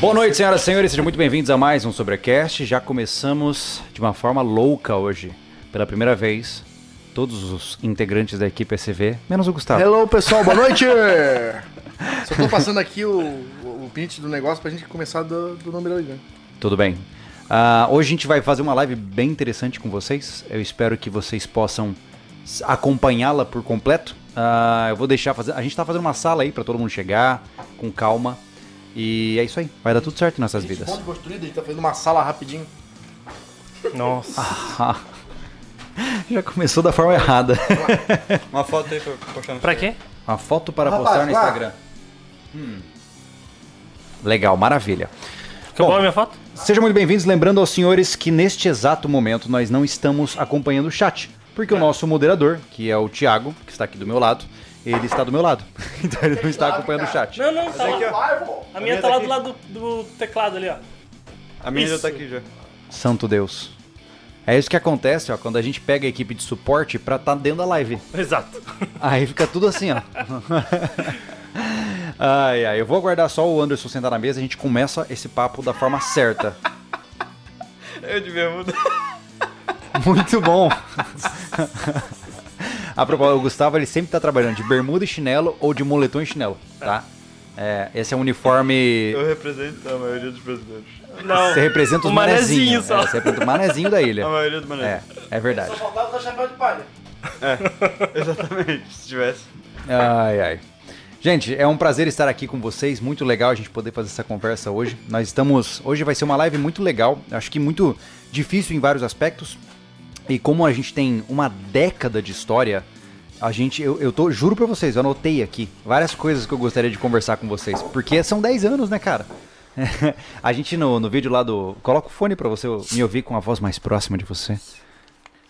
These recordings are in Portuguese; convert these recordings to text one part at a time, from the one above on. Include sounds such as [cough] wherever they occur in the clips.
Boa noite, senhoras e senhores, sejam muito bem-vindos a mais um Sobrecast. Já começamos de uma forma louca hoje. Pela primeira vez, todos os integrantes da equipe SV, menos o Gustavo. Hello, pessoal, boa noite! [laughs] Só tô passando aqui o, o, print do negócio pra gente começar do, do número aí, né? Tudo bem. Ah, hoje a gente vai fazer uma live bem interessante com vocês. Eu espero que vocês possam acompanhá-la por completo. Ah, eu vou deixar fazer. A gente tá fazendo uma sala aí pra todo mundo chegar com calma. E é isso aí. Vai dar tudo certo em nossas Gente, vidas. ponto construído, a gente tá fazendo uma sala rapidinho. Nossa. [laughs] Já começou da forma errada. Uma foto aí pra postar no Pra quê? Uma foto para Rapaz, postar no. Instagram. Hum. Legal, maravilha. Acabou Bom, a minha foto? Sejam muito bem-vindos, lembrando aos senhores que neste exato momento nós não estamos acompanhando o chat, porque o nosso moderador, que é o Thiago, que está aqui do meu lado, ele está do meu lado. [laughs] Então ele não está acompanhando o chat. Não, não, tá aqui, lá. vô! A minha tá lá do lado do, do teclado ali, ó. A minha já Isso. tá aqui já. Santo Deus. É isso que acontece, ó, quando a gente pega a equipe de suporte pra estar dentro da live. Exato. Aí fica tudo assim, ó. [laughs] ai, ai, eu vou aguardar só o Anderson sentar na mesa e a gente começa esse papo da forma certa. Eu devia mudar. Muito bom. [laughs] A propósito, o Gustavo ele sempre tá trabalhando de bermuda e chinelo ou de moletom e chinelo, tá? É, esse é um uniforme. Eu represento a maioria dos brasileiros. Não. Você representa os o manezinho manezinhos. só. É, você representa o manezinho da ilha. A maioria dos É, maneiros. é verdade. Só faltava usar chapéu de palha. Exatamente, se tivesse. Ai, ai. Gente, é um prazer estar aqui com vocês. Muito legal a gente poder fazer essa conversa hoje. Nós estamos. Hoje vai ser uma live muito legal. Acho que muito difícil em vários aspectos. E como a gente tem uma década de história, a gente. Eu, eu tô. Juro pra vocês, eu anotei aqui várias coisas que eu gostaria de conversar com vocês. Porque são 10 anos, né, cara? [laughs] a gente no, no vídeo lá do. Coloca o fone pra você me ouvir com a voz mais próxima de você.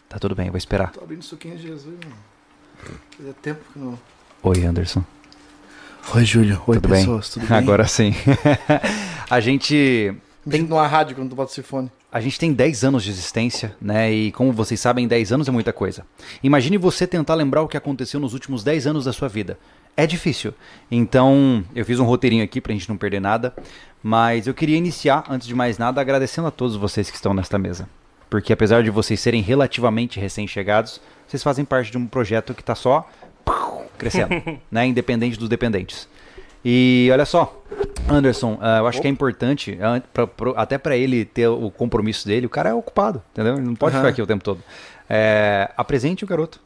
Tá tudo bem, eu vou esperar. Tô abrindo suquinho de Jesus, mano. Fazia tempo que não... Oi, Anderson. Oi, Júlio. Oi, tudo bem? pessoas, tudo [laughs] bem? Agora sim. [laughs] a gente Tem numa rádio quando tu bota esse fone. A gente tem 10 anos de existência, né? E como vocês sabem, 10 anos é muita coisa. Imagine você tentar lembrar o que aconteceu nos últimos 10 anos da sua vida. É difícil. Então, eu fiz um roteirinho aqui pra gente não perder nada, mas eu queria iniciar, antes de mais nada, agradecendo a todos vocês que estão nesta mesa. Porque apesar de vocês serem relativamente recém-chegados, vocês fazem parte de um projeto que tá só crescendo, [laughs] né? Independente dos dependentes. E olha só, Anderson, ah, eu acho que é importante, ah, pra- pro- até pra ele ter o compromisso dele, o cara é ocupado, entendeu? Ele não pode Aham. ficar aqui o tempo todo. É, apresente o garoto.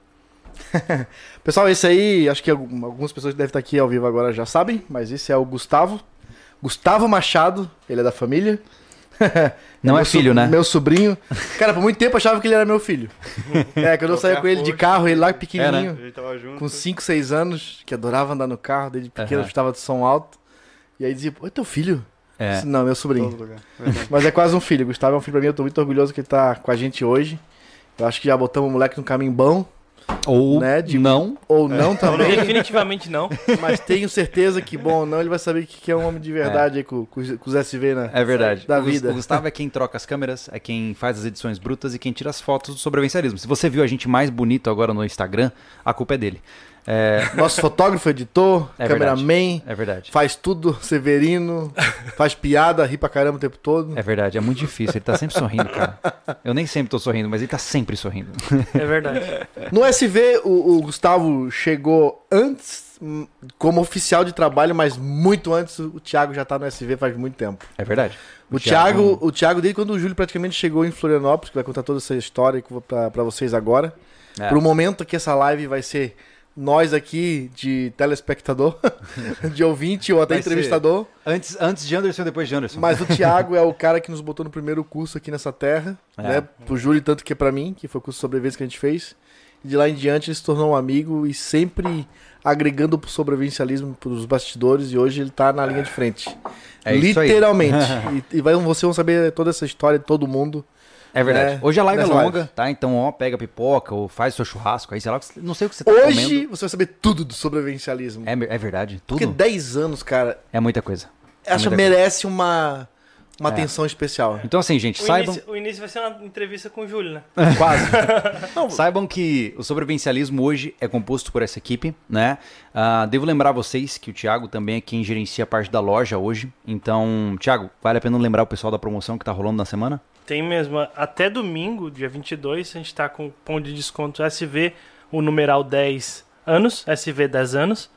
[laughs] Pessoal, esse aí, acho que algum- algumas pessoas que devem estar aqui ao vivo agora já sabem, mas esse é o Gustavo. Gustavo Machado, ele é da família. [laughs] Não é Meu filho, so- né? Meu sobrinho. Cara, por muito tempo eu achava que ele era meu filho. [laughs] É, quando eu saía com ele de carro, ele lá A pequenininho, gente tava junto. com 5, 6 anos, que adorava andar no carro, desde pequeno, Aham. gostava de som alto. E aí dizia, pô, é teu filho? É. Disse, Não, meu sobrinho. todo lugar. Verdade. Mas é quase um filho. Gustavo é um filho pra mim, eu tô muito orgulhoso que ele tá com a gente hoje. Eu acho que já botamos o moleque no caminho bom, Ou Né, de- não. ou não também. [laughs] Definitivamente não. Mas tenho certeza que, bom ou não, ele vai saber o que que é um homem de verdade aí com, com, os- com os SV, né? É verdade. Da o, Gus- vida. o Gustavo é quem troca as câmeras, é quem faz as edições brutas e quem tira as fotos do sobrevivencialismo. Se você viu a gente mais bonito agora no Instagram, a culpa é dele. É, Nosso fotógrafo, editor, É cameraman, é verdade. faz tudo, Severino, faz piada, ri pra caramba o tempo todo. É verdade, é muito difícil. Ele tá sempre sorrindo, cara. Eu nem sempre tô sorrindo, mas ele tá sempre sorrindo. É verdade. No SV, o, o Gustavo chegou antes, como oficial de trabalho, mas muito antes o Thiago já tá no SV faz muito tempo. É verdade. O, Thiago, o Thiago, desde quando o Júlio praticamente chegou em Florianópolis, que vai contar toda essa história que eu vou pra, pra vocês agora. É. Pro momento que essa live vai ser nós aqui de telespectador, [laughs] de ouvinte ou até Vai entrevistador. Antes, antes de Anderson depois de Anderson. Mas o [laughs] Thiago é o cara que nos botou no primeiro curso aqui nessa terra, É. né? Pro Júlio, tanto que pra mim, que foi o curso de sobrevivência que a gente fez. E de lá em diante ele se tornou um amigo e sempre agregando pro sobrevivencialismo pros bastidores. E hoje ele tá na linha de frente. É isso aí. Literalmente. [laughs] e, e vai, vocês vão saber toda essa história de todo mundo. É verdade. né, Hoje a live é longa, live. tá? Então, ó, pega pipoca ou faz o seu churrasco aí, sei lá, que você- não sei o que você tá comendo. Hoje você vai saber tudo do sobrevivencialismo. É, é verdade, Porque tudo 10 anos, cara, é muita coisa. É acho que merece uma, uma É. atenção especial. Então assim, gente, O, saibam, início, o início vai ser uma entrevista com o Júlio, né? [laughs] Quase. [laughs] Não, saibam que o sobrevivencialismo hoje é composto por essa equipe, né? Ah, devo lembrar vocês que o Thiago também é quem gerencia a parte da loja hoje. Então, Thiago, vale a pena lembrar o pessoal da promoção que tá rolando na semana? Tem mesmo. Até domingo, dia 22, a gente tá com cupom de desconto SV, o numeral 10 anos, SV 10 anos.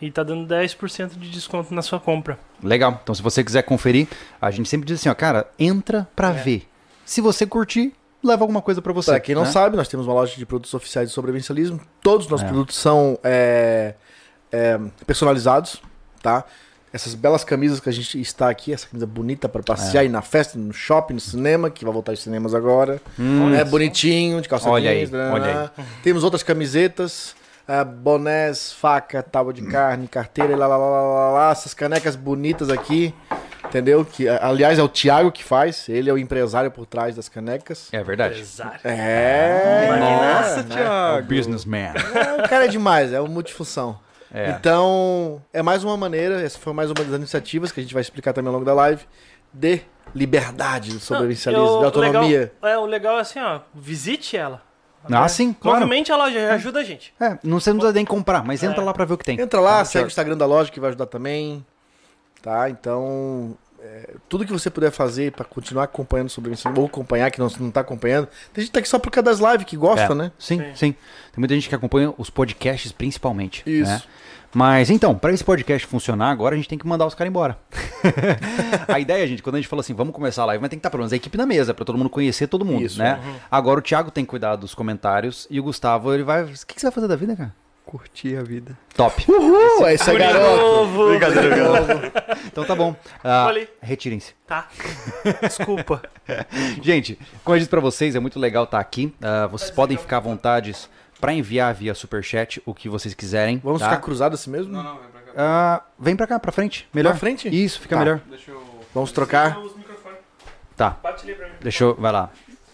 E tá dando 10% de desconto na sua compra. Legal. Então, se você quiser conferir, a gente sempre diz assim, ó, cara, entra pra ver. Se você curtir, leva alguma coisa pra você. Pra quem não né? sabe, nós temos uma loja de produtos oficiais de sobrevivencialismo. Todos os nossos É. produtos são é, é, personalizados, tá? Essas belas camisas que a gente está aqui, essa camisa bonita pra passear, ir na festa, no shopping, no cinema, que vai voltar aos cinemas agora. Hum, é bonitinho, de calça Olha jeans, aí, né, olha né. Temos outras camisetas, é, bonés, faca, tábua de carne, carteira, e lá, lá, lá, lá, lá, lá, essas canecas bonitas aqui, entendeu? Que, aliás, é o Thiago que faz, ele é o empresário por trás das canecas. É verdade. Empresário. É, Nossa, É o Thiago. businessman. é, o cara é demais, é uma multifunção. É. Então, é mais uma maneira, essa foi mais uma das iniciativas que a gente vai explicar também ao longo da live, de liberdade do sobrevivencialismo, Eu- de autonomia. o Legal, é, o legal é assim, ó, visite ela. Ah, sim, claro. Movimente a loja, ajuda a gente. É, não você não precisa nem comprar, mas entra É. lá pra ver o que tem. Entra lá, Tá segue o. Instagram da loja que vai ajudar também. Tá? Então, é, tudo que você puder fazer pra continuar acompanhando o sobrevivencialismo, ou acompanhar que não, não tá acompanhando. Tem gente que tá aqui só por causa das lives que gosta, É, né? Sim, Sim. sim, Tem muita gente que acompanha os podcasts principalmente. Isso. né? Mas então, para esse podcast funcionar, agora a gente tem que mandar os caras embora. [laughs] a ideia, gente, quando a gente falou assim, vamos começar a live, mas tem que estar pelo menos a equipe na mesa, para todo mundo conhecer todo mundo, Isso, né? Agora o Thiago tem que cuidar dos comentários e o Gustavo, ele vai. O que, que você vai fazer da vida, cara? Curti a vida. Top. Uhul, é isso aí, garoto. novo. Brincadeira, galera. Então tá bom. Aí. Retirem-se. Tá. Desculpa. [laughs] Gente, como eu disse pra vocês, é muito legal estar aqui. Ah, vocês podem ficar à vontade para enviar via superchat o que vocês quiserem. Vamos tá? ficar cruzados assim mesmo? Não, não, vem pra cá. Ah, vem pra cá, pra frente. Melhor. Pra frente? Isso, fica Tá. melhor. Deixa eu. Vamos trocar. Tá, Bate ali pra mim. deixa eu. Vai lá.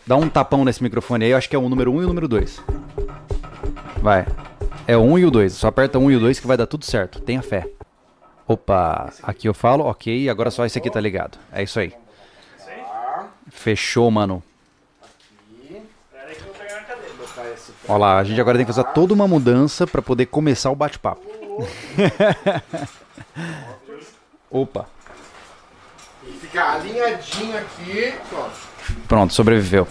Dá um tapão nesse microfone aí, eu acho que é o número 1 um e o número 2. Vai. É o 1 um e o 2. Só aperta o 1 um e o 2 que vai dar tudo certo. Tenha fé. Opa, aqui eu falo, ok, agora só esse aqui tá ligado. É isso aí. Fechou, mano. Ó lá, a gente agora tem que fazer toda uma mudança pra poder começar o bate-papo. [laughs] Opa. Ficar alinhadinho aqui. Pronto. Pronto, sobreviveu.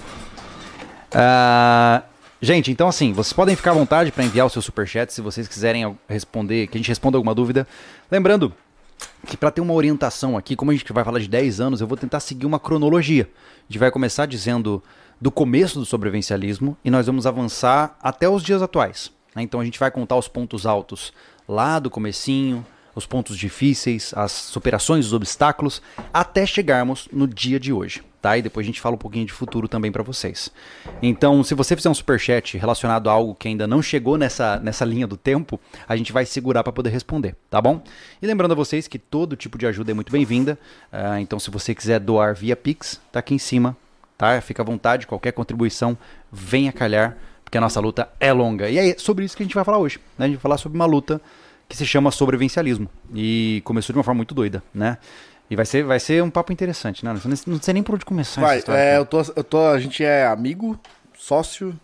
Ah, gente, então assim, vocês podem ficar à vontade para enviar o seu superchat se vocês quiserem responder, que a gente responda alguma dúvida. Lembrando que para ter uma orientação aqui, como a gente vai falar de 10 anos, eu vou tentar seguir uma cronologia. A gente vai começar dizendo do começo do sobrevivencialismo e nós vamos avançar até os dias atuais. né? Então a gente vai contar os pontos altos lá do comecinho, os pontos difíceis, as superações dos obstáculos, até chegarmos no dia de hoje, tá? E depois a gente fala um pouquinho de futuro também para vocês. Então, se você fizer um superchat relacionado a algo que ainda não chegou nessa, nessa linha do tempo, a gente vai segurar para poder responder, tá bom? E lembrando a vocês que todo tipo de ajuda é muito bem-vinda. ah, então, se você quiser doar via Pix, tá aqui em cima, tá? Fica à vontade, qualquer contribuição venha calhar, porque a nossa luta é longa. E é sobre isso que a gente vai falar hoje. Né? A gente vai falar sobre uma luta que se chama sobrevivencialismo. E começou de uma forma muito doida, né? E vai ser, vai ser um papo interessante, né? Não sei, não sei nem por onde começar Vai, história. é, eu tô, eu tô, a gente é amigo, sócio,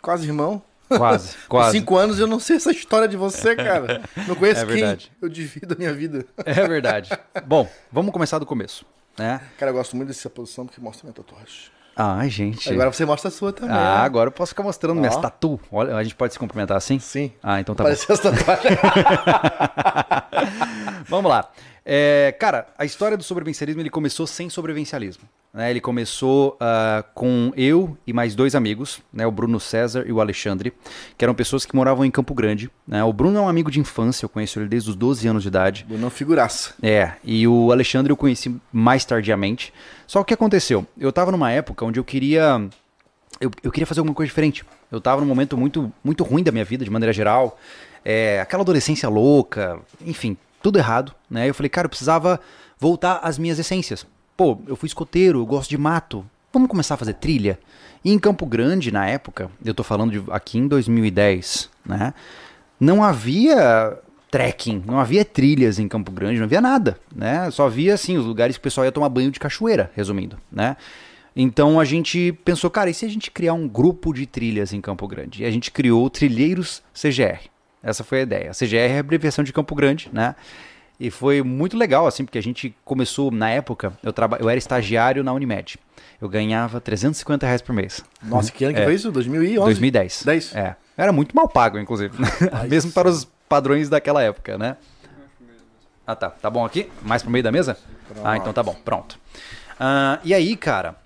quase irmão. Quase, [laughs] quase. cinco anos eu não sei essa história de você, cara. Não conheço É quem verdade. eu divido a minha vida. É verdade. [laughs] Bom, vamos começar do começo, né? Cara, eu gosto muito dessa posição porque mostra minha tatuagem. Ai, gente. Agora você mostra a sua também. ah, né? agora eu posso ficar mostrando minhas Ó. tatu. Olha, a gente pode se cumprimentar assim? Sim. Ah, então tá bom. Parecia essa tatuagem. Vamos lá. É, cara, a história do sobrevivencialismo ele começou sem sobrevivencialismo. Né? Ele começou ah, com eu e mais dois amigos, né? o Bruno César e o Alexandre, que eram pessoas que moravam em Campo Grande. né? O Bruno é um amigo de infância, eu conheço ele desde os 12 anos de idade. Não figuraça. É, e o Alexandre eu conheci mais tardiamente. Só que o que aconteceu? Eu tava numa época onde eu queria. Eu, eu queria fazer alguma coisa diferente. Eu tava num momento muito, muito ruim da minha vida, de maneira geral. É, aquela adolescência louca, enfim, tudo errado, né? Eu falei, cara, eu precisava voltar às minhas essências. Pô, eu fui escoteiro, eu gosto de mato. Vamos começar a fazer trilha? E em Campo Grande, na época, eu tô falando de aqui em 2010, né? Não havia trekking, não havia trilhas em Campo Grande, não havia nada, né? Só havia, assim, os lugares que o pessoal ia tomar banho de cachoeira, resumindo, né? Então a gente pensou, cara, e se a gente criar um grupo de trilhas em Campo Grande? E a gente criou o Trilheiros CGR. Essa foi a ideia. A CGR é a abreviação de Campo Grande, né? E foi muito legal, assim, porque a gente começou, na época, eu, traba... eu era estagiário na Unimed. Eu ganhava 350 reais por mês. Nossa, que ano que É. foi isso? 2011? 2010. 10? É. Era muito mal pago, inclusive. [laughs] Mesmo para os padrões daquela época, né? Ah, tá. Tá bom aqui? Mais pro meio da mesa? Ah, então tá bom. Pronto. Ah, e aí, cara,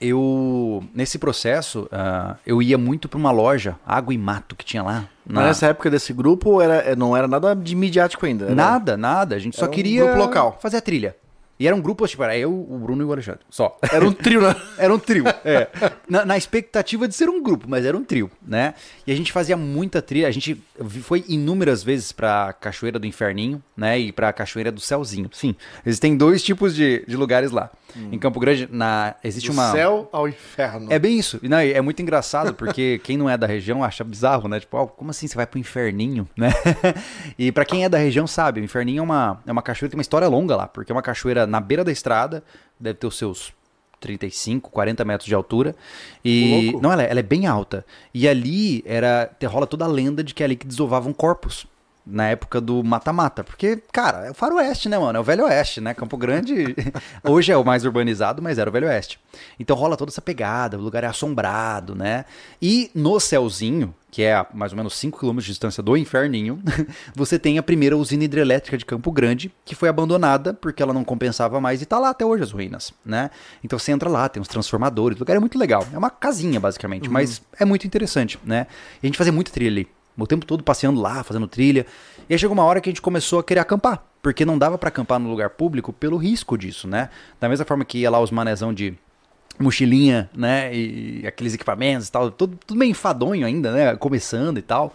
eu... Nesse processo, ah, eu ia muito pra uma loja, Água e Mato, que tinha lá. Mas nessa época desse grupo era, é, não era nada de midiático ainda. Era... Nada, nada. A gente só Era um queria grupo local. fazer a trilha. E era um grupo, tipo, era eu, o Bruno e o Alexandre. Só. Era um trio, né? [laughs] Era um trio, é. Na, na expectativa de ser um grupo, mas era um trio, né? E a gente fazia muita trilha. A gente foi inúmeras vezes pra Cachoeira do Inferninho, né? E pra Cachoeira do Céuzinho. Sim, existem dois tipos de, de lugares lá. Em Campo Grande, na, existe Do uma. céu ao inferno. É bem isso. E, Não, é muito engraçado, porque [laughs] quem não é da região acha bizarro, né? Tipo, ó, como assim você vai pro inferninho, [laughs] né? e pra quem é da região sabe, o inferninho é uma, é uma cachoeira que tem uma história longa lá, porque é uma cachoeira na beira da estrada, deve ter os seus 35, 40 metros de altura. E. Não, ela, é- ela é bem alta. E ali era. rola toda a lenda de que é ali que desovavam corpos. Na época do mata-mata. Porque, cara, é o faroeste, né, mano? É o velho oeste, né? Campo Grande [laughs] hoje é o mais urbanizado, mas era o velho oeste. Então rola toda essa pegada, o lugar é assombrado, né? E no céuzinho, que é a mais ou menos 5 km de distância do inferninho, [laughs] você tem a primeira usina hidrelétrica de Campo Grande, que foi abandonada porque ela não compensava mais e tá lá até hoje as ruínas, né? Então você entra lá, tem uns transformadores, o lugar é muito legal. É uma casinha, basicamente, mas é muito interessante, né? E a gente fazia muita trilha ali. O tempo todo passeando lá, fazendo trilha. E aí chegou uma hora que a gente começou a querer acampar. Porque não dava pra acampar no lugar público pelo risco disso, né? Da mesma forma que ia lá os manezão de mochilinha, né? E aqueles equipamentos e tal. Tudo, tudo meio enfadonho ainda, né? Começando e tal.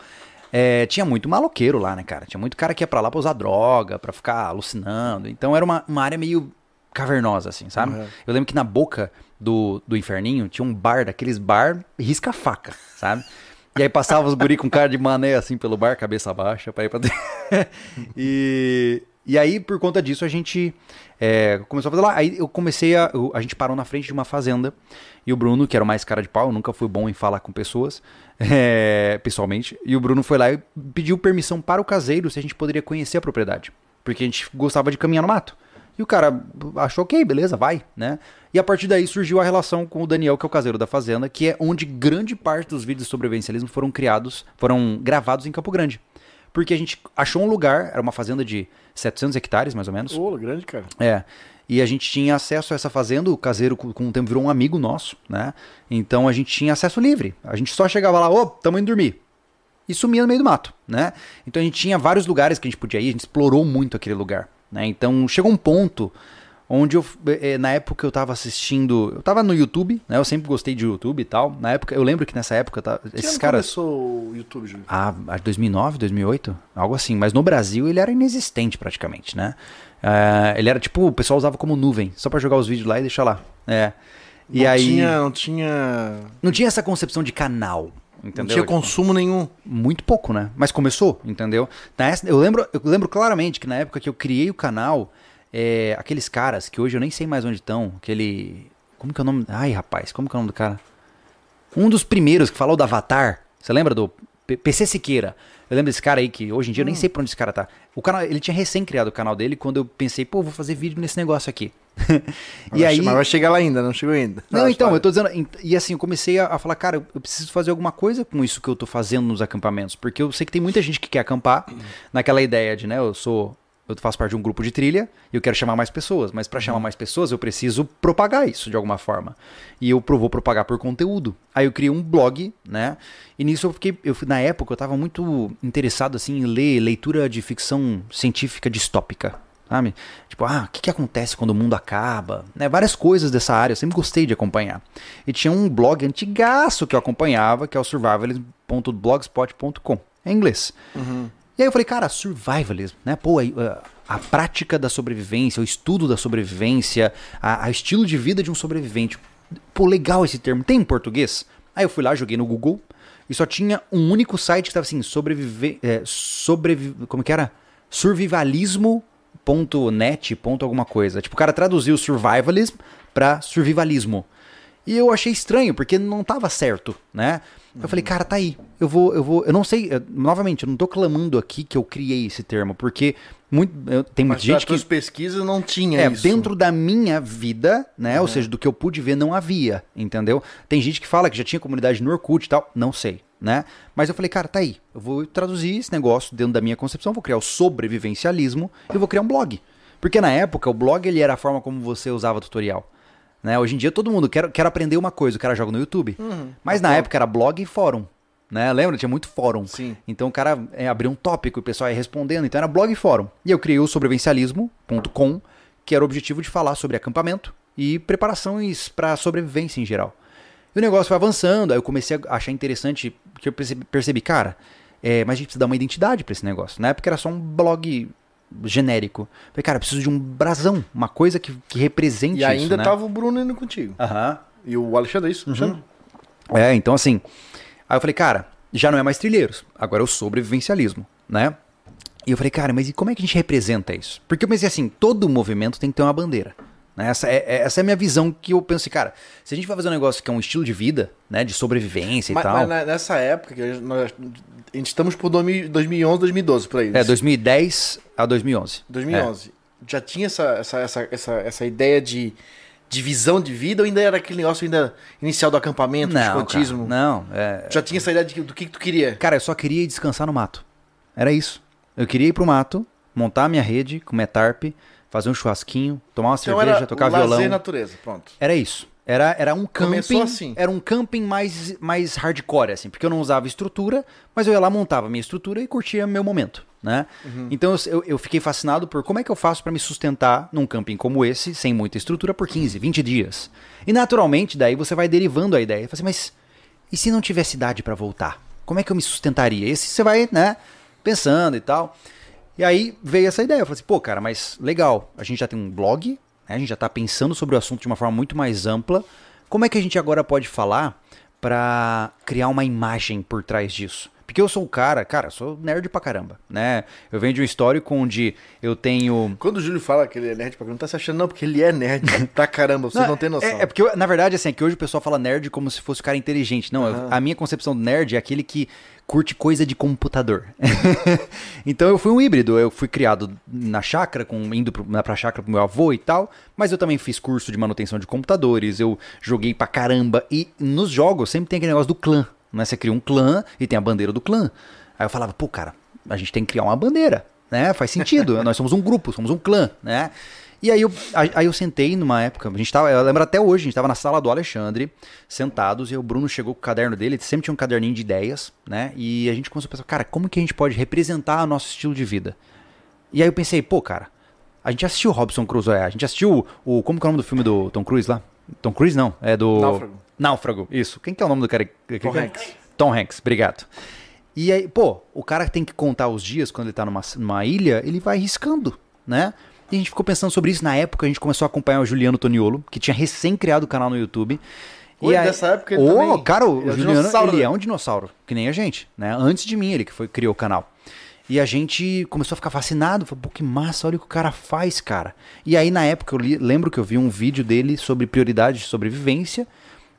É, tinha muito maloqueiro lá, né, cara? Tinha muito cara que ia pra lá pra usar droga, pra ficar alucinando. Então era uma, uma área meio cavernosa, assim, sabe? Uhum. Eu lembro que na boca do, do inferninho tinha um bar, daqueles bar risca-faca, sabe? E aí passava os guri com cara de mané assim pelo bar, cabeça baixa, pra ir pra dentro. [laughs] e, e aí, por conta disso, a gente é, começou a fazer lá. Aí eu comecei a. a gente parou na frente de uma fazenda. E o Bruno, que era o mais cara de pau, nunca fui bom em falar com pessoas, [laughs] é, pessoalmente. E o Bruno foi lá e pediu permissão para o caseiro se a gente poderia conhecer a propriedade. Porque a gente gostava de caminhar no mato. E o cara achou, ok, beleza, vai, né? E a partir daí surgiu a relação com o Daniel, que é o caseiro da fazenda, que é onde grande parte dos vídeos de sobrevivencialismo foram criados, foram gravados em Campo Grande. Porque a gente achou um lugar, era uma fazenda de 700 hectares, mais ou menos. Ô, grande, cara. É. E a gente tinha acesso a essa fazenda, o caseiro com, o tempo virou um amigo nosso, né? Então a gente tinha acesso livre. A gente só chegava lá, ô, tamo indo dormir. E sumia no meio do mato, né? Então a gente tinha vários lugares que a gente podia ir, a gente explorou muito aquele lugar, né? Então chegou um ponto onde eu, eh, na época eu tava assistindo, eu tava no YouTube, né? Eu sempre gostei de YouTube e tal. Na época, eu lembro que nessa época, tá, Que esses caras... começou o YouTube, Júlio? Ah, acho que 2009, 2008, algo assim. Mas no Brasil ele era inexistente praticamente, né? É, ele era tipo, o pessoal usava como nuvem, só pra jogar os vídeos lá e deixar lá. É. E não aí Tinha, não tinha... não tinha essa concepção de canal, Não entendeu? tinha consumo nenhum. Muito pouco, né? Mas começou, entendeu? Eu lembro, eu lembro claramente que na época que eu criei o canal, é, aqueles caras que hoje eu nem sei mais onde estão, aquele como que é o nome? Ai, rapaz, como que é o nome do cara? Um dos primeiros que falou do Avatar. Você lembra do P- PC Siqueira? Eu lembro desse cara aí que hoje em dia eu nem sei pra onde esse cara tá. O canal, ele tinha recém criado o canal dele quando eu pensei, pô, vou fazer vídeo nesse negócio aqui. [laughs] e Mas aí Mas vai chegar lá ainda, não chegou ainda. não, então, eu tô dizendo. E assim, eu comecei a, a falar, cara, eu- eu preciso fazer alguma coisa com isso que eu tô fazendo nos acampamentos. Porque eu sei que tem muita gente que quer acampar naquela ideia de, né, eu sou. Eu faço parte de um grupo de trilha e eu quero chamar mais pessoas. Mas para chamar mais pessoas, eu preciso propagar isso de alguma forma. E eu vou propagar por conteúdo. Aí eu criei um blog, né? E nisso eu fiquei. Eu, na época eu tava muito interessado assim, em ler leitura de ficção científica distópica sabe? Tipo, ah, o que, que acontece quando o mundo acaba? Né? Várias coisas dessa área, eu sempre gostei de acompanhar. E tinha um blog antigaço que eu acompanhava, que é o survivalism.blogspot.com, em inglês. E aí eu falei, cara, survivalism, né? Pô, aí, ah, a prática da sobrevivência, o estudo da sobrevivência, a, a estilo de vida de um sobrevivente. Pô, legal esse termo. Tem em português? Aí eu fui lá, joguei no Google e só tinha um único site que tava assim, sobreviver. É, sobrevi como que era? Survivalismo.net. alguma coisa. Tipo, o cara traduziu survivalism pra survivalismo. E eu achei estranho, porque não tava certo, né? Eu falei, cara, tá aí. Eu vou, eu vou. Eu não sei. eu- novamente, eu não tô clamando aqui que eu criei esse termo, porque muito, eu- tem muita Mas gente que. tuas pesquisas não tinha É, isso. dentro da minha vida, né? Ou seja, do que eu pude ver, não havia, entendeu? Tem gente que fala que já tinha comunidade no Orkut e tal, não sei, né? Mas eu falei, cara, tá aí. Eu vou traduzir esse negócio dentro da minha concepção, vou criar o sobrevivencialismo e vou criar um blog. Porque na época, o blog ele era a forma como você usava tutorial. Né? Hoje em dia, todo mundo quer, quer aprender uma coisa, o cara joga no YouTube. Mas na época era blog e fórum. Né? Lembra? Tinha muito fórum. Sim. Então o cara é, abriu um tópico e o pessoal ia respondendo. Então era blog e fórum. E eu criei o sobrevivencialismo.com, que era o objetivo de falar sobre acampamento e preparações para sobrevivência em geral. E o negócio foi avançando, aí eu comecei a achar interessante, que eu percebi, percebi, cara, é, mas a gente precisa dar uma identidade para esse negócio. Na época era só um blog genérico. Falei, cara, eu preciso de um brasão, uma coisa que, que represente E ainda isso, né? tava o Bruno indo contigo. Aham. E o Alexandre, é isso? Alexandre? É, então assim. Aí eu falei, cara, já não é mais trilheiros, agora é o sobrevivencialismo, né? E eu falei, cara, mas e como é que a gente representa isso? Porque eu pensei assim, todo movimento tem que ter uma bandeira. Né? Essa, é, é- essa é a minha visão que eu penso cara, se a gente vai fazer um negócio que é um estilo de vida, né, de sobrevivência e Mas, tal. mas nessa época, que nós, a gente estamos por 2000 2011, 2012, por aí. É, 2010 a 2011. 2011. Já tinha essa, essa, essa, essa, essa ideia de, de visão de vida ou ainda era aquele negócio ainda inicial do acampamento, do Não, escotismo? cara, não, é, Já tinha essa ideia de, do que, que tu queria? Cara, eu só queria ir descansar no mato. Era isso. Eu queria ir pro mato, montar a minha rede, comer tarp, fazer um churrasquinho, tomar uma Então cerveja, tocar violão. natureza, pronto. Era isso. Era, era um camping. Começou assim. Era um camping mais, mais hardcore, assim, porque eu não usava estrutura, mas eu ia lá, montava minha estrutura e curtia meu momento, né? Uhum. Então eu, eu, fiquei fascinado por como é que eu faço pra me sustentar num camping como esse, sem muita estrutura, por 15, 20 dias. E naturalmente, daí você vai derivando a ideia. Assim, mas e se não tivesse idade pra voltar? Como é que eu me sustentaria? Esse você vai, né, pensando e tal. E aí veio essa ideia. Eu falei assim, pô, cara, mas legal, a gente já tem um blog, a gente já tá pensando sobre o assunto de uma forma muito mais ampla. Como é que a gente agora pode falar pra criar uma imagem por trás disso? Porque eu sou o cara, cara, sou nerd pra caramba, né? Eu venho de um histórico onde eu tenho Quando o Júlio fala que ele é nerd pra não tá se achando, não, porque ele é nerd [laughs] pra caramba, vocês não, têm noção. É, é porque, eu- na verdade, assim, é que hoje o pessoal fala nerd como se fosse um cara inteligente. Não, eu- a minha concepção do nerd é aquele que curte coisa de computador. [laughs] então eu fui um híbrido. Eu fui criado na chácara, com, indo pro, pra chácara pro meu avô e tal. Mas eu também fiz curso de manutenção de computadores. Eu joguei pra caramba. E nos jogos sempre tem aquele negócio do clã. Né? Você cria um clã e tem a bandeira do clã. Aí eu falava, pô, cara, a gente tem que criar uma bandeira. Né? Faz sentido. [laughs] Nós somos um grupo, somos um clã, né? E aí eu, aí eu sentei numa época, a gente tava, eu lembro até hoje, a gente tava na sala do Alexandre, sentados, e o Bruno chegou com o caderno dele, ele sempre tinha um caderninho de ideias, né? E a gente começou a pensar, cara, como que a gente pode representar o nosso estilo de vida? E aí eu pensei, pô, cara, a gente assistiu Robson Crusoe, a gente assistiu o, como que é o nome do filme do Tom Cruise lá? Tom Cruise não, é do... Náufrago. Náufrago, isso. Quem que é o nome do cara? Tom é? Hanks. Tom Hanks, obrigado. E aí, pô, o cara tem que contar os dias quando ele tá numa, numa ilha, ele vai riscando, né? E a gente ficou pensando sobre isso na época, a gente começou a acompanhar o Juliano Toniolo, que tinha recém criado o canal no YouTube. Oi, e aí, dessa época ele Ô, também- cara, o ele é um Juliano, dinossauro, ele né? é um dinossauro, que nem a gente, né? Antes de mim, ele que foi, criou o canal. E a gente começou a ficar fascinado, falou, pô, que massa, olha o que o cara faz, cara. E aí, na época, eu li- lembro que eu vi um vídeo dele sobre prioridade de sobrevivência,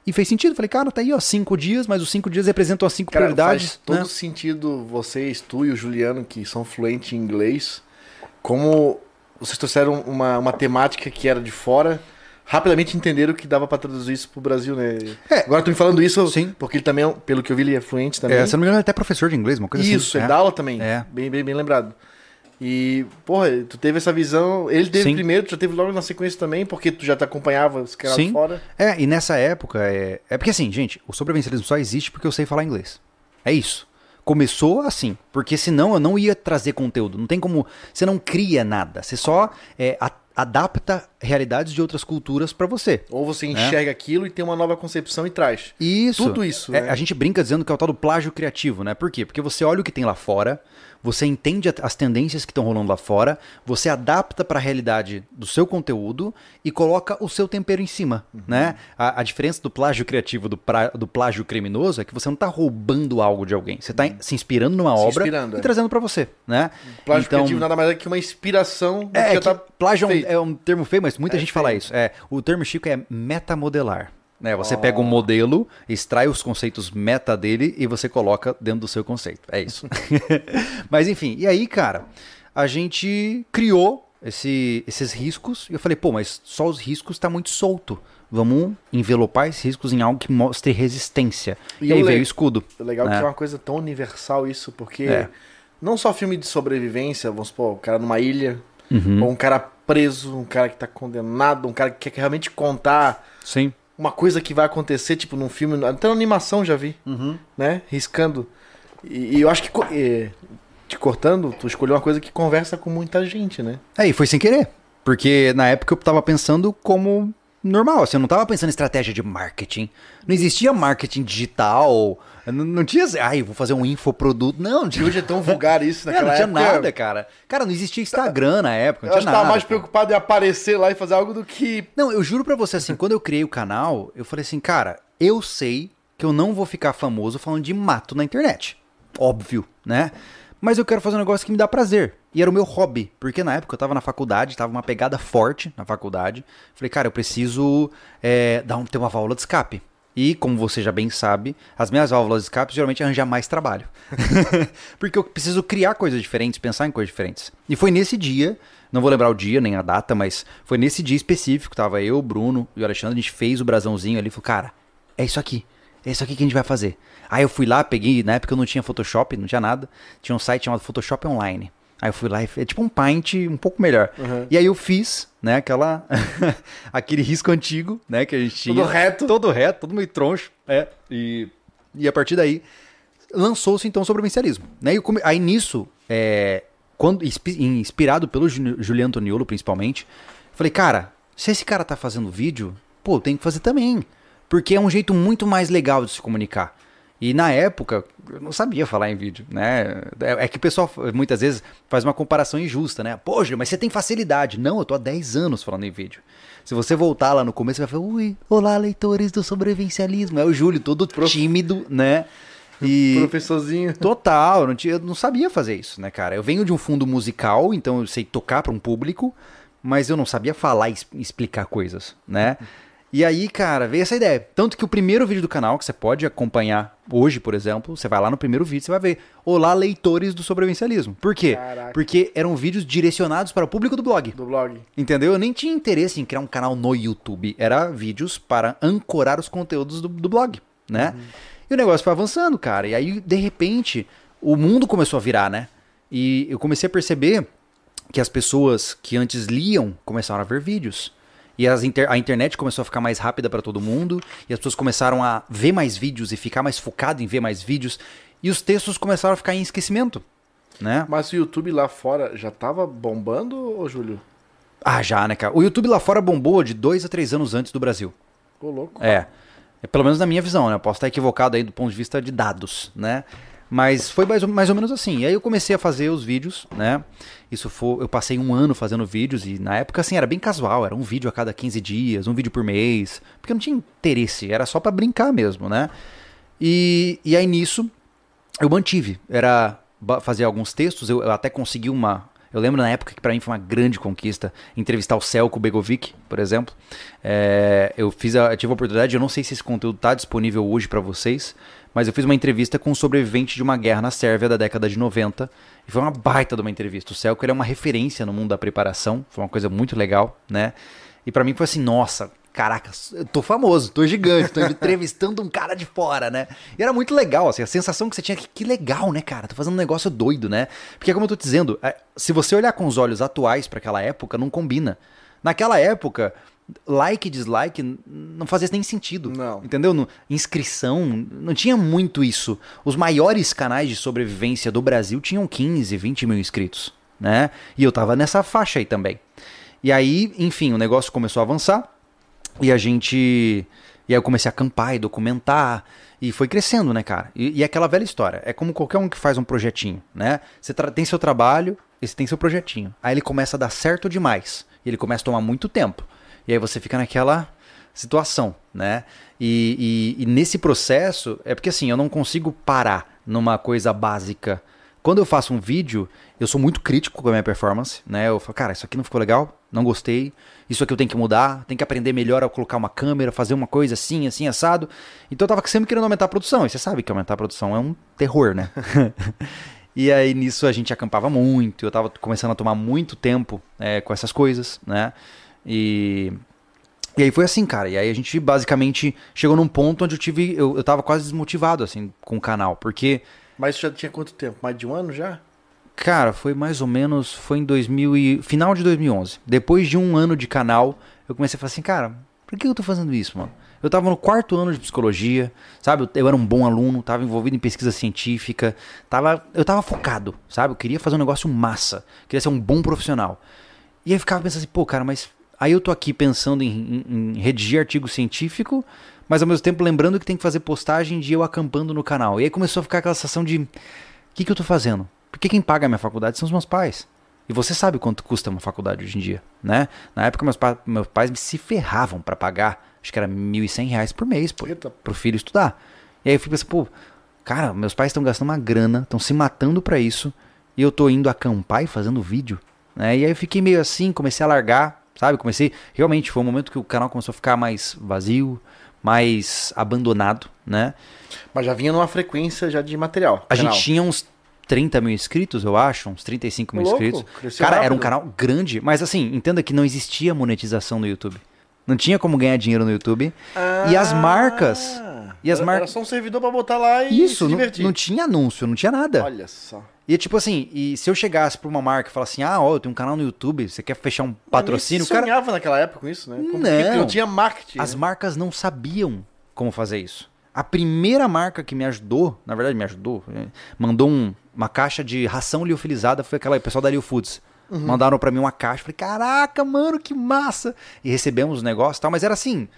e fez sentido. Falei, cara, tá aí, ó, cinco dias, mas os cinco dias representam as cinco Cara, prioridades. faz todo né? sentido vocês, tu e o Juliano, que são fluentes em inglês, como vocês trouxeram uma, uma temática que era de fora, rapidamente entenderam que dava pra traduzir isso pro Brasil, né? É. Agora tu me falando isso, Sim. porque ele também, é pelo que eu vi, ele é fluente também. É, se não me engano, ele é até professor de inglês, uma coisa assim. Isso, ele é. dá aula também. É. Bem, bem, bem lembrado. E, porra, tu teve essa visão. Ele teve Sim. primeiro, tu já teve logo na sequência também, porque tu já te acompanhava os caras Sim. fora. É, e nessa época, é, é porque assim, gente, o sobrevivencialismo só existe porque eu sei falar inglês. É isso. Começou assim, porque senão eu não ia trazer conteúdo. Não tem como. Você não cria nada. Você só é, adapta realidades de outras culturas pra você. Ou você enxerga aquilo e tem uma nova concepção e traz. Isso. Tudo isso, É, né? a gente brinca dizendo que é o tal do plágio criativo, né? Por quê? Porque você olha o que tem lá fora, você entende as tendências que estão rolando lá fora, você adapta para a realidade do seu conteúdo e coloca o seu tempero em cima, Uhum. né? A, a diferença do plágio criativo do, pra- do plágio criminoso é que você não tá roubando algo de alguém, você tá se inspirando numa Uhum. Se obra inspirando, e é. trazendo para você, né? Plágio Então- criativo nada mais é que uma inspiração do é, que que tá plágio é feito. é um termo feio, mas muita É gente fala isso. É, o termo chico é metamodelar. Né? Você pega um modelo, extrai os conceitos meta dele e você coloca dentro do seu conceito. É isso. [laughs] mas enfim, e aí, cara, a gente criou esse- esses riscos e eu falei, pô, mas só os riscos tá muito solto. Vamos envelopar esses riscos em algo que mostre resistência. E, E aí veio o escudo. O legal é né? que é uma coisa tão universal isso, porque É. não só filme de sobrevivência, vamos supor, o cara numa ilha, Uhum. ou um cara preso, um cara que tá condenado, um cara que quer realmente contar Sim. uma coisa que vai acontecer, tipo num filme, até na animação já vi, Uhum. né? Riscando. E, e eu acho que, co- te cortando, tu escolheu uma coisa que conversa com muita gente, né? É, e foi sem querer. Porque na época eu tava pensando como normal, eu não tava pensando em estratégia de marketing. Não existia marketing digital, não, não tinha, ai, vou fazer um infoproduto. Não, não E tinha, hoje é tão vulgar isso é, [laughs] naquela não tinha época. nada, cara. Cara, não existia Instagram na época, Eu não acho tinha nada. mais cara. preocupado em aparecer lá e fazer algo do que. Não, eu juro pra você, assim, quando eu criei o canal, eu falei assim, cara, eu sei que eu não vou ficar famoso falando de mato na internet. Óbvio, né? Mas eu quero fazer um negócio que me dá prazer. E era o meu hobby. Porque na época eu tava na faculdade, tava uma pegada forte na faculdade. Falei, cara, eu preciso é, dar um, ter uma válvula de escape. E, como você já bem sabe, as minhas válvulas de escape geralmente arranjar mais trabalho. [laughs] Porque eu preciso criar coisas diferentes, pensar em coisas diferentes. E foi nesse dia, não vou lembrar o dia nem a data, mas foi nesse dia específico, tava eu, o Bruno e o Alexandre, a gente fez o brasãozinho ali e falou, cara, é isso aqui. É isso aqui que a gente vai fazer. Aí eu fui lá, peguei, na época eu não tinha Photoshop, não tinha nada. Tinha um site chamado Photoshop Online. Aí eu fui lá e é tipo um Paint um pouco melhor. Uhum. E aí eu fiz, né, aquela [laughs] aquele risco antigo, né, que a gente tinha. Todo reto. Todo reto, todo meio troncho, é. E e a partir daí lançou-se então o sobrevivencialismo, né? E come- aí nisso, é, quando inspi- inspirado pelo Ju- Juliano Antoniolo principalmente, falei, cara, se esse cara tá fazendo vídeo, pô, tenho que fazer também, porque é um jeito muito mais legal de se comunicar. E na época, eu não sabia falar em vídeo, né? É é que o pessoal muitas vezes faz uma comparação injusta, né? Pô, Júlio, mas você tem facilidade. Não, eu tô há 10 anos falando em vídeo. Se você voltar lá no começo, você vai falar, ui, olá, leitores do sobrevivencialismo. É o Júlio, todo tímido, né? [laughs] E Professorzinho. Total, eu não, tinha, eu não sabia fazer isso, né, cara? Eu venho de um fundo musical, então eu sei tocar para um público, mas eu não sabia falar e explicar coisas, né? [laughs] E aí, cara, veio essa ideia. Tanto que o primeiro vídeo do canal, que você pode acompanhar hoje, por exemplo, você vai lá no primeiro vídeo, você vai ver Olá, leitores do sobrevivencialismo. Por quê? Caraca. Porque eram vídeos direcionados para o público do blog. Do blog. Entendeu? Eu nem tinha interesse em criar um canal no YouTube. Era vídeos para ancorar os conteúdos do, do blog, né? E o negócio foi avançando, cara. E aí, de repente, o mundo começou a virar, né? E eu comecei a perceber que as pessoas que antes liam começaram a ver vídeos. E inter- a internet começou a ficar mais rápida para todo mundo. E as pessoas começaram a ver mais vídeos e ficar mais focado em ver mais vídeos. E os textos começaram a ficar em esquecimento, né? Mas o YouTube lá fora já tava bombando, ô Júlio? Ah, já, né, cara? O YouTube lá fora bombou de dois a três anos antes do Brasil. Ô, louco. É. É Pelo menos na minha visão, né? Eu posso estar equivocado aí do ponto de vista de dados, né? Mas foi mais ou, mais ou menos assim. E aí eu comecei a fazer os vídeos, né? Isso foi. Eu passei um ano fazendo vídeos e na época, assim, era bem casual. Era um vídeo a cada 15 dias, um vídeo por mês. Porque eu não tinha interesse, era só pra brincar mesmo, né? E, e aí nisso eu mantive. Era fazer alguns textos, eu, eu até consegui uma. Eu lembro na época que pra mim foi uma grande conquista entrevistar o Celco Begovic, por exemplo. É, eu fiz a, tive a oportunidade, eu não sei se esse conteúdo tá disponível hoje pra vocês, mas eu fiz uma entrevista com um sobrevivente de uma guerra na Sérvia da década de 90. E foi uma baita de uma entrevista. O Celco é uma referência no mundo da preparação, foi uma coisa muito legal, né? E pra mim foi assim, nossa, caraca, eu tô famoso, tô gigante, tô entrevistando um cara de fora, né? E era muito legal, assim, a sensação que você tinha, que, que legal, né, cara? Tô fazendo um negócio doido, né? Porque como eu tô dizendo, é, se você olhar com os olhos atuais pra aquela época, não combina. Naquela época, like e dislike não fazia nem sentido. Não. Entendeu? No- inscrição, não tinha muito isso. Os maiores canais de sobrevivência do Brasil tinham 15, 20 mil inscritos, né? E eu tava nessa faixa aí também. E aí, enfim, o negócio começou a avançar e a gente. E aí eu comecei a acampar e documentar. E foi crescendo, né, cara? E, e é aquela velha história. É como qualquer um que faz um projetinho, né? Você tem seu trabalho e você tem seu projetinho. Aí ele começa a dar certo demais. E ele começa a tomar muito tempo. E aí você fica naquela situação, né? E, e- e nesse processo, é porque assim, eu não consigo parar numa coisa básica. Quando eu faço um vídeo, eu sou muito crítico com a minha performance, né? Eu falo, cara, isso aqui não ficou legal, não gostei, isso aqui eu tenho que mudar, tenho que aprender melhor a colocar uma câmera, fazer uma coisa assim, assim, assado. Então eu tava sempre querendo aumentar a produção, e você sabe que aumentar a produção é um terror, né? [laughs] E aí nisso a gente acampava muito, eu tava começando a tomar muito tempo é, com essas coisas, né? E, e aí foi assim, cara. E aí a gente basicamente chegou num ponto onde eu tive. Eu, eu tava quase desmotivado, assim, com o canal. Porque, Mas já tinha quanto tempo? Mais de um ano já? cara, foi mais ou menos. Foi em 2000 e, final de 2011. Depois de um ano de canal, eu comecei a falar assim, cara, por que eu tô fazendo isso, mano? Eu tava no quarto ano de psicologia, sabe? Eu, eu era um bom aluno, tava envolvido em pesquisa científica, tava, eu tava focado, sabe? Eu queria fazer um negócio massa, queria ser um bom profissional. E aí eu ficava pensando assim, pô, cara, mas aí eu tô aqui pensando em, em- em redigir artigo científico, mas ao mesmo tempo lembrando que tem que fazer postagem de eu acampando no canal. E aí começou a ficar aquela sensação de, o que, que eu tô fazendo? Porque quem paga a minha faculdade são os meus pais. E você sabe quanto custa uma faculdade hoje em dia, né? Na época meus, pa meus pais se ferravam pra pagar, acho que era 1.100 reais por mês, pô, Eita. pro filho estudar. E aí eu fui pensando, pô, cara, meus pais estão gastando uma grana, estão se matando pra isso, e eu tô indo acampar e fazendo vídeo, né? E aí eu fiquei meio assim, comecei a largar, sabe? Comecei, realmente, foi um momento que o canal começou a ficar mais vazio, mais abandonado, né? Mas já vinha numa frequência já de material. A canal. gente tinha uns 30 mil inscritos, eu acho, uns 35 mil Louco, inscritos. Cara, era um rápido. canal grande, mas assim, entenda que não existia monetização no YouTube. Não tinha como ganhar dinheiro no YouTube. E as marcas? E as Ah, Era- só um servidor pra botar lá e Isso, se não, divertir. não tinha anúncio, não tinha nada. Olha só. E tipo assim, e se eu chegasse pra uma marca e falasse assim, ah, ó, eu tenho um canal no YouTube, você quer fechar um patrocínio? Você Cara, sonhava naquela época com isso, né? Como Não. não tinha marketing. As né? marcas não sabiam como fazer isso. A primeira marca que me ajudou, na verdade me ajudou, eh, mandou um- uma caixa de ração liofilizada, foi aquela o pessoal da Lio Foods. Mandaram pra mim uma caixa, falei, caraca, mano, que massa! E recebemos os negócios e tal, mas era assim,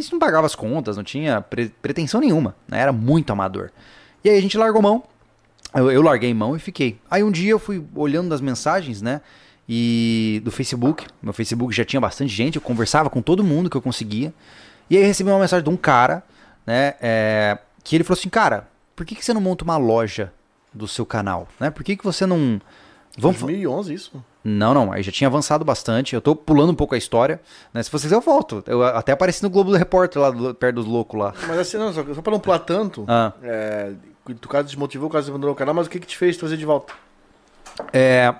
gente não pagava as contas, não tinha pre- pretensão nenhuma, né? Era muito amador. E aí a gente largou mão, eu, eu larguei mão e fiquei. Aí um dia eu fui olhando as mensagens, né? E do Facebook. Meu Facebook já tinha bastante gente, eu conversava com todo mundo que eu conseguia. E aí recebi uma mensagem de um cara, né? é, que ele falou assim, cara, por que, que você não monta uma loja do seu canal? Né? Por que, que você não. Vamos, fa- 2011 isso. Não, não, aí já tinha avançado bastante. Eu tô pulando um pouco a história, né? Se vocês eu volto. Eu até apareci no Globo do Repórter lá do- perto dos loucos lá. Mas assim, não, só, só pra não pular tanto, Ah. é, tu caso desmotivou, caso abandonou o canal, mas o que que te fez trazer de volta? É,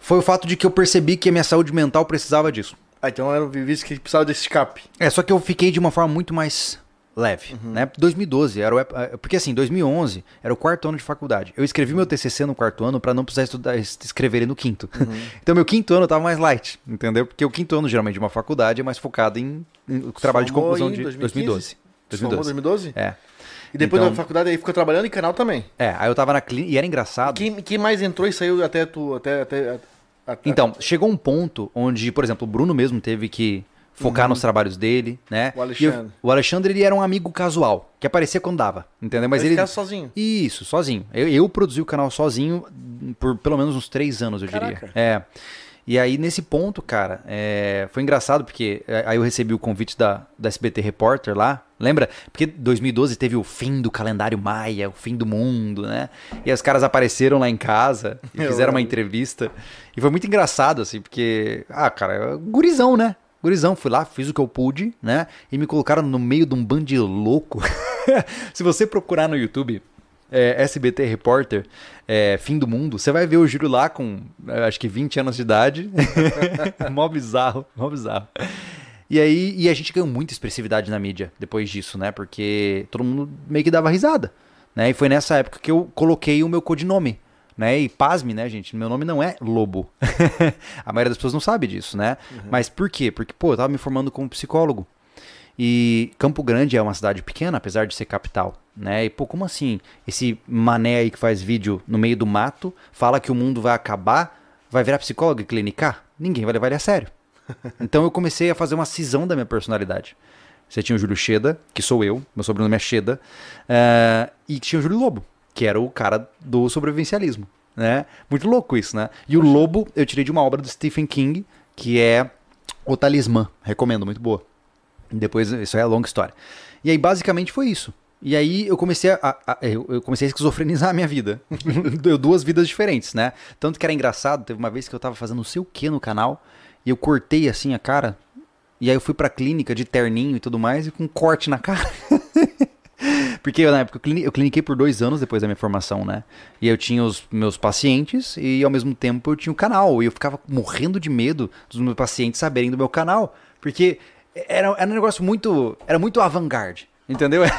foi o fato de que eu percebi que a minha saúde mental precisava disso. Ah, então era um que precisava desse escape. É, só que eu fiquei de uma forma muito mais leve, Uhum. né? 2012, era o, eh, porque assim, 2011 era o quarto ano de faculdade. Eu escrevi meu TCC no quarto ano pra não precisar estudar, es- escrever ele no quinto. Uhum. [laughs] Então meu quinto ano tava mais light, entendeu? Porque o quinto ano geralmente de uma faculdade é mais focado em, em trabalho de conclusão de 2015? 2012. Tu formou em 2012? É. E depois Então- da faculdade aí ficou trabalhando em canal também. É, aí eu tava na clínica e era engraçado. Quem, quem mais entrou e saiu até tu. Até, até, até- Então, chegou um ponto onde, por exemplo, o Bruno mesmo teve que focar nos trabalhos dele, né? Uhum. O E eu- Alexandre. o Alexandre, ele era um amigo casual, que aparecia quando dava, entendeu? Mas Ele ele... sozinho. Isso, sozinho. Eu, eu produzi o canal sozinho por pelo menos uns três anos, eu Caraca. diria. É. E aí, nesse ponto, cara, é, foi engraçado porque é, aí eu recebi o convite da, da SBT Repórter lá. Lembra? Porque 2012 teve o fim do calendário maia, o fim do mundo, né? E aí os caras apareceram lá em casa e [laughs] fizeram uma entrevista. E foi muito engraçado, assim, porque, ah, cara, gurizão, né? Gurizão, fui lá, fiz o que eu pude, né? E me colocaram no meio de um bando de louco. [laughs] Se você procurar no YouTube, é, SBT Repórter, é, Fim do Mundo, você vai ver o Júlio lá com, é, acho que 20 anos de idade. [laughs] mó bizarro, mó bizarro. E aí, e a gente ganhou muita expressividade na mídia depois disso, né? Porque todo mundo meio que dava risada, né? E foi nessa época que eu coloquei o meu codinome, né? E pasme, né, gente? Meu nome não é Lobo. [laughs] a maioria das pessoas não sabe disso, né? Mas por quê? Porque, pô, eu tava me formando como psicólogo. E Campo Grande é uma cidade pequena, apesar de ser capital, né? E pô, como assim? Esse mané aí que faz vídeo no meio do mato fala que o mundo vai acabar, vai virar psicólogo e clinicar, ninguém vai levar ele a sério. [laughs] Então eu comecei a fazer uma cisão da minha personalidade. Você tinha o Júlio Cheda, que sou eu, meu sobrenome é Cheda, eh, e tinha o Júlio Lobo, que era o cara do sobrevivencialismo, né? Muito louco isso, né? E o Lobo eu tirei de uma obra do Stephen King, que é O Talismã, recomendo, muito boa. Depois, isso é longa história. E aí basicamente foi isso. E aí eu comecei a, a- eu comecei a esquizofrenizar a minha vida. [laughs] Deu duas vidas diferentes, né? Tanto que era engraçado, teve uma vez que eu tava fazendo não sei o que no canal, e eu cortei assim a cara, e aí eu fui pra clínica de terninho e tudo mais, e com um corte na cara. [laughs] Porque eu, na época eu, clini- eu cliniquei por dois anos depois da minha formação, né? E eu tinha os meus pacientes e ao mesmo tempo eu tinha o canal. E eu ficava morrendo de medo dos meus pacientes saberem do meu canal. Porque era, era um negócio muito. Era muito avant-garde, entendeu? [laughs]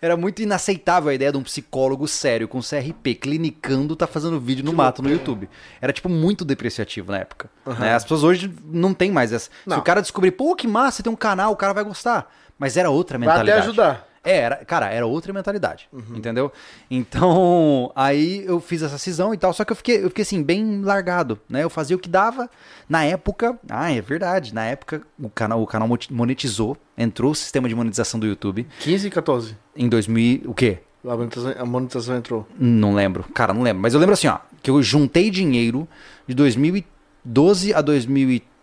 Era muito inaceitável a ideia de um psicólogo sério com CRP clinicando tá fazendo vídeo no mato no YouTube. Era tipo muito depreciativo na época. né? As pessoas hoje não tem mais essa. Se Não. o cara descobrir, pô, que massa, tem um canal, o cara vai gostar. Mas era outra Vai até mentalidade. ajudar. É, era, cara, era outra mentalidade, entendeu? Então, aí eu fiz essa cisão e tal, só que eu fiquei, eu fiquei assim, bem largado, né? Eu fazia o que dava. Na época, ah, é verdade, na época o canal, o canal monetizou, entrou o sistema de monetização do YouTube 15 e 14. em 2000, o quê? A monetização, a monetização entrou. Não lembro, cara, não lembro. Mas eu lembro assim, ó, que eu juntei dinheiro de 2012 a 2013,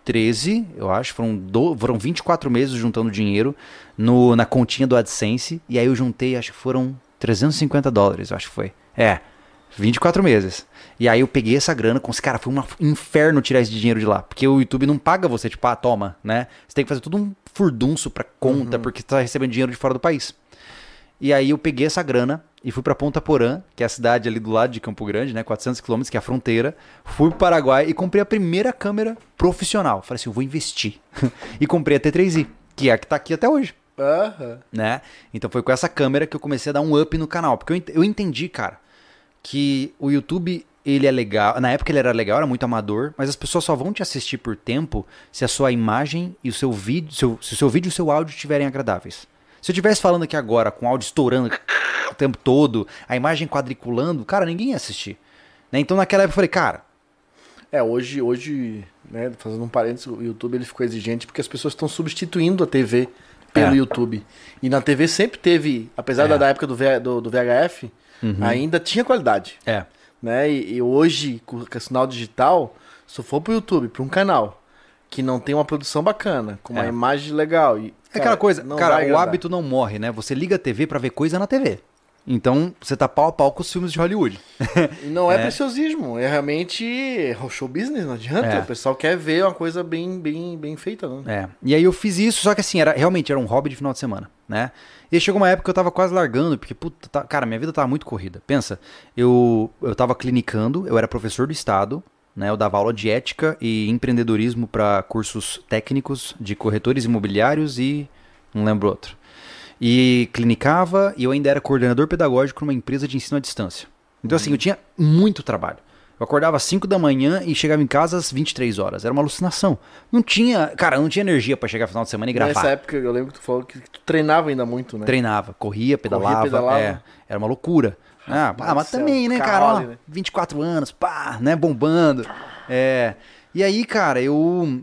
eu acho, foram, do, foram 24 meses juntando dinheiro no, na continha do AdSense, e aí eu juntei, acho que foram 350 dólares, eu acho que foi. É, 24 meses. E aí eu peguei essa grana com esse cara, foi um inferno tirar esse dinheiro de lá, porque o YouTube não paga você, tipo, ah, toma, né? Você tem que fazer tudo um furdunço pra conta, porque você tá recebendo dinheiro de fora do país. E aí eu peguei essa grana e fui pra Ponta Porã, que é a cidade ali do lado de Campo Grande, né, 400 quilômetros, que é a fronteira. Fui pro Paraguai e comprei a primeira câmera profissional. Falei assim, eu vou investir. [laughs] e comprei a T3i, que é a que tá aqui até hoje, Aham. né? Então foi com essa câmera que eu comecei a dar um up no canal, porque eu, ent- eu entendi, cara, que o YouTube ele é legal. Na época ele era legal, era muito amador, mas as pessoas só vão te assistir por tempo se a sua imagem e o seu vídeo, seu- se o seu vídeo e o seu áudio estiverem agradáveis. Se eu estivesse falando aqui agora com o áudio estourando o tempo todo, a imagem quadriculando, cara, ninguém ia assistir. Né? Então naquela época eu falei, cara, É, hoje, hoje, né, fazendo um parênteses, o YouTube ele ficou exigente porque as pessoas estão substituindo a TV pelo É. YouTube. E na TV sempre teve, apesar É. da, da época do, V- do, do VHF, ainda tinha qualidade. é, Né? E, e hoje, com o sinal digital, se eu for pro YouTube, pra um canal que não tem uma produção bacana, com uma É. imagem legal. E, É aquela coisa, não cara, o hábito não morre, né? Você liga a TV pra ver coisa na TV. Então, você tá pau a pau com os filmes de Hollywood. Não é, [laughs] É. preciosismo, é realmente show business, não adianta. É. O pessoal quer ver uma coisa bem, bem, bem feita, né? É. E aí eu fiz isso, só que assim, era realmente era um hobby de final de semana, né? E chegou uma época que eu tava quase largando, porque, puta, tá- cara, minha vida tava muito corrida. Pensa, eu, eu tava clinicando, eu era professor do estado, né? Eu dava aula de ética e empreendedorismo para cursos técnicos de corretores imobiliários e não lembro outro. E clinicava e eu ainda era coordenador pedagógico numa empresa de ensino à distância. Então, assim, eu tinha muito trabalho. Eu acordava às 5 da manhã e chegava em casa às 23 horas. Era uma alucinação. Não tinha, cara, não tinha energia pra chegar no final de semana e gravar. Nessa época eu lembro que tu falou que tu treinava ainda muito, né? Treinava, corria, pedalava, pedalava. é, era uma loucura. Ah, ah, mas também, né, cara? Carole, ó, né? 24 anos, pá, né, bombando. É. E aí, cara, eu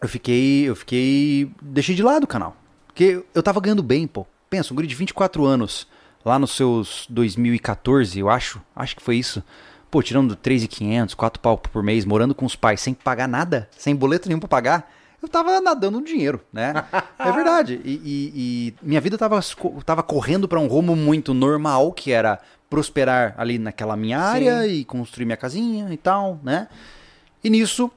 eu fiquei, eu fiquei, deixei de lado o canal. Porque eu tava ganhando bem, pô. Pensa, um guri de 24 anos, lá nos seus 2014, eu acho, acho que foi isso. Pô, tirando 3.500, 4 pau por mês, morando com os pais, sem pagar nada, sem boleto nenhum pra pagar, eu tava nadando no dinheiro, né? é verdade. E, e- e minha vida tava, tava correndo pra um rumo muito normal, que era prosperar ali naquela minha área e construir minha casinha e tal, né? E nisso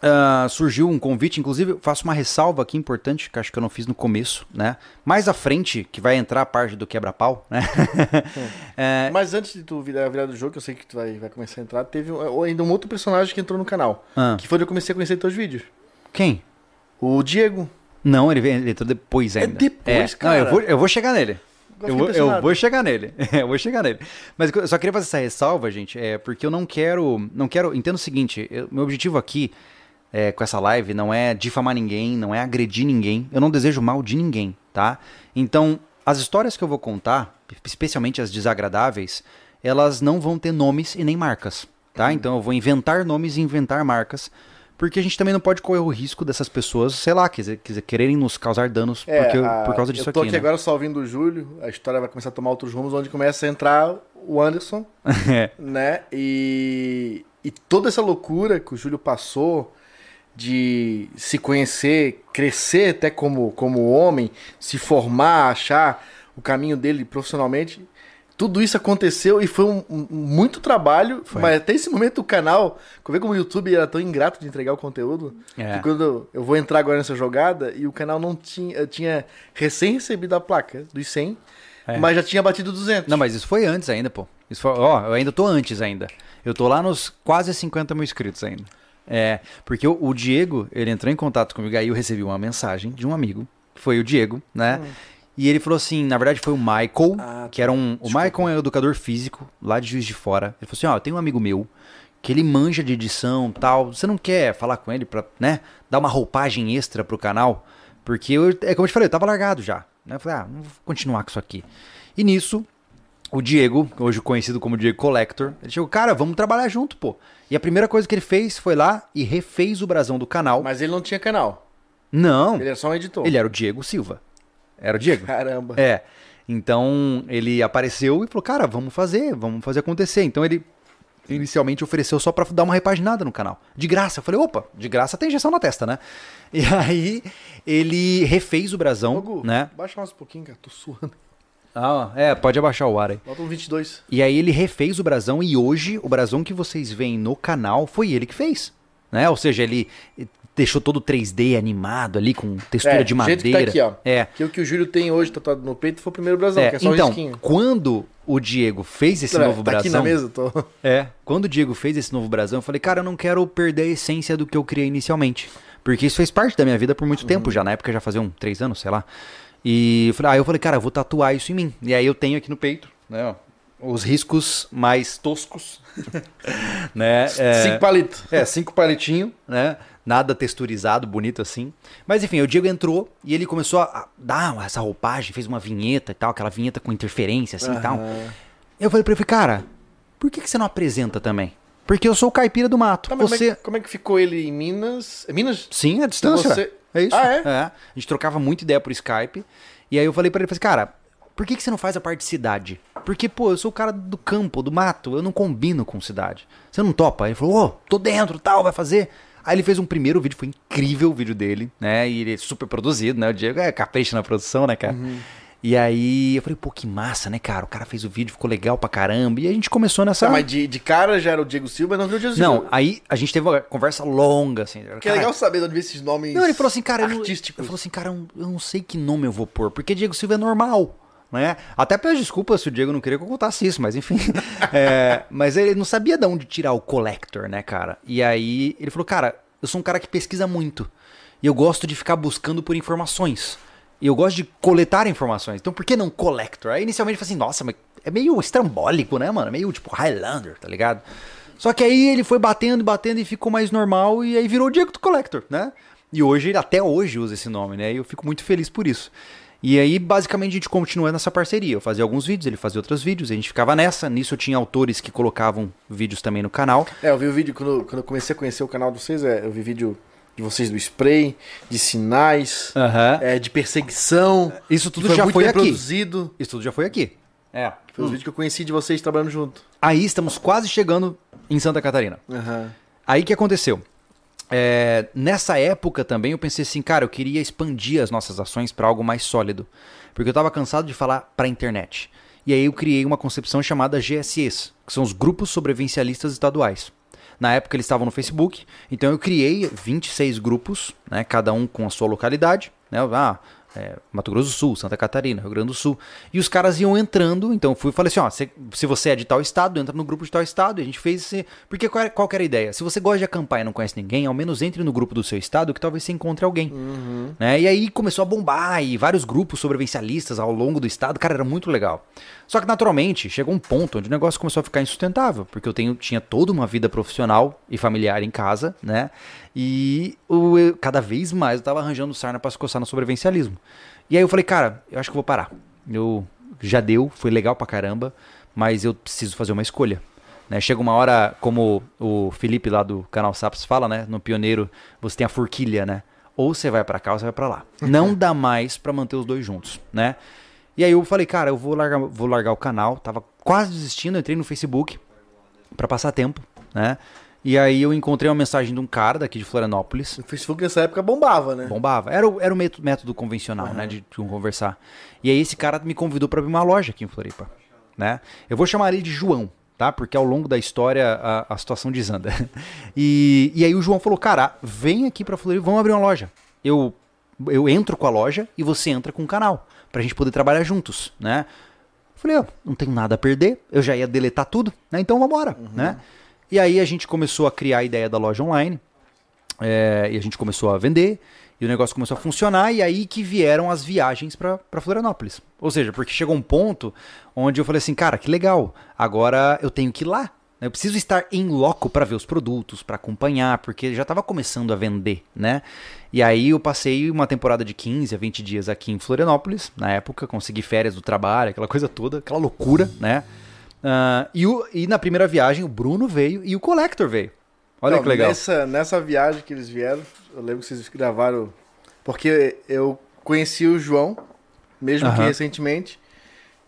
ah, surgiu um convite, inclusive eu faço uma ressalva aqui importante, que acho que eu não fiz no começo, né? Mais à frente, que vai entrar a parte do quebra-pau, né? [laughs] É, Mas antes de tu virar, virar do jogo, que eu sei que tu vai, vai começar a entrar, teve um- ainda um outro personagem que entrou no canal. ah, Que foi onde eu comecei a conhecer teus vídeos. quem? O Diego. Não, ele, ele entrou depois É ainda. depois, Não, eu cara. vou, eu vou chegar nele. Eu eu vou chegar nele. [laughs] eu vou chegar nele. Mas eu só queria fazer essa ressalva, gente, é porque eu não quero. Não quero. Entenda o seguinte: eu- meu objetivo aqui é, com essa live não é difamar ninguém, não é agredir ninguém. Eu não desejo mal de ninguém, tá? Então, as histórias que eu vou contar, especialmente as desagradáveis, elas não vão ter nomes e nem marcas, tá? Então eu vou inventar nomes e inventar marcas porque a gente também não pode correr o risco dessas pessoas, sei lá, quiser, quiser quererem nos causar danos porque, É, a- por causa disso eu tô aqui, aqui, né? agora só ouvindo o Júlio, a história vai começar a tomar outros rumos, onde começa a entrar o Anderson, [laughs] É. né? E, e toda essa loucura que o Júlio passou de se conhecer, crescer até como, como homem, se formar, achar o caminho dele profissionalmente. Tudo isso aconteceu e foi um, um- muito trabalho, Foi. mas até esse momento o canal, eu ver como o YouTube era tão ingrato de entregar o conteúdo, É. que quando eu vou entrar agora nessa jogada e o canal não tinha, eu tinha recém recebido a placa dos 100, É. mas já tinha batido 200. Não, mas isso foi antes ainda, pô. Isso foi, ó, eu ainda tô antes ainda. Eu tô lá nos quase 50 mil inscritos ainda. É, porque o, o Diego, ele entrou em contato comigo, aí eu recebi uma mensagem de um amigo, que foi o Diego, né? E ele falou assim, na verdade foi o Michael, Ah, tá. que era um... O Michael é educador físico, lá de Juiz de Fora. Ele falou assim, ó, eu tenho um amigo meu, que ele manja de edição tal, você não quer falar com ele pra, né, dar uma roupagem extra pro canal? Porque, eu, é como eu te falei, eu tava largado já. Né? Eu falei, ah, não vou continuar com isso aqui. E nisso, o Diego, hoje conhecido como Diego Collector, ele chegou, cara, vamos trabalhar junto, pô. E a primeira coisa que ele fez foi lá e refez o brasão do canal. Mas ele não tinha canal. Não, Ele era só um editor. ele era o Diego Silva. Era o Diego. Caramba. É. Então ele apareceu e falou, cara, vamos fazer, vamos fazer acontecer. Então ele inicialmente ofereceu só pra dar uma repaginada no canal. De graça. Eu falei, opa, de graça tem injeção na testa, né? [laughs] E aí ele refez o brasão, Gu, né? Baixa mais um pouquinho, cara. Tô suando. Ah, é, pode abaixar o ar aí. Bota um 22. E aí ele refez o brasão e hoje o brasão que vocês veem no canal foi ele que fez. Né? Ou seja, ele deixou todo 3D animado ali com textura É, de do jeito que tá madeira. aqui, ó. É. Que o que o Júlio tem hoje tatuado no peito foi o primeiro brasão, É, que é só então, quando o Diego fez esse novo tá aqui brasão, na mesa, tô. é, quando o Diego fez esse novo brasão, eu falei, cara, eu não quero perder a essência do que eu criei inicialmente, porque isso fez parte da minha vida por muito Uhum. tempo já, na época já faziam três anos, sei lá. E eu falei, aí eu falei, cara, eu vou tatuar isso em mim. E aí eu tenho aqui no peito, né, ó, os riscos mais toscos, [laughs] né? é- Cinco palitos. é, cinco palitinhos, né? Nada texturizado, bonito assim. Mas enfim, o Diego entrou e ele começou a dar essa roupagem, fez uma vinheta e tal, aquela vinheta com interferência assim e tal. Eu falei pra ele, cara, por que, que você não apresenta também? Porque eu sou o caipira do mato. Tá, mas você. como, é, que- como é que ficou ele em Minas? É Minas? Sim, a distância. Você- É isso. Ah, é? A gente trocava muita ideia por Skype. E aí eu falei pra ele, falei, assim, cara, por que, que você não faz a parte de cidade? Porque, pô, eu sou o cara do campo, do mato, eu não combino com cidade. Você não topa? Ele falou, ô, tô dentro, tal, vai fazer. Aí ele fez um primeiro vídeo, foi incrível o vídeo dele, né? E ele é super produzido, né? O Diego é capricha na produção, né, cara? Uhum. E aí eu falei, pô, que massa, né, cara? O cara fez o vídeo, ficou legal pra caramba. E a gente começou nessa. Tá, mas de, de cara já era o Diego Silva, não viu o Diego Não, Silva. aí a gente teve uma conversa longa, assim. Que é Cara, legal saber de onde vem esses nomes não, ele falou assim, cara, não- artísticos. eu falou assim, cara, não- eu não sei que nome eu vou pôr, porque Diego Silva é normal, né? Até peço desculpas se o Diego não queria que eu contasse isso, mas enfim. [laughs] É, mas ele não sabia de onde tirar o collector, né, cara? E aí ele falou, cara, eu sou um cara que pesquisa muito e eu gosto de ficar buscando por informações. E eu gosto de coletar informações. Então por que não collector? Aí inicialmente eu falei assim, nossa, mas é meio estrambólico, né, mano? Meio tipo Highlander, tá ligado? Só que aí ele foi batendo batendo e ficou mais normal e aí virou o Diego do Collector, né? E hoje, até hoje usa esse nome, né? E eu fico muito feliz por isso. E aí, basicamente, a gente continua nessa parceria. Eu fazia alguns vídeos, ele fazia outros vídeos, a gente ficava nessa. Nisso eu tinha autores que colocavam vídeos também no canal. É, eu vi o vídeo quando, quando eu comecei a conhecer o canal de vocês, é, eu vi vídeo de vocês do spray, de sinais, Aham. é, de perseguição. Isso tudo já muito foi bem aqui. produzido. Isso tudo já foi aqui. É. Foi os vídeos que eu conheci de vocês trabalhando junto. Aí estamos quase chegando em Santa Catarina. Aham. Aí que aconteceu? É, nessa época também eu pensei assim, cara, eu queria expandir as nossas ações para algo mais sólido, porque eu tava cansado de falar para internet. E aí eu criei uma concepção chamada GSEs, que são os grupos sobrevivencialistas estaduais. Na época eles estavam no Facebook, então eu criei 26 grupos, né, cada um com a sua localidade, né, ah, é, Mato Grosso do Sul, Santa Catarina, Rio Grande do Sul. E os caras iam entrando, então eu fui e falei assim, ó, se, se você é de tal estado, entra no grupo de tal estado. E a gente fez esse... Porque qual, qual que era a ideia? Se você gosta de acampar e não conhece ninguém, ao menos entre no grupo do seu estado, que talvez você encontre alguém. Né? E aí começou a bombar, e vários grupos sobrevivencialistas ao longo do estado. Cara, era muito legal. Só que naturalmente, chegou um ponto onde o negócio começou a ficar insustentável, porque eu tenho, tinha toda uma vida profissional e familiar em casa, né? E eu- cada vez mais eu tava arranjando sarna pra se coçar no sobrevivencialismo. E aí eu falei, cara, eu acho que eu vou parar. Eu já deu, foi legal pra caramba, mas eu preciso fazer uma escolha. Né? Chega uma hora, como o Felipe lá do canal Saps fala, né? No Pioneiro, você tem a forquilha, né? Ou você vai pra cá ou você vai pra lá. [laughs] Não dá mais pra manter os dois juntos, né? E aí eu falei, cara, eu vou largar, vou largar o canal. Tava quase desistindo, entrei no Facebook pra passar tempo, né? E aí eu encontrei uma mensagem de um cara daqui de Florianópolis. O Facebook nessa época bombava, né? Bombava. Era o, era o método, convencional, né? De, de conversar. E aí esse cara me convidou pra abrir uma loja aqui em Floripa, né? Eu vou chamar ele de João, tá? Porque ao longo da história a, a situação desanda. [laughs] E, e aí o João falou, cara, vem aqui pra Floripa, vamos abrir uma loja. Eu, eu entro com a loja e você entra com o canal. Pra gente poder trabalhar juntos, né? Falei, ó, não tenho nada a perder, eu já ia deletar tudo, né? Então vambora, né? E aí a gente começou a criar a ideia da loja online, é, e a gente começou a vender, e o negócio começou a funcionar, e aí que vieram as viagens pra Florianópolis. Ou seja, porque chegou um ponto onde eu falei assim, cara, que legal, agora eu tenho que ir lá. Eu preciso estar em loco para ver os produtos, para acompanhar, porque já estava começando a vender, né? E aí eu passei uma temporada de 15 a 20 dias aqui em Florianópolis, na época, consegui férias do trabalho, aquela coisa toda, aquela loucura, né? Ah, e, o- e na primeira viagem o Bruno veio e o Collector veio. Olha Não, que legal. Nessa, nessa viagem que eles vieram, eu lembro que vocês gravaram. Porque eu conheci o João, mesmo que recentemente,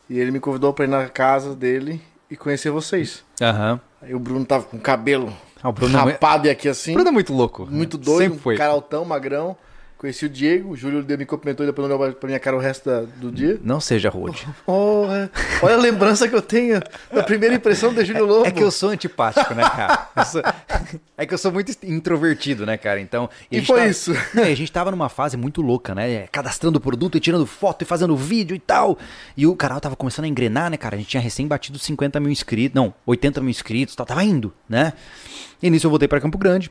e ele me convidou pra ir na casa dele e conhecer vocês. Aham. Aí o Bruno tava com o cabelo Ah, é, rapado e aqui assim, o Bruno é muito louco. muito doido, Sempre foi. um cara altão, magrão. Conheci o Diego, o Júlio me cumprimentou e depois não olhou pra minha cara o resto da- do dia. Não seja rude. [laughs] Porra, olha a lembrança que eu tenho da primeira impressão de Júlio Lobo. É que eu sou antipático, né, cara? Sou- [laughs] É que eu sou muito introvertido, né, cara? Então. E gente foi tava- isso. [laughs] Não, e a gente tava numa fase muito louca, né? Cadastrando o produto e tirando foto e fazendo vídeo e tal. E o canal tava começando a engrenar, né, cara? A gente tinha recém batido 50 mil inscritos. Não, 80 mil inscritos, tal, tava indo, né? E nisso eu voltei pra Campo Grande.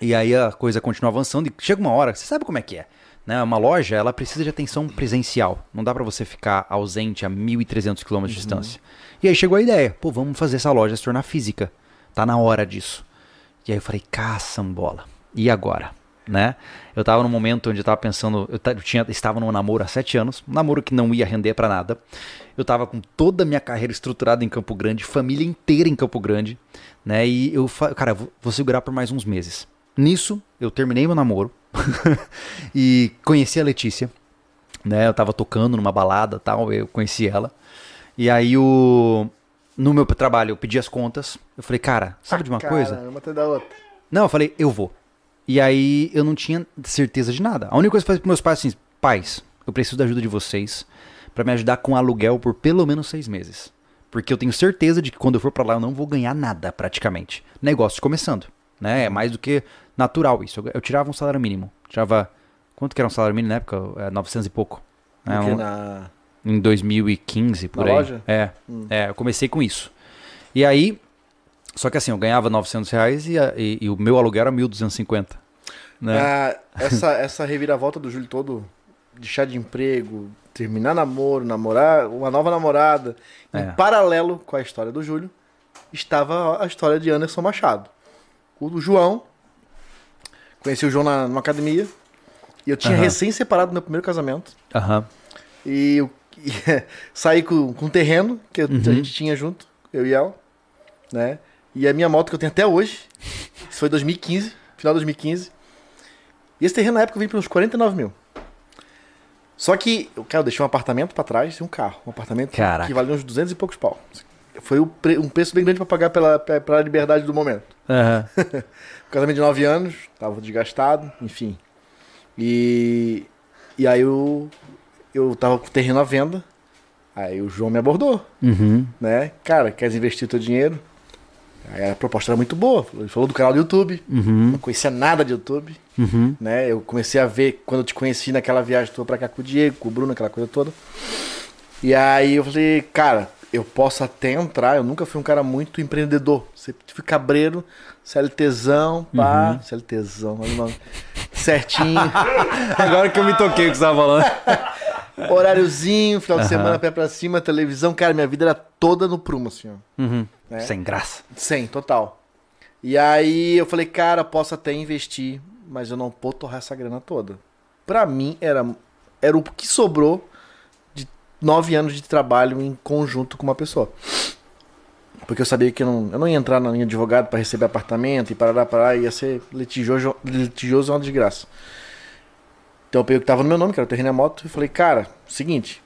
E aí a coisa continua avançando e chega uma hora, você sabe como é que é. Né? Uma loja, ela precisa de atenção presencial. Não dá pra você ficar ausente a 1.300 km de distância. E aí chegou a ideia, pô, vamos fazer essa loja se tornar física. Tá na hora disso. E aí eu falei, caçambola. E agora? Né? Eu tava num momento onde eu tava pensando, eu, eu tinha, estava num namoro há sete anos, um namoro que não ia render pra nada. Eu tava com toda a minha carreira estruturada em Campo Grande, família inteira em Campo Grande, né? E eu, cara, vou segurar por mais uns meses. Nisso, eu terminei meu namoro [laughs] e conheci a Letícia, né? Eu tava tocando numa balada, tal, eu conheci ela. E aí o no meu trabalho eu pedi as contas. Eu falei, cara, sabe de uma coisa? Cara, uma atrás da outra. Não, eu falei, eu vou. E aí eu não tinha certeza de nada. A única coisa que eu falei pros meus pais assim, pais, eu preciso da ajuda de vocês pra me ajudar com aluguel por pelo menos seis meses. Porque eu tenho certeza de que quando eu for pra lá eu não vou ganhar nada praticamente. Negócio começando, né? É mais do que natural isso. Eu, eu tirava um salário mínimo. Tirava, quanto que era um salário mínimo na época? É, 900 e pouco. É, um- na... em 2015, por Na aí. loja? É, Hum. é, eu comecei com isso. E aí, só que assim, eu ganhava 900 reais e, e- e o meu aluguel era 1.250. Né? Ah, essa, essa reviravolta do Júlio todo, deixar de emprego, terminar namoro, namorar, uma nova namorada, É. em paralelo com a história do Júlio, estava a história de Anderson Machado. O João, conheci o João na, numa academia, e eu tinha Aham. recém separado do meu primeiro casamento, Aham. e eu e [laughs] saí com, com um terreno que eu- Uhum. a gente tinha junto, eu e ela, né? E a minha moto que eu tenho até hoje, isso foi 2015, final de 2015. E esse terreno na época eu vendi por uns 49 mil. Só que, eu, cara, eu deixei um apartamento pra trás e um carro. Um apartamento Caraca. que valia uns 200 e poucos pau. Foi um preço bem grande pra pagar pela, pe- pela liberdade do momento. Aham. [laughs] Casamento de 9 anos, tava desgastado, enfim. E, e aí eu, eu tava com o terreno à venda. Aí o João me abordou, Uhum. né? Cara, queres investir teu dinheiro? Aí a proposta era muito boa. Ele falou do canal do YouTube. Uhum. Não conhecia nada de YouTube, Uhum. né? Eu comecei a ver quando eu te conheci naquela viagem tua pra cá com o Diego, com o Bruno, aquela coisa toda. E aí eu falei, cara, eu posso até entrar. Eu nunca fui um cara muito empreendedor. Sempre fui cabreiro, CLTzão, pá, CLTzão, olha o nome. certinho. [laughs] Agora que eu me toquei o que você tava falando. [laughs] Horáriozinho, final de Aham. semana, pé pra cima, televisão. Cara, minha vida era toda no prumo, assim, ó. Uhum. É. Sem graça. 100, total. E aí eu falei, cara, posso até investir, mas eu não vou torrar essa grana toda. Pra mim, era, era o que sobrou de nove anos de trabalho em conjunto com uma pessoa. Porque eu sabia que eu não, eu não ia entrar na linha de advogado para receber apartamento e parar, parar, ia ser litigioso, litigioso é uma desgraça. Então eu peguei o que tava no meu nome, que era o terreno e a moto, e falei, cara, seguinte,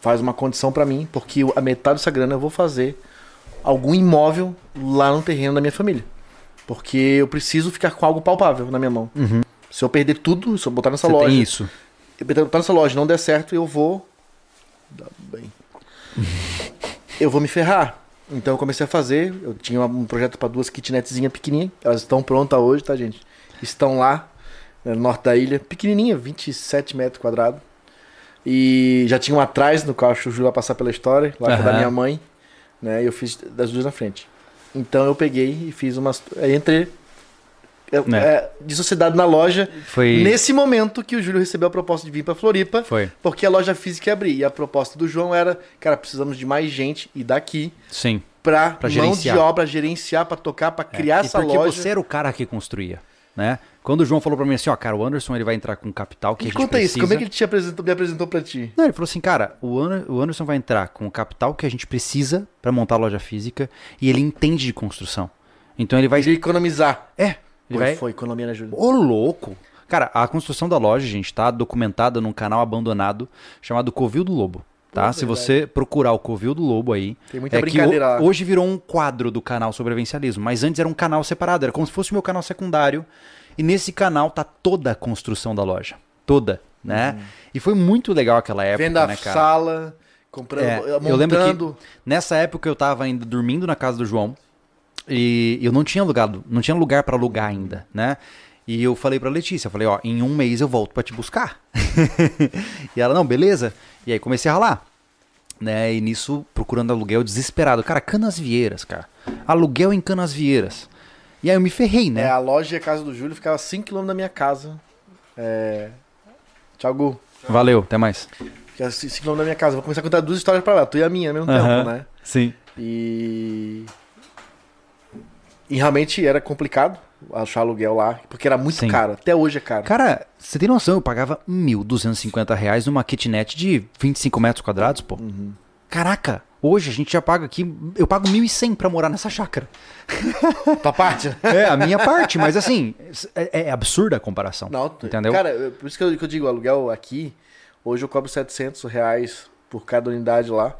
faz uma condição para mim, porque a metade dessa grana eu vou fazer algum imóvel lá no terreno da minha família. Porque eu preciso ficar com algo palpável na minha mão. Uhum. Se eu perder tudo, se eu botar nessa Você loja, tem isso. eu botar nessa loja não der certo, eu vou. Eu vou me ferrar. Então eu comecei a fazer. Eu tinha um projeto para duas kitnetzinhas pequenininhas. Elas estão prontas hoje, tá, gente? Estão lá, né, no norte da ilha. Pequenininha, 27 metros quadrados. E já tinha um atrás, no qual acho que o Júlio vai passar pela história, lá é da minha mãe. Né, e eu fiz das duas na frente. Então eu peguei e fiz umas. Aí entrei. É, Né. é, de sociedade na loja. Foi. Nesse momento que o Júlio recebeu a proposta de vir pra Floripa, Foi. porque a loja física ia abrir. E a proposta do João era, cara, precisamos de mais gente e daqui Sim. pra, Pra mão gerenciar. de obra, gerenciar, pra tocar, pra criar e essa porque loja. você era o cara que construía, né? Quando o João falou pra mim assim, ó, cara, o Anderson ele vai entrar com capital que Me a gente conta precisa. isso, como é que ele te apresentou, me apresentou pra ti? Não, ele falou assim, cara, o Ander- o Anderson vai entrar com o capital que a gente precisa pra montar a loja física e ele entende de construção. Então ele vai... Ele economizar. É, Foi, foi economia, né, Júlio? Ô, louco! Cara, a construção da loja, gente, tá documentada num canal abandonado chamado Covil do Lobo. Tá? Se você procurar o Covil do Lobo aí. Tem muita é que brincadeira lá. hoje virou um quadro do canal sobrevivencialismo, mas antes era um canal separado, era como se fosse o meu canal secundário. E nesse canal tá toda a construção da loja. Toda, né? E foi muito legal aquela época, Vendo a né, cara? sala, comprando, É, montando. eu lembro que nessa época eu tava ainda dormindo na casa do João e eu não tinha alugado, não tinha lugar pra alugar ainda, né? E eu falei pra Letícia, eu falei, ó, em um mês eu volto pra te buscar. [laughs] e ela, não, beleza. E aí comecei a ralar, né? E nisso procurando aluguel desesperado. Cara, Canas Vieiras, cara. Aluguel em Canas Vieiras. E aí eu me ferrei, né? É, a loja e a casa do Júlio ficava 5km da minha casa. É... Tchau, Gu. Valeu, até mais. Ficava 5km da minha casa. Vou começar a contar duas histórias pra lá, tu e a minha ao mesmo Aham. tempo, né? Sim. E... E realmente era complicado achar aluguel lá, porque era muito Sim. caro. Até hoje é caro. Cara, você tem noção, eu pagava 1.250 reais numa kitnet de 25 metros quadrados, pô. Caraca, hoje a gente já paga aqui, eu pago 1.100 pra morar nessa chácara. [laughs] Tua parte? né? É, a minha parte, mas assim, é, é absurda a comparação. Não, Entendeu? Cara, eu- por isso que eu, que eu digo, aluguel aqui, hoje eu cobro 700 reais por cada unidade lá.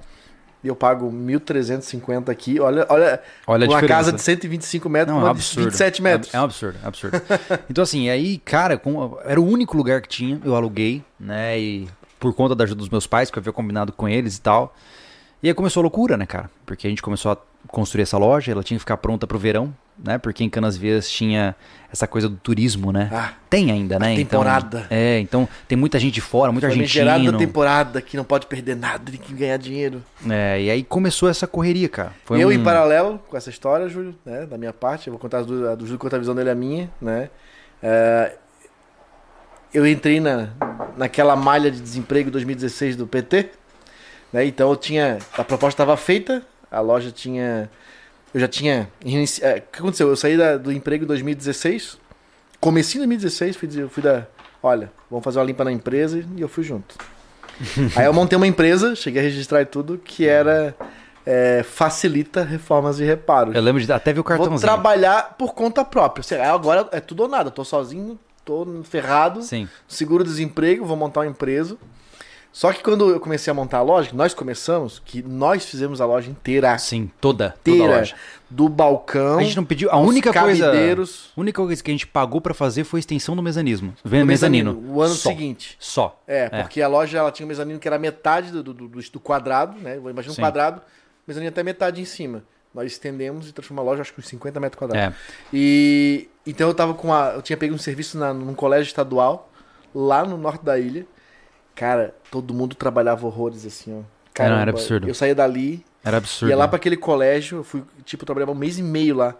E eu pago 1.350 aqui. Olha, olha, Olha uma diferença. casa de 125 metros, Não, é um uma de absurdo. 27 metros. É, é um absurdo, é um absurdo. [laughs] Então, assim, aí, cara, com- era o único lugar que tinha, eu aluguei, né? E por conta da ajuda dos meus pais, que eu havia combinado com eles e tal. E aí começou a loucura, né, cara? Porque a gente começou a construir essa loja, ela tinha que ficar pronta pro verão, né? Porque em Canas Vias tinha essa coisa do turismo, né? Ah, Tem ainda, né? temporada. Então, é, então tem muita gente de fora, muito famigerada argentino. temporada que não pode perder nada, tem que ganhar dinheiro. É, e aí começou essa correria, cara. Foi eu, um... em paralelo com essa história, Júlio, né, da minha parte, eu vou contar as duas, a do Júlio conta a visão dele, a minha, né? É, eu entrei na, naquela malha de desemprego 2016 do PT, né? Então eu tinha, a proposta estava feita, a loja tinha, eu já tinha, inici- é, o que aconteceu? Eu saí da- do emprego em 2016, comecei em 2016, fui, fui da, olha, vamos fazer uma limpa na empresa e eu fui junto. [laughs] Aí eu montei uma empresa, cheguei a registrar e tudo, que era é, facilita reformas e reparos. Eu lembro de até ver o Vou cartãozinho. trabalhar por conta própria. Sei lá, agora é tudo ou nada. Tô sozinho, tô ferrado, Sim. seguro-desemprego, vou montar uma empresa. Só que quando eu comecei a montar a loja, nós começamos, que nós fizemos a loja inteira. Sim, toda, toda a Inteira. loja. Do balcão. A gente não pediu. A única coisa. A única coisa que a gente pagou pra fazer foi a extensão do mesanismo. Vem mezanino. O ano Só. seguinte. Só. É, porque a loja ela tinha um mezanino que era metade do, do, do, do quadrado, né? Imagina um Sim. quadrado, mezanino até metade em cima. Nós estendemos e transformamos a loja, acho que uns 50 metros quadrados. É. E então eu tava com a. Eu tinha pego um serviço na, num colégio estadual, lá no norte da ilha. Cara, todo mundo trabalhava horrores assim, ó. Caramba, era absurdo. Eu saía dali, Era absurdo. ia lá pra aquele colégio, eu fui, tipo, trabalhava um mês e meio lá.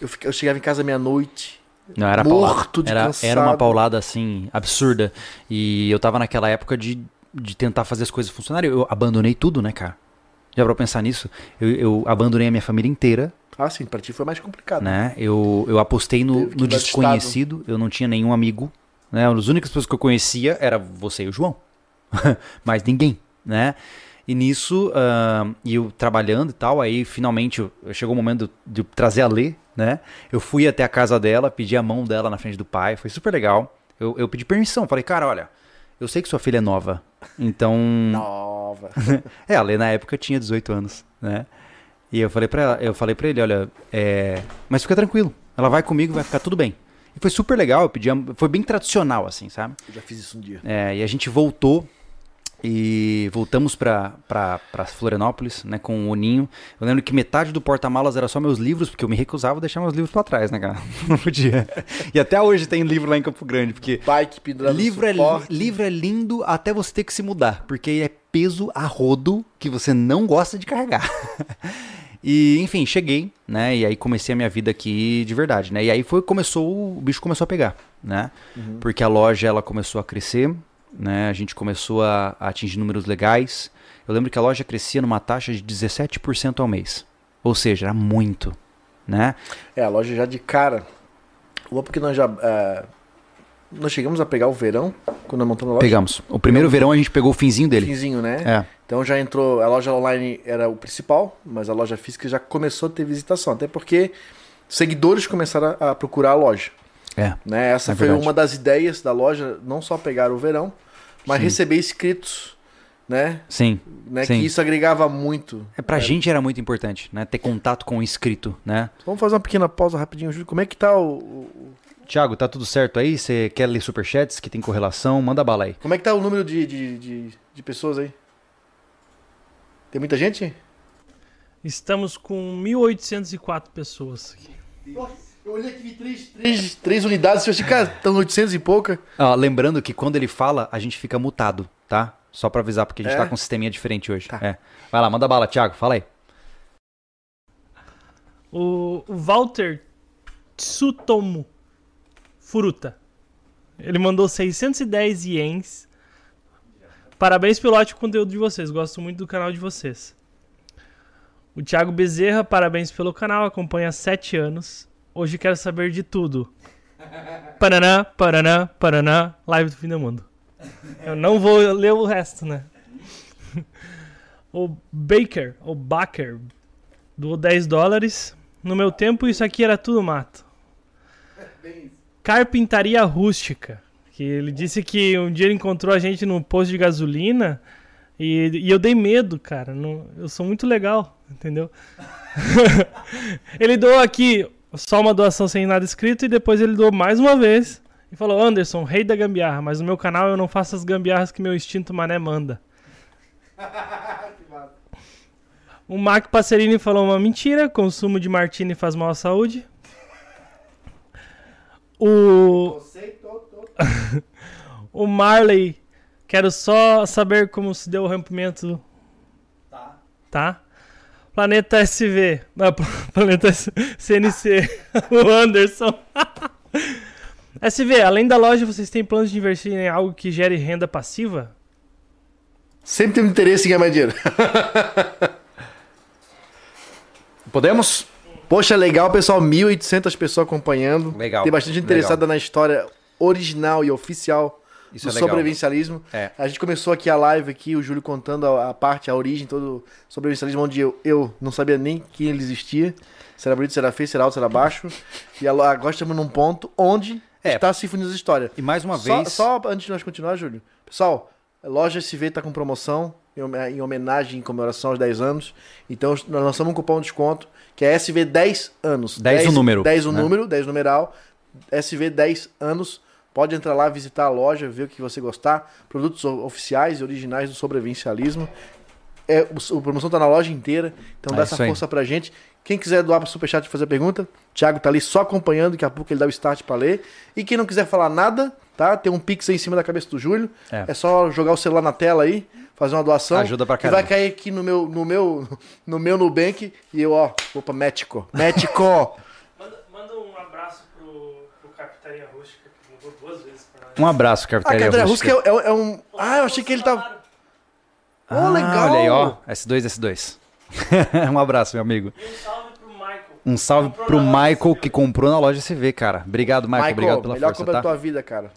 Eu, fica- eu chegava em casa meia-noite. Não, era morto paulada. de era, cansado. era uma paulada assim, absurda. E eu tava naquela época de, de tentar fazer as coisas funcionarem. Eu abandonei tudo, né, cara? Já pra pensar nisso? Eu, eu abandonei a minha família inteira, Ah, sim, pra ti foi mais complicado. né? Eu, eu apostei no, no desconhecido. Eu não tinha nenhum amigo. Né? As únicas pessoas que eu conhecia era você e o João. [laughs] Mais ninguém, né? E nisso, ah, e eu trabalhando e tal, aí finalmente chegou o momento de eu trazer a Lê, né? Eu fui até a casa dela, pedi a mão dela na frente do pai, foi super legal. Eu, eu pedi permissão, falei, cara, olha, eu sei que sua filha é nova, então... [laughs] Nova. [laughs] É, a Lê na época tinha 18 anos, né? E eu falei pra, ela, eu falei pra ele, olha, é... mas fica tranquilo, ela vai comigo, vai ficar tudo bem. E foi super legal, eu pedi, a- foi bem tradicional, assim, sabe? Eu já fiz isso um dia. É, e a gente voltou e voltamos pra Florianópolis, né, com o Ninho. Eu lembro que metade do porta-malas era só meus livros, porque eu me recusava a deixar meus livros pra trás, né, cara? [laughs] Não podia. E até hoje tem livro lá em Campo Grande, porque Bike pendurado livro é, livro é lindo até você ter que se mudar, porque é peso a rodo que você não gosta de carregar. [laughs] E, enfim, cheguei, né? E aí comecei a minha vida aqui de verdade, né? E aí foi começou, o bicho começou a pegar, né? Uhum. Porque a loja ela começou a crescer, né? A gente começou a, a atingir números legais. Eu lembro que a loja crescia numa taxa de 17% ao mês. Ou seja, era muito, né? É, a loja já de cara. Bom, porque nós já. é, nós chegamos a pegar o verão quando nós montamos a loja. Pegamos. O primeiro verão a gente pegou o finzinho dele. Finzinho, né? É. Então já entrou. A loja online era o principal, mas a loja física já começou a ter visitação. Até porque seguidores começaram a, a procurar a loja. É. Né? Essa É foi verdade. uma das ideias da loja, não só pegar o verão, mas Sim. receber inscritos. Né? Sim. né? Sim. Que isso agregava muito. É, pra gente era muito importante, né? Ter contato com o inscrito, né? Vamos fazer uma pequena pausa rapidinho, Júlio. Como é que tá o- o, Tiago, tá tudo certo aí? Você quer ler superchats que tem correlação? Manda bala aí. Como é que tá o número de, de, de, de pessoas aí? Tem muita gente? Estamos com 1.804 pessoas aqui. Eu olhei aqui vi três, três, três unidades, eu achei, cara, estão 800 e pouca. Ó, lembrando que quando ele fala, a gente fica mutado, tá? Só pra avisar, porque a gente É? tá com um sisteminha diferente hoje. Tá. É. Vai lá, manda bala, Thiago, fala aí. O, o Walter Tsutomu Furuta. Ele mandou 610 ienes. Parabéns pelo ótimo conteúdo de vocês. Gosto muito do canal de vocês. O Thiago Bezerra, parabéns pelo canal. Acompanha há 7 anos. Hoje quero saber de tudo. Paraná, Paraná, Paraná. Live do fim do mundo. Eu não vou ler o resto, né? [laughs] O Baker, o Baker, doou 10 dólares. No meu tempo, isso aqui era tudo mato. Carpintaria rústica. Que ele disse que um dia ele encontrou a gente no posto de gasolina e, e eu dei medo, cara. Não- eu sou muito legal, entendeu? [laughs] ele doou aqui só uma doação sem nada escrito e depois ele doou mais uma vez e falou: Anderson, rei da gambiarra, mas no meu canal eu não faço as gambiarras que meu instinto mané manda. [laughs] O Mac Passerini falou uma mentira: consumo de martini faz mal à saúde. O, [laughs] o Marley, quero só saber como se deu o rompimento. Tá. Tá? Planeta SV. Não, [laughs] Planeta CNC. [laughs] o Anderson. [laughs] SV, além da loja, vocês têm planos de investir em algo que gere renda passiva? Sempre teve interesse em ganhar mais dinheiro. Podemos? Poxa, legal, pessoal. 1.800 pessoas acompanhando. Legal, Tem bastante interessada na história original e oficial Isso do é sobrevivencialismo. É. A gente começou aqui a live aqui, o Júlio contando a, a parte, a origem todo do sobrevivencialismo, onde eu, eu não sabia nem que ele existia. Se era bonito, se era feio, se era alto, se era baixo. E agora estamos num ponto onde É. está fundindo a história. E mais uma Só, vez. só antes de nós continuar, Júlio. Pessoal, a loja SV tá com promoção em home- em homenagem, em comemoração aos 10 anos. Então nós lançamos um cupom de desconto que é SV 10 anos. 10 o número, 10 o né? número, 10 numeral. SV 10 anos. Pode entrar lá, visitar a loja, ver o que você gostar. Produtos o- oficiais e originais do sobrevivencialismo. É, o, a promoção tá na loja inteira. Então É dá essa aí. força pra gente. Quem quiser doar para Superchat e fazer pergunta, Thiago tá ali só acompanhando, daqui a pouco ele dá o start para ler. E quem não quiser falar nada, tá? Tem um pix aí em cima da cabeça do Júlio. É. É, só jogar o celular na tela aí, fazer uma doação. Ajuda pra Que vai caramba. cair aqui no meu, no meu, [laughs] no meu Nubank e eu, ó, vou pra México. México! [laughs] Manda, manda um abraço pro, pro Capitaria Rústica, que mandou duas vezes pra nós. Um abraço, ah, Carpintaria Cadê Rústica. Rústica é, é- é um. Ah, eu achei que ele tava. Ah, Oh, legal! Olha aí, ó. S2, S2. [laughs] um abraço, meu amigo. E um salve pro Michael. Um salve pro Michael que comprou na loja SV, cara. Obrigado, Michael. Michael, obrigado pela melhor força, compra tá? da tua vida, cara.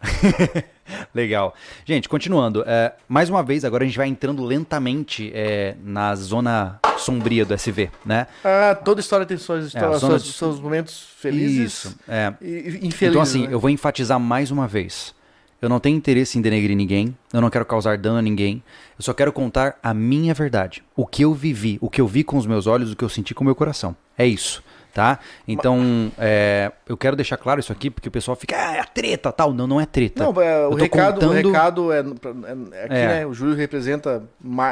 [laughs] Legal. Gente, continuando. é, mais uma vez, agora a gente vai entrando lentamente é, na zona sombria do SV, né? Ah, toda história tem suas a histórias, zona seus, de- seus momentos felizes Isso. É. e e infelizes. Então, assim, né? eu vou enfatizar mais uma vez. Eu não tenho interesse em denegrir ninguém, eu não quero causar dano a ninguém, eu só quero contar a minha verdade. O que eu vivi, o que eu vi com os meus olhos, o que eu senti com o meu coração. É isso, tá? Então, é, eu quero deixar claro isso aqui, porque o pessoal fica, ah, é a treta, tal. Não, não é treta. Não, é, o, recado, o contando- recado é, é, é aqui, É. né? O Júlio representa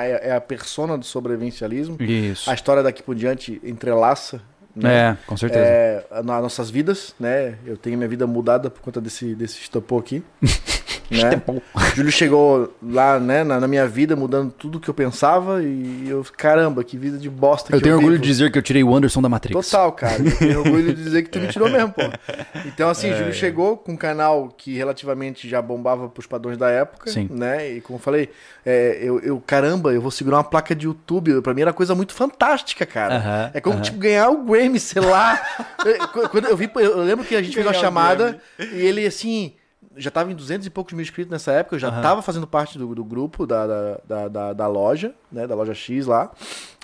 é é a persona do sobrevivencialismo. Isso. A história daqui por diante entrelaça. Né? É, com certeza. É, nas nossas vidas, né? Eu tenho minha vida mudada por conta desse, desse estopor aqui. [laughs] né? O Júlio chegou lá, né, na, na minha vida, mudando tudo que eu pensava e eu, caramba, que vida de bosta Eu que tenho orgulho vivo. de dizer que eu tirei o Anderson da Matrix. Total, cara. Eu tenho orgulho de dizer que tu me tirou mesmo, pô. [laughs] Então, assim, É, o Júlio chegou com um canal que relativamente já bombava pros padrões da época, Sim. né? E como eu falei, é, eu, eu, caramba, eu vou segurar uma placa de YouTube. Pra mim era coisa muito fantástica, cara. Aham, é como, aham. tipo, ganhar o Grammy, sei lá. [laughs] Eu- Quando eu vi, eu lembro que a gente fez uma Ganhar chamada e ele, assim... Já tava em 200 e poucos mil inscritos nessa época, eu já Aham. tava fazendo parte do, do grupo da, da, da, da- da loja, né? Da loja X lá.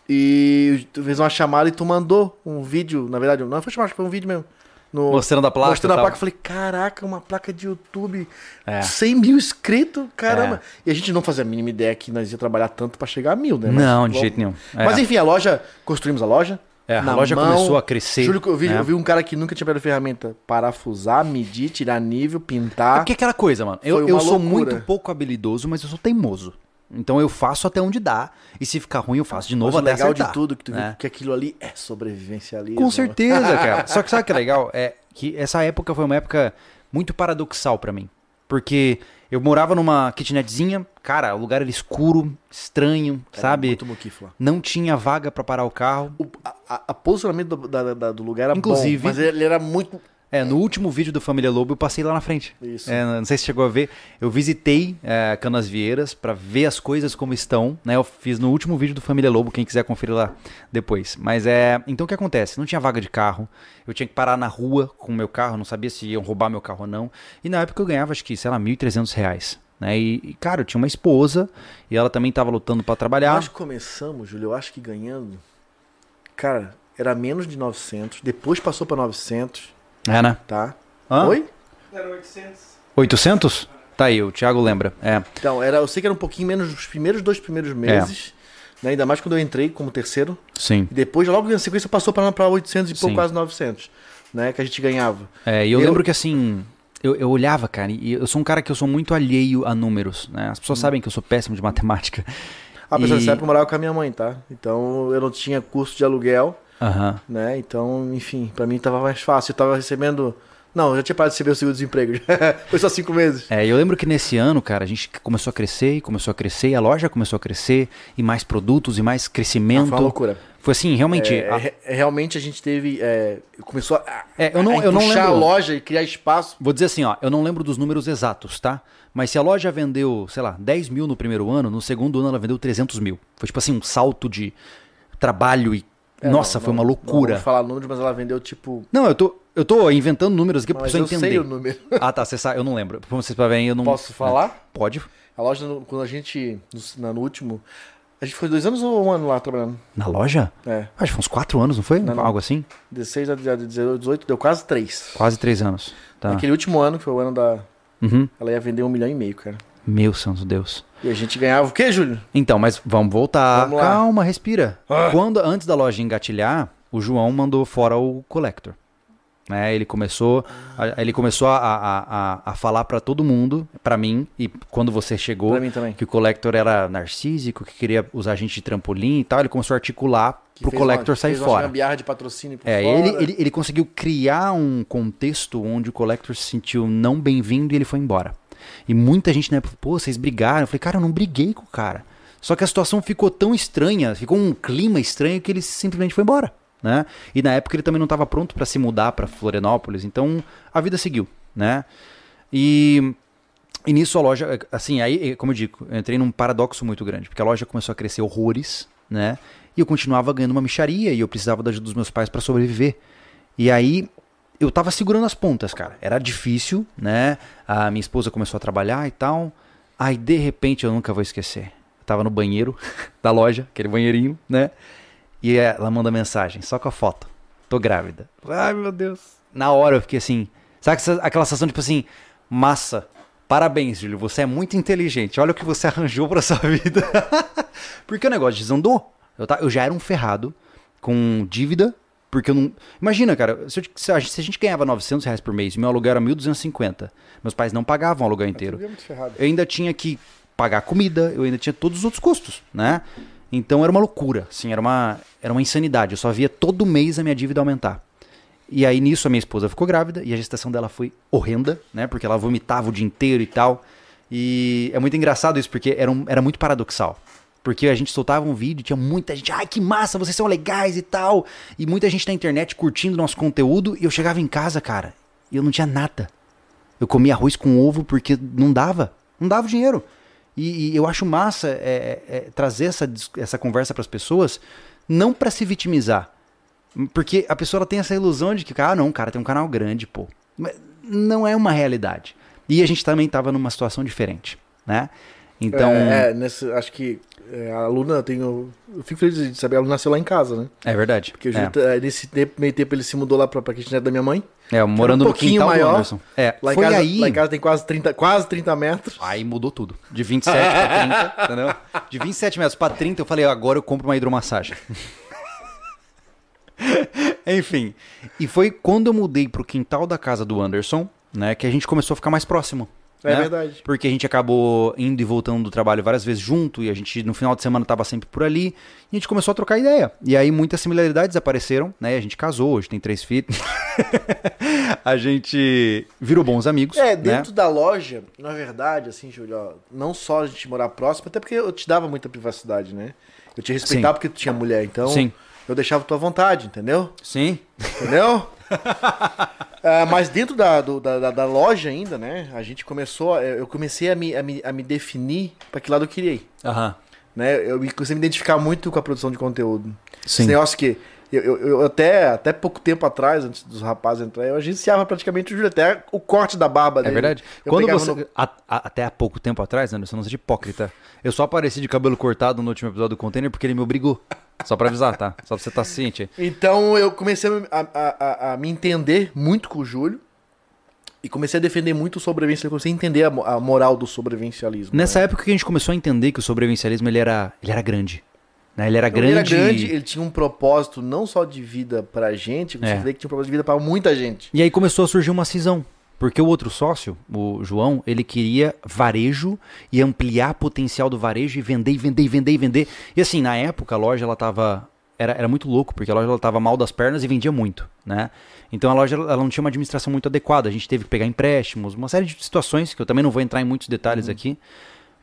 E tu fez uma chamada e tu mandou um vídeo, na verdade, não foi chamada, foi um vídeo mesmo. No, Mostrando a placa. mostrando a placa, eu falei, caraca, uma placa de YouTube, É. 100 mil inscritos, caramba. E a gente não fazia a mínima ideia que nós ia trabalhar tanto pra chegar a mil, né? Mas Não, de vamos- jeito nenhum. É. Mas enfim, a loja, construímos a loja. É, a na loja mão. começou a crescer. Júlio, eu vi, né? eu vi um cara que nunca tinha pegado ferramenta parafusar, medir, tirar nível, pintar. É porque é aquela coisa, mano. Eu, eu sou muito pouco habilidoso, mas eu sou teimoso. Então eu faço até onde dá. E se ficar ruim, eu faço de novo Mas o até legal acertar. de tudo que tu né? viu que aquilo ali é sobrevivencialismo. Com certeza, cara. Só que sabe o que é legal? É que essa época foi uma época muito paradoxal pra mim. Porque eu morava numa kitnetzinha, cara, o lugar era escuro, estranho, Era sabe? Muito muquifo lá. Não tinha vaga pra parar o carro. O a, a- a posicionamento do, da- da- do lugar era Inclusive- bom, mas ele era muito... É, no último vídeo do Família Lobo eu passei lá na frente. Isso. É, não sei se chegou a ver. Eu visitei é, Canasvieiras pra ver as coisas como estão, né? Eu fiz no último vídeo do Família Lobo, quem quiser conferir lá depois. Mas é, então o que acontece? Não tinha vaga de carro. Eu tinha que parar na rua com o meu carro, não sabia se iam roubar meu carro ou não. E na época eu ganhava acho que, sei lá, 1.300 reais. Né? E, e, cara, eu tinha uma esposa e ela também tava lutando pra trabalhar. Nós começamos, Júlio, eu acho que ganhando... Cara, era menos de 900, depois passou pra 900, É, né? tá? Hã? Oi? Era 800. 800? Tá aí, o Thiago lembra. É. Então, era, eu sei que era um pouquinho menos nos primeiros dois primeiros meses, né? ainda mais quando eu entrei como terceiro. Sim. E depois, logo na sequência, passou pra, pra 800 e pouco, quase 900, né? Que a gente ganhava. É, e eu, Eu- lembro que assim, eu, eu olhava, cara, e eu sou um cara que eu sou muito alheio a números, né? As pessoas sabem que eu sou péssimo de matemática. Ah, pessoal, E- nessa época eu morava com a minha mãe, tá? Então eu não tinha custo de aluguel, Aham. né? Então, enfim, pra mim tava mais fácil. Eu tava recebendo. Não, eu já tinha parado de receber o seguro-desemprego. [laughs] Foi só cinco meses. É, eu lembro que nesse ano, cara, a gente começou a crescer e começou a crescer, e a loja começou a crescer, e mais produtos, e mais Ah, crescimento. foi uma loucura. Foi assim, realmente. É, a- re- realmente a gente teve. é, começou a, É, eu não- a eu não lembro. a loja e criar espaço. Vou dizer assim, ó, eu não lembro dos números exatos, tá? Mas se a loja vendeu, sei lá, 10 mil no primeiro ano, no segundo ano ela vendeu 300 mil. Foi tipo assim, um salto de trabalho e. É, Nossa, não, foi uma não, Não loucura. vamos falar números, mas ela vendeu tipo. Não, eu tô, eu tô inventando números aqui pra Mas pessoa eu entender. sei o número. [laughs] Ah, tá, você sabe, eu não lembro. Pra vocês verem, eu não. Posso falar? Pode. A loja, quando a gente. No, no último. A gente foi dois anos ou um ano lá trabalhando? Na loja? É. Acho que foi uns quatro anos, não foi? Não, não. Algo assim? 16 a 18, deu quase três. Quase três anos. Tá. Naquele último ano, que foi o ano da. Uhum. Ela ia vender um milhão e meio, cara. Meu santo Deus. E a gente ganhava o quê, Júlio? Então, mas vamos voltar. Vamos. Calma, respira. Ah. Quando antes da loja engatilhar, o João mandou fora o collector. Né, ele começou, a, ele começou a, a, a, a falar pra todo mundo, pra mim, e quando você chegou, que o collector era narcísico, que queria usar a gente de trampolim e tal, ele começou a articular Que pro collector uma- sair fez uma fora. gambiarra de patrocínio É, ele, ele, ele conseguiu criar um contexto onde o Collector se sentiu não bem-vindo e ele foi embora. E muita gente na época, pô, vocês brigaram. Eu falei, cara, eu não briguei com o cara. Só que a situação ficou tão estranha, ficou um clima estranho que ele simplesmente foi embora. Né? E na época ele também não estava pronto para se mudar para Florianópolis, então a vida seguiu, né? E, e nisso a loja, assim, aí, como eu digo, eu entrei num paradoxo muito grande, porque a loja começou a crescer horrores, né? E eu continuava ganhando uma micharia e eu precisava da ajuda dos meus pais para sobreviver. E aí eu tava segurando as pontas, cara. Era difícil, né? A minha esposa começou a trabalhar e tal. Aí de repente eu nunca vou esquecer. Eu tava no banheiro [laughs] da loja, aquele banheirinho, né? E ela manda mensagem, só com a foto. Tô grávida. Ai, meu Deus. Na hora eu fiquei assim. Sabe aquela sensação tipo assim, massa. Parabéns, Júlio. Você é muito inteligente. Olha o que você [laughs] arranjou pra sua vida. [laughs] Porque o negócio desandou. Eu, eu já era um ferrado com dívida. Porque eu não. Imagina, cara, se, eu se a, gente- ganhava 900 reais por mês e meu aluguel era 1.250, meus pais não pagavam o aluguel inteiro eu ainda tinha que pagar comida, eu ainda tinha todos os outros custos, né? Então era uma loucura, assim, era uma, era uma insanidade. Eu só via todo mês a minha dívida aumentar. E aí nisso a minha esposa ficou grávida e a gestação dela foi horrenda, né? Porque ela vomitava o dia inteiro e tal. E é muito engraçado isso, porque era, um- era muito paradoxal. Porque a gente soltava um vídeo, tinha muita gente, ai que massa, vocês são legais e tal. E muita gente na internet curtindo nosso conteúdo. E eu chegava em casa, cara, e eu não tinha nada. Eu comia arroz com ovo porque não dava. Não dava dinheiro. E, e eu acho massa é, é, trazer essa, essa conversa para as pessoas, não para se vitimizar. Porque a pessoa tem essa ilusão de que, ah, não, cara, tem um canal grande, pô. Mas não é uma realidade. E a gente também estava numa situação diferente, né? Então, É, é, nesse, acho que é, a Luna tem. Eu fico feliz de saber, ela nasceu lá em casa, né? é verdade. Porque o é. Tá- nesse tempo, meio tempo ele se mudou lá pra, pra kitnet da minha mãe. É, morando um no quintal do maior. Anderson. É, Lá em, foi casa, aí... lá em casa tem quase 30, quase 30 metros. Aí mudou tudo. De 27 pra 30, [laughs] entendeu? De 27 metros pra 30, eu falei, agora eu compro uma hidromassagem. [laughs] Enfim. E foi quando eu mudei pro quintal da casa do Anderson, né, que a gente começou a ficar mais próximo. É né? verdade. Porque a gente acabou indo e voltando do trabalho várias vezes junto, e a gente no final de semana tava sempre por ali, e a gente começou a trocar ideia. E aí muitas similaridades apareceram, né? A gente casou, hoje tem três filhos. [laughs] a gente virou bons amigos. É, né? dentro da loja, na verdade, assim, Júlio, ó, não só a gente morar próximo, até porque eu te dava muita privacidade, né? Eu te respeitava Sim. porque tu tinha mulher, então Sim. eu deixava tua vontade, entendeu? Sim. Entendeu? [laughs] É, mas dentro da, do- da, da- loja ainda, né? A gente começou, eu comecei a me, a me, a me definir pra que lado eu queria ir. Aham. Né? Eu me- comecei a me identificar muito com a produção de conteúdo. Sim. Esse negócio que eu, eu- eu até, até pouco tempo atrás, antes dos rapazes entrarem, eu agenciava praticamente o Júlio, até o corte da barba É dele. verdade. Eu Quando você. no- a- a- até há pouco tempo atrás, Anderson, não seja hipócrita. Eu só apareci de cabelo cortado no último episódio do container porque ele me obrigou. Só pra avisar, tá? Só pra você estar ciente. Então eu comecei a, a- a- me entender muito com o Júlio. E comecei a defender muito o sobrevivencialismo. Comecei a entender a moral do sobrevivencialismo. Nessa né? época que a gente começou a entender que o sobrevivencialismo ele era, ele era grande. Né? Ele era Então, grande. Ele era grande, ele tinha um propósito não só de vida pra gente, como É. você vê que tinha um propósito de vida pra muita gente. E aí começou a surgir uma cisão. Porque o outro sócio, o João, ele queria varejo e ampliar o potencial do varejo e vender, vender, e vender, vender. E assim, na época a loja ela tava. Era, era muito louco, porque a loja ela tava mal das pernas e vendia muito, né? Então a loja ela não tinha uma administração muito adequada. A gente teve que pegar empréstimos, uma série de situações que eu também não vou entrar em muitos detalhes aqui.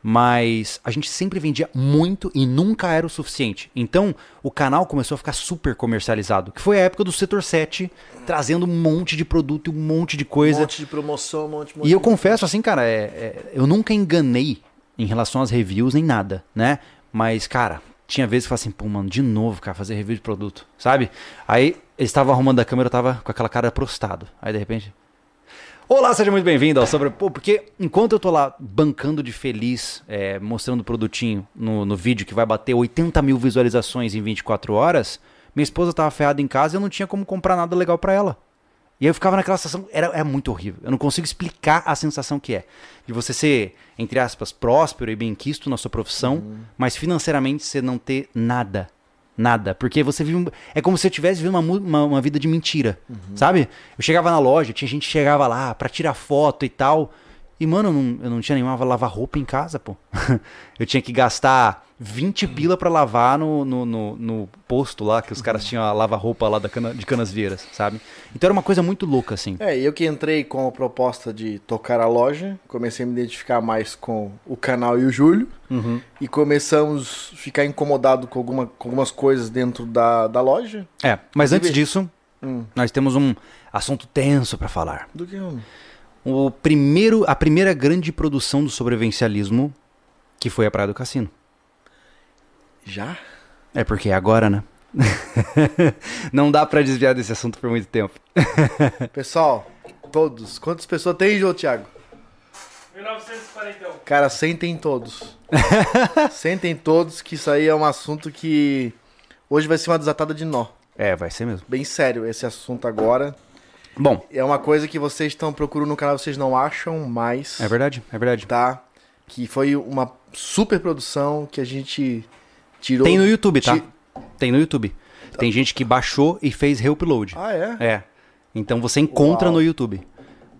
Mas a gente sempre vendia muito e nunca era o suficiente. Então o canal começou a ficar super comercializado. Que foi a época do setor 7, trazendo um monte de produto e um monte de coisa. Um monte de promoção, um monte, um monte E eu confesso, assim, cara, é- é- eu nunca enganei em relação às reviews nem nada, né? Mas, cara, tinha vezes que eu falava assim, pô, mano, de novo, cara, fazer review de produto, sabe? Aí eles estavam arrumando a câmera, eu tava com aquela cara prostado. Aí de repente. Olá, seja muito bem-vindo ao Sobre. Pô, porque enquanto eu tô lá bancando de feliz, é, mostrando o produtinho no, no vídeo que vai bater 80 mil visualizações em 24 horas, minha esposa tava ferrada em casa e eu não tinha como comprar nada legal pra ela. E aí eu ficava naquela sensação, era, é muito horrível. Eu não consigo explicar a sensação que é. De você ser, entre aspas, próspero e bem-quisto na sua profissão, mas financeiramente você não ter nada. Nada. Porque você vive. É como se eu tivesse vivendo uma, uma, uma vida de mentira. Sabe? Eu chegava na loja, tinha gente que chegava lá pra tirar foto e tal. E, mano, eu não, eu não tinha nenhuma lavar roupa em casa, pô. [laughs] eu tinha que gastar 20 pila pra lavar no, no, no, no posto lá, que os caras tinham a lava-roupa lá da cana, de Canas Vieiras, sabe? Então era uma coisa muito louca, assim. É, eu que entrei com a proposta de tocar a loja, comecei a me identificar mais com o canal e o Júlio, Uhum. e começamos a ficar incomodado com, alguma, com algumas coisas dentro da, da loja. É, mas antes disso, Hum. nós temos um assunto tenso pra falar. Do que um- O primeiro, a primeira grande produção do sobrevivencialismo, que foi a Praia do Cassino. Já? É porque é agora, né? [laughs] Não dá pra desviar desse assunto por muito tempo. [laughs] Pessoal, todos. Quantas pessoas tem, João Thiago? 1941. Cara, sentem todos. [laughs] sentem todos que isso aí é um assunto que hoje vai ser uma desatada de nó. É, vai ser mesmo. Bem sério esse assunto agora. Bom, É uma coisa que vocês estão procurando no canal, vocês não acham mais, é verdade, é verdade. tá? Que foi uma super produção que a gente tirou. Tem no YouTube, tá? Ti- Tem no YouTube. Tem gente que baixou e fez reupload. Ah, é? É. Então você encontra Uau. no YouTube.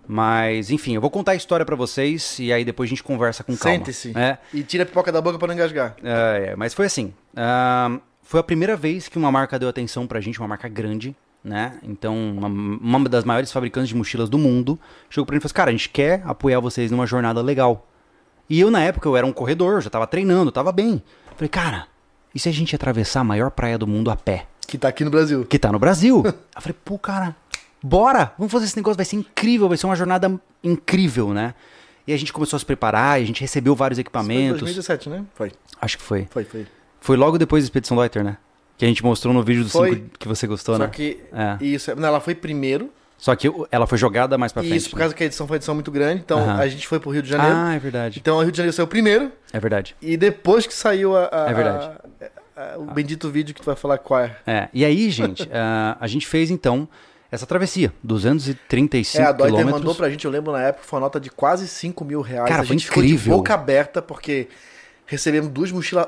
Mas, enfim, eu vou contar a história pra vocês e aí depois a gente conversa com calma. Sente-se. É. E tira a pipoca da boca pra não engasgar. É, é, mas foi assim. ahn, foi a primeira vez que uma marca deu atenção pra gente, uma marca grande, né? Então, uma, uma das maiores fabricantes de mochilas do mundo chegou pra mim e falou assim: Cara, a gente quer apoiar vocês numa jornada legal. E eu, na época, eu era um corredor, já tava treinando, tava bem. Falei, cara, e se a gente atravessar a maior praia do mundo a pé? Que tá aqui no Brasil. Que tá no Brasil. [laughs] eu falei, pô, cara, bora! Vamos fazer esse negócio, vai ser incrível, vai ser uma jornada incrível, né? E a gente começou a se preparar, a gente recebeu vários Isso foi em equipamentos. 2017, né? Foi, Acho que foi. foi, foi. Foi logo depois da Expedição Loiter, né? Que a gente mostrou no vídeo do Foi. 5 que você gostou, Só né? que É. isso, não, ela foi primeiro. Só que ela foi jogada mais pra frente. isso por causa que a edição foi uma edição muito grande. Então Aham. a gente foi pro Rio de Janeiro. Ah, é verdade. Então o Rio de Janeiro saiu primeiro. É verdade. E depois que saiu a, a- É verdade. a- a- o bendito vídeo que tu vai falar qual é. É. E aí, gente, ah, [laughs] a gente fez então essa travessia. 235 É, a Deuter quilômetros. mandou pra gente, eu lembro na época, foi uma nota de quase 5 mil reais. Cara, a foi gente ficou de incrível. boca aberta, porque recebemos duas mochilas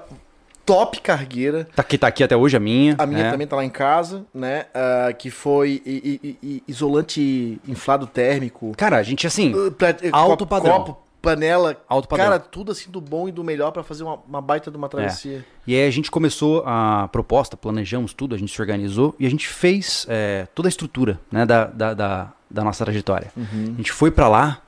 top cargueira. Tá aqui, tá aqui até hoje a minha. A minha né? também tá lá em casa, né? ah, que foi i- i- i- isolante inflado térmico. Cara, a gente assim. Uh, pra- eh, Alto copo, padrão. Copo, panela. Alto padrão. Cara, tudo assim do bom e do melhor pra fazer uma, uma baita de uma travessia. E aí a gente começou a proposta, planejamos tudo, a gente se organizou e a gente fez é, toda a estrutura né, da, da, da, da nossa trajetória. Uhum. A gente foi pra lá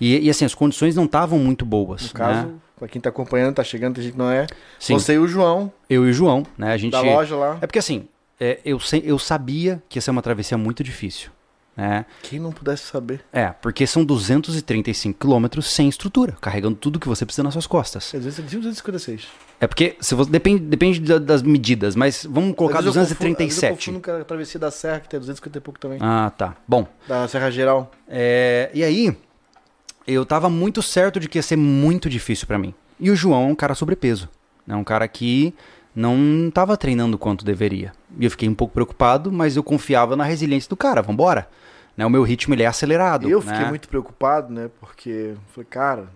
e, e, assim, as condições não estavam muito boas. No caso, né? Pra quem tá acompanhando, tá chegando, tem gente que não é. Sim, Você e o João, eu e o João, né? A gente. da loja lá. É porque assim, é, eu, se- eu sabia que ia ser uma travessia muito difícil. Né? Quem não pudesse saber. É, porque são 235 quilômetros sem estrutura, carregando tudo que você precisa nas suas costas. Disse 256. É porque se você, depende, depende da- das medidas, mas vamos colocar Às vezes eu confundo- 237. às vezes Eu confundo com a travessia da Serra, que tem 250 e pouco também. Ah, tá. Bom, Da Serra Geral. É, e aí, eu tava muito certo de que ia ser muito difícil pra mim. E o João é um cara sobrepeso. É um cara que não tava treinando quanto deveria. E eu fiquei um pouco preocupado, mas eu confiava na resiliência do cara. Vambora. Né, o meu ritmo ele é acelerado. eu fiquei né? muito preocupado, né? Porque eu falei, cara,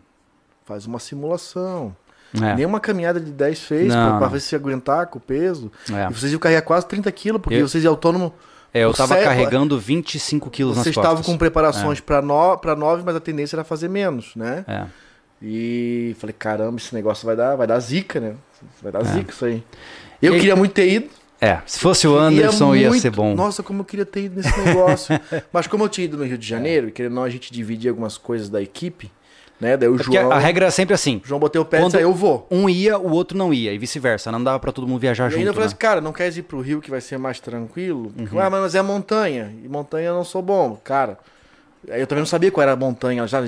faz uma simulação. É, Nenhuma caminhada de 10 fez não. ver se aguentar com o peso. é. E vocês iam carregar quase 30 quilos, porque Eu- vocês iam autônomo. É, eu tava Você- carregando 25 quilos nas Vocês costas. estavam com preparações pra no, pra 9, mas a tendência era fazer menos, né? É. E falei, caramba, esse negócio vai dar, vai dar zica, né? Vai dar É. zica isso aí. Eu E- queria muito ter ido. É, se fosse o Anderson ia muito- ser bom. Nossa, como eu queria ter ido nesse negócio. [laughs] Mas como eu tinha ido no Rio de Janeiro, e querendo não, a gente dividia algumas coisas da equipe, né? Daí o É João. a regra é sempre assim. o João botei o pé e Quando- disse, "Ah, eu vou. Um ia, o outro não ia, e vice-versa. Não dava pra todo mundo viajar E junto. ainda eu falei né? assim, cara, não queres ir pro Rio que vai ser mais tranquilo? Uhum. Ah, mas é montanha. E montanha eu não sou bom. Cara, eu também não sabia qual era a montanha. Já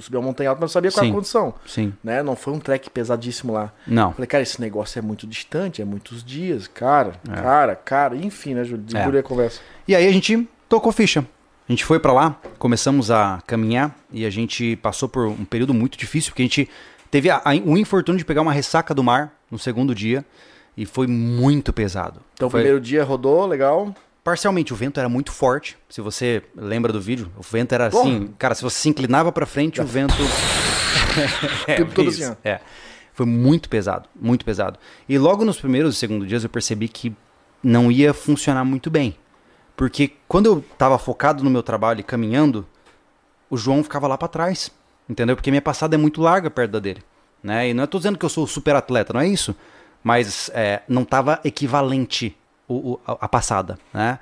subi a montanha alta, mas não sabia qual era Sim. a condição. Sim. Né? Não foi um trek pesadíssimo lá. Não. Falei, cara, esse negócio é muito distante, é muitos dias, cara, É. cara, cara, enfim, né, Júlio? É. Segurei a conversa. E aí a gente tocou ficha. A gente foi pra lá, começamos a caminhar e a gente passou por um período muito difícil, porque a gente teve a- a- o infortúnio de pegar uma ressaca do mar no segundo dia e foi muito pesado. Então, o foi, primeiro dia rodou, legal. Parcialmente, o vento era muito forte. Se você lembra do vídeo, o vento era Porra. assim, cara, se você se inclinava pra frente, o vento [laughs] é, Tempo todo assim, é. Foi muito pesado, muito pesado. E logo nos primeiros e segundo dias eu percebi que não ia funcionar muito bem. Porque quando eu tava focado no meu trabalho e caminhando, o João ficava lá pra trás. Entendeu? Porque minha passada é muito larga perto da dele. Né? E não é tô dizendo que eu sou super atleta, não é isso. Mas é, não tava equivalente o, o- a, passada, né?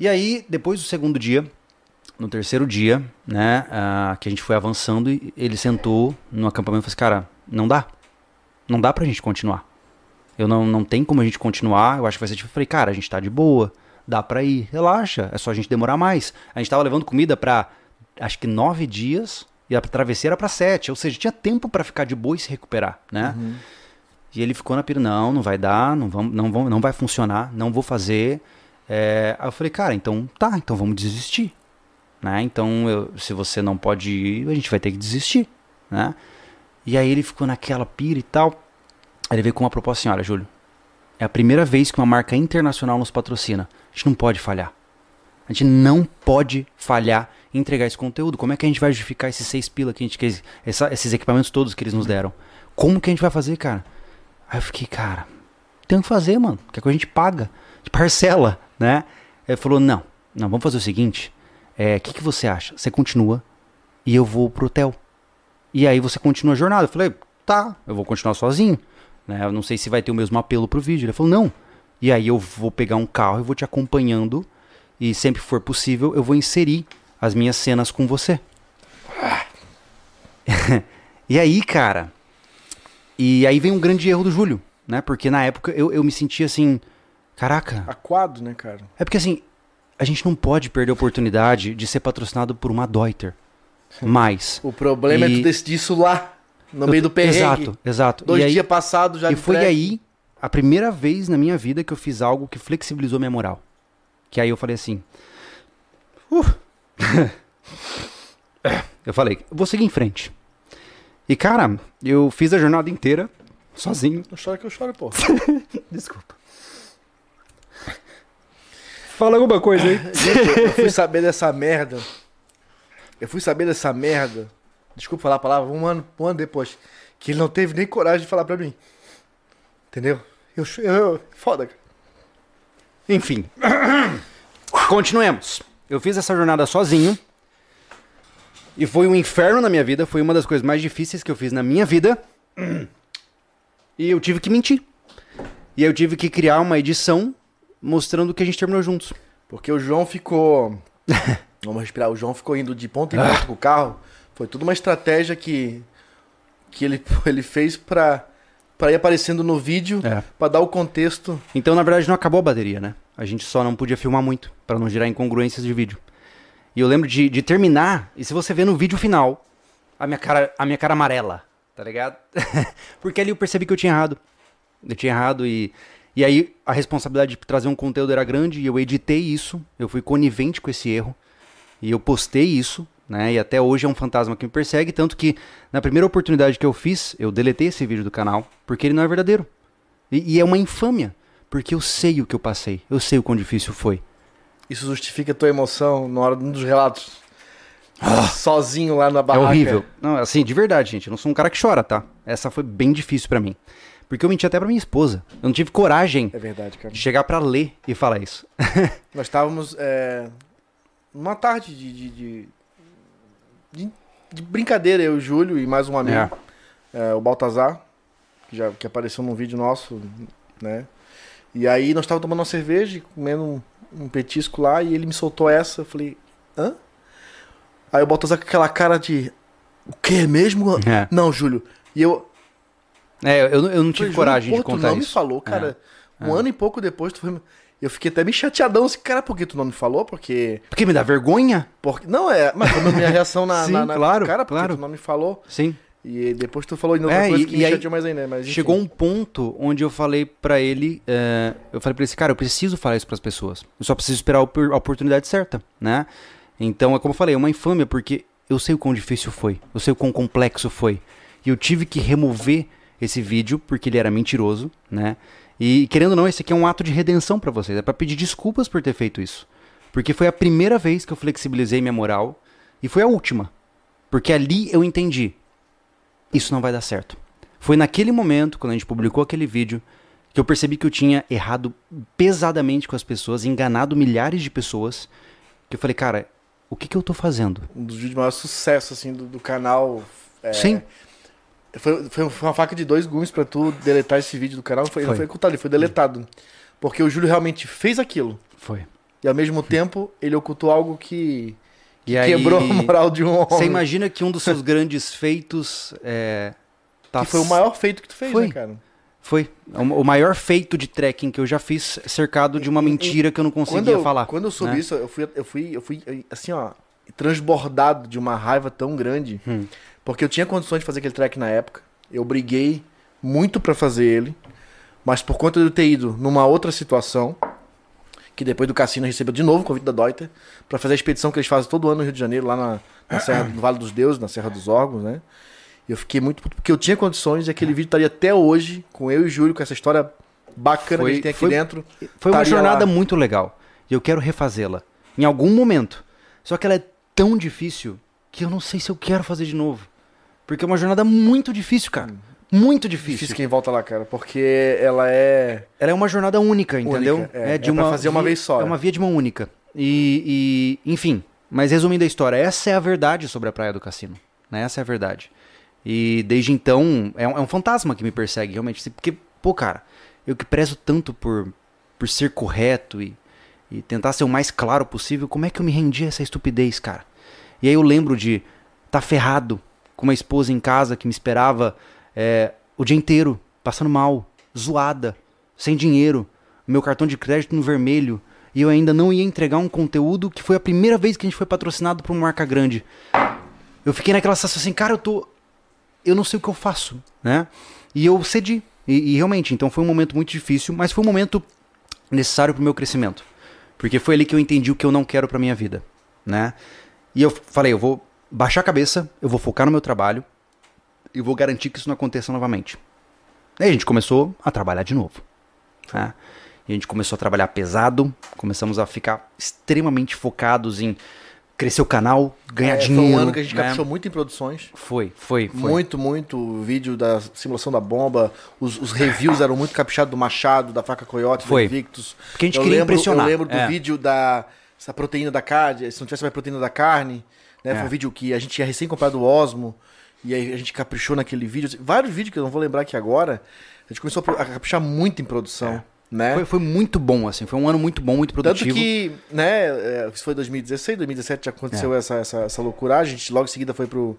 E aí, depois do segundo dia, no terceiro dia, né, ah, que a gente foi avançando, e ele sentou no acampamento e falou assim, cara, não dá. Não dá pra gente continuar. Eu não, não tem como a gente continuar, eu acho que vai ser tipo, eu falei, cara, a gente tá de boa, dá pra ir, relaxa, é só a gente demorar mais. A gente tava levando comida pra, acho que nove dias, e a travessia era pra sete, ou seja, tinha tempo pra ficar de boa e se recuperar, né? E ele ficou na pira, não, não vai dar, não, vamos, não, vamos, não vai funcionar, não vou fazer. É, aí eu falei, cara, então tá, então vamos desistir. Né? Então, eu- se você não pode ir, a gente vai ter que desistir. Né? E aí ele ficou naquela pira e tal. Aí ele veio com uma proposta assim, olha, Júlio, é a primeira vez que uma marca internacional nos patrocina. A gente não pode falhar. A gente não pode falhar em entregar esse conteúdo. Como é que a gente vai justificar esses seis pila que a gente quer, essa- esses equipamentos todos que eles nos deram? Como que a gente vai fazer, cara? Aí eu fiquei, cara, tem que fazer, mano. Que a gente paga, de parcela, né? Ele falou, não, não, vamos fazer o seguinte. É, o que, que você acha? Você continua e eu vou pro hotel. E aí você continua a jornada. Eu falei, tá, eu vou continuar sozinho. Né? Eu não sei se vai ter o mesmo apelo pro vídeo. Ele falou, não. E aí eu vou pegar um carro e vou te acompanhando. E sempre que for possível, eu vou inserir as minhas cenas com você. [laughs] e aí, cara. E aí vem um grande erro do Júlio, né? Porque na época eu, eu me sentia assim. Caraca. Aquado, né, cara? É porque assim, a gente não pode perder a oportunidade de ser patrocinado por uma Deuter. Mas. O problema é E- tu decidir isso lá, no Eu- meio do perrengue. Exato, exato. Dois e dias passados já e foi track. aí a primeira vez na minha vida que eu fiz algo que flexibilizou minha moral. Que aí eu falei assim. "Uh." [laughs] eu falei, vou seguir em frente. E cara, eu fiz a jornada inteira sozinho. Não chora que eu choro, pô. [laughs] Desculpa. Fala alguma coisa aí. [laughs] Gente, eu fui saber dessa merda. Eu fui saber dessa merda. Desculpa falar a palavra, um ano, um ano depois. Que ele não teve nem coragem de falar pra mim. Entendeu? Eu, eu, foda, cara. Enfim. [coughs] Continuemos. Eu fiz essa jornada sozinho. E foi um inferno na minha vida. Foi uma das coisas mais difíceis que eu fiz na minha vida. [clears throat] E eu tive que mentir. E eu tive que criar uma edição mostrando que a gente terminou juntos. Porque o João ficou. [laughs] Vamos respirar. O João ficou indo de ponta em ponta com o carro. Foi tudo uma estratégia que. Que ele, [laughs] ele fez pra, pra ir aparecendo no vídeo. É. Pra dar o contexto. Então, na verdade, não acabou a bateria, né? A gente só não podia filmar muito, pra não gerar incongruências de vídeo. E eu lembro de, de terminar, e se você ver no vídeo final, a minha cara, a minha cara amarela, tá ligado? [laughs] Porque ali eu percebi que eu tinha errado. Eu tinha errado e. E aí a responsabilidade de trazer um conteúdo era grande e eu editei isso, eu fui conivente com esse erro. E eu postei isso, né? E até hoje é um fantasma que me persegue, tanto que na primeira oportunidade que eu fiz, eu deletei esse vídeo do canal, porque ele não é verdadeiro. E, e é uma infâmia, porque eu sei o que eu passei, eu sei o quão difícil foi. Isso justifica a tua emoção na hora de um dos relatos. Sozinho lá na barraca. É horrível. Não, assim, de verdade, gente, eu não sou um cara que chora, tá? Essa foi bem difícil pra mim. Porque eu menti até pra minha esposa. Eu não tive coragem É verdade, cara. de chegar pra ler e falar isso. [laughs] Nós estávamos é, numa tarde de, de, de, de- de brincadeira, eu, o Júlio e mais um amigo, é, o Baltazar, que, já, que apareceu num vídeo nosso, né? E aí nós estávamos tomando uma cerveja, e comendo um, um petisco lá, e ele me soltou essa, eu falei, hã? Aí o Baltazar com aquela cara de, o que mesmo? É. Não, Júlio. E eu, É, eu, não- eu não tive Falei, coragem Júlio, de tu contar não me isso. falou, cara. É, Um é. ano e pouco depois, tu foi... eu fiquei até meio chateadão. Assim, cara, por que tu não me falou? Porque... Porque me dá vergonha? porque... Não, é... Mas como a minha reação na... [laughs] Sim, na, na- claro, Cara, porque claro. tu não me falou? Sim. E depois tu falou de outra É, coisa e- que e me chateou mais ainda. Mas, enfim. Chegou um ponto onde eu falei pra ele, é, eu falei pra ele assim, cara, eu preciso falar isso pras pessoas. Eu só preciso esperar a oportunidade certa, né? Então, é como eu falei, é uma infâmia porque eu sei o quão difícil foi, eu sei o quão complexo foi. E eu tive que remover esse vídeo porque ele era mentiroso, né? E querendo ou não, esse aqui é um ato de redenção pra vocês, é pra pedir desculpas por ter feito isso. Porque foi a primeira vez que eu flexibilizei minha moral e foi a última. Porque ali eu entendi, isso não vai dar certo. Foi naquele momento, quando a gente publicou aquele vídeo, que eu percebi que eu tinha errado pesadamente com as pessoas, enganado milhares de pessoas, que eu falei, cara, o que, que eu tô fazendo? Um dos vídeos de maior sucesso, assim, do, do canal. é, Sim. Foi, foi, uma faca de dois gumes pra tu deletar esse vídeo do canal. Foi, Foi. foi ocultado, ele foi deletado. Porque o Júlio realmente fez aquilo. Foi. E ao mesmo tempo, ele ocultou algo que E aí, quebrou a moral de um homem. Você imagina que um dos seus grandes feitos é. tá Que foi o maior feito que tu fez, Foi. né, cara? Foi. O o maior feito de trekking que eu já fiz, cercado de uma mentira que eu não Quando conseguia eu, falar. quando eu soube né? isso, eu fui, eu fui, eu fui, assim, ó, transbordado de uma raiva tão grande. Hum. Porque eu tinha condições de fazer aquele track na época. Eu briguei muito pra fazer ele, mas por conta de eu ter ido numa outra situação, que depois do cassino recebeu de novo o convite da Deuter pra fazer a expedição que eles fazem todo ano no Rio de Janeiro, lá na, na Serra, no Vale dos Deuses, na Serra dos Órgãos, né? E eu fiquei muito porque eu tinha condições e aquele vídeo estaria até hoje com eu e o Júlio, com essa história bacana Foi- que a gente tem aqui foi- dentro. Foi uma jornada lá. muito legal. E eu quero refazê-la. Em algum momento. Só que ela é tão difícil que eu não sei se eu quero fazer de novo. Porque é uma jornada muito difícil, cara. Muito difícil. Difícil quem volta lá, cara, porque ela é. Ela é uma jornada única, entendeu? Única, é. É pra fazer uma via- vez só, É é. uma via de mão única. E, e, enfim. Mas resumindo a história, essa é a verdade sobre a Praia do Cassino. Né? Essa é a verdade. E desde então, é um, é um fantasma que me persegue, realmente. Porque, pô, cara, eu que prezo tanto por, por ser correto e, e tentar ser o mais claro possível, como é que eu me rendi a essa estupidez, cara? E aí eu lembro de tá ferrado com uma esposa em casa que me esperava é, o dia inteiro, passando mal, zoada, sem dinheiro, meu cartão de crédito no vermelho, e eu ainda não ia entregar um conteúdo que foi a primeira vez que a gente foi patrocinado por uma marca grande. Eu fiquei naquela sensação assim, cara, eu tô. Eu não sei o que eu faço, né? E eu cedi. E, e realmente, então foi um momento muito difícil, mas foi um momento necessário pro meu crescimento. Porque foi ali que eu entendi o que eu não quero pra minha vida, né? E eu falei, eu vou baixar a cabeça, eu vou focar no meu trabalho e vou garantir que isso não aconteça novamente. Aí a gente começou a trabalhar de novo. Né? E a gente começou a trabalhar pesado, começamos a ficar extremamente focados em crescer o canal, ganhar é, dinheiro. Foi um ano que a gente né? caprichou muito em produções. Foi, foi, foi. Muito, muito. O vídeo da simulação da bomba. Os, os reviews eram muito caprichados do Machado, da faca Coyote, Foi. do Invictus. Porque a gente eu queria lembro, impressionar. Eu lembro do É. vídeo da essa proteína da carne. Se não tivesse mais proteína da carne. Né? É. Foi um vídeo que a gente tinha recém comprado o Osmo. E aí a gente caprichou naquele vídeo. Vários vídeos que eu não vou lembrar aqui agora. A gente começou a caprichar muito em produção. Né? Foi, foi muito bom, assim. Foi um ano muito bom, muito Tanto produtivo. que, né, é, isso foi 2016, 2017 já aconteceu É. essa, essa, essa loucura. A gente logo em seguida foi pro.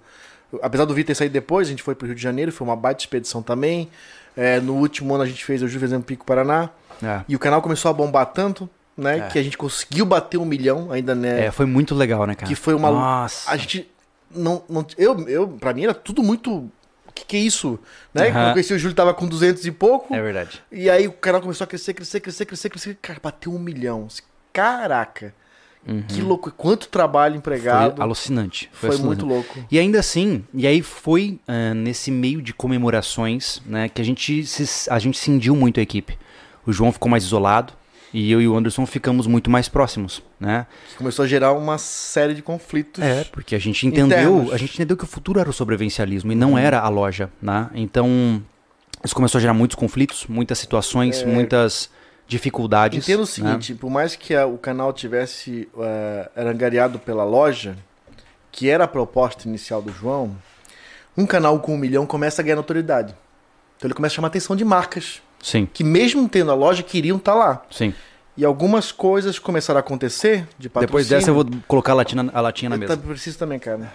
Apesar do Vitor ter saído depois, a gente foi pro Rio de Janeiro, foi uma baita expedição também. É, no último ano a gente fez o Ju fizemos Pico Paraná. É. E o canal começou a bombar tanto, né, É. que a gente conseguiu bater um milhão ainda, né? É, foi muito legal, né, cara? que foi uma. Nossa. A gente. Não, não, eu, eu, pra mim era tudo muito. O que, que é isso? Né? Aham. Quando eu conheci o Júlio tava com 200 e pouco. É verdade. E aí o canal começou a crescer, crescer, crescer, crescer, crescer. Cara, bateu um milhão. Caraca. Que louco. Quanto trabalho Foi empregado. alucinante. Foi, Foi, alucinante. muito louco. E ainda assim, e aí foi ah, nesse meio de comemorações, né, que a gente se, a gente cindiu muito a equipe. O João ficou mais isolado e eu e o Anderson ficamos muito mais próximos, né? Começou a gerar uma série de conflitos. É, porque a gente entendeu, Internos. a gente entendeu que o futuro era o sobrevivencialismo e não era a loja, né? Então, isso começou a gerar muitos conflitos, muitas situações, muitas dificuldades. Entendo o né? seguinte, por mais que a- o canal tivesse uh, era angariado pela loja, que era a proposta inicial do João, um canal com um milhão começa a ganhar notoriedade. Então ele começa a chamar a atenção de marcas, Sim, que mesmo tendo a loja, queriam estar lá. sim. E algumas coisas começaram a acontecer de patrocínio. Depois dessa eu vou colocar a latinha, a latinha na Eu mesa. preciso também, cara.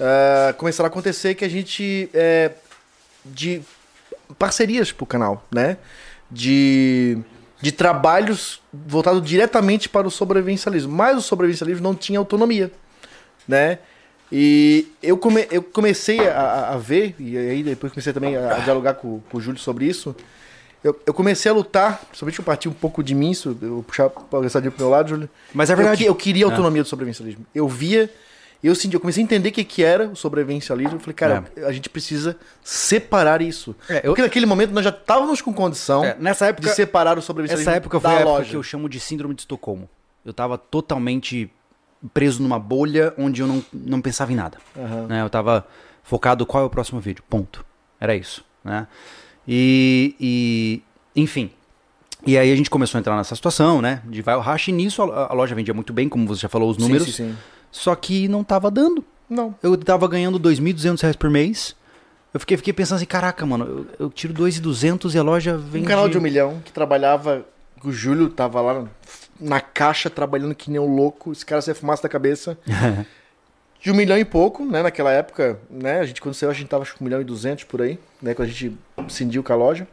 Ah, começaram a acontecer que a gente. É, de parcerias pro canal, né? De, de trabalhos voltados diretamente para o sobrevivencialismo. Mas o sobrevivencialismo não tinha autonomia, né? E eu, come, eu comecei a, a- a ver, e aí depois comecei também a, a dialogar com, com o Júlio sobre isso. Eu, eu comecei a lutar, principalmente eu parti um pouco de mim, isso, eu puxar para o pro meu lado, Júlio. Mas é Eu verdade. que- Eu, queria autonomia do sobrevivencialismo. Eu via, eu senti, eu comecei a entender o que, que era o sobrevivencialismo. Eu falei, cara, a gente precisa separar isso. É, eu- Porque naquele momento nós já estávamos com condição É, nessa época, de separar o sobrevivencialismo essa época foi da a época loja. que eu chamo de síndrome de Estocolmo. Eu tava totalmente preso numa bolha onde eu não, não pensava em nada. Aham. né? Eu tava focado qual é o próximo vídeo, ponto. Era isso, né? E, e enfim. E aí a gente começou a entrar nessa situação, né? De vai o racha e nisso a, a loja vendia muito bem, como você já falou os números. Sim, sim, sim. Só que não tava dando. Não. Eu tava ganhando 2.200 reais por mês. Eu fiquei, fiquei pensando assim, caraca, mano, eu, eu tiro 2.200 e a loja vende... Um canal de um milhão que trabalhava. O Júlio tava lá na caixa trabalhando que nem um louco. Esse cara saia fumaça da cabeça. [laughs] De um milhão e pouco, né? Naquela época, né? A gente, quando saiu, a gente tava com um milhão e duzentos por aí, né? Quando a gente cindiu com a loja.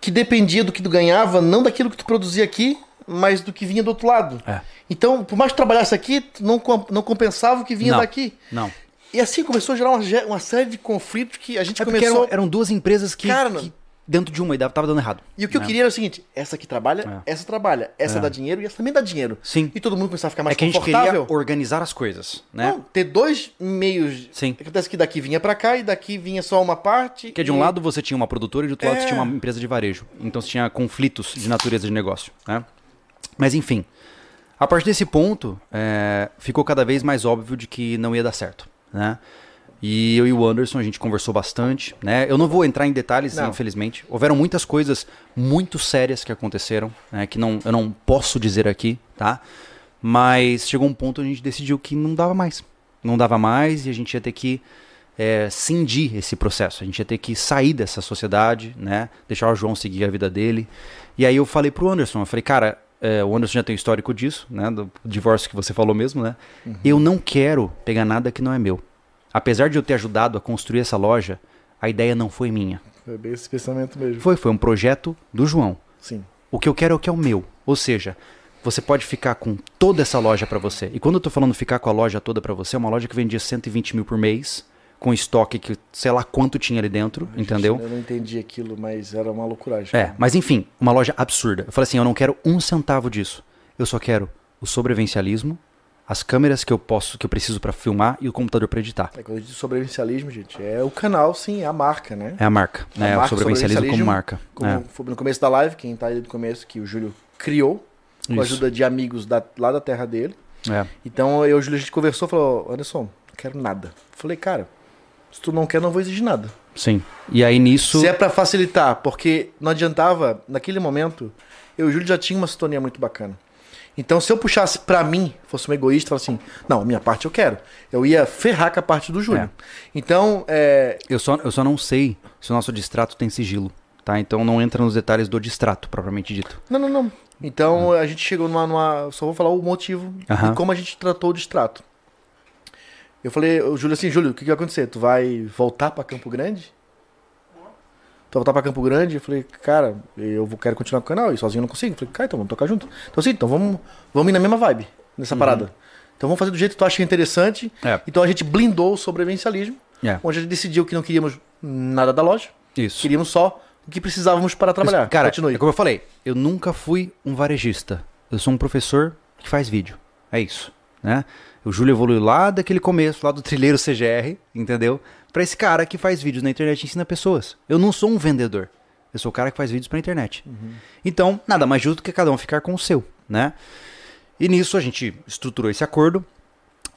Que dependia do que tu ganhava, não daquilo que tu produzia aqui, mas do que vinha do outro lado. É. Então, por mais que tu trabalhasse aqui, tu não, não compensava o que vinha Não. daqui. Não. E assim começou a gerar uma, uma série de conflitos que a gente É começou. eram, eram duas empresas que, Cara, que dentro de uma e dava- tava dando errado. E o que eu né? queria era o seguinte: essa aqui trabalha, essa trabalha, essa É. dá dinheiro e essa também dá dinheiro. Sim. E todo mundo começava a ficar mais É que a gente confortável. queria organizar as coisas, né? Não, ter dois meios. Sim. Acontece que daqui vinha pra cá e daqui vinha só uma parte. Porque de um e- lado você tinha uma produtora e do outro lado É. você tinha uma empresa de varejo. Então você tinha conflitos de natureza de negócio, né? Mas enfim, a partir desse ponto, é, ficou cada vez mais óbvio de que não ia dar certo, né? E eu e o Anderson, a gente conversou bastante, né? Eu não vou entrar em detalhes, Não. infelizmente. Houveram muitas coisas muito sérias que aconteceram, né? Que não, eu não posso dizer aqui, tá? Mas chegou um ponto onde a gente decidiu que não dava mais. Não dava mais e a gente ia ter que é, cindir esse processo. A gente ia ter que sair dessa sociedade, né? Deixar o João seguir a vida dele. E aí eu falei pro Anderson, eu falei, cara, é, o Anderson já tem histórico disso, né? Do divórcio que você falou mesmo, né? Eu não quero pegar nada que não é meu. Apesar de eu ter ajudado a construir essa loja, a ideia não foi minha. Foi bem esse pensamento mesmo. Foi, foi um projeto do João. Sim. O que eu quero é o que é o meu. Ou seja, você pode ficar com toda essa loja pra você. E quando eu tô falando ficar com a loja toda pra você, é uma loja que vendia 120 mil por mês, com estoque que sei lá quanto tinha ali dentro, entendeu? Eu não entendi aquilo, mas era uma loucuragem. É, mas enfim, uma loja absurda. Eu falei assim, eu não quero um centavo disso. Eu só quero o sobrevivencialismo, as câmeras que eu posso, que eu preciso pra filmar e o computador pra editar. É quando a diz sobrevivencialismo, gente, é o canal, sim, é a marca, né? É a marca, A né? marca o sobrevivencialismo como marca. Como É, foi no começo da live, quem tá aí do começo, que o Júlio criou, com a isso. ajuda de amigos da- lá da terra dele. É. Então eu e o Júlio a gente conversou, falou, Anderson, não quero nada. Falei, cara, se tu não quer, não vou exigir nada. Sim. E aí nisso. Se é pra facilitar, porque não adiantava, naquele momento, eu e o Júlio já tinha uma sintonia muito bacana. Então, se eu puxasse pra mim, fosse um egoísta, falasse assim, não, minha parte eu quero. Eu ia ferrar com a parte do Júlio. É. Então, é, Eu só, eu só não sei se o nosso distrato tem sigilo, tá? Então não entra nos detalhes do distrato, propriamente dito. Não, não, não. Então a gente chegou numa, numa- Só vou falar o motivo Aham. e como a gente tratou o distrato. Eu falei, o Júlio assim, Júlio, o que, que vai acontecer? Tu vai voltar pra Campo Grande? Vai voltar pra Campo Grande? Eu falei, cara, eu quero continuar com o canal e sozinho eu não consigo. Eu falei, cara, então vamos tocar junto. Então assim, então vamos, vamos ir na mesma vibe nessa parada. Então vamos fazer do jeito que tu acha interessante. É. Então a gente blindou o sobrevivencialismo, É. onde a gente decidiu que não queríamos nada da loja, Isso. queríamos só o que precisávamos para trabalhar. Cara, Continue. é como eu falei, eu nunca fui um varejista. Eu sou um professor que faz vídeo. É isso, né? O Júlio evoluiu lá daquele começo, lá do trilheiro CGR, entendeu? Pra esse cara que faz vídeos na internet e ensina pessoas. Eu não sou um vendedor. Eu sou o cara que faz vídeos pra internet. Então, nada mais justo que cada um ficar com o seu, né? E nisso a gente estruturou esse acordo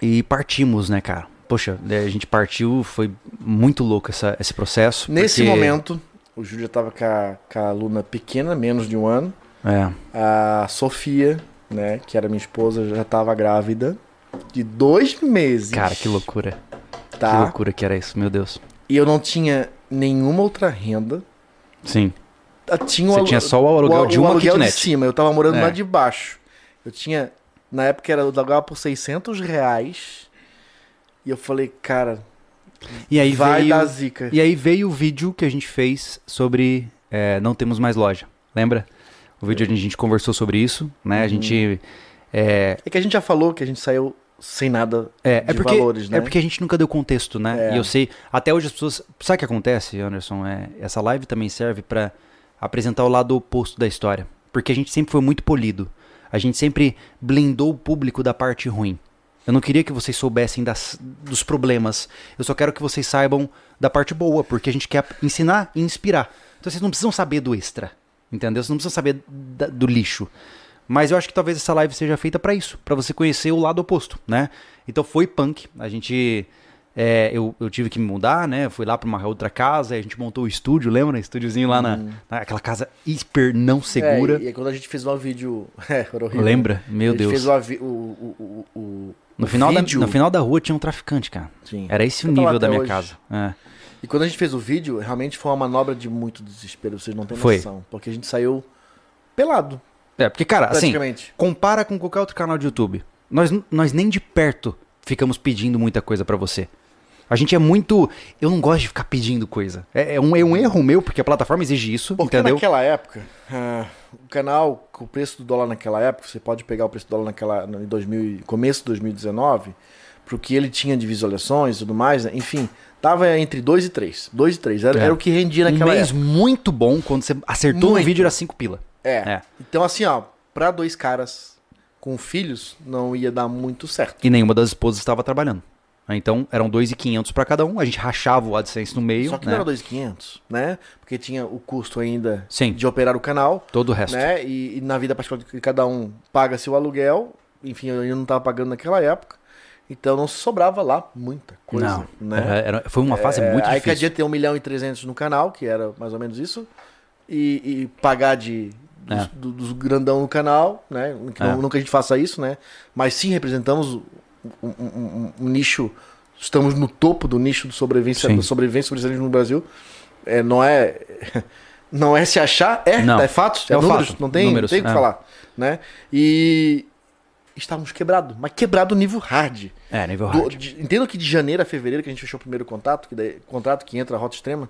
e partimos, né, cara? Poxa, né, a gente partiu, foi muito louco essa, esse processo. Nesse porque- momento, o Júlio já tava com a, com a aluna pequena, menos de um ano. É, A Sofia, né, que era minha esposa, já tava grávida de dois meses. cara, que loucura. Que Tá? loucura que era isso, meu Deus. E eu não tinha nenhuma outra renda. Sim. Ah, Tinha Você alu- tinha só o aluguel de uma aluguel de kitnet. cima. Eu tava morando É. lá de baixo. Eu tinha... Na época era, eu alugava por 600 reais. E eu falei, cara, E aí vai veio, dar zica. E aí veio o vídeo que a gente fez sobre é, não temos mais loja. Lembra? O vídeo onde a gente conversou sobre isso, né? Uhum. A gente. É, É que a gente já falou que a gente saiu sem nada é, é de porque, valores, né? é porque a gente nunca deu contexto, né? É. E eu sei, até hoje as pessoas. Sabe o que acontece, Anderson? É, essa live também serve pra apresentar o lado oposto da história. Porque a gente sempre foi muito polido. A gente sempre blindou o público da parte ruim. Eu não queria que vocês soubessem das, dos problemas. Eu só quero que vocês saibam da parte boa, porque a gente quer ensinar e inspirar. Então vocês não precisam saber do extra, entendeu? Vocês não precisam saber da- do lixo. Mas eu acho que talvez essa live seja feita pra isso, pra você conhecer o lado oposto, né? Então foi punk. A gente. é, eu, eu tive que me mudar, né? Fui lá pra uma outra casa, a gente montou o estúdio, lembra? Estúdiozinho lá na, naquela casa hiper não segura. É, e, e quando a gente fez um vídeo. [laughs] É, horrível. Lembra? Meu a gente Deus. fez o, o, o, o, o- No o final, da, vídeo. no final da rua tinha um traficante, cara. Sim. Era esse o Eu lá nível da minha hoje. casa. É. E quando a gente fez o vídeo, realmente foi uma manobra de muito desespero, vocês não têm Foi. noção. Porque a gente saiu pelado, É, porque, cara, assim, compara com qualquer outro canal de YouTube. Nós, nós nem de perto ficamos pedindo muita coisa pra você. A gente é muito. Eu não gosto de ficar pedindo coisa. É, é um, é um erro meu, porque a plataforma exige isso, Porque entendeu? naquela época, ah, o canal, com o preço do dólar naquela época, você pode pegar o preço do dólar naquela, no- em 2000, e- começo de 2019, pro que ele tinha de visualizações e tudo mais, né? enfim, tava entre 2 e 3. 2 e 3. Era, É. era o que rendia Um naquela mês época. muito bom, quando você acertou Muito. vídeo era 5 pila. É. É. Então, assim, ó, pra dois caras com filhos, não ia dar muito certo. E nenhuma das esposas estava trabalhando. Então eram 2.500 para cada um, a gente rachava o AdSense no meio, Só que né? não era 2.500, né? Porque tinha o custo ainda Sim. de operar o canal, todo o resto. né? E, e na vida particular de cada um paga seu aluguel. Enfim, eu ainda não tava pagando naquela época. Então não sobrava lá muita coisa, não, né? era- foi uma fase É, muito aí que difícil. adianta ter 1 milhão e 300 no canal, que era mais ou menos isso, e, e pagar de dos, É. do- dos grandão no canal, né? É. não, nunca a gente faça isso, né? Mas sim representamos um, um- um- um nicho, estamos no topo do nicho do sobrevivência, Sim. da sobrevivência sobre no Brasil. É, não é [laughs] não é se achar, é, Não. é fatos, é, É números, fato, não tem, números, tem o que é. falar, né? E estávamos quebrados, mas quebrado nível hard. É, nível Do- hard. de- entendo que de janeiro a fevereiro que a gente fechou o primeiro contato, que daí, contrato que entra a Rota Extrema.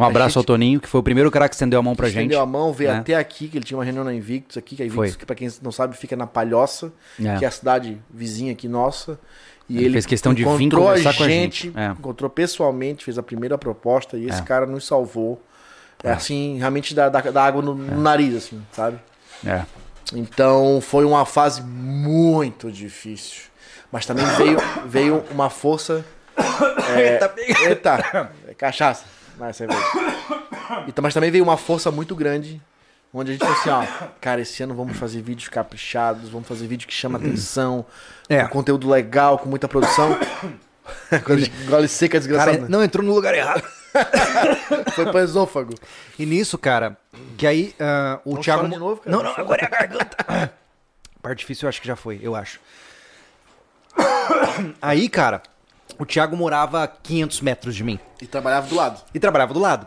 Um abraço gente- ao Toninho, que foi o primeiro cara que estendeu a mão pra gente. Estendeu a mão, veio né? até aqui, que ele tinha uma reunião na Invictus aqui, que a Invictus, Foi. que pra quem não sabe, fica na Palhoça, É. que é a cidade vizinha aqui nossa. E Ele ele, fez questão de vir conversar com a gente. É. encontrou pessoalmente, fez a primeira proposta e esse É. cara nos salvou. É assim, realmente dá, dá, dá água no, no nariz, assim, sabe? É. Então foi uma fase muito difícil. Mas também veio, veio uma força. [coughs] É, eita, é cachaça. Cerveja. Então, mas também veio uma força muito grande. Onde a gente falou assim, ó, cara, esse ano vamos fazer vídeos caprichados, vamos fazer vídeo que chama atenção, É. com conteúdo legal, com muita produção. [coughs] Gente gole seca, Cara, desgraçado. né? não entrou no lugar errado. [laughs] Foi pro esôfago. E nisso, cara, que aí ah, o Não Thiago. de novo, cara. Não, não, agora é a garganta. [coughs] Parte difícil eu acho que já foi, eu acho. [coughs] Aí, cara, o Thiago morava a 500 metros de mim. E trabalhava do lado. e trabalhava do lado.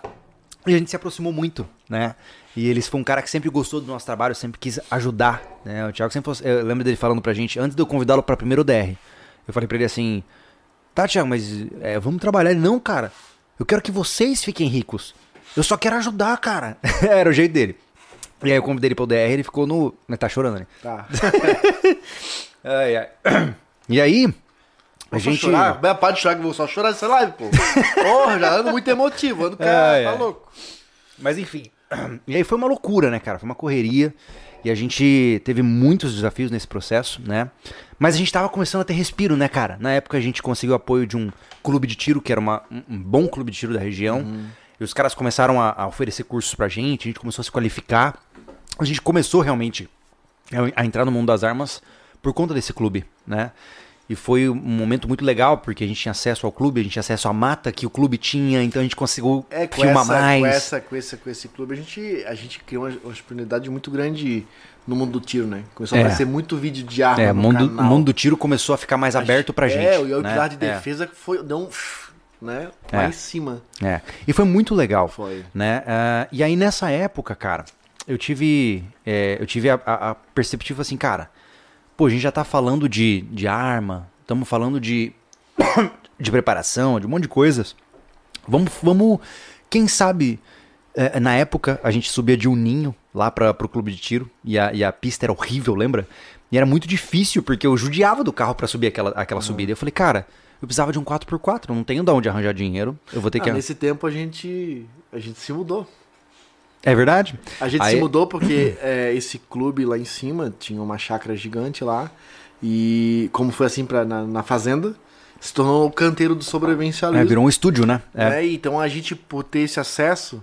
E a gente se aproximou muito, né? E ele foi um cara que sempre gostou do nosso trabalho, sempre quis ajudar, né? O Thiago sempre fosse, eu lembro dele falando pra gente, antes de eu convidá-lo pra primeiro DR, eu falei pra ele assim, tá, Thiago, mas é, vamos trabalhar. Ele, não, cara, eu quero que vocês fiquem ricos. Eu só quero ajudar, cara. [laughs] Era o jeito dele. E aí eu convidei ele pro DR, ele ficou no... Tá chorando, né? Tá. [laughs] Ai, ai. [coughs] E aí, a gente... chorar. Vai, Para de chorar que eu vou só chorar nessa live, pô. [laughs] Porra, já ando muito emotivo. Ando, cara, [laughs] Ai, tá louco. Mas enfim. [clears throat] E aí foi uma loucura, né, cara? Foi uma correria. E a gente teve muitos desafios nesse processo, né? Mas a gente tava começando a ter respiro, né, cara? Na época a gente conseguiu apoio de um clube de tiro, que era uma- um, bom clube de tiro da região. E os caras começaram a, a oferecer cursos pra gente, a gente começou a se qualificar. A gente começou realmente a entrar no mundo das armas por conta desse clube, né? E foi um momento muito legal, porque a gente tinha acesso ao clube, a gente tinha acesso à mata que o clube tinha, então a gente conseguiu É, filmar essa, mais. Com, essa, com, esse, com esse clube, a gente, a gente criou uma, uma oportunidade muito grande no mundo do tiro, né? Começou É. a aparecer muito vídeo de arma É, o mundo, mundo do tiro começou a ficar mais aberto pra gente. É, o né? de É, defesa foi, deu um... Né? Lá É. em cima. É. E foi muito legal. Foi. Né? Ah, e aí nessa época, cara, eu tive, é, eu tive a, a, a perceptiva assim, cara, pô, a gente já tá falando de, de arma, estamos falando de, [coughs] de preparação, de um monte de coisas. Vamos, vamos quem sabe, é, na época a gente subia de um ninho lá pra, pro clube de tiro e a, e a pista era horrível, lembra? E era muito difícil, porque eu judiava do carro pra subir aquela, aquela subida. Eu falei, cara, eu precisava de um 4x4, eu não tenho de onde arranjar dinheiro. Eu vou ter Ah, que. nesse tempo a gente, a gente se mudou. É verdade? A gente Aí- se mudou porque é, esse clube lá em cima tinha uma chácara gigante lá. E como foi assim pra, na, na fazenda, se tornou o canteiro do É, sobrevivencialismo. virou um estúdio, né? É. né? Então a gente, por ter esse acesso,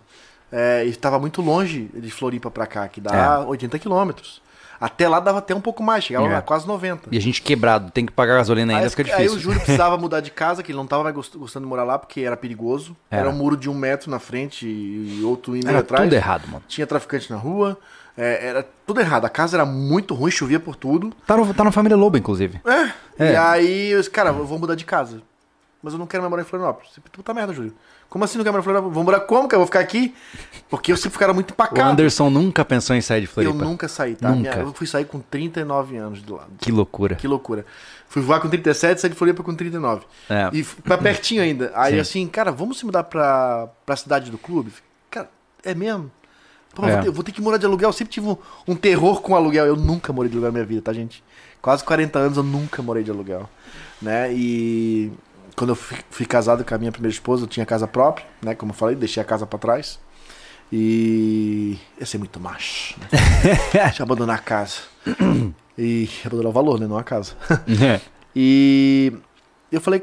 é, estava muito longe de Floripa pra cá, que dá 80 quilômetros. Até lá dava até um pouco mais, chegava É. a quase 90. E a gente quebrado, tem que pagar gasolina ainda, Aí, fica aí difícil. o Júlio precisava [laughs] mudar de casa, que ele não estava mais gost- gostando de morar lá porque era perigoso. Era. Era, um muro de um metro na frente e outro meio Era atrás. tudo errado, mano. Tinha traficante na rua. é, era tudo errado. A casa era muito ruim, chovia por tudo. Tá, no, tá na família Lobo, inclusive. É. É. E aí, eu disse, cara, eu vou mudar de casa. Mas eu não quero mais morar em Florianópolis. Você, Puta merda, Júlio. Como assim não quero morar em Florianópolis? Vou morar como, que eu vou ficar aqui? Porque eu sempre ficaram muito O empacado. Anderson nunca pensou em sair de Eu Floripa. nunca saí, tá? Nunca. Eu fui sair com 39 anos do lado. Que loucura. Que loucura. Fui voar com 37, saí de Floripa com 39. É. E pra pertinho ainda. Aí Sim. assim, cara, vamos se mudar pra, pra cidade do clube? Cara, é mesmo? Pô, É. vou, ter, eu vou ter que morar de aluguel. Eu sempre tive um, um terror com aluguel. Eu nunca morei de aluguel na minha vida, tá, gente? Quase 40 anos eu nunca morei de aluguel. Né? E quando eu fui, fui casado com a minha primeira esposa, eu tinha casa própria, né? Como eu falei, deixei a casa pra trás. E. Eu ser muito macho. Né? [laughs] Deixa eu abandonar a casa. E abandonar o valor, né? Não a casa. É. E eu falei,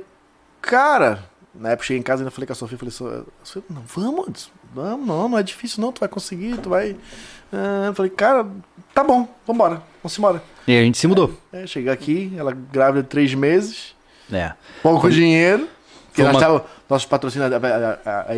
cara, na época cheguei em casa e ainda falei com a Sofia, falei, "So- Sofia, não, vamos, vamos, não, não é difícil não, tu vai conseguir, tu vai. Ah, eu falei, cara, tá bom, vambora, vamos embora. E a gente se mudou. É, cheguei aqui, ela grávida de três meses, É. pouco dinheiro, que Foi nós uma- tava, nosso patrocinador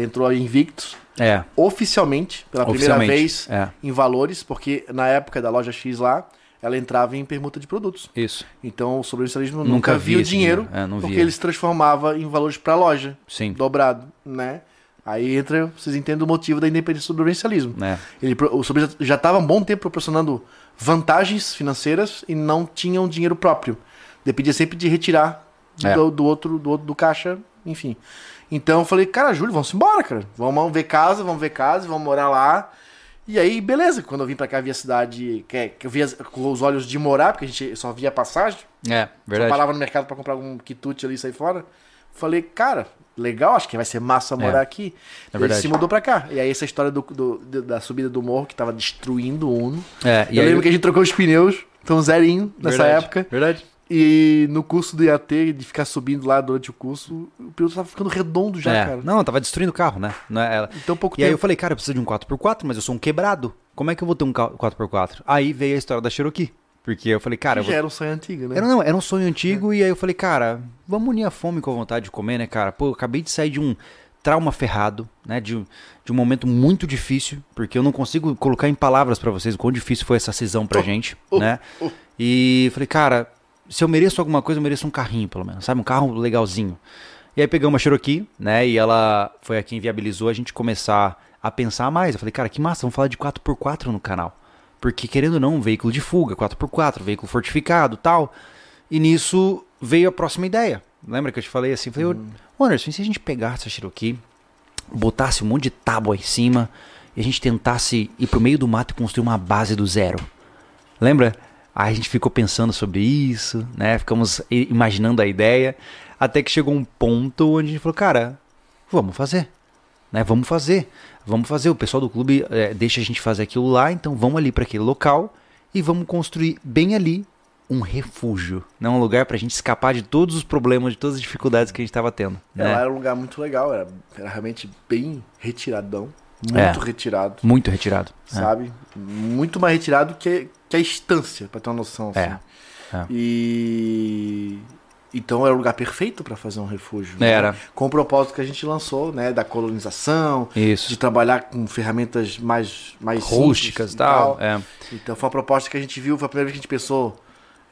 entrou a Invictus É. oficialmente, pela primeira Oficialmente. vez, É. em valores, porque na época da loja X lá, ela entrava em permuta de produtos. Isso. Então o sobrevivencialismo nunca, Nunca vi viu esse dinheiro, dinheiro. É, porque via. ele se transformava em valores para a loja, Sim. dobrado, né? Aí entra, vocês entendem o motivo da independência do sobrevivencialismo. É. Ele, o sobre já estava há um bom tempo proporcionando vantagens financeiras e não tinham dinheiro próprio. Dependia sempre de retirar É. do, do outro, do outro do caixa, enfim. Então eu falei, cara, Júlio, vamos embora, cara. Vamos ver casa, vamos ver casa, vamos morar lá. E aí, beleza. Quando eu vim pra cá, vi a cidade, que, é- eu via com os olhos de morar, porque a gente só via passagem. É, Só verdade. parava no mercado pra comprar algum quitute ali e sair fora. Falei, cara, legal, acho que vai ser massa morar É. aqui. É Ele verdade. se mudou pra cá. E aí essa história do, do- da subida do morro que tava destruindo o Uno. É, eu aí- lembro que a gente trocou os pneus, então zerinho nessa Verdade, época. Verdade. E no curso do IAT, de ficar subindo lá durante o curso, o piloto tava ficando redondo já, É. cara. Não, tava destruindo o carro, né? Não é- ela- Então pouco E aí eu tempo. falei, cara, eu preciso de um 4x4, mas eu sou um quebrado. Como é que eu vou ter um ca- 4x4? Aí veio a história da Cherokee. Porque eu falei, cara, eu vou já era um sonho antigo, né? Era, não, era um sonho antigo e aí eu falei, cara, vamos unir a fome com a vontade de comer, né, cara? Pô, eu acabei de sair de um trauma ferrado, né? De, um- de um momento muito difícil, porque eu não consigo colocar em palavras pra vocês o quão difícil foi essa cisão pra gente, né? E eu falei, cara, se eu mereço alguma coisa, eu mereço um carrinho, pelo menos, sabe? Um carro legalzinho. E aí pegamos uma Cherokee, né? E ela foi a quem viabilizou a gente começar a pensar mais. Eu falei, cara, que massa, vamos falar de 4x4 no canal. Porque, querendo ou não, um veículo de fuga, 4x4, veículo fortificado tal. E nisso veio a próxima ideia. Lembra que eu te falei assim? Falei, ô Anderson, e se a gente pegasse essa Cherokee, botasse um monte de tábua em cima e a gente tentasse ir pro meio do mato e construir uma base do zero? Lembra? Aí a gente ficou pensando sobre isso, né? Ficamos imaginando a ideia. Até que chegou um ponto onde a gente falou, cara, vamos fazer. Né? Vamos fazer. Vamos fazer. O pessoal do clube eh, deixa a gente fazer aquilo lá, então vamos ali para aquele local e vamos construir bem ali um refúgio. Né? Um lugar pra gente escapar de todos os problemas, de todas as dificuldades que a gente tava tendo. É, Né? era um lugar muito legal, era, era realmente bem retiradão. Muito É. retirado, Muito retirado. É. sabe? Muito mais retirado que, que a estância, pra ter uma noção. Assim. É, é. E. Então era o lugar perfeito pra fazer um refúgio. né? Era. Com o propósito que a gente lançou, né? Da colonização, Isso. de trabalhar com ferramentas mais, mais Rústicas e tal. É. Então foi uma proposta que a gente viu, foi a primeira vez que a gente pensou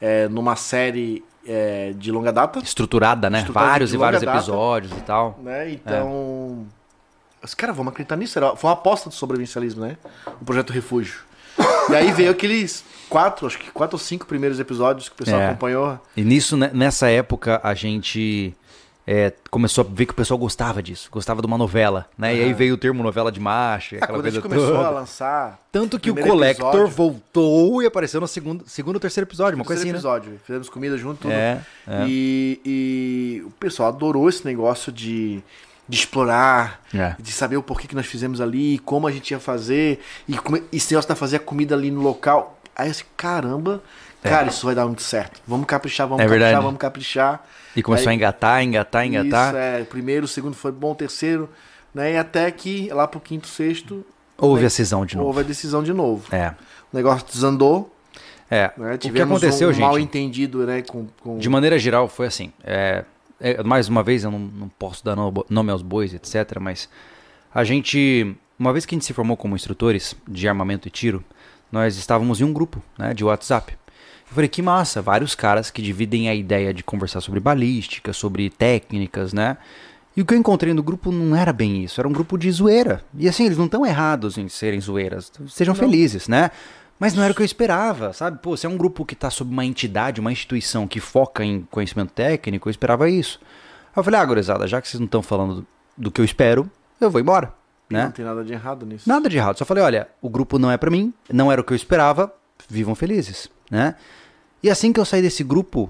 é, numa série é, de longa data. Estruturada, né? Estruturada vários e vários data. episódios e tal. né? Então. Os caras, vamos acreditar nisso. Era, foi uma aposta do sobrevivencialismo, né? O projeto Refúgio. E aí veio aqueles quatro, acho que quatro ou cinco primeiros episódios que o pessoal É. acompanhou. E nisso, né, nessa época, a gente é, começou a ver que o pessoal gostava disso, gostava de uma novela, né? E aí veio o termo novela de macho, e Ah, aquela quando a gente coisa começou toda. a lançar. Tanto que o Collector episódio- voltou e apareceu no segundo, segundo ou terceiro episódio, uma coisa assim, terceiro né? episódio. Fizemos comida junto, tudo. É, é. E, e o pessoal adorou esse negócio de, de explorar, É. de saber o porquê que nós fizemos ali, como a gente ia fazer, e, come, e esse negócio de fazer a comida ali no local. Aí eu assim, caramba, cara, isso vai dar muito certo. Vamos caprichar, vamos É caprichar, verdade. vamos caprichar. E começou Aí- a engatar, engatar, engatar. Isso, é. Primeiro, segundo foi bom, terceiro, né? E até que lá pro quinto, sexto, Houve né, a cisão de novo. houve a decisão de novo. É. O negócio desandou, É. né? O que aconteceu, um gente? mal entendido, né? Com, com... De maneira geral, foi assim. é, é, mais uma vez, eu não, não posso dar no- nome aos bois, etc. Mas a gente, uma vez que a gente se formou como instrutores de armamento e tiro, nós estávamos em um grupo né, de WhatsApp. Eu falei, que massa, vários caras que dividem a ideia de conversar sobre balística, sobre técnicas, né? E o que eu encontrei no grupo não era bem isso, era um grupo de zoeira. E assim, eles não estão errados em serem zoeiras, sejam felizes, né? Mas não era o que eu esperava, sabe? Pô, se é um grupo que tá sob uma entidade, uma instituição que foca em conhecimento técnico, eu esperava isso. Aí eu falei, ah, gurizada, já que vocês não estão falando do, que eu espero, eu vou embora. né? Não tem nada de errado nisso. Nada de errado. Só falei, olha, o grupo não é pra mim, não era o que eu esperava, vivam felizes, né? E assim que eu saí desse grupo,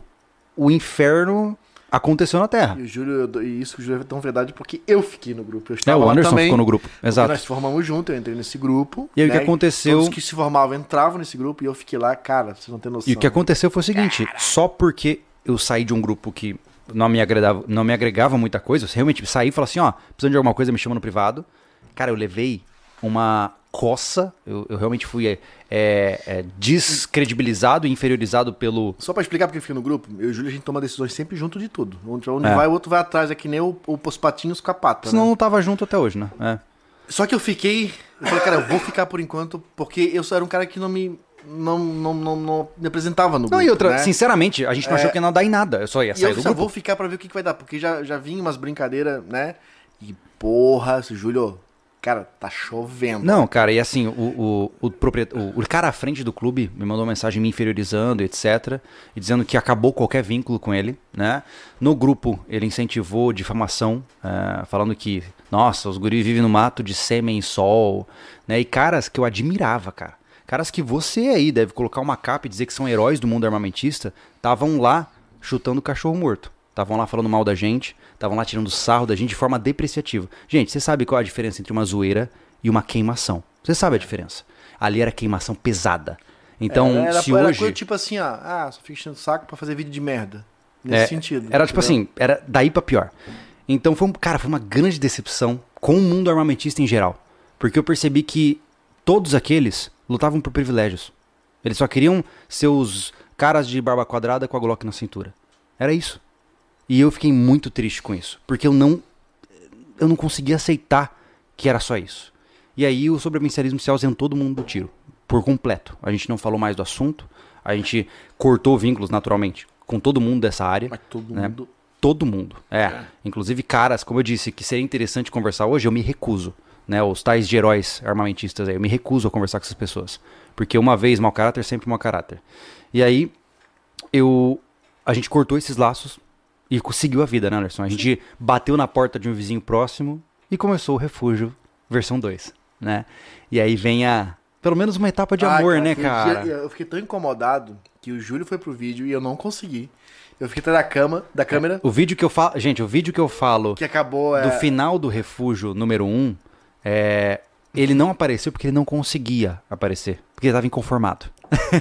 o inferno aconteceu na Terra. E o Júlio, e isso que o Júlio é tão verdade, porque eu fiquei no grupo. Eu É, estava o lá Anderson também, ficou no grupo. Exato. Nós formamos junto, eu entrei nesse grupo. E aí o que né, aconteceu- Todos que se formavam entravam nesse grupo e eu fiquei lá, cara, vocês não têm noção. E o que aconteceu foi o seguinte, só porque eu saí de um grupo que não me agregava, não me agregava muita coisa, eu realmente saí e falei assim, ó, precisando de alguma coisa, me chama no privado. Cara, eu levei uma coça, eu, eu realmente fui é, é, é, descredibilizado e inferiorizado pelo... Só pra explicar porque eu fiquei no grupo, eu e o Júlio a gente toma decisões sempre junto de tudo. Onde, onde É. vai, o outro vai atrás, é que nem o, o, os patinhos com a pata. Senão né? não tava junto até hoje, né? É. Só que eu fiquei. Eu falei, cara, eu vou ficar por enquanto, porque eu só era um cara que não me. Não, não, não, não me apresentava no grupo. Não, e outra, né? sinceramente, a gente não achou que ia não dar em nada, eu só ia E sair eu do só grupo. vou ficar pra ver o que, que vai dar, porque já, já vinha umas brincadeiras, né? E porra, esse Júlio, cara, tá chovendo. Não, cara, e assim, o, o, o, o, o cara à frente do clube me mandou uma mensagem me inferiorizando, etc. E dizendo que acabou qualquer vínculo com ele, né? No grupo, ele incentivou difamação, eh, falando que, nossa, os guris vivem no mato de sêmen e sol, né? E caras que eu admirava, cara. Caras que você aí deve colocar uma capa e dizer que são heróis do mundo armamentista, estavam lá chutando cachorro morto. Estavam lá falando mal da gente, estavam lá tirando sarro da gente de forma depreciativa. Gente, você sabe qual é a diferença entre uma zoeira e uma queimação? Você sabe a diferença. Ali era queimação pesada. Então, era, era, se era hoje. coisa tipo assim, ó, ah, só fica enchendo o saco pra fazer vídeo de merda. Nesse É, sentido. Era tipo entendeu? assim, era daí pra pior. Então foi um, cara, foi uma grande decepção com o mundo armamentista em geral. Porque eu percebi que todos aqueles lutavam por privilégios. Eles só queriam ser os caras de barba quadrada com a Glock na cintura. Era isso. E eu fiquei muito triste com isso, porque eu não eu não conseguia aceitar que era só isso. E aí o sobrevivencialismo se ausentou do mundo do tiro, por completo. A gente não falou mais do assunto, a gente cortou vínculos naturalmente com todo mundo dessa área Mas todo né? mundo. todo mundo. É. Inclusive caras, como eu disse, que seria interessante conversar hoje, eu me recuso. Né, os tais de heróis armamentistas aí, eu me recuso a conversar com essas pessoas. Porque uma vez mau caráter, sempre mau caráter. E aí, eu. A gente cortou esses laços e conseguiu a vida, né, Anderson? A gente bateu na porta de um vizinho próximo e começou o refúgio versão 2, né? E aí vem a. Pelo menos uma etapa de Ah, amor, né, aquele cara? dia eu fiquei tão incomodado que o Júlio foi pro vídeo e eu não consegui. Eu fiquei atrás da cama, da câmera, O vídeo que eu falo. Gente, o vídeo que eu falo que acabou. É... do final do refúgio número 1, um, é, ele não apareceu porque ele não conseguia aparecer. Porque ele estava inconformado.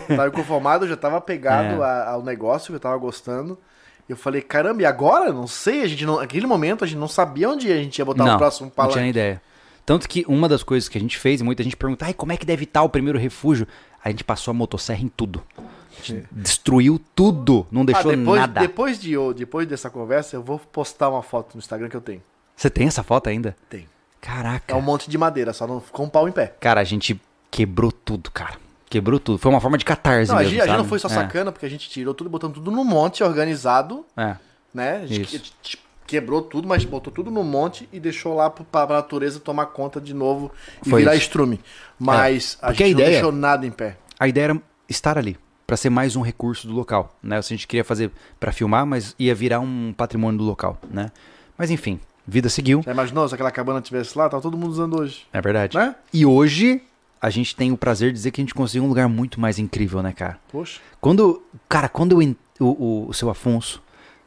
Tava [laughs] inconformado, eu já tava pegado É. ao negócio, eu tava gostando. Eu falei, caramba, e agora? Não sei, a gente não, naquele momento a gente não sabia onde a gente ia botar não, o próximo não tinha palanque. ideia. Tanto que uma das coisas que a gente fez, e muita gente pergunta, ai, como é que deve estar o primeiro refúgio? A gente passou a motosserra em tudo. A gente destruiu tudo, não Ah, deixou depois, nada. depois, de, depois dessa conversa, eu vou postar uma foto no Instagram que eu tenho. Você tem essa foto ainda? Tem. Caraca. É um monte de madeira, só não ficou um pau em pé. Cara, a gente quebrou tudo, cara. Quebrou tudo. Foi uma forma de catarse Não, a mesmo, gente, a gente sabe? não foi só É, sacana, porque a gente tirou tudo, botando tudo no monte, organizado, É. né? A gente Isso. que- que- quebrou tudo, mas botou tudo no monte e deixou lá pra, pra natureza tomar conta de novo e Foi virar isso. estrume. Mas a Porque gente a não ideia- deixou nada em pé. a ideia era estar ali para ser mais um recurso do local, né? A gente queria fazer para filmar, mas ia virar um patrimônio do local, né? Mas enfim, vida seguiu, Já imaginou se aquela cabana tivesse lá? Tava todo mundo usando hoje. é verdade. Né? E hoje a gente tem o prazer de dizer que a gente conseguiu um lugar muito mais incrível, né, cara? Poxa. Quando, cara, quando eu o, o, seu Afonso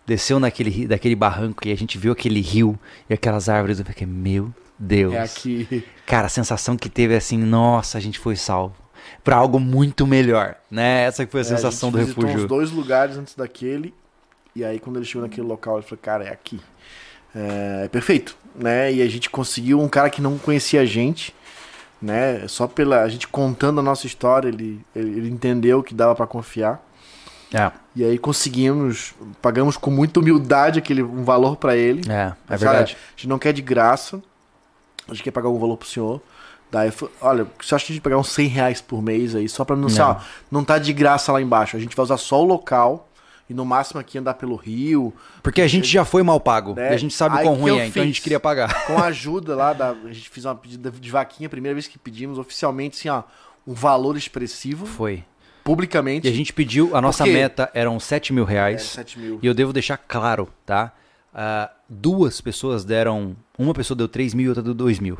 desceu naquele daquele barranco e a gente viu aquele rio e aquelas árvores, eu fiquei, meu Deus. É aqui. [laughs] Cara, a sensação que teve é assim, nossa, a gente foi salvo. Pra algo muito melhor, né? Essa que foi a É, sensação gente do refúgio. uns dois lugares antes daquele. E aí, quando ele chegou naquele local, ele falou, cara, é aqui. É, é perfeito, né? E a gente conseguiu um cara que não conhecia a gente, né? Só pela a gente contando a nossa história, ele, ele, entendeu que dava pra confiar. É, E aí conseguimos, pagamos com muita humildade aquele um valor pra ele. é, é verdade. a gente não quer de graça, a gente quer pagar um valor pro senhor. Daí, olha, você acha que a gente pegar uns 100 reais por mês aí, só pra não ser, Não. ó, não tá de graça lá embaixo. A gente vai usar só o local e no máximo aqui andar pelo rio, Porque a gente já foi mal pago. Né? E a gente sabe o Aí quão ruim é, então a gente queria pagar. com a ajuda lá da. A gente fez uma pedida de vaquinha, a primeira vez que pedimos oficialmente, assim, ó, um valor expressivo, Foi. publicamente. E a gente pediu, a nossa quê? meta eram 7 mil É, reais. 7 mil. E eu devo deixar claro, tá? Ah, duas pessoas deram. Uma pessoa deu 3 mil e outra deu 2 mil.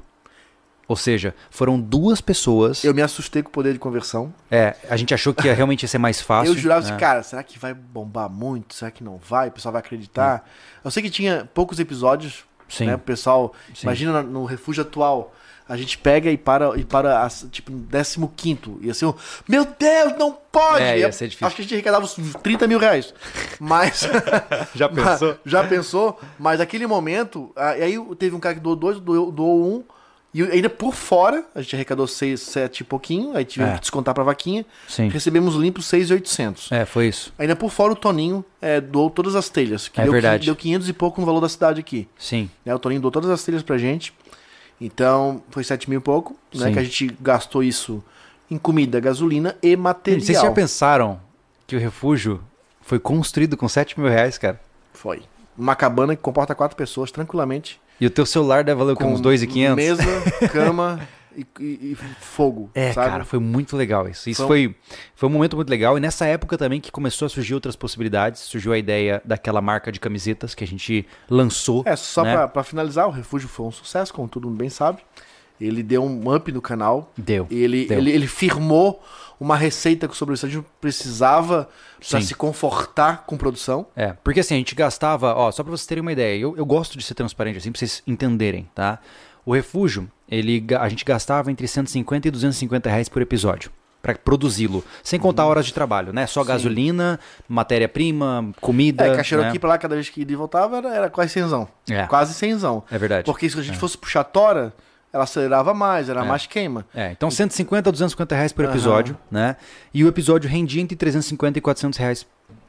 Ou seja, foram duas pessoas. Eu me assustei com o poder de conversão. É, a gente achou que ia realmente ia ser mais [laughs] fácil. eu jurava assim, né? cara, será que vai bombar muito? Será que não vai? O pessoal vai acreditar? Eu sei que tinha poucos episódios, Sim. né? O pessoal, Sim. imagina no, refúgio atual, a gente pega e para, e para tipo, no 15 e assim, meu Deus, não pode! É, ia ser difícil. Acho que a gente arrecadava uns 30 mil reais. Mas. [laughs] Já pensou? [laughs] Já pensou? Mas naquele momento, aí teve um cara que doou dois, doou, doou um. E ainda por fora, a gente arrecadou seis, sete e pouquinho, aí tivemos É. que descontar pra vaquinha. Sim. Recebemos limpo 6,800. É, foi isso. Ainda por fora, o Toninho é, doou todas as telhas. Que É deu, verdade. Deu 500 e pouco no valor da cidade aqui. Sim. Né? O Toninho doou todas as telhas pra gente. Então, foi 7 mil e pouco. Né? Sim. Que a gente gastou isso em comida, gasolina e material. Vocês já pensaram que o refúgio foi construído com 7 mil reais, cara? Foi. Uma cabana que comporta quatro pessoas tranquilamente. E o teu celular deve valer quê? uns 2,500? Mesa, [laughs] cama e, e- e fogo. É, sabe? cara, foi muito legal isso. Isso Foi foi, foi um momento muito legal. E nessa época também que começou a surgir outras possibilidades. Surgiu a ideia daquela marca de camisetas que a gente lançou. É, só né? pra finalizar, o Refúgio foi um sucesso, como todo mundo bem sabe. Ele deu um up no canal. Deu. Ele, Deu. ele, ele firmou uma receita que o Sobrevivente precisava Sim. se confortar com produção. É, porque assim, a gente gastava, ó, só pra vocês terem uma ideia, eu, eu gosto de ser transparente assim, pra vocês entenderem, tá? O refúgio, ele, a gente gastava entre 150 e 250 reais por episódio. Pra produzi-lo. Sem contar horas de trabalho, né? Só Uhum. Sim. gasolina, matéria-prima, comida. É, caixeiro né? aqui pra lá, cada vez que ia e voltava, era, era quase cenzão. É. Quase cenzão. É verdade. Porque se a gente fosse puxar tora, ela acelerava mais, era É. mais queima. É, então 150 a 250 reais por episódio, né? E o episódio rendia entre 350 e 400 reais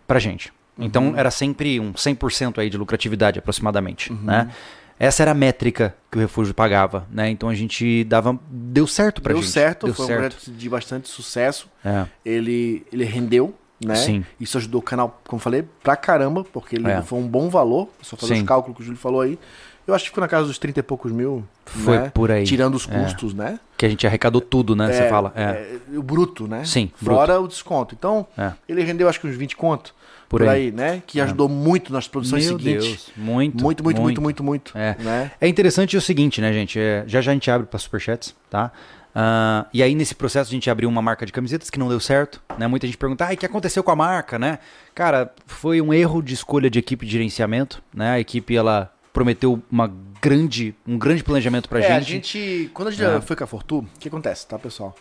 pra gente. Então Uhum. era sempre um 100% aí de lucratividade aproximadamente, Uhum. né? Essa era a métrica que o refúgio pagava, né? Então a gente dava deu certo pra Deu gente. certo, deu foi certo. um projeto de bastante sucesso. É, Ele, ele rendeu, né? Sim. Isso ajudou o canal, como eu falei, pra caramba, porque ele É. foi um bom valor. Só fazer Sim. os cálculos que o Júlio falou aí. Eu acho que ficou na casa dos 30 e poucos mil. Foi né? por aí. Tirando os É. custos, né? Que a gente arrecadou tudo, né? Você É, fala. É, é, o bruto, né? Sim, Fora o desconto. Então, É. ele rendeu acho que uns 20 conto. Por Por, aí. aí. né? Que ajudou muito nas produções Meu seguintes. Deus, muito, Muito, muito, muito, muito, muito. É. Né? É interessante o seguinte, né, gente? É, já já a gente abre para superchats, tá? Ah, e aí, nesse processo, a gente abriu uma marca de camisetas que não deu certo, né? Muita gente pergunta, ah, o que aconteceu com a marca, né? Cara, foi um erro de escolha de equipe de gerenciamento, né? A equipe, ela prometeu uma grande, um grande planejamento pra é, gente. a gente. Quando a gente É. foi com a Fortu, o que acontece, tá, pessoal?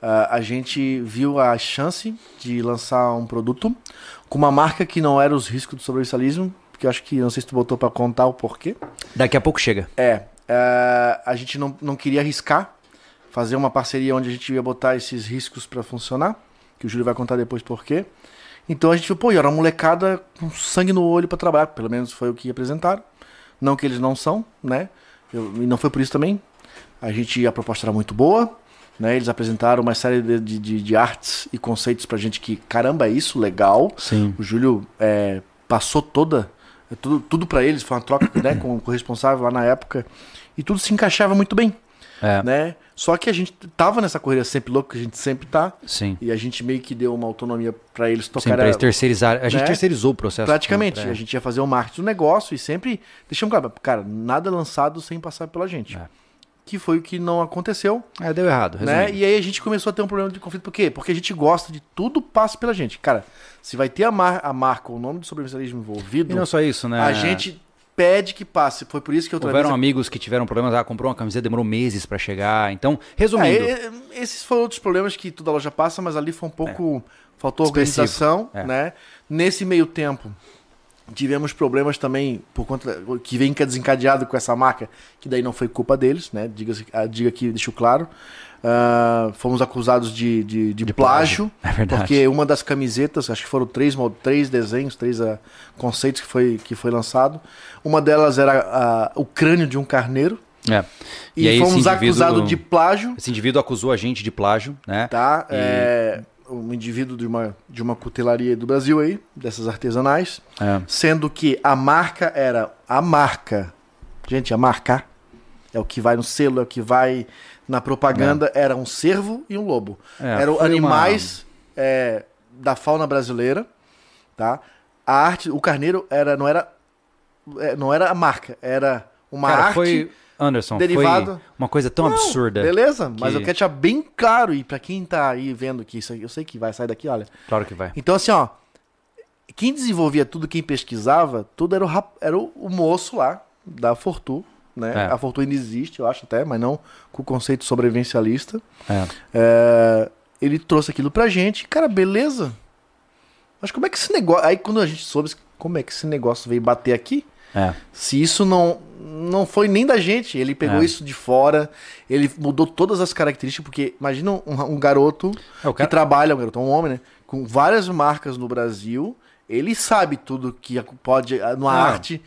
Ah, a gente viu a chance de lançar um produto com uma marca que não era os riscos do sobrevivencialismo, que eu acho que não sei se tu botou pra contar o porquê. Daqui a pouco chega. É, é, a gente não, não queria arriscar fazer uma parceria onde a gente ia botar esses riscos pra funcionar, que o Júlio vai contar depois por quê. Então a gente falou, pô, e era uma molecada com sangue no olho pra trabalhar, pelo menos foi o que apresentaram. Não que eles não são, né? Eu- e não foi por isso também. A gente, a proposta era muito boa, né? Eles apresentaram uma série de, de, de- artes e conceitos pra gente que, caramba, é isso, legal. Sim. O Júlio é, passou toda, é, tudo, tudo para eles, foi uma troca né, [clears throat] com, com o responsável lá na época, e tudo se encaixava muito bem, É, né? Só que a gente tava nessa corrida sempre louco, que a gente sempre tá, sim. e a gente meio que deu uma autonomia para eles Sim, tocar pra eles terceirizar. A gente né? terceirizou o processo. praticamente. É. A gente ia fazer o marketing do negócio e sempre deixamos claro, cara, nada lançado sem passar pela gente. É. Que foi o que não aconteceu, É, deu errado. né? E aí a gente começou a ter um problema de conflito. Por quê? Porque a gente gosta de tudo passa pela gente. Cara, se vai ter a, mar a marca, o nome do sobrevivencialismo envolvido, E não só isso, né? a gente pede que passe. Foi por isso que outra Houveram vez... amigos que tiveram problemas, ah, comprou uma camiseta, demorou meses pra chegar. Então, resumindo. É, é, esses foram outros problemas que toda loja passa, mas ali foi um pouco... Faltou Expressivo. organização, É. né? Nesse meio tempo, tivemos problemas também por conta... que vem desencadeado com essa marca, que daí não foi culpa deles, né? Diga, diga aqui, deixo claro. Ah, fomos acusados de, de, de De plágio. É verdade. Porque uma das camisetas, acho que foram três, três desenhos, três ah, conceitos que foi, que foi lançado. Uma delas era ah, o crânio de um carneiro. É. E, esse fomos acusados de plágio, Esse indivíduo acusou a gente de plágio, né? tá? E- É, um indivíduo de uma, de uma cutelaria do Brasil aí, dessas artesanais. É. Sendo que a marca era a marca. Gente, a marca é o que vai no selo, é o que vai na propaganda. Era um cervo e um lobo. É, Eram animais é, da fauna brasileira, tá? A arte, o carneiro era, não era, é, não era a marca, era uma Cara, arte foi Anderson, Derivado. foi uma coisa tão Não, absurda. Beleza, mas que- eu quero deixar bem claro, e pra quem tá aí vendo que isso eu sei que vai sair daqui, olha. Claro que vai. Então, assim, ó, quem desenvolvia tudo, quem pesquisava, tudo era o, rap- era o moço lá, da Fortu, né? É. A Fortu ainda existe, eu acho até, mas não com o conceito sobrevivencialista. É. É, ele trouxe aquilo pra gente, cara, beleza. Mas como é que esse negócio. Aí quando a gente soube como é que esse negócio veio bater aqui, É. se isso não não foi nem da gente, ele pegou É. isso de fora, ele mudou todas as características, porque imagina um, um garoto É, o que cara- trabalha, um garoto, um homem, né, com várias marcas no Brasil, ele sabe tudo que pode Ah. arte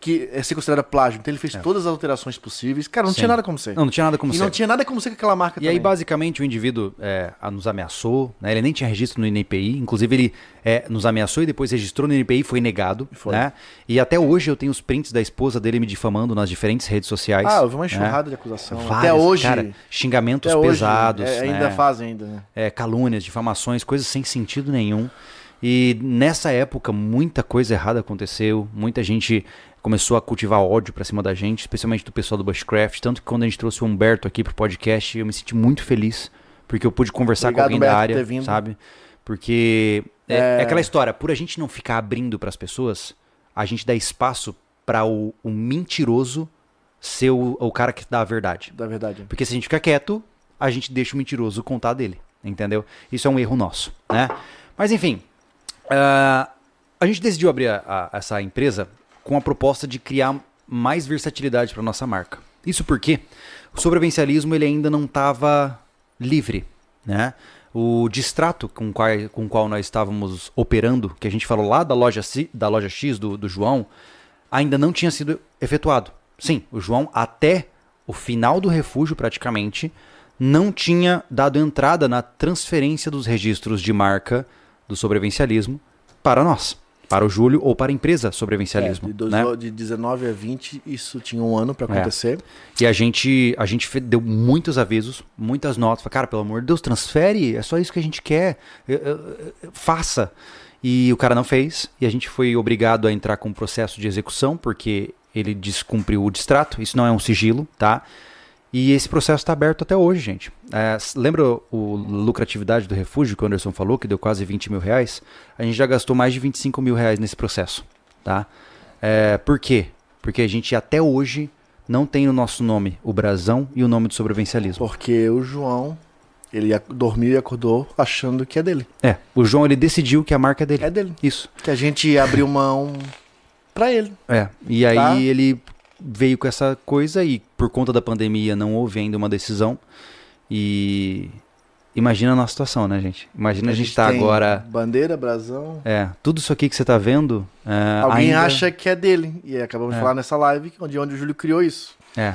que é ser considerada plágio. Então ele fez todas as alterações possíveis. Cara, não Sim. tinha nada como ser. Não, não tinha nada como e ser. não tinha nada como ser com aquela marca E aí, também. basicamente, o indivíduo é, nos ameaçou, né? Ele nem tinha registro no INPI, inclusive ele é, nos ameaçou e depois registrou no INPI e foi negado, Foi. né? E até hoje eu tenho os prints da esposa dele me difamando nas diferentes redes sociais. Ah, houve uma né? enxurrada de acusação. Várias, até hoje. cara, xingamentos até hoje, pesados, é, ainda né? fazem ainda, né? é, calúnias, difamações, coisas sem sentido nenhum. E nessa época muita coisa errada aconteceu, muita gente começou a cultivar ódio pra cima da gente, especialmente do pessoal do Bushcraft, tanto que quando a gente trouxe o Humberto aqui pro podcast, eu me senti muito feliz, porque eu pude conversar Obrigado, com alguém Humberto, da por área, vindo. sabe? Porque é, É. é aquela história, por a gente não ficar abrindo pras pessoas, a gente dá espaço para o, o mentiroso ser o, o cara que dá a verdade. Da verdade. Porque se a gente ficar quieto, a gente deixa o mentiroso contar dele, entendeu? Isso é um erro nosso, né? Mas enfim, ah, a gente decidiu abrir a- a- essa empresa com a proposta de criar mais versatilidade para nossa marca. Isso porque o sobrevivencialismo ele ainda não estava livre, né? O distrato com, qual, com qual nós estávamos operando, que a gente falou lá da loja, da loja X do, do João, ainda não tinha sido efetuado. Sim, o João, até o final do refúgio, praticamente, não tinha dado entrada na transferência dos registros de marca do sobrevivencialismo para nós, para o Júlio ou para a empresa sobrevivencialismo. É, de, dois- né? de 19 a 20, isso tinha um ano pra É. acontecer. E a gente, a gente deu muitos avisos, muitas notas. Falei, cara, pelo amor de Deus, transfere, é só isso que a gente quer. Faça. E o cara não fez, e a gente foi obrigado a entrar com um processo de execução, porque ele descumpriu o distrato. Isso não é um sigilo, tá? E esse processo está aberto até hoje, gente. É, lembra o lucratividade do refúgio que o Anderson falou, que deu quase 20 mil reais? A gente já gastou mais de 25 mil reais nesse processo, tá? É, por quê? Porque a gente até hoje não tem no nosso nome o brasão e o nome do sobrevivencialismo. Porque o João, ele dormiu e acordou achando que é dele. É, o João ele decidiu que a marca é dele. É dele. Isso. Que a gente abriu mão pra ele. É. E aí Tá. ele veio com essa coisa e por conta da pandemia não houve ainda uma decisão. E imagina a nossa situação, né, gente? Imagina a, gente, tá tem agora. Bandeira, brasão. É, tudo isso aqui que você tá vendo. é, Alguém ainda- acha que é dele. E acabamos É. de falar nessa live onde, onde o Júlio criou isso. É.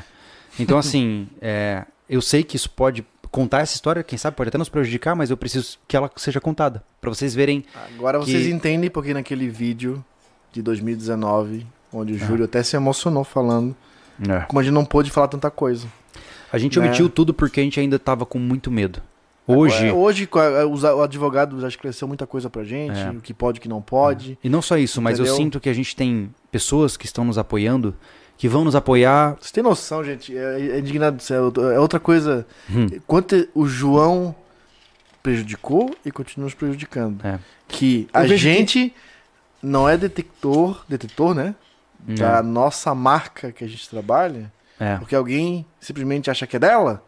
Então, assim, [laughs] é, eu sei que isso pode. Contar essa história, quem sabe, pode até nos prejudicar, mas eu preciso que ela seja contada. Pra vocês verem. Agora Que- vocês entendem porque naquele vídeo de 2019, onde o Ah. Júlio até se emocionou falando, É. como a gente não pôde falar tanta coisa. A gente Né? omitiu tudo porque a gente ainda tava com muito medo. Hoje. É, Hoje o advogado já esclareceu muita coisa pra gente, É. o que pode o que não pode. E não só isso, mas eu Entendeu? sinto que a gente tem pessoas que estão nos apoiando, que vão nos apoiar. Você tem noção, gente? É, é indignado. É outra- é outra coisa. Hum, Quanto o João prejudicou e continua nos prejudicando. É. Que a vejo que- gente não é detector, detetor, né? Da é, nossa marca que a gente trabalha, é, porque alguém simplesmente acha que é dela,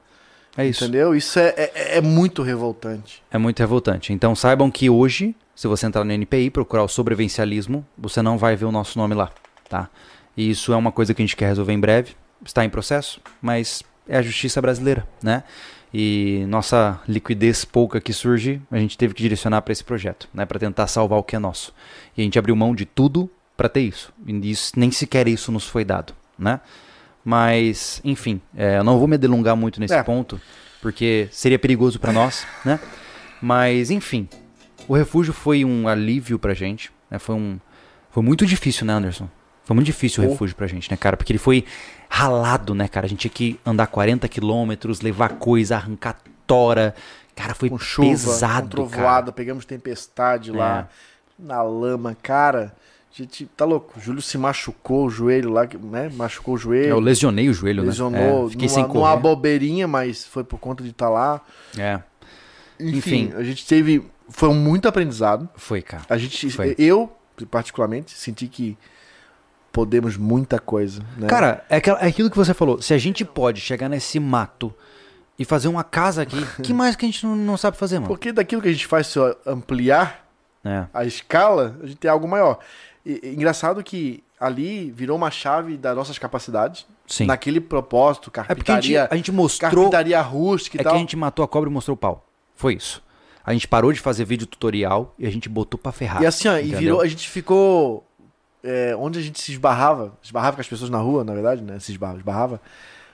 é isso. entendeu? Isso é, é, é muito revoltante. É muito revoltante. Então saibam que hoje, se você entrar no NPI e procurar o sobrevivencialismo, você não vai ver o nosso nome lá, tá? E isso é uma coisa que a gente quer resolver em breve. Está em processo, mas é a justiça brasileira, né? E nossa liquidez pouca que surge, a gente teve que direcionar para esse projeto, né? Para tentar salvar o que é nosso. E a gente abriu mão de tudo para ter isso. E nem sequer isso nos foi dado, né? Mas, enfim, é, eu não vou me delongar muito nesse É. ponto, porque seria perigoso para nós, né? Mas, enfim, o refúgio foi um alívio pra gente, né? Foi um foi muito difícil, né, Anderson? Foi muito difícil o refúgio pra gente, né, cara? Porque ele foi ralado, né, cara? A gente tinha que andar 40 quilômetros, levar coisa, arrancar tora. Cara, foi Com chuva, pesado, com trovoada, pegamos tempestade lá, É. na lama, cara. Gente tá louco. O Júlio se machucou o joelho lá, né? Machucou o joelho. Eu lesionei o joelho, lesionou. né? É, fiquei numa, sem numa correr. bobeirinha, mas foi por conta de estar lá. É, Enfim, Enfim. a gente teve. Foi muito aprendizado. foi, cara. A gente. Foi. Eu, particularmente, senti que podemos muita coisa. Né? Cara, é é aquilo que você falou. Se a gente pode chegar nesse mato e fazer uma casa aqui, [laughs] que mais que a gente não, não sabe fazer, mano? porque daquilo que a gente faz, se eu ampliar É. a escala, a gente tem algo maior. E, e engraçado que ali virou uma chave das nossas capacidades. Sim. Naquele propósito, É porque a gente, carpintaria, a gente mostrou. carpintaria rústica e É que tal. a gente matou a cobra e mostrou o pau. Foi isso. A gente parou de fazer vídeo tutorial e a gente botou pra ferrar. E assim, ó, e virou, a gente ficou. é, onde a gente se esbarrava, esbarrava com as pessoas na rua, na verdade, né? Se esbarrava, esbarrava.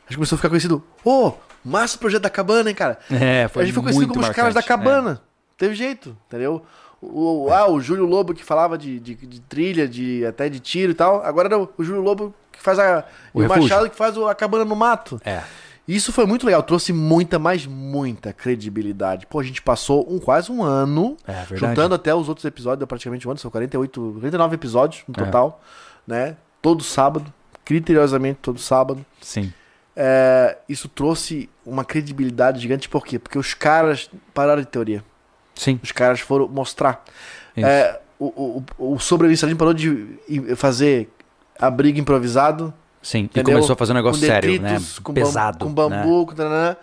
A gente começou a ficar conhecido. Ô, massa o projeto da cabana, hein, cara? É, foi a gente ficou conhecido como os caras da marcante. cabana. Teve jeito, entendeu? O, ah, o Júlio Lobo que falava de, de, de trilha, de até de tiro e tal. Agora era o, o Júlio Lobo que faz a. O o. Machado que faz o- a cabana no mato. É. Isso foi muito legal, trouxe muita, mas muita credibilidade. Pô, a gente passou um, quase um ano É, verdade. Juntando até os outros episódios, deu praticamente um ano, são 48, 49 episódios no É. total, né? Todo sábado, criteriosamente todo sábado. Sim. É, isso trouxe uma credibilidade gigante, por quê? Porque os caras pararam de teoria. Sim. Os caras foram mostrar. É, o, o, o sobrevivencialismo parou de fazer abrigo improvisado, Sim. E entendeu? começou a fazer um negócio com sério, né? detritos, com bam- Pesado. com né? bambu, com tananã,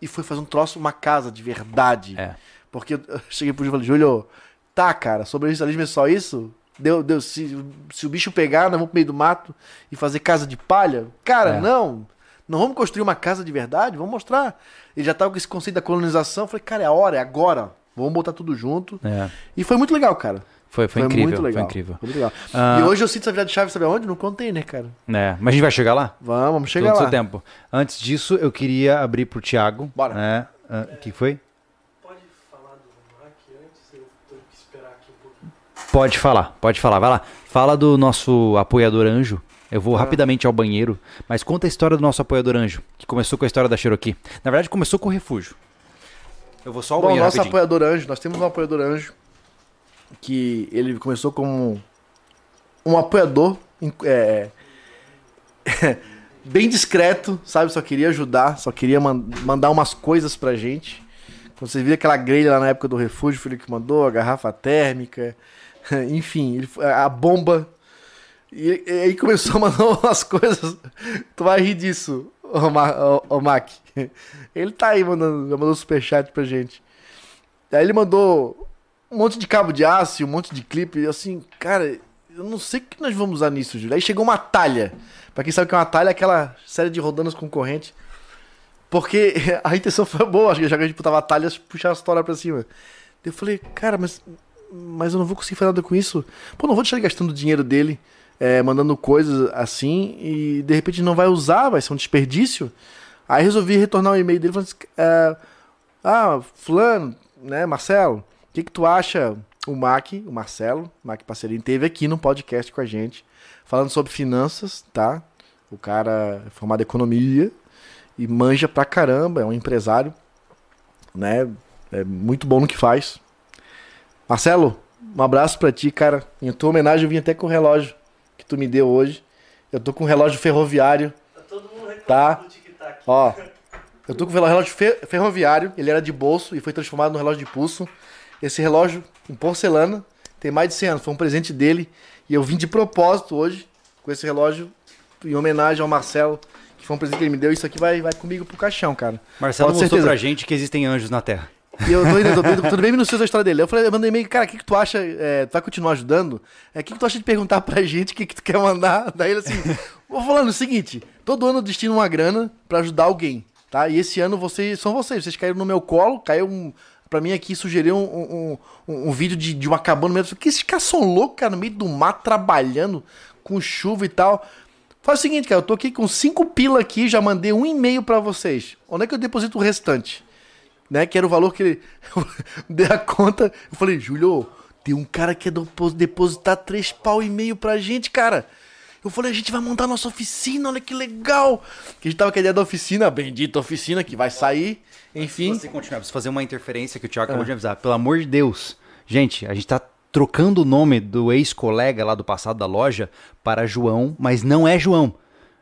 e foi fazer um troço, uma casa de verdade. É. Porque eu eu cheguei pro Júlio e falei, Júlio, tá, cara, sobrevivencialismo é só isso? Deu, deu, se, se o bicho pegar, nós vamos pro meio do mato e fazer casa de palha? Cara, É. não. Não vamos construir uma casa de verdade? Vamos mostrar. Ele já tava com esse conceito da colonização. Eu falei, cara, é a hora, é agora. Vamos botar tudo junto. É. E foi muito legal, cara. Foi, foi, incrível. muito legal. Foi incrível. Foi muito legal. Ah. E hoje eu sinto essa virada de chave, sabe aonde? No container, cara. É. Mas a gente vai chegar lá? Vamos, vamos chegar Todo lá. seu tempo. Antes disso, eu queria abrir pro Thiago. Bora. né? Ah, O que foi? Pode falar do Mac antes? Eu tenho que esperar aqui um pouquinho. Pode falar, pode falar. Vai lá. Fala do nosso apoiador anjo. Eu Ah. vou rapidamente ao banheiro, mas conta a história do nosso apoiador anjo, que começou com a história da Cherokee. Na verdade, começou com o refúgio. Eu vou só ao Bom, banheiro nosso rapidinho. apoiador anjo, nós temos um apoiador anjo que ele começou como um apoiador é, [laughs] bem discreto, sabe? Só queria ajudar, só queria man- mandar umas coisas pra gente. Quando você viu aquela grelha lá na época do refúgio, foi ele que mandou, a garrafa térmica, [laughs] enfim, ele, a bomba. E, e aí começou a mandar [laughs] umas coisas. Tu vai rir disso, ô Mac. [laughs] Ele tá aí mandando, mandou superchat pra gente. Aí ele mandou um monte de cabo de aço, e um monte de clipe, e assim, cara, eu não sei o que nós vamos usar nisso, Júlio. Aí chegou uma talha. Pra quem sabe o que é uma talha, é aquela série de rodanas com corrente. Porque [laughs] a intenção foi boa, já que a gente botava talhas, puxar a história pra cima. Eu falei, cara, mas, mas eu não vou conseguir fazer nada com isso. Pô, não vou deixar ele gastando o dinheiro dele, é, mandando coisas assim, e de repente não vai usar, vai ser um desperdício. Aí resolvi retornar o e-mail dele falando assim, é, ah, fulano, né, Marcelo, o que que tu acha? O Mac, o Marcelo, o Mac Parceirinho, teve aqui no podcast com a gente, falando sobre finanças, tá? O cara é formado em economia e manja pra caramba, é um empresário, né? É muito bom no que faz. Marcelo, um abraço pra ti, cara. Em tua homenagem eu vim até com o relógio tu me deu hoje. Eu tô com um relógio ferroviário, Tá todo mundo reclamando Tá. do tic-tac. ó. Eu tô com o relógio fe- ferroviário, ele era de bolso e foi transformado no relógio de pulso. Esse relógio em porcelana tem mais de 100 anos, foi um presente dele e eu vim de propósito hoje com esse relógio em homenagem ao Marcelo, que foi um presente que ele me deu. Isso aqui vai, vai comigo pro caixão, cara. Marcelo Pode mostrou certeza. pra gente que existem anjos na Terra. E eu tô indo, tô, tô bem minucioso a história dele. Eu falei, eu mandei e-mail, cara, o que, que tu acha? É, tu vai continuar ajudando? É, o que, que tu acha de perguntar pra gente o que, que tu quer mandar? [laughs] Daí ele assim, vou falando o seguinte: todo ano eu destino uma grana pra ajudar alguém, tá? E esse ano vocês são vocês, vocês caíram no meu colo, caiu um. Pra mim aqui sugeriu um, um, um- um vídeo de, de uma cabana falei, que esses caras são loucos, cara, no meio do mato, trabalhando, com chuva e tal. Faz o seguinte, cara, eu tô aqui com cinco pila aqui, já mandei um e-mail pra vocês. Onde é que eu deposito o restante? Né? Que era o valor que ele [laughs] deu a conta. Eu falei, Júlio, tem um cara que depo- depositar três pau e meio pra gente, cara. Eu falei, a gente vai montar nossa oficina, olha que legal. Que a gente tava com a ideia da oficina, bendita oficina que vai sair, enfim. Se você continuar, preciso fazer uma interferência que o Thiago acabou de avisar. Pelo amor de Deus. Gente, a gente tá trocando o nome do ex-colega lá do passado da loja para João, mas não é João.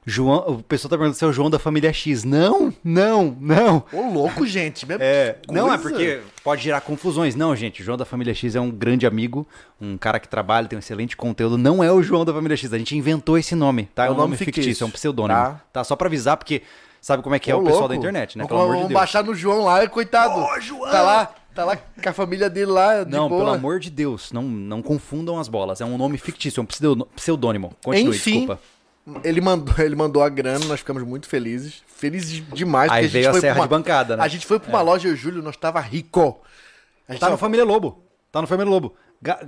João, o pessoal tá perguntando se é o João da família X. Não, não, não. Ô, louco, gente. mesmo É, não é porque pode gerar confusões. Não, gente, o João da Família X é um grande amigo, um cara que trabalha, tem um excelente conteúdo. Não é o João da Família X, a gente inventou esse nome, tá? É um nome fictício, é um pseudônimo. Tá. Tá? Só pra avisar, porque sabe como é que é Ô, o pessoal louco. da internet, né? Vamos, Pelo amor de vamos Deus. baixar no João lá, coitado. Ô, João! Tá lá, tá lá com a família dele lá, de Não, boa. pelo amor de Deus, não, não confundam as bolas. É um nome fictício, é um pseudônimo. Continue, Enfim, desculpa. Ele mandou, [laughs] ele mandou a grana, nós ficamos muito felizes. Felizes demais. Aí veio a foi serra uma- de bancada, né? A gente foi pra uma loja, eu e o Júlio, nós tava rico. A gente Tá no tava- Família Lobo. Tá no Família Lobo.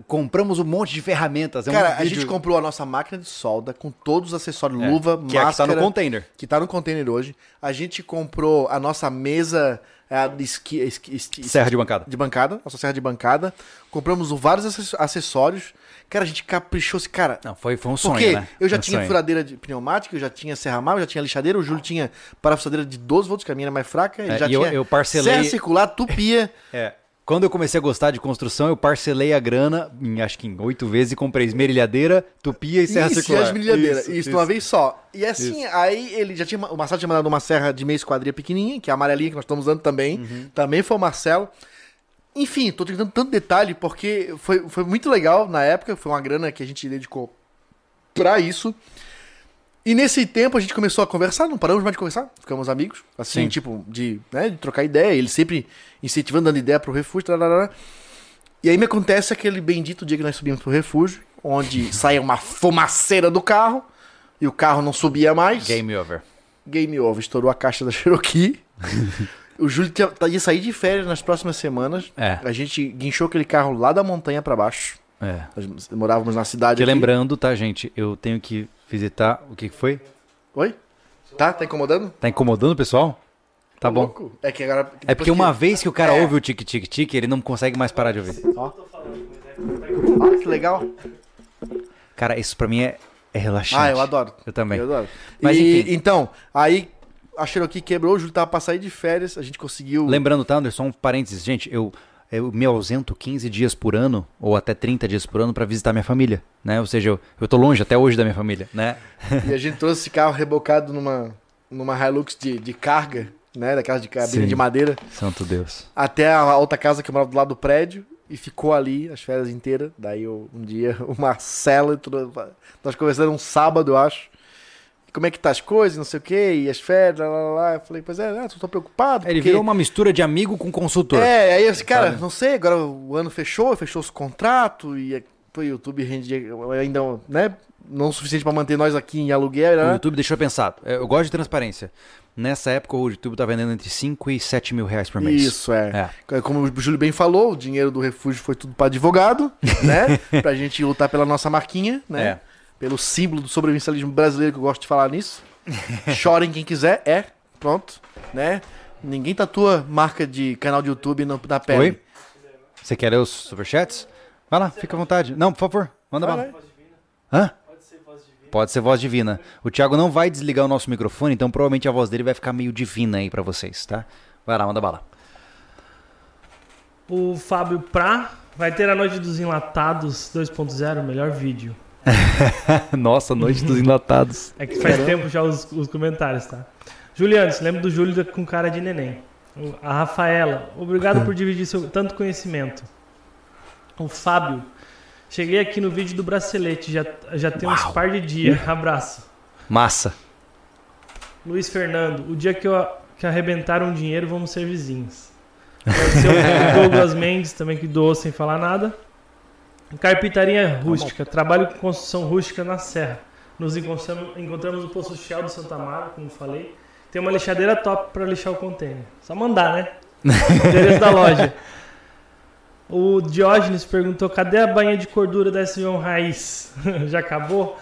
Compramos um monte de ferramentas. É um Cara, a gente comprou a nossa máquina de solda com todos os acessórios, É, luva, que é a que máscara. tá no container. Que tá no container hoje. A gente comprou a nossa mesa é, de esqui, esqui- esqui- Serra de bancada. de bancada, nossa serra de bancada. Compramos vários acess- acessórios. Cara, a gente caprichou-se, cara. Não, foi, foi um sonho, Porque né? eu já Um tinha sonho. furadeira de pneumática, eu já tinha serra-mar, eu já tinha lixadeira, o Júlio tinha parafusadeira de 12 volts, que a minha era mais fraca, ele É, já e eu- tinha eu parcelei- serra circular, tupia. [laughs] É. Quando eu comecei a gostar de construção, eu parcelei a grana, em, acho que em oito vezes, e comprei esmerilhadeira, tupia e serra isso, circular. e as milhadeiras. Isso, Isso, de uma vez só. E assim, aí ele já tinha. O Marcelo tinha mandado uma serra de meia esquadria pequenininha, que é a amarelinha que nós estamos usando também. Uhum. Também foi o Marcelo. Enfim, tô tentando tanto detalhe, porque foi, foi muito legal na época. Foi uma grana que a gente dedicou pra isso. E nesse tempo a gente começou a conversar, não paramos mais de conversar, ficamos amigos, assim, Sim. tipo, de, né, de trocar ideia, ele sempre incentivando, dando ideia pro refúgio, tararara. E aí me acontece aquele bendito dia que nós subimos pro refúgio, onde [laughs] saia uma fumaceira do carro, e o carro não subia mais. Game over. Game over, estourou a caixa da Cherokee. [laughs] o Júlio tinha- tá- ia sair de férias nas próximas semanas. É. A gente guinchou aquele carro lá da montanha pra baixo. É. Nós morávamos na cidade. Aqui. lembrando, tá, gente? Eu tenho que visitar. O que foi? Oi? Tá? Tá incomodando? Tá incomodando o pessoal? Tá Ô, bom. louco. É que agora. É porque uma que- vez que o cara É. ouve o tic-tic-tic, ele não consegue mais parar de ouvir. Olha que legal. Cara, isso pra mim é, é relaxante. Ah, eu adoro. Eu também. Eu adoro. Mas, E, enfim. Então, aí a Cherokee quebrou, o Júlio tava pra sair de férias, a gente conseguiu. Lembrando, tá, Anderson, um parênteses. Gente, eu, eu me ausento 15 dias por ano, ou até 30 dias por ano, pra visitar minha família, né? Ou seja, eu, eu tô longe até hoje da minha família, né? E a gente trouxe esse carro rebocado numa, numa Hilux de, de carga, né? Daquelas de cabine Sim. de madeira, Santo Deus. até a outra casa que eu morava do lado do prédio. E ficou ali as férias inteiras. Daí eu- um dia o Marcelo entrou. Nós conversamos um sábado, eu acho. Como é que tá as coisas, não sei o quê, e as férias, lá, lá, lá. Eu falei, pois é, ah, tô preocupado. Ele porque- virou uma mistura de amigo com consultor. É, aí eu disse, cara, Sabe? não sei, agora o ano fechou, fechou os contratos e é- o YouTube rende ainda, né, não o suficiente pra manter nós aqui em aluguel, O né? YouTube deixou pensar. é, Eu gosto de transparência. Nessa época, o YouTube tá vendendo entre 5 e 7 mil reais por mês. Isso, é. É. Como o Júlio bem falou, o dinheiro do refúgio foi tudo pra advogado, [laughs] né? pra gente lutar pela nossa marquinha, né? É. Pelo símbolo do sobrevivencialismo brasileiro, que eu gosto de falar nisso. [laughs] Chorem quem quiser, é, pronto, né? Ninguém tatua marca de canal de YouTube no- na pele. Oi? Você quer ler os superchats? Vai lá, fica à vontade. Não, por favor, manda Vai, bala. Hã? Pode ser voz divina. O Thiago não vai desligar o nosso microfone, então provavelmente a voz dele vai ficar meio divina aí pra vocês, tá? Vai lá, manda bala. O Fábio Pra vai ter a Noite dos Enlatados 2.0, melhor vídeo. [laughs] Nossa, noite dos enlatados. É que faz tempo já os, os comentários, tá? Juliano, se lembra do Júlio com cara de neném. A Rafaela, obrigado por dividir seu tanto conhecimento. O Fábio, cheguei aqui no vídeo do bracelete, já, já tem uns par de dias. Abraço. Massa. Luiz Fernando, o dia que eu que arrebentar um dinheiro, vamos ser vizinhos. Pode ser o [laughs] Douglas Mendes também que doou sem falar nada. Carpintaria rústica, trabalho com construção rústica na serra. Nos encontramos, encontramos no Poço Shell do Santa Mara, como falei. Tem uma lixadeira top para lixar o container. Só mandar, né? [laughs] Endereço da loja. O Diógenes perguntou: cadê a bainha de cordura da S1 Raiz? [laughs] Já acabou?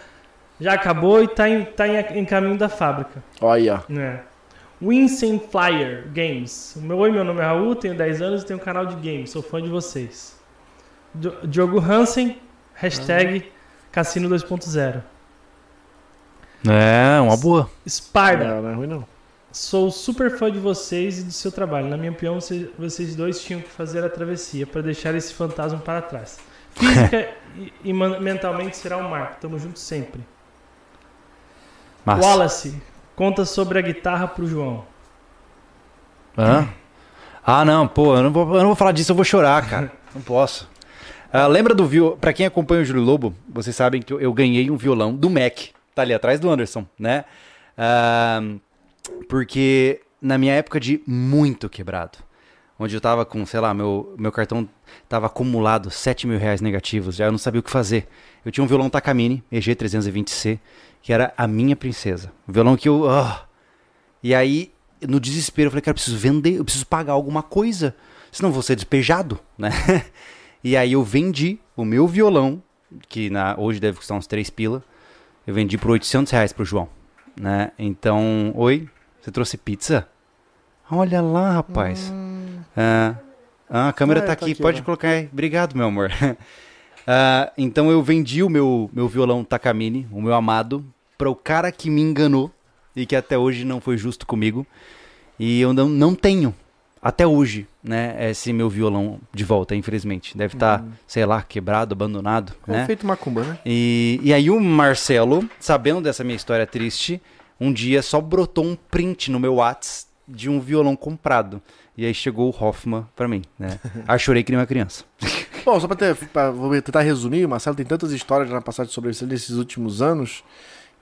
Já acabou e tá em, tá em, caminho da fábrica. Olha. É. Winston Flyer Games. Meu, oi, meu nome é Raul, tenho 10 anos e tenho um canal de games. Sou fã de vocês. Di- Diogo Hansen, hashtag Cassino 2.0. É, uma boa. Sparda, Não, não é ruim não. sou super fã de vocês e do seu trabalho. Na minha opinião, vocês, dois tinham que fazer a travessia para deixar esse fantasma para trás. [laughs] Física e, e mentalmente será um marco. Tamo junto sempre. Massa. Wallace, conta sobre a guitarra pro João. Hã? Ah, não, pô, eu não, vou, eu não vou falar disso, eu vou chorar, cara. [laughs] Não posso. Ah, lembra do violão? Pra quem acompanha o Júlio Lobo, vocês sabem que eu, eu ganhei um violão do Mac. Tá ali atrás do Anderson, né? Ah, porque na minha época de muito quebrado, onde eu tava com, sei lá, meu, meu cartão tava acumulado 7 mil reais negativos, já eu não sabia o que fazer. Eu tinha um violão Takamine, EG320C, que era a minha princesa. Um violão que eu. ah. E aí, no desespero, eu falei, cara, eu preciso vender, eu preciso pagar alguma coisa, senão vou ser despejado, né? [laughs] E aí eu vendi o meu violão, que na, hoje deve custar uns 3 pila, eu vendi por 800 reais pro João, né? Então, oi, você trouxe pizza? Olha lá, rapaz. Ah, ah, a câmera Ah, tá aqui, aqui, pode ó. colocar aí. Obrigado, meu amor. [laughs] Ah, então eu vendi o meu, meu violão Takamine, o meu amado, para o cara que me enganou e que até hoje não foi justo comigo. E eu não, não tenho, até hoje, né, esse meu violão de volta, infelizmente. Deve estar, sei lá, quebrado, abandonado, É né? feito macumba, né? E, e aí o Marcelo, sabendo dessa minha história triste, um dia só brotou um print no meu Whats de um violão comprado. E aí chegou o Hoffman pra mim, né? [laughs] Aí chorei que nem uma criança. [laughs] Bom, só pra, ter, pra vou tentar resumir, o Marcelo tem tantas histórias na passagem sobre isso nesses últimos anos,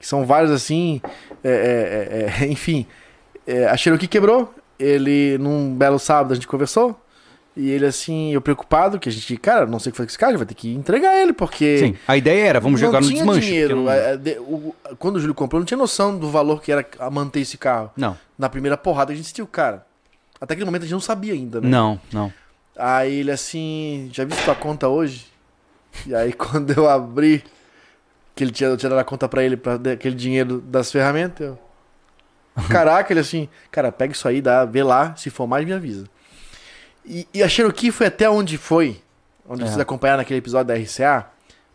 que são várias assim, é, é, é, é, [laughs] enfim, é, a Cherokee quebrou, ele, num belo sábado, a gente conversou, e ele assim, eu preocupado, que a gente, cara, não sei o que fazer com esse cara, a gente vai ter que entregar ele, porque... Sim, a ideia era, vamos jogar no desmanche. dinheiro. não- é, quando o Júlio comprou, não tinha noção do valor que era manter esse carro. Não, Na primeira porrada a gente sentiu, cara. Até aquele momento a gente não sabia ainda, né? não, não. Aí ele assim, já viu tua conta hoje? E aí [laughs] quando eu abri, que ele tinha, dado a conta pra ele, pra dar aquele dinheiro das ferramentas, eu... [laughs] Caraca, ele assim, cara, pega isso aí, dá, vê lá, se for mais me avisa. E, e a Cherokee foi até onde foi, onde É. vocês acompanharam naquele episódio da RCA,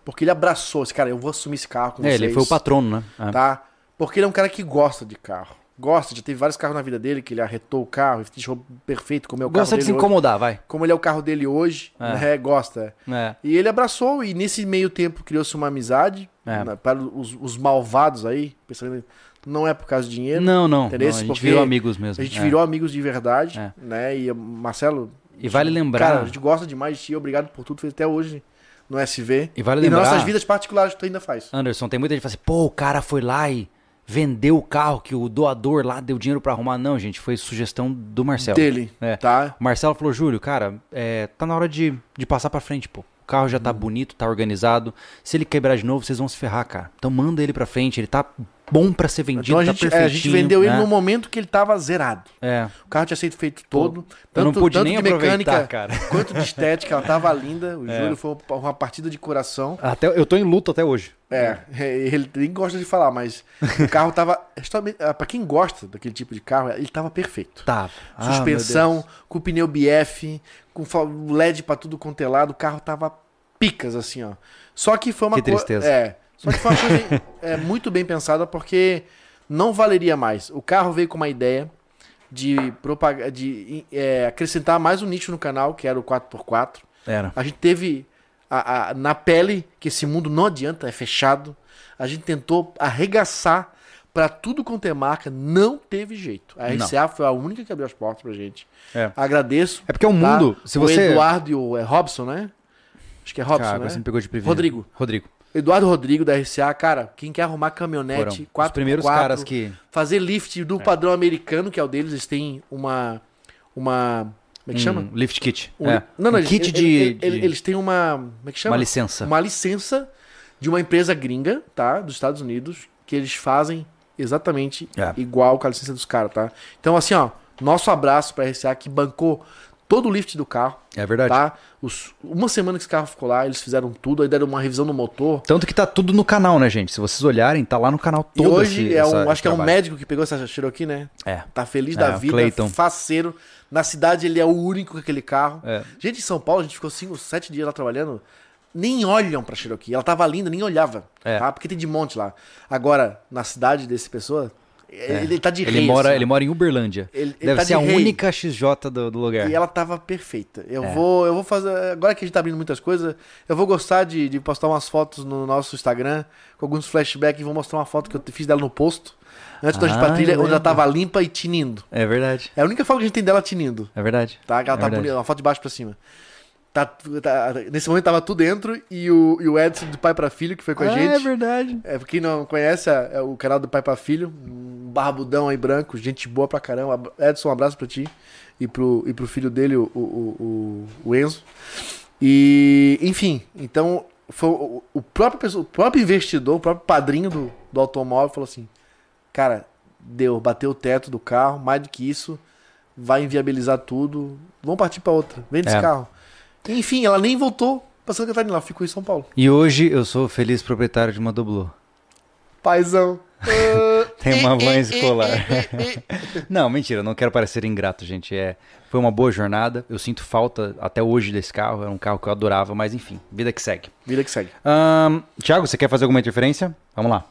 porque ele abraçou esse cara, eu vou assumir esse carro com É, vocês. ele foi o patrono, né? É. Tá? Porque ele é um cara que gosta de carro. Gosta, já teve vários carros na vida dele, que ele arretou o carro, deixou perfeito como é o carro Gosta de se hoje. incomodar, vai. Como ele é o carro dele hoje, É. né? Gosta. É. E ele abraçou, e nesse meio tempo criou-se uma amizade É. né, para os, os malvados aí, pensando, não é por causa de dinheiro. Não, não, não. A gente virou amigos mesmo. A gente é. virou amigos de verdade, É. né? E Marcelo. E vale lembrar- Cara, a gente gosta demais de ti, obrigado por tudo, fez até hoje no SV. E vale lembrar- nossas vidas particulares tu ainda faz. Anderson, tem muita gente que fala assim, pô, o cara foi lá e vendeu o carro que o doador lá deu dinheiro pra arrumar. Não, gente, foi sugestão do Marcelo. Dele, É. tá? O Marcelo falou, Júlio, cara, é, tá na hora de, de passar pra frente, pô. O carro já tá Uhum. bonito, tá organizado. Se ele quebrar de novo, vocês vão se ferrar, cara. Então manda ele pra frente, ele tá bom pra ser vendido, Então a tá gente, é, a gente vendeu ele né? no momento que ele tava zerado. É, O carro tinha sido feito todo. eu não pude tanto nem de mecânica cara. [laughs] quanto de estética. Ela tava linda. O É. Júlio foi uma partida de coração. até, eu tô em luto até hoje. É, ele nem gosta de falar, mas o carro tava. ah, Pra quem gosta daquele tipo de carro, ele tava perfeito. Tava. Ah, Suspensão, com pneu BF, com LED pra tudo quanto é lado, o carro tava picas, assim, ó. Só que foi uma Que coisa. É. Só que foi uma coisa [laughs] é, muito bem pensada, porque não valeria mais. O carro veio com uma ideia de, propagar, de é, acrescentar mais um nicho no canal, que era o 4x4. Era. A gente teve a- a- na pele que esse mundo não adianta, é fechado. A gente tentou arregaçar pra tudo quanto é marca, não teve jeito. A Não. RCA foi a única que abriu as portas pra gente. É. Agradeço. É porque o mundo, se o você... Eduardo e o é Robson, né? Acho que é Robson, Cara, né? você me pegou de prevenido. Rodrigo. Rodrigo. Eduardo Rodrigo da RCA, cara, quem quer arrumar caminhonete, Foram 4x4, os primeiros caras que... fazer lift do padrão americano, que é o deles, eles têm uma uma como é que chama? Um lift kit. Um- é. Não, não, um eles, kit ele- de, ele- ele- de- eles têm uma, como é que chama? uma licença. Uma licença de uma empresa gringa, tá? Dos Estados Unidos, que eles fazem exatamente É. igual com a licença dos caras, tá? Então, assim, ó, nosso abraço pra RCA que bancou todo o lift do carro, É verdade. tá? Os- uma semana que esse carro ficou lá, eles fizeram tudo, aí deram uma revisão no motor. Tanto que tá tudo no canal, né, gente? Se vocês olharem, tá lá no canal E todo hoje esse- é um, essa- acho que é um trabalho. médico que pegou essa Cherokee, né? É. Tá feliz É, da vida, Clayton. faceiro. Na cidade ele é o único com aquele carro. É. Gente, em São Paulo, a gente ficou 5, 7 dias lá trabalhando. Nem olham pra Cherokee. Ela tava linda, nem olhava. É. Tá? Porque tem de monte lá. Agora, na cidade desse pessoa, Ele tá de Ele rei, mora, assim, ele mora em Uberlândia. Ele- ele Deve tá ser de a rei. única XJ do, do lugar. E ela tava perfeita. Eu É. vou, eu vou fazer. Agora que a gente tá abrindo muitas coisas, eu vou gostar de, de postar umas fotos no nosso Instagram com alguns flashbacks e vou mostrar uma foto que eu fiz dela no posto. Antes da gente Ah, pra trilha, onde ela tava limpa e tinindo. É verdade. É a única foto que a gente tem dela tinindo. É verdade. Tá? Ela É tá bonita, uma foto de baixo pra cima. Tá, tá- nesse momento tava tudo dentro e o, e o Edson de pai pra filho que foi com a Ah, gente. É verdade. É, quem não conhece, é, é o canal do Pai pra Filho, um barbudão aí branco, gente boa pra caramba. Edson, um abraço pra ti e pro, e pro filho dele, o, o, o, o Enzo. E, enfim, então, foi o, o próprio, o próprio investidor, o próprio padrinho do, do automóvel falou assim: Cara, deu, bateu o teto do carro, mais do que isso, vai inviabilizar tudo, vamos partir pra outra, vende esse É. carro. Enfim, ela nem voltou pra Santa Catarina, ela ficou em São Paulo. E hoje eu sou feliz proprietário de uma Doblô. Paizão. Ah, [laughs] Tem uma e- van e- escolar. e- e- e- Não, mentira, não quero parecer ingrato, gente. É, foi uma boa jornada. Eu sinto falta até hoje desse carro. Era um carro que eu adorava, mas enfim, vida que segue. Vida que segue. Ahn, Thiago, você quer fazer alguma interferência? Vamos lá.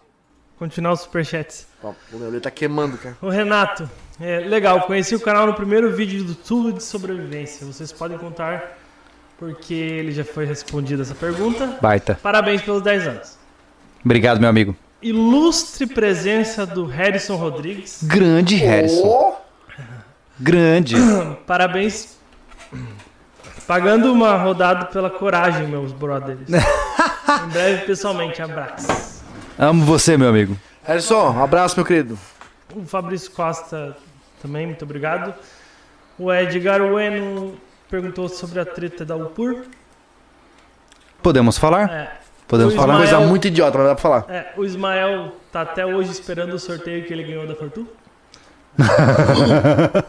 Continuar os superchats. O meu olho tá queimando, cara. O Renato, é, legal, conheci o canal no primeiro vídeo do Tudo de Sobrevivência. Vocês podem contar porque ele já foi respondida essa pergunta. Baita. Parabéns pelos 10 anos. Obrigado, meu amigo. Ilustre presença do Harrison Rodrigues. Grande Harrison. Ô, Grande. [coughs] Parabéns. Pagando uma rodada pela coragem, meus brothers. [laughs] em breve, pessoalmente, abraço. Amo você, meu amigo. Harrison, um abraço, meu querido. O Fabrício Costa também, muito obrigado. O Edgar Ueno perguntou sobre a treta da UPUR. Podemos falar? É, Podemos O falar? Coisa Ismael- muito idiota, mas dá pra falar. é, o Ismael tá até hoje esperando o sorteio que ele ganhou da Fortuna. [laughs]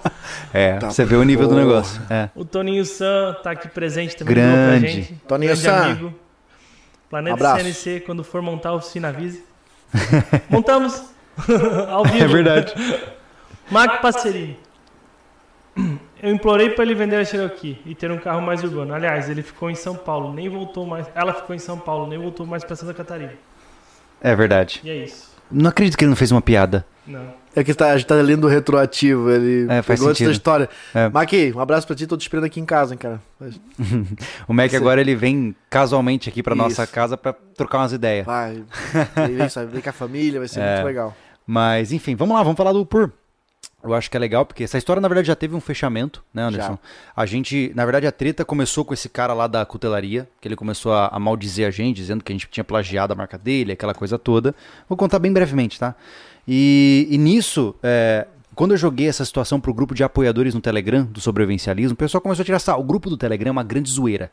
É, Tá, você vê o nível do porra. negócio. É. O Toninho San tá aqui presente também. Grande. gente. Toninho Grande San. amigo. Planeta Abraço. CNC, quando for montar a oficina, avise. [laughs] Montamos! [laughs] Ao vivo. É verdade. Marco Passerini. Eu implorei pra ele vender a Cherokee e ter um carro mais urbano. Aliás, ele ficou em São Paulo, nem voltou mais. Ela ficou em São Paulo, nem voltou mais pra Santa Catarina. É verdade. E é isso. Não acredito que ele não fez uma piada. Não. É que tá, a gente tá lendo o retroativo, ele É, faz pegou sentido. história. É. Maqui, um abraço pra ti, tô te esperando aqui em casa, hein, cara. [laughs] O Mac Você- agora ele vem casualmente aqui pra nossa Isso. casa pra trocar umas ideias. Vai, vem, vem, sabe, vem com a família, vai ser [laughs] É. muito legal. Mas enfim, vamos lá, vamos falar do Pur. Eu acho que é legal, porque essa história, na verdade, já teve um fechamento, né, Anderson? A gente, na verdade, a treta começou com esse cara lá da cutelaria, que ele começou a, a maldizer a gente, dizendo que a gente tinha plagiado a marca dele, aquela coisa toda. Vou contar bem brevemente, tá? E, e nisso, é, quando eu joguei essa situação pro grupo de apoiadores no Telegram do sobrevivencialismo, o pessoal começou a tirar sal. O grupo do Telegram é uma grande zoeira.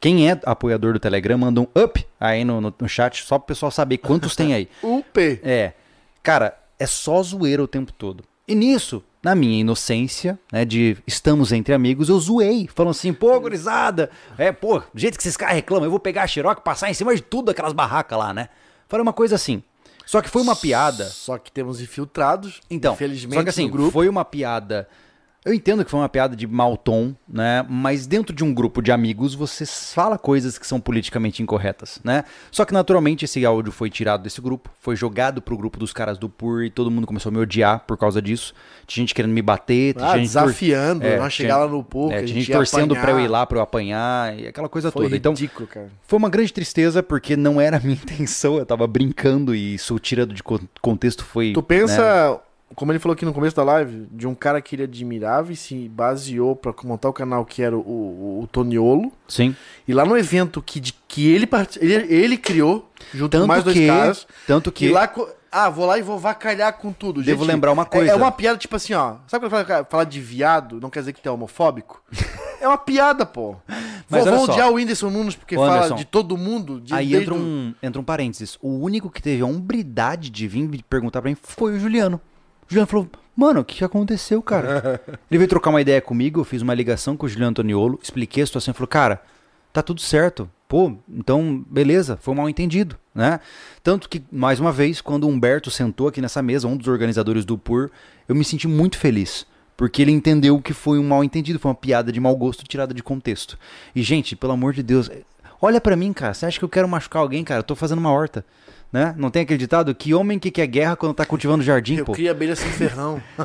Quem é apoiador do Telegram, manda um up aí no, no, no chat, só pro pessoal saber quantos tem aí. [laughs] UP. É. Cara, é só zoeira o tempo todo. E nisso, na minha inocência, né, de estamos entre amigos, eu zoei. Falando assim, pô, gurizada, é, pô, do jeito que esses caras reclamam, eu vou pegar a Xerox, passar em cima de tudo aquelas barracas lá, né? Falei uma coisa assim. Só que foi uma piada. Só que temos infiltrados, Então, infelizmente, só que assim, grupo. foi uma piada. Eu entendo que foi uma piada de mau tom, né? Mas dentro de um grupo de amigos, você fala coisas que são politicamente incorretas, né? Só que naturalmente esse áudio foi tirado desse grupo, foi jogado pro grupo dos caras do PUR e todo mundo começou a me odiar por causa disso. Tinha gente querendo me bater, tinha Ah, gente desafiando, É, nós chegar lá no pouco, é, tinha gente torcendo apanhar. pra eu ir lá pra eu apanhar e aquela coisa Foi toda. Então, ridículo, cara. foi uma grande tristeza porque não era a minha [laughs] intenção, eu tava brincando e isso tirado de con- contexto foi. Tu né? Como ele falou aqui no começo da live, de um cara que ele admirava e se baseou pra montar o canal que era o, o, o Toniolo. Sim. E lá no evento que, de- que ele, part- ele, ele criou, junto Tanto com mais dois que, caras. tanto que E lá, ah, vou lá e vou vacalhar com tudo. Devo Gente, lembrar uma é- coisa. É, uma piada tipo assim, ó. Sabe quando fala, fala de viado, não quer dizer que tu é homofóbico? [laughs] é uma piada, pô. Mas vou olha vou só. odiar o Whindersson Nunes porque Ô, fala Anderson, de todo mundo. De, Aí entra um, entra um parênteses. O único que teve a hombridade de vir me perguntar pra mim foi o Juliano. O Juliano falou, mano, o que, que aconteceu, cara? [laughs] ele veio trocar uma ideia comigo, eu fiz uma ligação com o Juliano Antoniolo, expliquei a situação e falou, cara, tá tudo certo. Pô, então, beleza, foi um mal entendido, né? Tanto que, mais uma vez, quando o Humberto sentou aqui nessa mesa, um dos organizadores do PUR, eu me senti muito feliz. Porque ele entendeu que foi um mal entendido, foi uma piada de mau gosto tirada de contexto. E, gente, pelo amor de Deus, Olha pra mim, cara. Você acha que eu quero machucar alguém, cara? Eu tô fazendo uma horta. Né? Não tem aquele ditado que homem que quer guerra quando tá cultivando jardim, Eu pô. crio abelha sem ferrão. [laughs]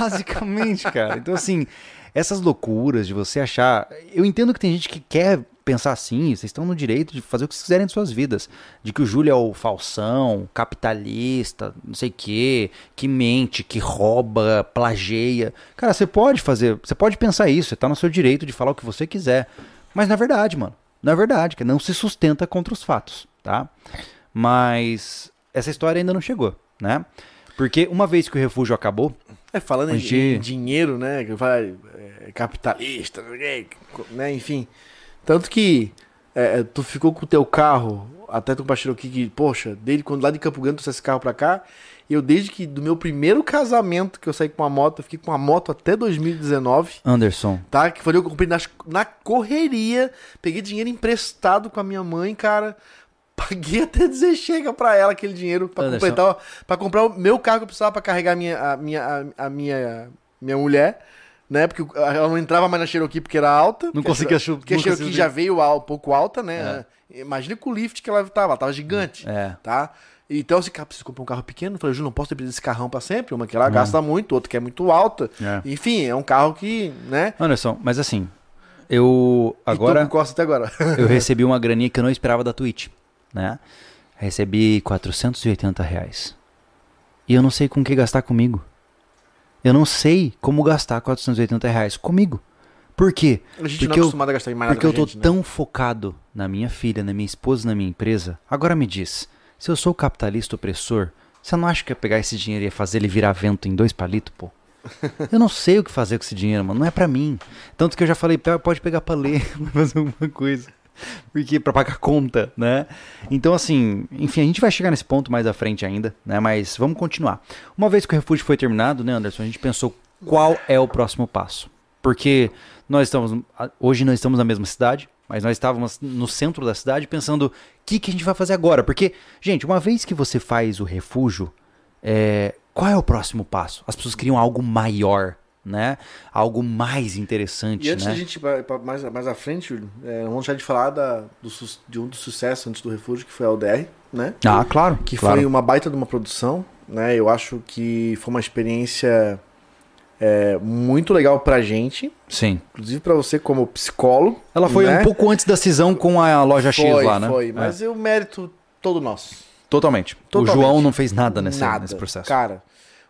Basicamente, cara. Então, assim, essas loucuras de você achar. Eu entendo que tem gente que quer pensar assim, vocês estão no direito de fazer o que vocês quiserem em suas vidas. De que o Júlio é o falsão, capitalista, não sei o quê, que mente, que rouba, plageia. Cara, você pode fazer, você pode pensar isso, você tá no seu direito de falar o que você quiser. Mas na verdade, mano, na verdade, que não se sustenta contra os fatos, tá? Mas essa história ainda não chegou, né? Porque uma vez que o refúgio acabou, É, falando em, dinheiro, né? É, capitalista, né? Enfim. Tanto que é, é, tu ficou com o teu carro, até tu compartilhou aqui que, poxa, desde quando lá de Campo Grande tu trouxe esse carro pra cá, eu desde que do meu primeiro casamento que eu saí com uma moto, eu fiquei com uma moto até 2019, Anderson, tá? Que foi eu comprei nas- na correria, peguei dinheiro emprestado com a minha mãe, cara. Paguei até dizer chega pra ela aquele dinheiro pra Anderson. completar, para comprar o meu carro que eu precisava pra carregar a minha, a minha, a, a minha, minha mulher, né? Porque ela não entrava mais na Cherokee porque era alta. Não porque conseguia a, Porque a Cherokee já veio um pouco alta, né? Imagina com o lift que ela tava, ela tava gigante, é. tá? Então, assim, cara, preciso comprar um carro pequeno. Eu falei, Ju, não posso depender desse carrão pra sempre. Uma que ela gasta muito, outra que é muito alta. É. Enfim, é um carro que, né? Anderson, mas assim, eu E agora com Costa até agora. eu [laughs] recebi uma graninha que eu não esperava da Twitch, né? Recebi 480 reais. E eu não sei com que gastar comigo. Eu não sei como gastar 480 reais comigo. Por quê? A gente Porque não é eu- a gastar em mais nada Porque eu tô gente, né? tão focado na minha filha, na minha esposa, na minha empresa. Agora me diz, se eu sou capitalista opressor, você não acha que ia pegar esse dinheiro e ia fazer ele virar vento em dois palitos, pô? [laughs] Eu não sei o que fazer com esse dinheiro, mano. Não é pra mim. Tanto que eu já falei, "Pe- pode pegar pra ler, [laughs] fazer alguma coisa. [laughs] Porque pra pagar conta, né? Então, assim, enfim, a gente vai chegar nesse ponto mais à frente ainda, né? Mas vamos continuar. Uma vez que o refúgio foi terminado, né, Anderson? A gente pensou qual é o próximo passo. Porque nós estamos. Hoje nós estamos na mesma cidade, mas nós estávamos no centro da cidade pensando o que, que a gente vai fazer agora. Porque, gente, uma vez que você faz o refúgio, é, qual é o próximo passo? As pessoas criam algo maior, né? Algo mais interessante, E antes né? da gente ir mais, mais à frente, Júlio, é, vamos deixar de falar da, do, de um dos sucessos antes do refúgio, que foi a UDR, né? Ah, claro. Que claro. foi uma baita de uma produção, né? Eu acho que foi uma experiência é, muito legal pra gente, Sim. inclusive pra você como psicólogo. Ela foi né? um pouco antes da cisão com a loja X foi, lá, né? Foi, É. mas o mérito todo nosso. Totalmente. Totalmente. O João não fez nada nesse, Nada. nesse processo. Cara,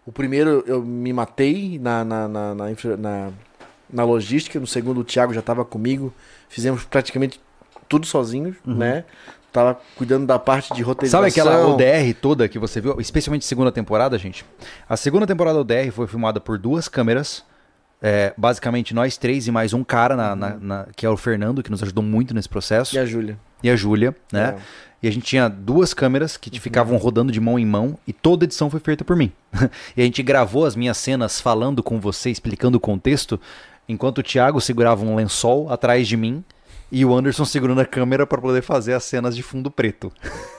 o primeiro eu me matei na, na, na, na, na- na logística, no segundo o Thiago já estava comigo. Fizemos praticamente tudo sozinhos, né? Tava cuidando da parte de Sabe roteirização. aquela ODR toda que você viu? Especialmente segunda temporada, gente. A segunda temporada da ODR foi filmada por duas câmeras. É, basicamente nós três e mais um cara, na, na- na- que é o Fernando, que nos ajudou muito nesse processo. E a Júlia. E a Júlia, né? É. E a gente tinha duas câmeras que te ficavam rodando de mão em mão e toda edição foi feita por mim. [laughs] e a gente gravou as minhas cenas falando com você, explicando o contexto, enquanto o Thiago segurava um lençol atrás de mim e o Anderson segurando a câmera para poder fazer as cenas de fundo preto. [laughs]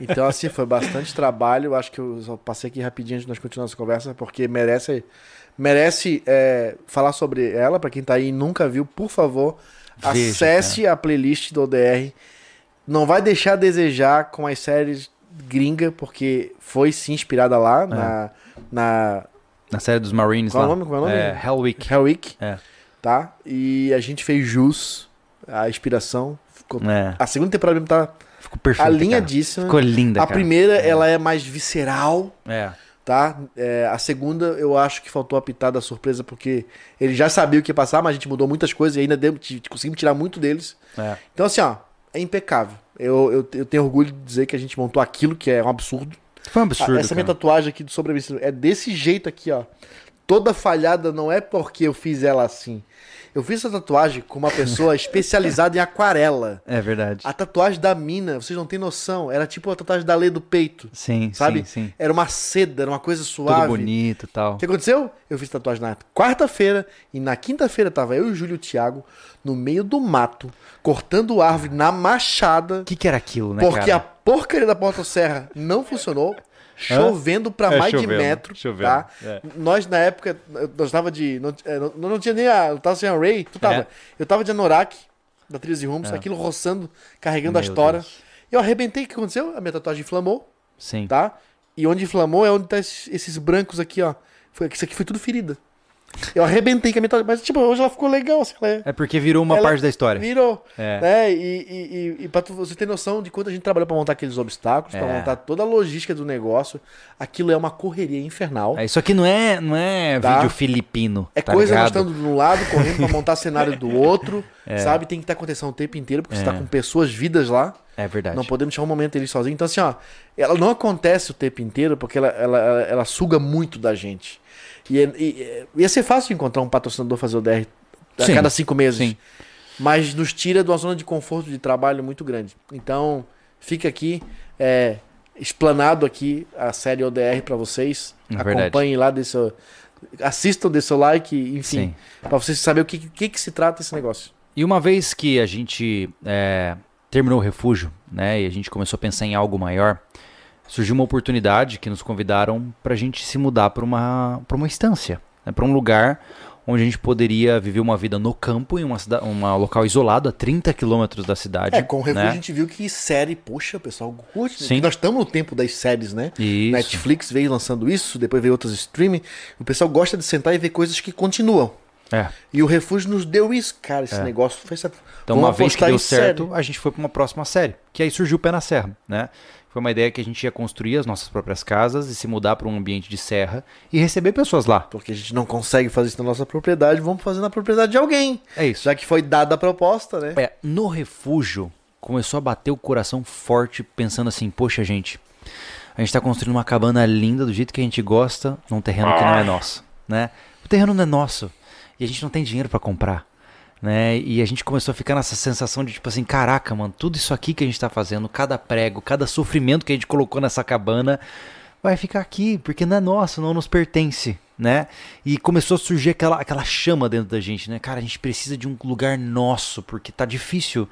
Então, assim, foi bastante trabalho. Acho que eu só passei aqui rapidinho antes de nós continuarmos essa conversa, porque merece, merece é, falar sobre ela. Pra quem tá aí e nunca viu, por favor, Veja, acesse a playlist do ODR. Não vai deixar a desejar com as séries gringa, porque foi sim inspirada lá na, na Na série dos Marines Qual é lá. o nome? Qual é o nome? É, Hell Week. Hell Week, É. tá? E a gente fez jus à inspiração. Ficou- É, A segunda temporada mesmo tá ficou perfeito. alinhadíssima. Ficou linda, A cara. primeira, ela é mais visceral, É. tá? É, a segunda, eu acho que faltou a pitada da surpresa, porque ele já sabia o que ia passar, mas a gente mudou muitas coisas e ainda deu, conseguimos tirar muito deles. É. Então, assim, ó, é impecável. Eu, eu, eu tenho orgulho de dizer que a gente montou aquilo, que é um absurdo. Foi um absurdo. Essa minha cara. tatuagem aqui do sobrevivência é desse jeito aqui, ó. Toda falhada não é porque eu fiz ela assim. Eu fiz essa tatuagem com uma pessoa especializada em aquarela. É verdade. A tatuagem da mina, vocês não têm noção, era tipo a tatuagem da lei do peito. Sim, Sabe? sim, sim. Era uma seda, era uma coisa Tudo suave. bonito e tal. O que aconteceu? Eu fiz tatuagem na quarta-feira e na quinta-feira tava eu e o Júlio e o Thiago no meio do mato, cortando árvore na machada, O que, que era aquilo, né, porque cara? a porcaria da porta-serra não funcionou. Chovendo pra É, mais de chovendo, metro, chovendo, tá? é. Nós, na época, nós tava de... Não, é, não, não tinha nem a... Não tava sem a Ray. Tu tava. É. Eu tava de anorak, da Trilhas e Rumos, É. aquilo roçando, carregando a Meu história. Deus. Eu arrebentei, o que aconteceu? A minha tatuagem inflamou, Sim. tá? E onde inflamou é onde tá esses, esses brancos aqui, ó. Foi, isso aqui foi tudo ferida. Eu arrebentei com a minha tatuagem, mas tipo, hoje ela ficou legal, assim, ela é- É porque virou uma Ela- parte da história. virou. É. né? E, e, e, e pra tu- você ter noção de quanto a gente trabalhou pra montar aqueles obstáculos, pra É. montar toda a logística do negócio, aquilo é uma correria infernal. É, Isso aqui não é, não é Tá. vídeo filipino. É tá coisa estando de um lado, correndo pra montar [laughs] cenário do outro, É. sabe? Tem que estar acontecendo o tempo inteiro, porque você É. tá com pessoas, vidas lá. É verdade. Não podemos deixar um momento ele sozinho. Então, assim, ó, ela não acontece o tempo inteiro porque ela, ela, ela, ela suga muito da gente. E, é- e- é- ia ser fácil encontrar um patrocinador fazer o DR a Sim, cada cinco meses. sim. Mas nos tira de uma zona de conforto de trabalho muito grande. Então, fica aqui, é, explanado aqui a série ODR pra vocês. É. Acompanhem lá, seu, assistam, dê seu like, enfim. Pra vocês saberem o que, que, que se trata esse negócio. E uma vez que a gente é, terminou o refúgio, né, e a gente começou a pensar em algo maior, surgiu uma oportunidade que nos convidaram para a gente se mudar para uma, pra uma estância, né, para um lugar onde a gente poderia viver uma vida no campo, em uma, uma local isolado, a 30 quilômetros da cidade. É, com o refúgio né? a gente viu que série, poxa, o pessoal curte. né? Sim. Nós estamos no tempo das séries, né? Isso. Netflix veio lançando isso, depois veio outros streaming. O pessoal gosta de sentar e ver coisas que continuam. É. E o refúgio nos deu isso, cara. Esse É. negócio foi certo. Então, Vamos uma vez que deu certo, série. a gente foi para uma próxima série, que aí surgiu o Pé na Serra, né? Foi uma ideia que a gente ia construir as nossas próprias casas e se mudar para um ambiente de serra e receber pessoas lá. Porque a gente não consegue fazer isso na nossa propriedade, vamos fazer na propriedade de alguém. É isso. Já que foi dada a proposta, né? É, no refúgio, começou a bater o coração forte, pensando assim, poxa, gente, a gente tá construindo uma cabana linda do jeito que a gente gosta, num terreno que não é nosso, né? O terreno não é nosso. E a gente não tem dinheiro pra comprar, né? E a gente começou a ficar nessa sensação de tipo assim, caraca, mano, tudo isso aqui que a gente tá fazendo, cada prego, cada sofrimento que a gente colocou nessa cabana, vai ficar aqui, porque não é nosso, não nos pertence, né? E começou a surgir aquela, aquela chama dentro da gente, né? Cara, a gente precisa de um lugar nosso, porque tá difícil.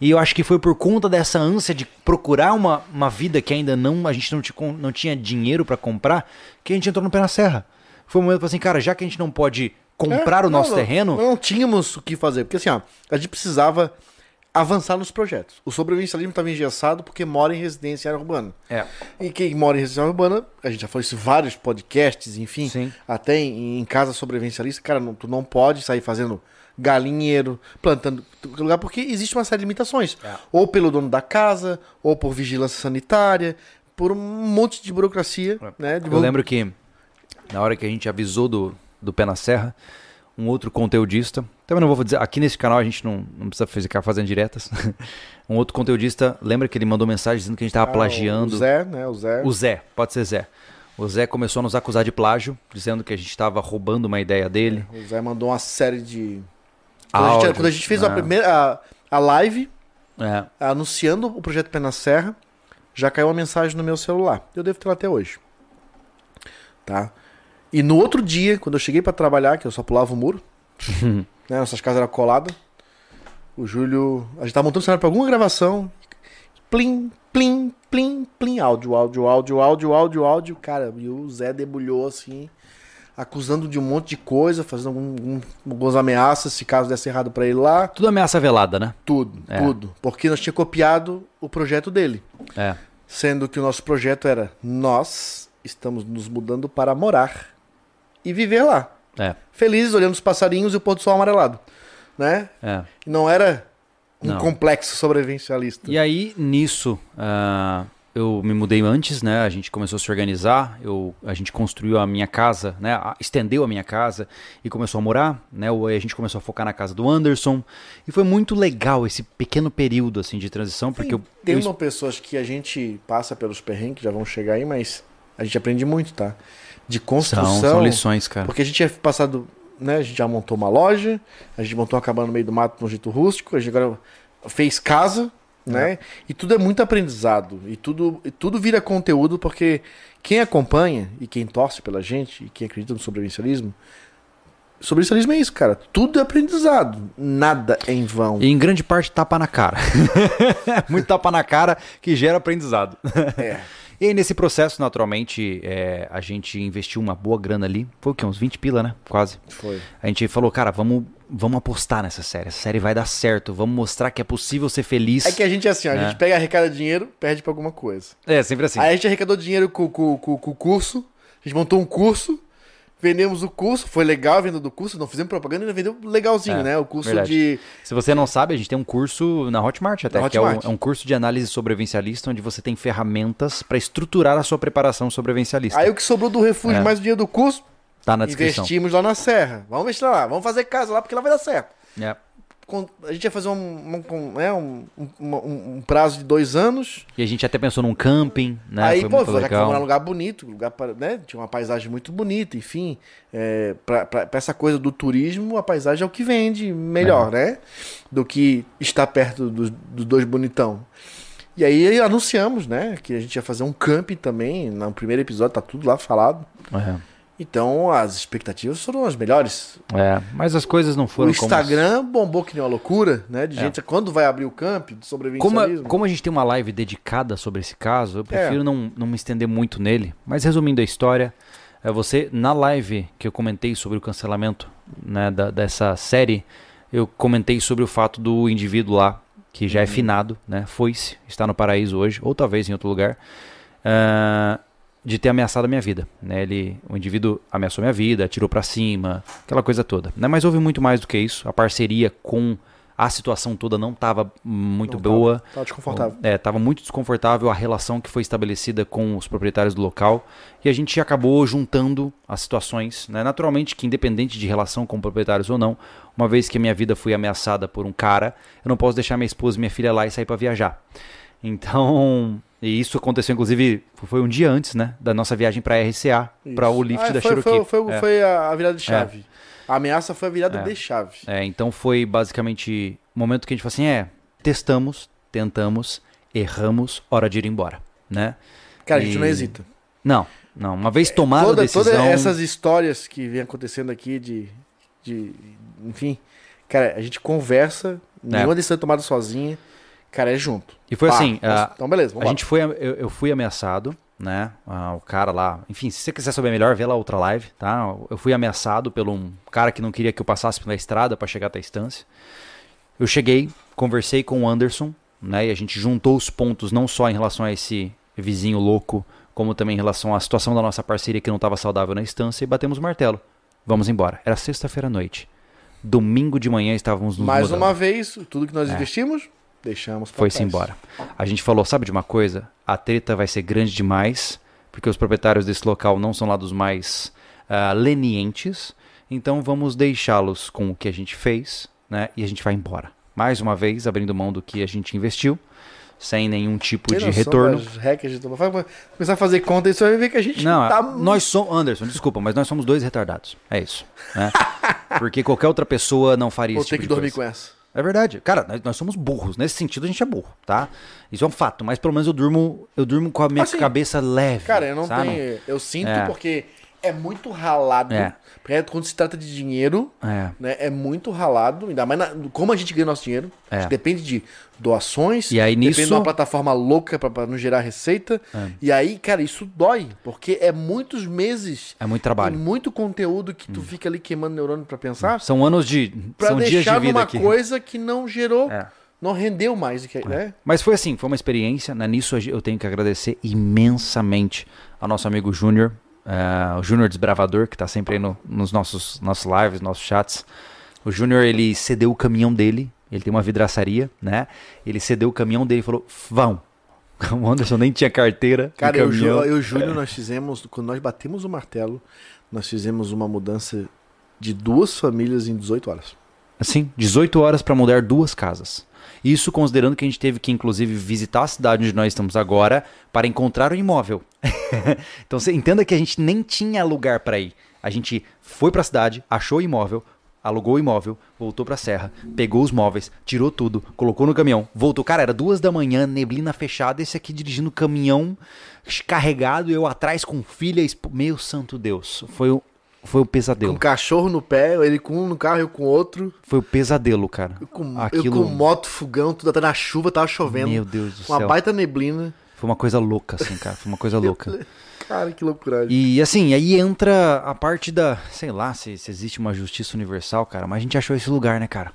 E eu acho que foi por conta dessa ânsia de procurar uma, uma vida que ainda não a gente não, tinha- não tinha dinheiro pra comprar, que a gente entrou no pé na serra. Foi um momento assim, cara, já que a gente não pode comprar É, o nosso não, terreno, Não, não tínhamos o que fazer. Porque assim, ó, a gente precisava avançar nos projetos. O sobrevivencialismo estava engessado porque mora em residência urbana. é, E quem mora em residência urbana, a gente já falou isso em vários podcasts, enfim, Sim. até em, em casa sobrevivencialista, cara, não- tu não pode sair fazendo galinheiro, plantando lugar, porque existe uma série de limitações. É. Ou pelo dono da casa, ou por vigilância sanitária, por um monte de burocracia, né? de Eu lembro que na hora que a gente avisou do, do Pé na Serra, um outro conteudista, também não vou dizer, aqui nesse canal a gente não, não precisa ficar fazendo diretas. [laughs] um outro conteudista, lembra que ele mandou mensagem dizendo que a gente estava Ah, plagiando. O Zé, né? O Zé. O Zé, pode ser Zé. O Zé começou a nos acusar de plágio, dizendo que a gente estava roubando uma ideia dele. O Zé mandou uma série de. Quando, a, gente, Áudio, quando a gente fez a né? primeira. A, a live É, anunciando o projeto Pé na Serra, já caiu uma mensagem no meu celular. Eu devo ter lá até hoje. Tá? E no outro dia, quando eu cheguei pra trabalhar, que eu só pulava o muro, [laughs] né, nossas casas eram coladas, o Júlio. A gente tava montando cenário pra alguma gravação. Plim, plim, plim, plim. Áudio, áudio, áudio, áudio, áudio, áudio. Cara, e o Zé debulhou assim, acusando de um monte de coisa, fazendo algum- algum- algumas ameaças, se caso desse errado pra ele lá. tudo ameaça velada, né? Tudo, É. tudo. Porque nós tinha copiado o projeto dele. É. Sendo que o nosso projeto era nós estamos nos mudando para morar e viver lá. É, Felizes olhando os passarinhos e o pôr do sol amarelado. Né? é. Não era um Não. complexo sobrevivencialista. E aí, nisso, ah, eu me mudei antes, né? A gente começou a se organizar, eu, a gente construiu a minha casa, né? a- Estendeu a minha casa e começou a morar, né? A gente começou a focar na casa do Anderson. E foi muito legal esse pequeno período, assim, de transição, porque eu... Tem eu pessoas que a gente passa pelos perrengues, já vão chegar aí, mas a gente aprende muito, tá? De construção. são, são lições, cara. Porque a gente tinha passado, né? A gente já montou uma loja, a gente montou uma cabana no meio do mato no jeito rústico, a gente agora fez casa, né? E tudo é muito aprendizado. E tudo, e tudo vira conteúdo, porque quem acompanha e quem torce pela gente, e quem acredita no sobrevivencialismo, sobre isso é isso, cara. Tudo é aprendizado. Nada é em vão. E em grande parte tapa na cara. [laughs] Muito tapa na cara que gera aprendizado. É. [laughs] E aí, nesse processo, naturalmente, é, a gente investiu uma boa grana ali. Foi o quê? Uns 20 pila, né? Quase. Foi. A gente falou, cara, vamos, vamos apostar nessa série. Essa série vai dar certo. Vamos mostrar que é possível ser feliz. É que a gente é assim, ó, a É. gente pega, arrecada dinheiro, perde pra alguma coisa. É, sempre assim. Aí a gente arrecadou dinheiro com o curso, a gente montou um curso, vendemos o curso, foi legal a venda do curso, não fizemos propaganda, ainda vendeu legalzinho, É, né? O curso verdade. de. Se você não sabe, a gente tem um curso na Hotmart até, Na que é um, Hotmart. é um curso de análise sobrevivencialista, onde você tem ferramentas para estruturar a sua preparação sobrevivencialista. Aí o que sobrou do refúgio É. mais o dinheiro do curso, tá na descrição. investimos lá na Serra. Vamos investir lá, vamos fazer casa lá porque lá vai dar certo. É. A gente ia fazer um, um, um, né, um, um- um- um prazo de dois anos. E a gente até pensou num camping, né? Aí, Foi pô, muito legal. num lugar bonito, lugar pra- né? Tinha uma paisagem muito bonita, enfim. É, pra, pra- pra essa coisa do turismo, a paisagem é o que vende melhor, né? Do que estar perto dos, dos dois bonitão. E aí anunciamos, né? Que a gente ia fazer um camping também. No primeiro episódio, tá tudo lá falado. É. Então as expectativas foram as melhores. É, mas as coisas não O foram como- Instagram bombou que nem uma loucura, né? De É. gente, quando vai abrir o camp do Como, sobrevivencialismo. como a gente tem uma live dedicada sobre esse caso, eu É. prefiro não, não me estender muito nele. Mas resumindo a história, é você na live que eu comentei sobre o cancelamento né, da- dessa série, eu comentei sobre o fato do indivíduo lá, que já é finado, né, foi-se, está no paraíso hoje, ou talvez em outro lugar, ah, de ter ameaçado a minha vida. Né? Ele, o indivíduo ameaçou minha vida, atirou pra cima, aquela coisa toda. Né? Mas houve muito mais do que isso. A parceria com a situação toda não estava muito Não boa. Tava desconfortável. É, tava muito desconfortável a relação que foi estabelecida com os proprietários do local e a gente acabou juntando as situações, né? Naturalmente que independente de relação com proprietários ou não, uma vez que a minha vida foi ameaçada por um cara, eu não posso deixar minha esposa e minha filha lá e sair para viajar. Então, e isso aconteceu inclusive foi um dia antes, né, da nossa viagem para RCA, para o lift Ah, da foi, Cherokee. Foi, foi, É. foi a a virada de chave. A ameaça foi a virada É. de chave. É, então foi basicamente o momento que a gente falou assim, é, testamos, tentamos, erramos, hora de ir embora, né? Cara, a gente E- não hesita. Não, não. Uma vez tomada a Toda, decisão... Todas essas histórias que vem acontecendo aqui de, de. Enfim. Cara, a gente conversa. Nenhuma decisão é tomada sozinha. Cara, é junto. E foi Pá, assim, a, então, beleza, a vamos gente foi, eu, eu fui ameaçado, né? Ah, o cara lá, enfim, se você quiser saber melhor, vê lá outra live, tá? Eu fui ameaçado por um cara que não queria que eu passasse pela estrada para chegar até a estância. Eu cheguei, conversei com o Anderson, né? E a gente juntou os pontos não só em relação a esse vizinho louco, como também em relação à situação da nossa parceria que não estava saudável na estância e batemos o martelo. Vamos embora. Era sexta-feira à noite. Domingo de manhã estávamos nos Mais mudando. uma vez, tudo que nós É. investimos, deixamos Foi-se embora. A gente falou, sabe de uma coisa? A treta vai ser grande demais, porque os proprietários desse local não são lá dos mais ah, lenientes. Então vamos deixá-los com o que a gente fez, né? E a gente vai embora. Mais uma vez, abrindo mão do que a gente investiu, sem nenhum tipo de retorno. Vai começar a fazer conta e você vai ver que a gente Não, tá. nós somos. Anderson, desculpa, mas nós somos dois retardados. É isso. né? [laughs] Porque qualquer outra pessoa não faria Vou esse ter tipo que dormir coisa. com essa. É verdade. Cara, nós, nós somos burros. Nesse sentido, a gente é burro, tá? Isso é um fato. Mas pelo menos eu durmo, eu durmo com a minha Assim, cabeça leve. Cara, eu não sabe? tenho. Eu sinto É. porque é muito ralado. É. Porque quando se trata de dinheiro, É. né, é muito ralado. Ainda mais na- como a gente ganha nosso dinheiro. É. Depende de doações. E aí, depende nisso- de uma plataforma louca pra não gerar receita. É. E aí, cara, isso dói. Porque é muitos meses. É muito E trabalho. muito conteúdo que tu fica ali queimando neurônio pra pensar. São anos de. Pra são dias deixar de vida numa aqui. coisa que não gerou. É. Não rendeu mais. do que- Né? Mas foi assim, foi uma experiência. Né? Nisso eu tenho que agradecer imensamente ao nosso amigo Júnior, eh, o Júnior Desbravador, que tá sempre aí no- nos nossos, nossos lives, nossos chats. O Júnior, ele cedeu o caminhão dele, ele tem uma vidraçaria, né? Ele cedeu o caminhão dele e falou, vão. [laughs] O Anderson nem tinha carteira. Cara, eu, eu e o Júnior, nós fizemos, quando nós batemos o martelo, nós fizemos uma mudança de duas famílias em 18 horas. Assim, 18 horas para mudar duas casas. Isso considerando que a gente teve que, inclusive, visitar a cidade onde nós estamos agora para encontrar o imóvel. [laughs] então você entenda que a gente nem tinha lugar para ir. A gente foi para a cidade, achou o imóvel, alugou o imóvel, voltou para a serra, pegou os móveis, tirou tudo, colocou no caminhão, voltou. Cara, era duas da manhã, neblina fechada, esse aqui dirigindo o caminhão carregado, eu atrás com filha. Meu santo Deus, foi, foi o Com pesadelo. um cachorro no pé, ele com um no carro, eu com outro. Foi o pesadelo, cara. Eu com, eu Aquilo- com moto, fogão, tudo até na chuva, tava chovendo. Meu Deus do uma céu. baita neblina. Foi uma coisa louca, assim, cara. Foi uma coisa [laughs] louca. Cara, que loucura. E assim, aí entra a parte da. Sei lá se, se existe uma justiça universal, cara. Mas a gente achou esse lugar, né, cara?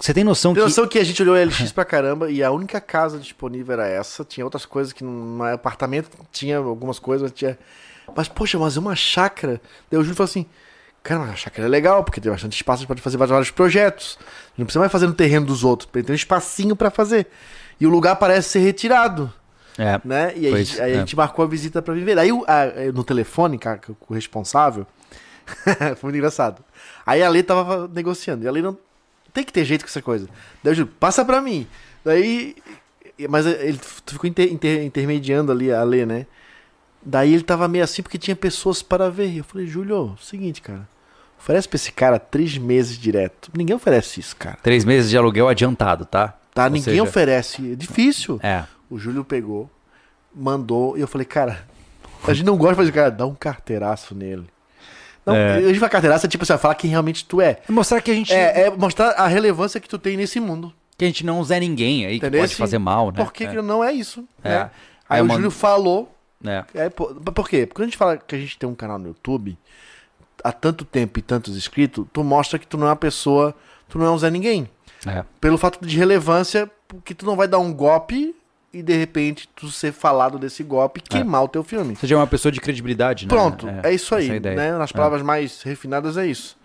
Você tem noção Tem que. noção que a gente olhou LX pra caramba e a única casa disponível era essa. Tinha outras coisas que não é apartamento, tinha algumas coisas, mas tinha. Mas, poxa, mas é uma chácara. Daí o Júlio falou assim: Cara, mas a chácara é legal, porque tem bastante espaço, a gente pode fazer vários projetos. Não precisa mais fazer no terreno dos outros, tem um espacinho pra fazer. E o lugar parece ser retirado, É. né? E aí, gente- aí é. a gente marcou a visita pra viver. Aí a- no telefone, cara, com o responsável, foi [laughs] muito engraçado. Aí a Lê tava negociando, e a Lê não tem que ter jeito com essa coisa. Daí eu digo, passa pra mim. Daí. Mas ele ficou inter- inter- intermediando ali a Lê, né? Daí ele tava meio assim porque tinha pessoas para ver. Eu falei, Júlio, seguinte, cara. Oferece pra esse cara três meses direto. Ninguém oferece isso, cara. Três meses de aluguel adiantado, tá? Tá? Ou Ninguém seja, oferece. É difícil. É. O Júlio pegou, mandou, e eu falei, cara, a gente não gosta de fazer, cara, dá um carteiraço nele. Não, É. eu digo a carteiraço é tipo assim, falar quem realmente tu é. É mostrar que a gente. É, é mostrar a relevância que tu tem nesse mundo. Que a gente não é ninguém aí, Entendeu? que pode fazer mal, né? Por que, é. que não é isso? É. né? Aí Aí o mando- Júlio falou. É. É, por, por quê? Porque quando a gente fala que a gente tem um canal no YouTube, há tanto tempo e tantos inscritos, tu mostra que tu não é uma pessoa, tu não é um Zé Ninguém. É. Pelo fato de relevância, porque tu não vai dar um golpe e de repente tu ser falado desse golpe e queimar o teu filme. Você já é uma pessoa de credibilidade, né? Pronto, é, isso aí. é né? Nas palavras mais refinadas é isso.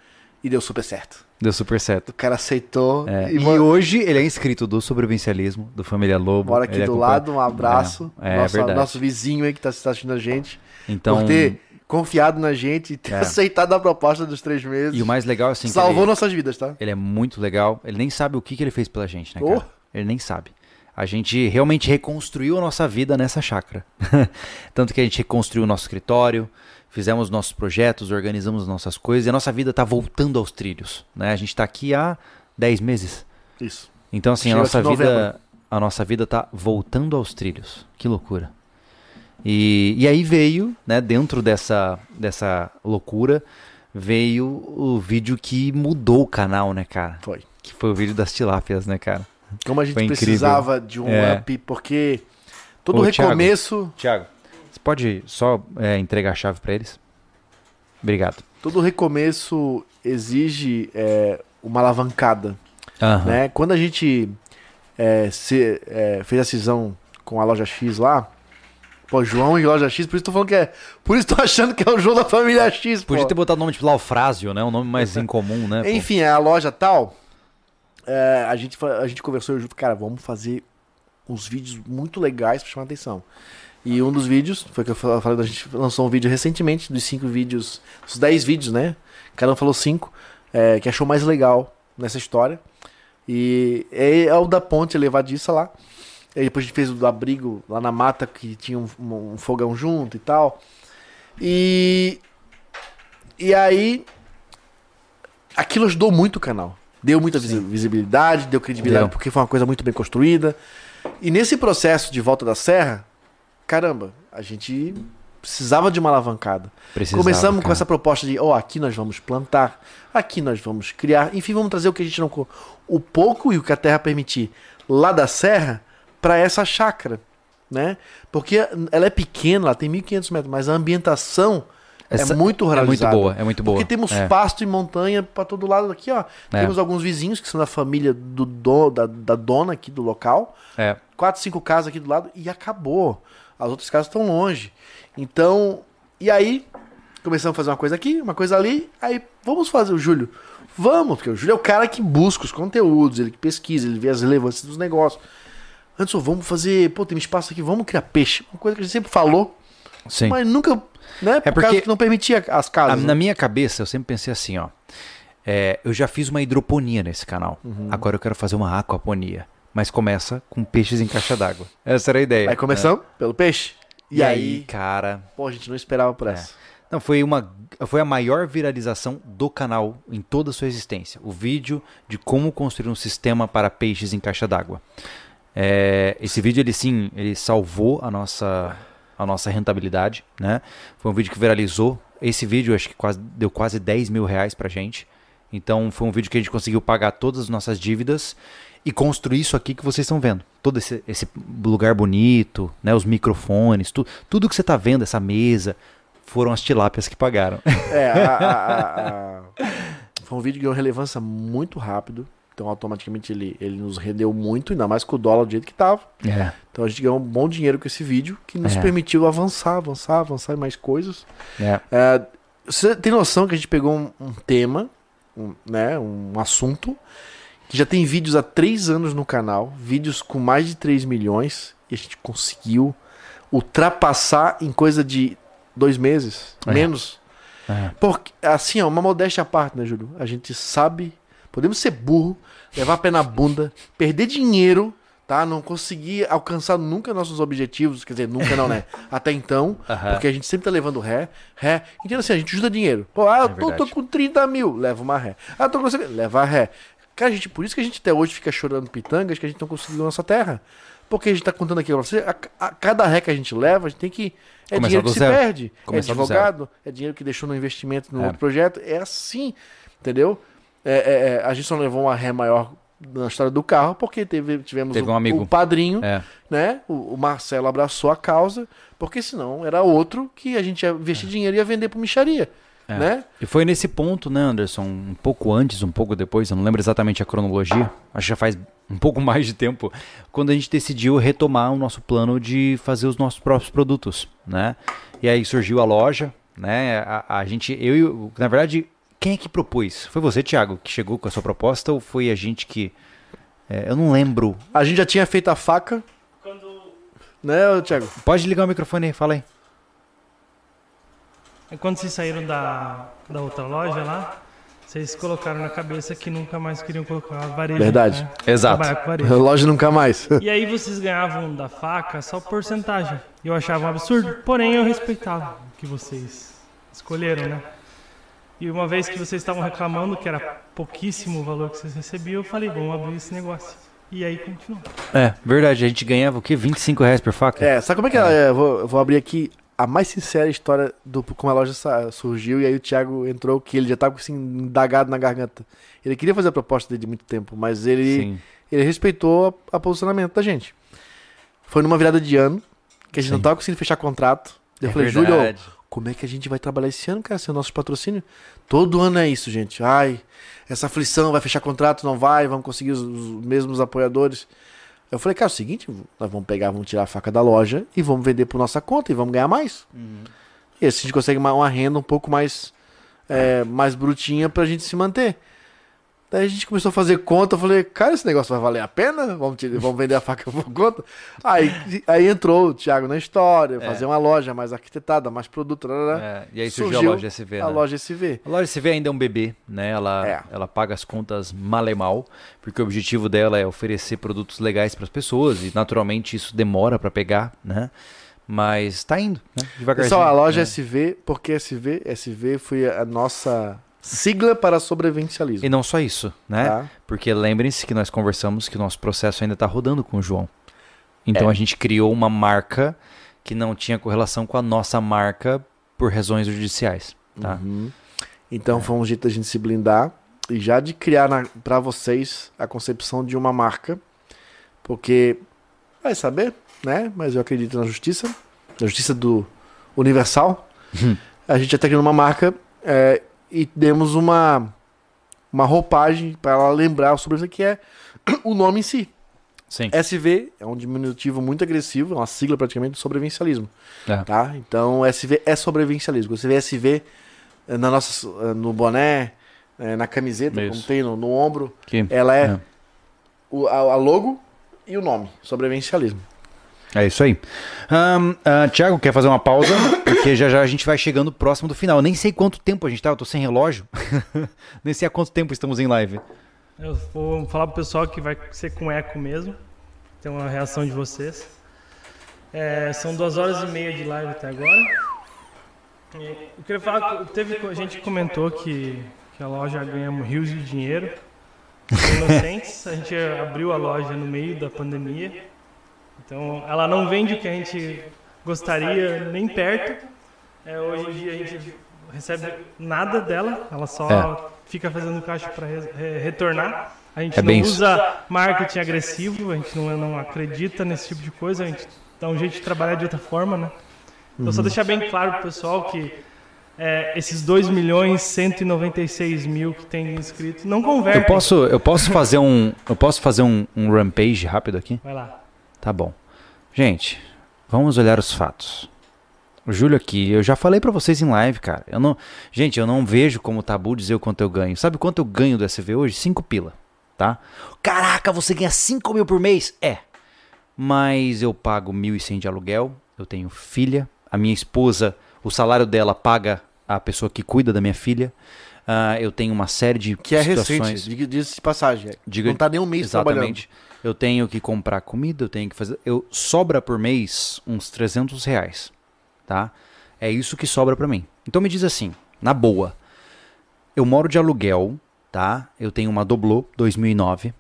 E deu super certo. Deu super certo. O cara aceitou É, e, E, mo- hoje ele é inscrito do Sobrevivencialismo, do Família Lobo. mora aqui Ele do acompanha- lado, um abraço. É, é nosso, verdade. nosso vizinho aí que tá assistindo a gente. Então, Por ter confiado na gente e ter É. aceitado a proposta dos três meses. e o mais legal é assim, que Salvou ele, nossas vidas, tá? ele é muito legal. Ele nem sabe o que, que ele fez pela gente, né, Oh. cara? Ele nem sabe. A gente realmente reconstruiu a nossa vida nessa chácara. [laughs] Tanto que a gente reconstruiu o nosso escritório, fizemos nossos projetos, organizamos nossas coisas e a nossa vida tá voltando aos trilhos, né? A gente tá aqui há 10 meses. Isso. Então, assim, a nossa novembro. vida. A nossa vida tá voltando aos trilhos. Que loucura. E, e aí veio, né, dentro dessa, dessa loucura, veio o vídeo que mudou o canal, né, cara? Foi. Que foi o vídeo das tilápias, né, cara? Como a gente Foi incrível. precisava de um É. up, porque todo Thiago. recomeço, Tiago, pode só é, entregar a chave pra eles? Obrigado. todo recomeço exige é, uma alavancada, Aham. né? Quando a gente é, se- é, fez a cisão com a loja X lá, pô, João e loja X, por isso tô falando que é, por isso tô achando que é o João da família X, pô. Podia ter botado o nome tipo Laufrásio, né? Um nome mais [laughs] incomum, né? pô? Enfim, a loja tal, é, a, gente, a gente conversou junto, cara, vamos fazer uns vídeos muito legais pra chamar atenção. E um dos vídeos, foi que eu fa- falei, a gente lançou um vídeo recentemente, dos cinco vídeos, dos dez vídeos, né? Cada um falou cinco, é, que achou mais legal nessa história. E é, é o da ponte elevadiça lá. E depois a gente fez o do abrigo lá na mata, que tinha um, um fogão junto e tal. E. E aí. Aquilo ajudou muito o canal. Deu muita visi- visibilidade, deu credibilidade, Deu. porque foi uma coisa muito bem construída. E nesse processo de volta da serra, caramba, a gente precisava de uma alavancada. Precisava, Começamos com cara. essa proposta de, ó, aqui nós vamos plantar, aqui nós vamos criar, enfim, vamos trazer o que a gente não. O pouco e o que a terra permitir lá da serra para essa chácara, né? Porque ela é pequena, ela tem 1.500 metros, mas a ambientação Essa- é muito É muito ruralizada. boa, é muito boa. Porque temos é. pasto e montanha para todo lado aqui, ó. É. Temos alguns vizinhos que são da família do, do- da, da dona aqui do local É. quatro, cinco casas aqui do lado e acabou. As outras casas estão longe. Então, e aí começamos a fazer uma coisa aqui, uma coisa ali, aí vamos fazer o Júlio. Vamos, porque o Júlio é o cara que busca os conteúdos, ele que pesquisa, ele vê as relevâncias dos negócios. Anderson, vamos fazer, pô, tem espaço aqui, vamos criar peixe. Uma coisa que a gente sempre falou, Sim. mas nunca, né, por porque causa que não permitia as A- casas. né? na minha cabeça, eu sempre pensei assim, ó. é, eu já fiz uma hidroponia nesse canal. Uhum. Agora eu quero fazer uma aquaponia. Mas começa com peixes em caixa d'água. Essa era a ideia. Aí começamos pelo peixe. E, E, aí, aí, cara. pô, a gente não esperava por É. essa. Não, foi uma. Foi a maior viralização do canal em toda a sua existência. O vídeo de como construir um sistema para peixes em caixa d'água. É, esse vídeo, ele sim, ele salvou a nossa, a nossa rentabilidade, né? Foi um vídeo que viralizou esse vídeo acho que quase, deu quase 10 mil reais pra gente. Então foi um vídeo que a gente conseguiu pagar todas as nossas dívidas e construir isso aqui que vocês estão vendo. Todo esse, esse lugar bonito, né? Os microfones, tu, tudo que você tá vendo, essa mesa, foram as tilápias que pagaram. É, a- a- a- [laughs] foi um vídeo que ganhou relevância muito rápido. Então, automaticamente, ele, ele nos rendeu muito, ainda mais com o dólar do jeito que tava. É. Então, a gente ganhou um bom dinheiro com esse vídeo, que nos É. permitiu avançar, avançar, avançar em mais coisas. É. É, você tem noção que a gente pegou um, um tema, um, né, um assunto, que já tem vídeos há três anos no canal, vídeos com mais de 3 milhões, e a gente conseguiu ultrapassar em coisa de dois meses, É. menos. É. Porque, assim, ó, uma modéstia à parte, né, Júlio? A gente sabe, podemos ser burro, levar a pé na bunda, perder dinheiro, tá? Não conseguir alcançar nunca nossos objetivos, quer dizer, nunca não, né? [laughs] Até então, Aham. porque a gente sempre tá levando ré, ré. Entenda assim, a gente ajuda dinheiro. Pô, ah, eu É tô, tô verdade. com 30 mil, leva uma ré. Ah, tô conseguindo, leva a ré. Cara, gente, por isso que a gente até hoje fica chorando pitangas que a gente não conseguiu nossa terra. Porque a gente tá contando aqui pra você, a, a cada ré que a gente leva, a gente tem que. É Começar dinheiro que zero. se perde. Começar é do advogado, é dinheiro que deixou no investimento no É. outro projeto. É assim, entendeu? É, é, é, a gente só levou uma ré maior na história do carro porque teve, tivemos Teve o, um amigo. o padrinho É. né? O, o Marcelo abraçou a causa, porque senão era outro que a gente ia investir dinheiro e ia vender pro micharia, É. né? E foi nesse ponto, né, Anderson? Um pouco antes, um pouco depois, eu não lembro exatamente a cronologia, acho que já faz um pouco [laughs] mais de tempo, quando a gente decidiu retomar o nosso plano de fazer os nossos próprios produtos, né? E aí surgiu a loja, né? A, a gente, eu e o- na verdade, quem é que propôs? Foi você, Thiago, que chegou com a sua proposta ou foi a gente que. é, eu não lembro. A gente já tinha feito a faca, Quando né, Thiago? Pode ligar o microfone aí, fala aí. É Quando vocês saíram da, da outra loja lá, vocês colocaram na cabeça que nunca mais queriam colocar varejo. Verdade. Né? Exato. Varejo. [laughs] loja nunca mais. E aí vocês ganhavam da faca só porcentagem. Eu achava um absurdo. Porém, eu respeitava o que vocês escolheram, né? E uma vez que vocês estavam reclamando que era pouquíssimo o valor que vocês recebiam, eu falei, vamos abrir esse negócio. E aí continuou. É, verdade, a gente ganhava o quê? 25 reais por faca? É, sabe como é que ela é? Eu vou, eu vou abrir aqui a mais sincera história do como a loja surgiu e aí o Thiago entrou, que ele já tava assim, indagado na garganta. Ele queria fazer a proposta dele de muito tempo, mas ele, Sim. ele respeitou a, a posicionamento da gente. Foi numa virada de ano, que a gente Sim. não tava conseguindo fechar contrato. Eu É falei, Júlio, como é que a gente vai trabalhar esse ano, cara, sem o nosso patrocínio? Todo ano é isso, gente. Ai, essa aflição, vai fechar contrato, não vai, vamos conseguir os, os mesmos apoiadores. Eu falei, cara, é o seguinte, nós vamos pegar, vamos tirar a faca da loja e vamos vender por nossa conta e vamos ganhar mais. E assim a gente consegue uma, uma renda um pouco mais, é, mais brutinha pra gente se manter. Daí a gente começou a fazer conta, eu falei, cara, esse negócio vai valer a pena? Vamos, tirar- vamos vender a faca por [laughs] conta? Aí, aí entrou o Thiago na história, fazer uma loja mais arquitetada, mais produto. É, e aí surgiu, Surgiu a loja SV, A né? loja SV. A loja SV ainda é um bebê, né? Ela, É. ela paga as contas mal e mal, porque o objetivo dela é oferecer produtos legais para as pessoas e naturalmente isso demora para pegar, né? Mas tá indo, né? Devagarzinho. Pessoal, a loja né? SV, porque SV? SV foi a nossa sigla para sobrevivencialismo. E não só isso, né? Tá? Porque lembrem-se que nós conversamos que o nosso processo ainda está rodando com o João. Então É. a gente criou uma marca que não tinha correlação com a nossa marca por razões judiciais, tá? Uhum. Então foi um jeito da gente se blindar e já de criar para vocês a concepção de uma marca, porque vai saber, né? Mas eu acredito na justiça, na justiça do universal. Hum. A gente já tá criando uma marca é, e demos uma uma roupagem para ela lembrar sobre isso que é [clears throat] o nome em si. Sim. SV é um diminutivo muito agressivo, é uma sigla praticamente do sobrevivencialismo. É. Tá? Então SV é sobrevivencialismo. Você vê SV eh, na nossa, eh, no boné, eh, na camiseta, Isso. como tem no, no ombro, Que- ela é, É. O, a, a logo e o nome, sobrevivencialismo. É isso aí. Ahn, ah, Thiago, quer fazer uma pausa? [coughs] Porque já já a gente vai chegando próximo do final. Eu nem sei quanto tempo a gente tá, eu tô sem relógio. [laughs] nem sei há quanto tempo estamos em live. Eu vou falar pro pessoal que vai ser com eco mesmo. Tem uma reação de vocês. É, são duas horas e meia de live até agora. E eu queria falar que teve a gente que comentou que, que a loja ganha rios de dinheiro. [laughs] Inocentes, a gente abriu a loja no meio da pandemia. Então ela não vende o que a gente gostaria nem perto. É, hoje em dia a gente recebe nada dela, ela só É. fica fazendo caixa para retornar. A gente É não bem isso. usa marketing agressivo, a gente não, não acredita nesse tipo de coisa, a gente dá um jeito de trabalhar de outra forma, né? Então, Uhum. só deixar bem claro pro pessoal que é, esses 2 milhões 196 mil que tem inscritos não convertem. Eu posso, eu posso fazer um, eu posso fazer um, um rampage rápido aqui? Vai lá. Tá bom. Gente, vamos olhar os fatos. O Júlio aqui, eu já falei pra vocês em live, cara. Eu não, gente, eu não vejo como tabu dizer o quanto eu ganho. Sabe quanto eu ganho do SV hoje? 5 pila, tá? Caraca, você ganha 5 mil por mês? É. Mas eu pago 1.100 de aluguel, eu tenho filha, a minha esposa, o salário dela paga a pessoa que cuida da minha filha. Ah, eu tenho uma série de Que é situações. recente, diga- diga-se de passagem. Diga- não tá nem um mês trabalhando. Eu tenho que comprar comida, eu tenho que fazer. Eu sobra por mês uns 300 reais, tá? É isso que sobra pra mim. Então me diz assim, na boa, eu moro de aluguel, tá? Eu tenho uma Doblô 2009.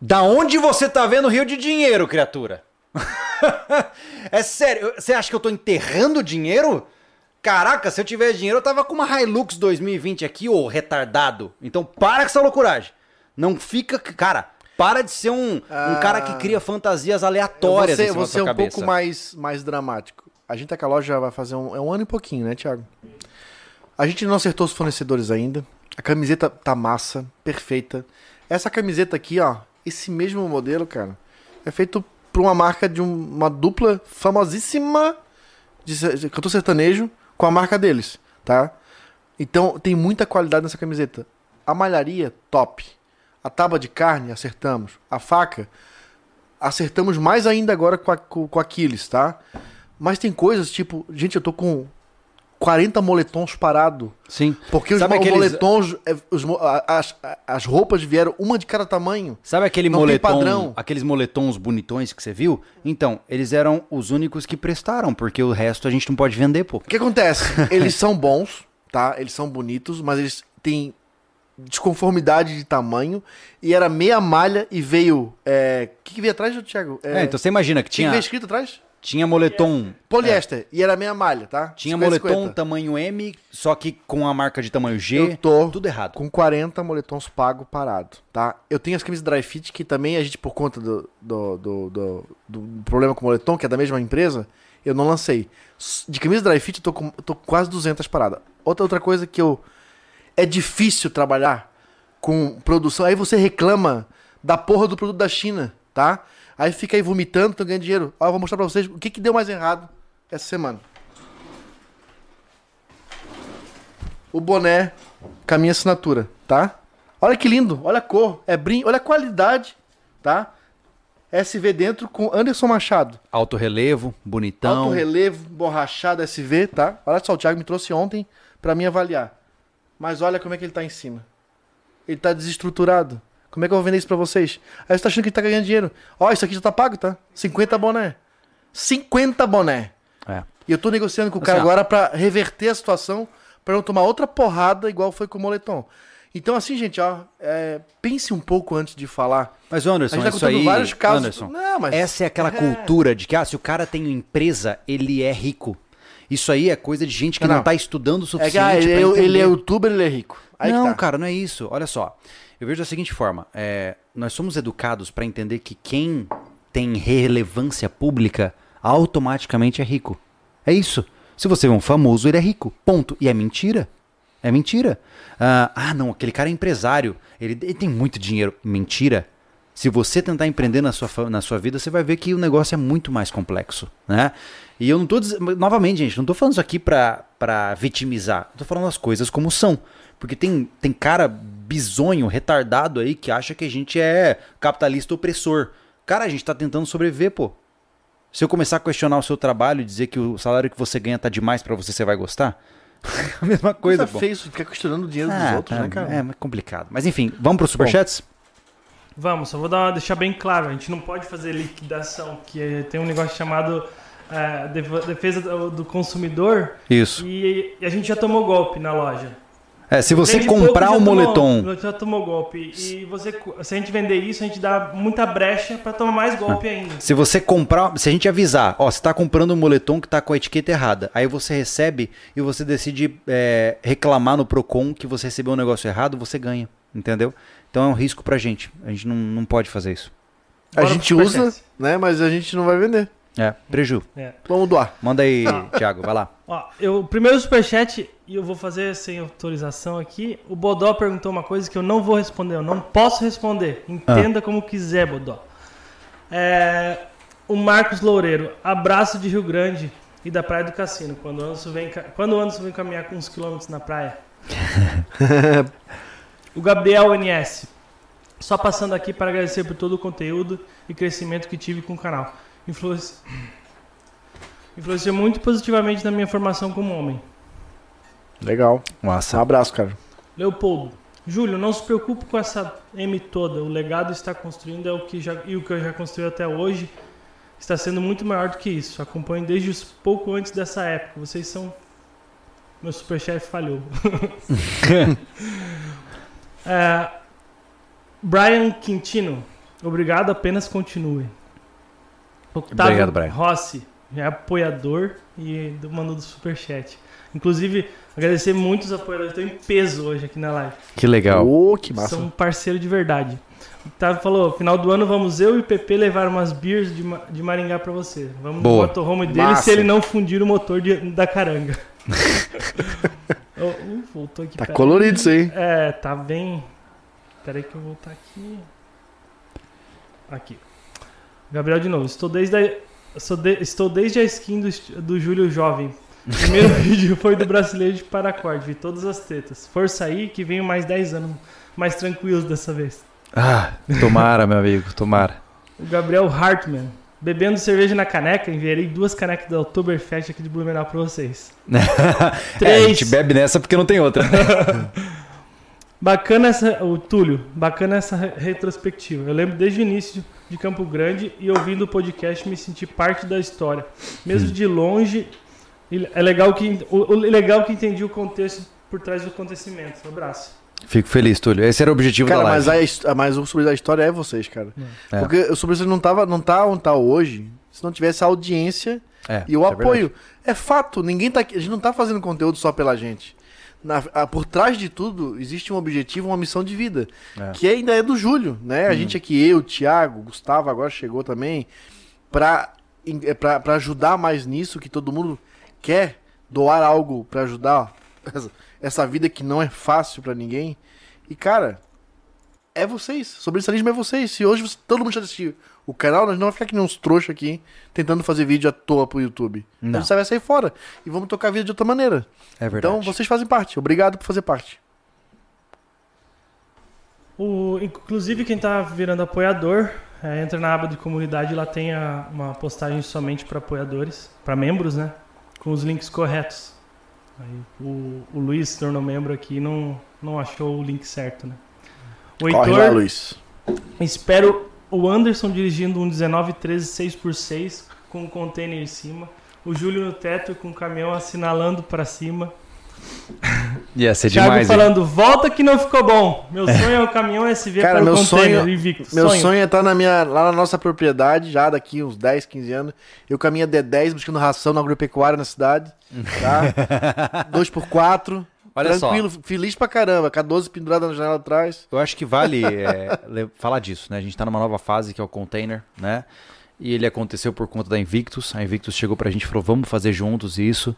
Da onde você tá vendo rio de dinheiro, criatura? [laughs] é sério, você acha que eu tô enterrando dinheiro? Caraca, se eu tivesse dinheiro, eu tava com uma Hilux 2020 aqui, ô retardado. Então para com essa loucuragem. Não fica. Cara, para de ser um, um cara que cria fantasias aleatórias você você é um cabeça. pouco mais, mais dramático. A gente tá com a loja já vai fazer um, é um ano e pouquinho, né, Thiago? A gente não acertou os fornecedores ainda. A camiseta tá massa, perfeita. Essa camiseta aqui, ó, esse mesmo modelo, cara, é feito por uma marca de um- uma dupla famosíssima de, de cantor sertanejo com a marca deles, tá? Então tem muita qualidade nessa camiseta. A malharia, top. A tábua de carne, acertamos. A faca, acertamos mais ainda agora com, a, com, com Aquiles, tá? Mas tem coisas tipo, gente, eu tô com 40 moletons parado. Sim. Porque os, Sabe aqueles- moletons, é, os as, as roupas vieram uma de cada tamanho. Sabe aquele Não moletom, padrão. aqueles moletons bonitões que você viu? Então, eles eram os únicos que prestaram, porque o resto a gente não pode vender, pô. O que acontece? Eles são bons, tá? Eles são bonitos, mas eles têm desconformidade de tamanho. E era meia malha e veio. é, O que, que veio atrás, Thiago? É, então você imagina que O que, tinha, veio escrito atrás? tinha moletom, Poliéster. E era meia malha, tá? tinha 50, moletom 50. tamanho M, só que com a marca de tamanho G, Eu tô tudo errado. com 40 moletons pago parado, tá? Eu tenho as camisas dry fit que também a gente, por conta do, do, do, do- do problema com o moletom, que é da mesma empresa, eu não lancei. De camisa dry fit eu tô com, tô com quase 200 paradas. Outra, outra coisa que eu... É difícil trabalhar com produção. Aí você reclama da porra do produto da China, tá? Aí fica aí vomitando, tô ganhando dinheiro. Ó, eu vou mostrar pra vocês o que, que deu mais errado essa semana. o boné com a minha assinatura, tá? Olha que lindo, olha a cor, é brin, olha a qualidade, tá? SV dentro com Anderson Machado. Alto relevo, bonitão. Alto relevo, borrachado SV, tá? Olha só, o Thiago me trouxe ontem pra mim avaliar. Mas olha como é que ele tá em cima. Ele tá desestruturado. Como é que eu vou vender isso pra vocês? Aí você tá achando que ele tá ganhando dinheiro. Ó, isso aqui já tá pago, tá? 50 boné. 50 boné. É. E eu tô negociando com o Assim, cara agora pra reverter a situação, pra não tomar outra porrada igual foi com o moletom. Então, assim, gente, ó, é, pense um pouco antes de falar. Mas, Anderson, A gente tá isso aí, vários casos. Anderson, Não, mas- essa é aquela cultura de que, ah, se o cara tem empresa, ele é rico. Isso aí é coisa de gente que Não, não, tá estudando o É suficiente que ah, ele, é, ele é youtuber, ele é rico. Aí não, tá. cara, não é isso. Olha só. Eu vejo da seguinte forma: é, nós somos educados para entender que quem tem relevância pública automaticamente é rico. É isso. Se você é um famoso, ele é rico. Ponto. E é mentira. É mentira. Ah, ah, não, aquele cara é empresário. Ele, ele tem muito dinheiro. Mentira. Se você tentar empreender na sua, na sua vida, você vai ver que o negócio é muito mais complexo, né? E eu não tô dizendo, novamente, gente, não tô falando isso aqui pra, pra vitimizar. Eu tô falando as coisas como são. Porque tem, tem cara bizonho, retardado aí, que acha que a gente é capitalista opressor. Cara, a gente tá tentando sobreviver, pô. Se eu começar a questionar o seu trabalho e dizer que o salário que você ganha tá demais pra você, você vai gostar? [laughs] a mesma coisa, Coisa pô. feio isso, ficar questionando o dinheiro dos Ah, outros, tá, né, cara? É, mas complicado. Mas enfim, vamos pro superchats? Vamos, só vou dar, deixar bem claro, a gente não pode fazer liquidação, que é- tem um negócio chamado é, def- defesa do, do consumidor Isso. e, e a gente já tomou golpe na loja. É, se você pouco, comprar o tomou- moletom. já tomou golpe. E você, se a gente vender isso, a gente dá muita brecha pra tomar mais golpe ainda. Se você comprar, se a gente avisar, ó, você tá comprando um moletom que tá com a etiqueta errada, aí você recebe e você decide é, reclamar no Procon que você recebeu um negócio errado, você ganha, entendeu? Então é um risco pra gente. A gente não, não pode fazer isso. A Bora gente pro usa, né? Mas a gente não vai vender. É, preju. É. Vamos doar. Manda aí, Thiago, vai lá. Ó, eu, o primeiro superchat, e eu vou fazer sem autorização aqui. O Bodó perguntou uma coisa que eu não vou responder, eu não posso responder. Entenda como quiser, Bodó. É, o Marcos Loureiro, abraço de Rio Grande e da Praia do Cassino. Quando o Anderson vem, quando o Anderson vem caminhar com uns quilômetros na praia. [laughs] o Gabriel NS, só passando aqui para agradecer por todo o conteúdo e crescimento que tive com o canal. Influenci- Influenciou muito positivamente na minha formação como homem. Legal. Um Nossa. abraço, cara. Leopoldo. Júlio, não se preocupe com essa M toda. O legado está construindo é o que já, e o que eu já construí até hoje está sendo muito maior do que isso. Acompanho desde os pouco antes dessa época. Vocês são. Meu superchefe falhou. [laughs] É, Brian Quintino. Obrigado, apenas continue. Octávio Obrigado, Brian. Rossi, é apoiador e do- mandou do superchat. Inclusive, agradecer muito os apoiadores. Estou em peso hoje aqui na live. Que legal. Ô, que massa. São um parceiro de verdade. O Octávio falou: final do ano vamos eu e o PP levar umas beers de, de Maringá pra você. Vamos Boa. no motorhome dele Massa. se ele não fundir o motor de- da caranga. [laughs] oh, uh, voltou aqui. Tá pera colorido isso aí. É, tá bem. Pera aí que eu vou voltar aqui. Aqui. Gabriel de novo. Estou desde a, de- estou desde a skin do, do Júlio Jovem. O primeiro [laughs] vídeo foi do brasileiro de paracorde. Vi todas as tetas. Força aí que venho mais 10 anos mais tranquilos dessa vez. Ah, tomara, meu amigo, tomara. O Gabriel Hartmann. Bebendo cerveja na caneca, enviarei duas canecas da Oktoberfest aqui de Blumenau pra vocês. [laughs] É, a gente bebe nessa porque não tem outra. [laughs] Bacana essa, o Túlio, bacana essa re- retrospectiva. Eu lembro desde o início de Campo Grande e ouvindo o podcast me senti parte da história. Mesmo de longe, é legal que o, o legal que entendi o contexto por trás do acontecimento. Um abraço. Fico feliz, Túlio. Esse era o objetivo Cara, da mas, live. a, his- mas o sobre da história é vocês, cara. É. Porque o sobre não, tava, não tá onde tá hoje se não tivesse a audiência É, e o é apoio. É, fato, ninguém tá aqui- A gente não tá fazendo conteúdo só pela gente. Na- a- por trás de tudo existe um objetivo, uma missão de vida. É. Que ainda é do Júlio, né? A gente aqui, eu, Thiago, Gustavo agora chegou também, pra, em- é, pra ajudar mais nisso, que todo mundo quer doar algo pra ajudar essa, essa vida que não é fácil pra ninguém. E, cara, é vocês. Sobrevivencialismo é vocês. Se hoje todo mundo já assistir o canal, nós não vamos ficar que nem uns trouxa aqui tentando fazer vídeo à toa pro YouTube. Não. A gente vai sair fora e vamos tocar vida de outra maneira. É verdade. Então vocês fazem parte. Obrigado por fazer parte. O, inclusive, quem tá virando apoiador, é, entra na aba de comunidade, lá tem a- uma postagem somente para apoiadores, para membros, né? Com os links corretos. Aí, o, o Luiz se tornou membro aqui e não, não achou o link certo, né? O Corre lá, Luiz. espero o Anderson dirigindo um 1913 6x6 com um container em cima. O Júlio no teto com o caminhão assinalando para cima. [laughs] Ia ser Thiago demais, hein? falando, volta que não ficou bom. Meu sonho é o caminhão SV Cara, para o meu container sonho- Invictus. Meu sonho, é estar na minha, lá na nossa propriedade, já daqui uns 10, 15 anos. Eu caminho a D10 buscando ração na agropecuária na cidade. Tá? [laughs] 2x4. Olha tranquilo, só. feliz pra caramba. Com a 12 pendurada na janela atrás. Eu acho que vale [laughs] é, falar disso, né? A gente tá numa nova fase que é o container, né? E ele aconteceu por conta da Invictus. A Invictus chegou pra gente e falou: vamos fazer juntos isso.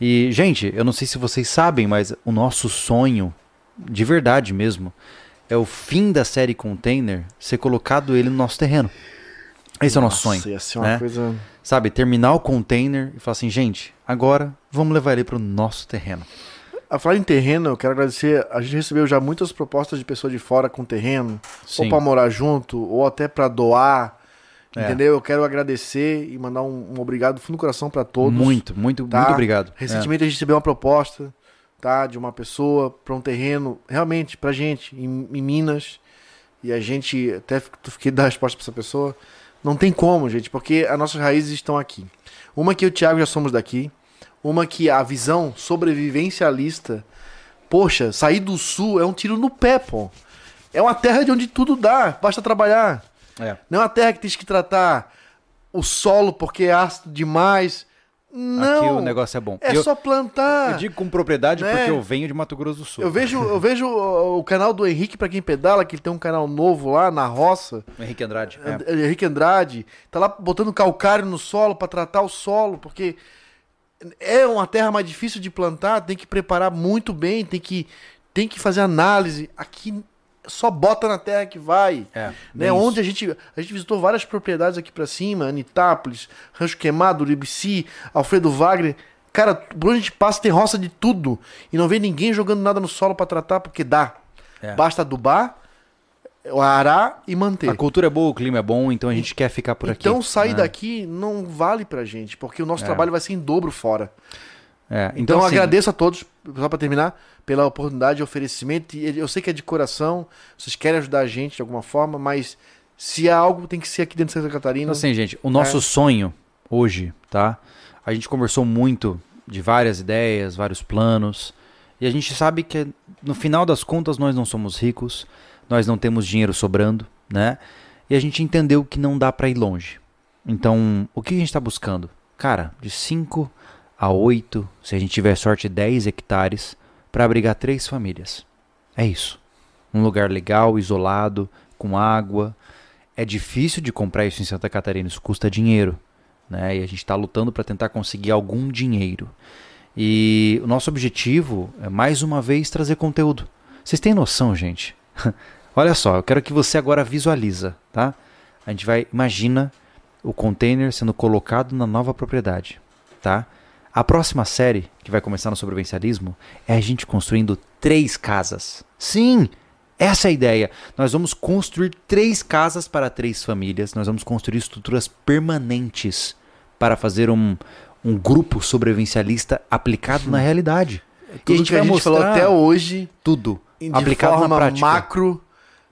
E, gente, eu não sei se vocês sabem, mas o nosso sonho, de verdade mesmo, é o fim da série Container ser colocado ele no nosso terreno. Esse é o nosso Nossa, sonho. Ia ser uma né? coisa. Sabe, terminar o container e falar assim, gente, agora vamos levar ele pro nosso terreno. A falar em terreno, eu quero agradecer. A gente recebeu já muitas propostas de pessoas de fora com terreno, ou Sim. pra morar junto, ou até pra doar. É. Entendeu? Eu quero agradecer e mandar um, um obrigado fundo do coração pra todos. Muito, muito, tá? muito obrigado. É. Recentemente a gente recebeu uma proposta, tá? De uma pessoa pra um terreno, realmente, pra gente, em, em Minas. E a gente, até fi- fiquei [laughs] dar resposta pra essa pessoa. Não tem como, gente, porque as nossas raízes estão aqui. Uma que o Thiago já somos daqui. Uma que a visão sobrevivencialista Poxa, sair do sul é um tiro no pé, pô. É uma terra de onde tudo dá, basta trabalhar. É. Não é uma terra que tem que tratar o solo porque é ácido demais. Não. Aqui o negócio é bom. É eu, só plantar. eu digo com propriedade Né? porque eu venho de Mato Grosso do Sul. Eu vejo, eu vejo o, canal do Henrique pra quem pedala, que ele tem um canal novo lá na roça. O Henrique Andrade. é. And- Henrique Andrade, tá lá botando calcário no solo pra tratar o solo, porque é uma terra mais difícil de plantar, tem que preparar muito bem, tem que, tem que fazer análise. Aqui só bota na terra que vai. É, Né? Onde a gente, a gente visitou várias propriedades aqui pra cima, Anitápolis, Rancho Queimado, Uribici, Alfredo Wagner. Cara, por onde a gente passa tem roça de tudo. E não vê ninguém jogando nada no solo pra tratar, porque dá. É. Basta adubar, arar e manter. A cultura é boa, o clima é bom, então a gente quer ficar por aqui. Então sair né? daqui não vale pra gente, porque o nosso É. trabalho vai ser em dobro fora. É, Então, então, assim, agradeço a todos, só pra terminar, pela oportunidade de oferecimento. E Eu sei que é de coração, vocês querem ajudar a gente de alguma forma, mas se há algo tem que ser aqui dentro de Santa Catarina. Então, assim, gente, o nosso É. sonho hoje, tá? A gente conversou muito de várias ideias, vários planos. E a gente sabe que no final das contas nós não somos ricos, nós não temos dinheiro sobrando, né? E a gente entendeu que não dá pra ir longe. Então, o que a gente tá buscando? Cara, de 5 a 8, se a gente tiver sorte, 10 hectares para abrigar três famílias. É isso. Um lugar legal, isolado, com água, é difícil de comprar isso em Santa Catarina, isso custa dinheiro, né? E a gente está lutando para tentar conseguir algum dinheiro. E o nosso objetivo é mais uma vez trazer conteúdo. Vocês têm noção, gente? [laughs] Olha só, eu quero que você agora visualiza, tá? A gente vai imagina o container sendo colocado na nova propriedade, tá? A próxima série que vai começar no sobrevivencialismo é a gente construindo três casas. Sim, essa é a ideia. Nós vamos construir três casas para três famílias. Nós vamos construir estruturas permanentes para fazer um, um grupo sobrevivencialista aplicado na realidade. E Tudo que a gente falou até hoje, tudo aplicado na forma prática. macro,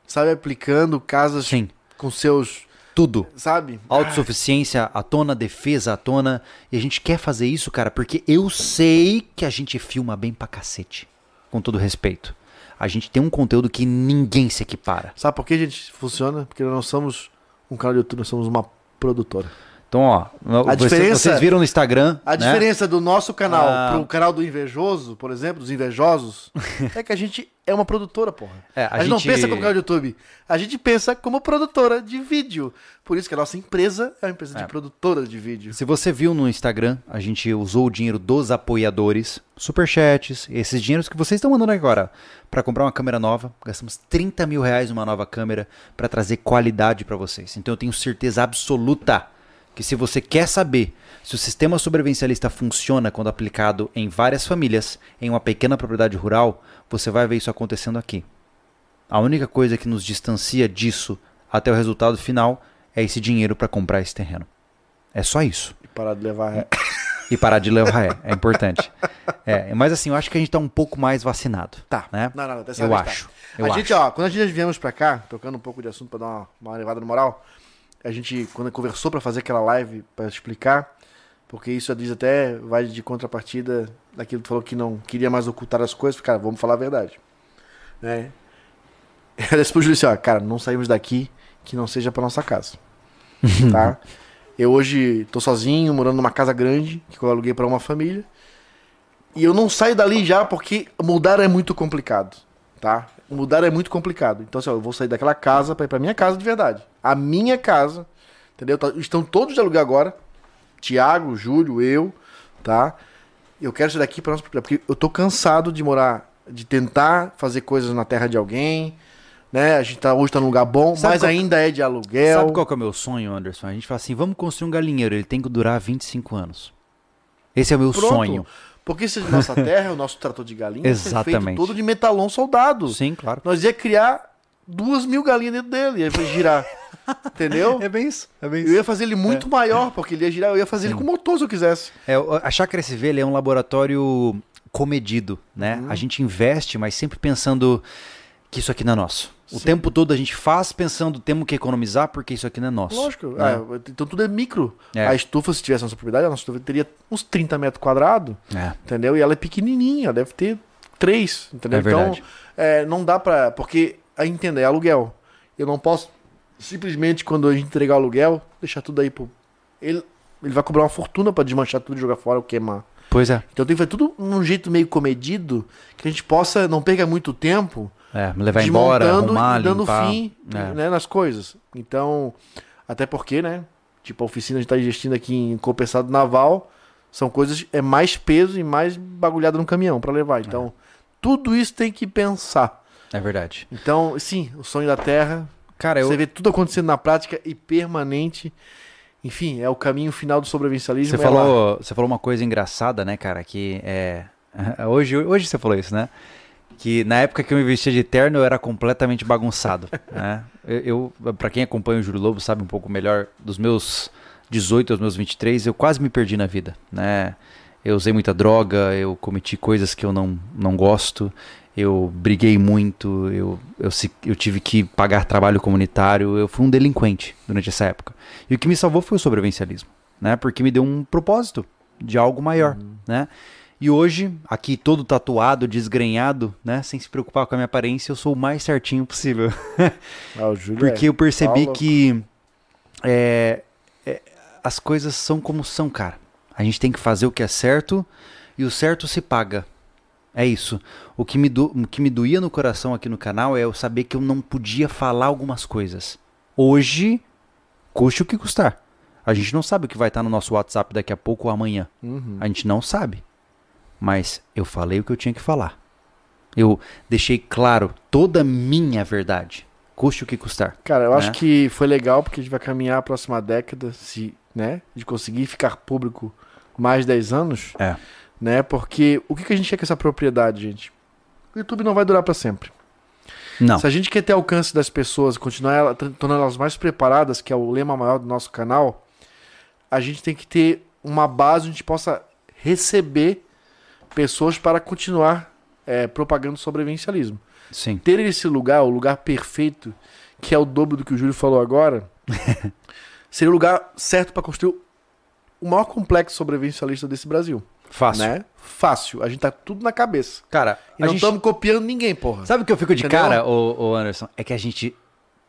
sabe, aplicando casas Sim, com seus, tudo. sabe? Autossuficiência à tona, defesa à tona. E a gente quer fazer isso, cara, porque eu sei que a gente filma bem pra cacete. Com todo respeito. A gente tem um conteúdo que ninguém se equipara. Sabe por que a gente funciona? Porque nós não somos um canal de YouTube, nós somos uma produtora. Então, ó, vocês, diferença- vocês viram no Instagram. A né? diferença do nosso canal Ah. pro canal do invejoso, por exemplo, dos invejosos, [laughs] é que a gente é uma produtora, porra. É, a, gente não pensa como canal de YouTube. A gente pensa como produtora de vídeo. Por isso que a nossa empresa é uma empresa de É. produtora de vídeo. Se você viu no Instagram, a gente usou o dinheiro dos apoiadores, superchats, esses dinheiros que vocês estão mandando agora para comprar uma câmera nova. Gastamos 30 mil reais numa nova câmera para trazer qualidade para vocês. Então eu tenho certeza absoluta que se você quer saber se o sistema sobrevivencialista funciona quando aplicado em várias famílias, em uma pequena propriedade rural, você vai ver isso acontecendo aqui. A única coisa que nos distancia disso até o resultado final é esse dinheiro para comprar esse terreno. É só isso. E parar de levar ré. [laughs] E parar de levar ré. É importante. É, mas assim, eu acho que a gente tá um pouco mais vacinado. Tá. Né? Não, não, dessa Eu tá. acho. Eu a acho. gente, ó, quando a gente viemos pra cá, tocando um pouco de assunto pra dar uma, uma levada no moral, a gente, quando conversou pra fazer aquela live pra explicar, porque isso diz até, vai de contrapartida daquilo que tu falou que não queria mais ocultar as coisas, cara, vamos falar a verdade. Né? [laughs] Ela disse pro Júlio assim, ó, cara, não saímos daqui que não seja pra nossa casa. [laughs] tá? Eu hoje tô sozinho, morando numa casa grande, que eu aluguei pra uma família. E eu não saio dali já porque mudar é muito complicado, tá? Mudar é muito complicado. Então, assim, ó, eu vou sair daquela casa pra ir pra minha casa de verdade. A minha casa, entendeu? Tá- Estão todos de aluguel agora. Tiago, Júlio, eu, tá? Eu quero sair daqui nossa propriedade, porque eu tô cansado de morar, de tentar fazer coisas na terra de alguém, né? A gente tá, hoje tá num lugar bom, Sabe mas qual- ainda é de aluguel. Sabe qual que é o meu sonho, Anderson? A gente fala assim, vamos construir um galinheiro, ele tem que durar 25 anos. Esse é o meu Pronto. sonho. Porque se nossa [laughs] terra o nosso trator de galinha, é feito Exatamente. todo de metalon soldado. Sim, claro. Nós ia criar duas mil galinhas dentro dele, ia girar. Entendeu? bem isso. É bem Eu ia fazer ele muito maior, porque ele ia girar, eu ia fazer ele com motor se eu quisesse. É, a Chácara SV ele é um laboratório comedido, né? Uhum. A gente investe, mas sempre pensando que isso aqui não é nosso. O tempo todo a gente faz pensando, temos que economizar porque isso aqui não é nosso. Lógico. né? Ah, então tudo é micro. É. A estufa, se tivesse nossa propriedade, a nossa estufa teria uns 30 metros quadrados, É. entendeu? E ela é pequenininha, deve ter três, entendeu? É. Então, é, não dá pra. Porque, aí entenda, é aluguel. Eu não posso simplesmente, quando a gente entregar o aluguel, deixar tudo aí pro. Ele, ele vai cobrar uma fortuna pra desmanchar tudo, jogar fora ou queimar. Pois é. Então tem que fazer tudo num jeito meio comedido, que a gente possa, não perca muito tempo É, levar embora, arrumar, e dando limpar. fim É. né, nas coisas. Então, até porque, né? Tipo, a oficina a gente tá investindo aqui em compensado naval, são coisas, é mais peso e mais bagulhada no caminhão pra levar. Então, tudo isso tem que pensar. É verdade. Então, sim, o sonho da terra, Cara, eu, você vê tudo acontecendo na prática e permanente. Enfim, é o caminho final do sobrevivencialismo. Você é lá. falou, você falou uma coisa engraçada, né, cara? Que é. [laughs] Hoje, hoje você falou isso, né? Que na época que eu me vestia de terno eu era completamente bagunçado. [laughs] né? Eu, eu para quem acompanha o Júlio Lobo, sabe um pouco melhor, dos meus 18 aos meus 23, eu quase me perdi na vida, né? Eu usei muita droga, eu cometi coisas que eu não, não gosto, eu briguei muito, eu, eu, eu tive que pagar trabalho comunitário, eu fui um delinquente durante essa época. E o que me salvou foi o sobrevivencialismo, né? Porque me deu um propósito de algo maior, né? E hoje, aqui todo tatuado, desgrenhado, né? Sem se preocupar com a minha aparência, eu sou o mais certinho possível. [laughs] Ah, Porque é. eu percebi que é, é, as coisas são como são, cara. A gente tem que fazer o que é certo e o certo se paga. É isso. O que, me do, o que me doía no coração aqui no canal é eu saber que eu não podia falar algumas coisas. Hoje, custe o que custar. A gente não sabe o que vai estar no nosso WhatsApp daqui a pouco ou amanhã. Uhum. A gente não sabe. Mas eu falei o que eu tinha que falar. Eu deixei claro toda a minha verdade. Custe o que custar. Cara, eu né? acho que foi legal porque a gente vai caminhar a próxima década, se, né, de conseguir ficar público mais 10 anos, É. né? Porque o que, que a gente quer com essa propriedade, gente? O YouTube não vai durar pra sempre. Não. Se a gente quer ter alcance das pessoas, continuar ela, tornando elas mais preparadas, que é o lema maior do nosso canal, a gente tem que ter uma base onde a gente possa receber pessoas para continuar é, propagando o sobrevivencialismo Sim. ter esse lugar, o lugar perfeito, que é o dobro do que o Júlio falou agora, [laughs] seria o lugar certo para construir o maior complexo sobrevivencialista desse Brasil. Fácil. Né? Fácil. A gente tá tudo na cabeça. Cara, E não gente... estamos copiando ninguém, porra. sabe o que eu fico de Entendeu? cara, ô, ô Anderson? É que a gente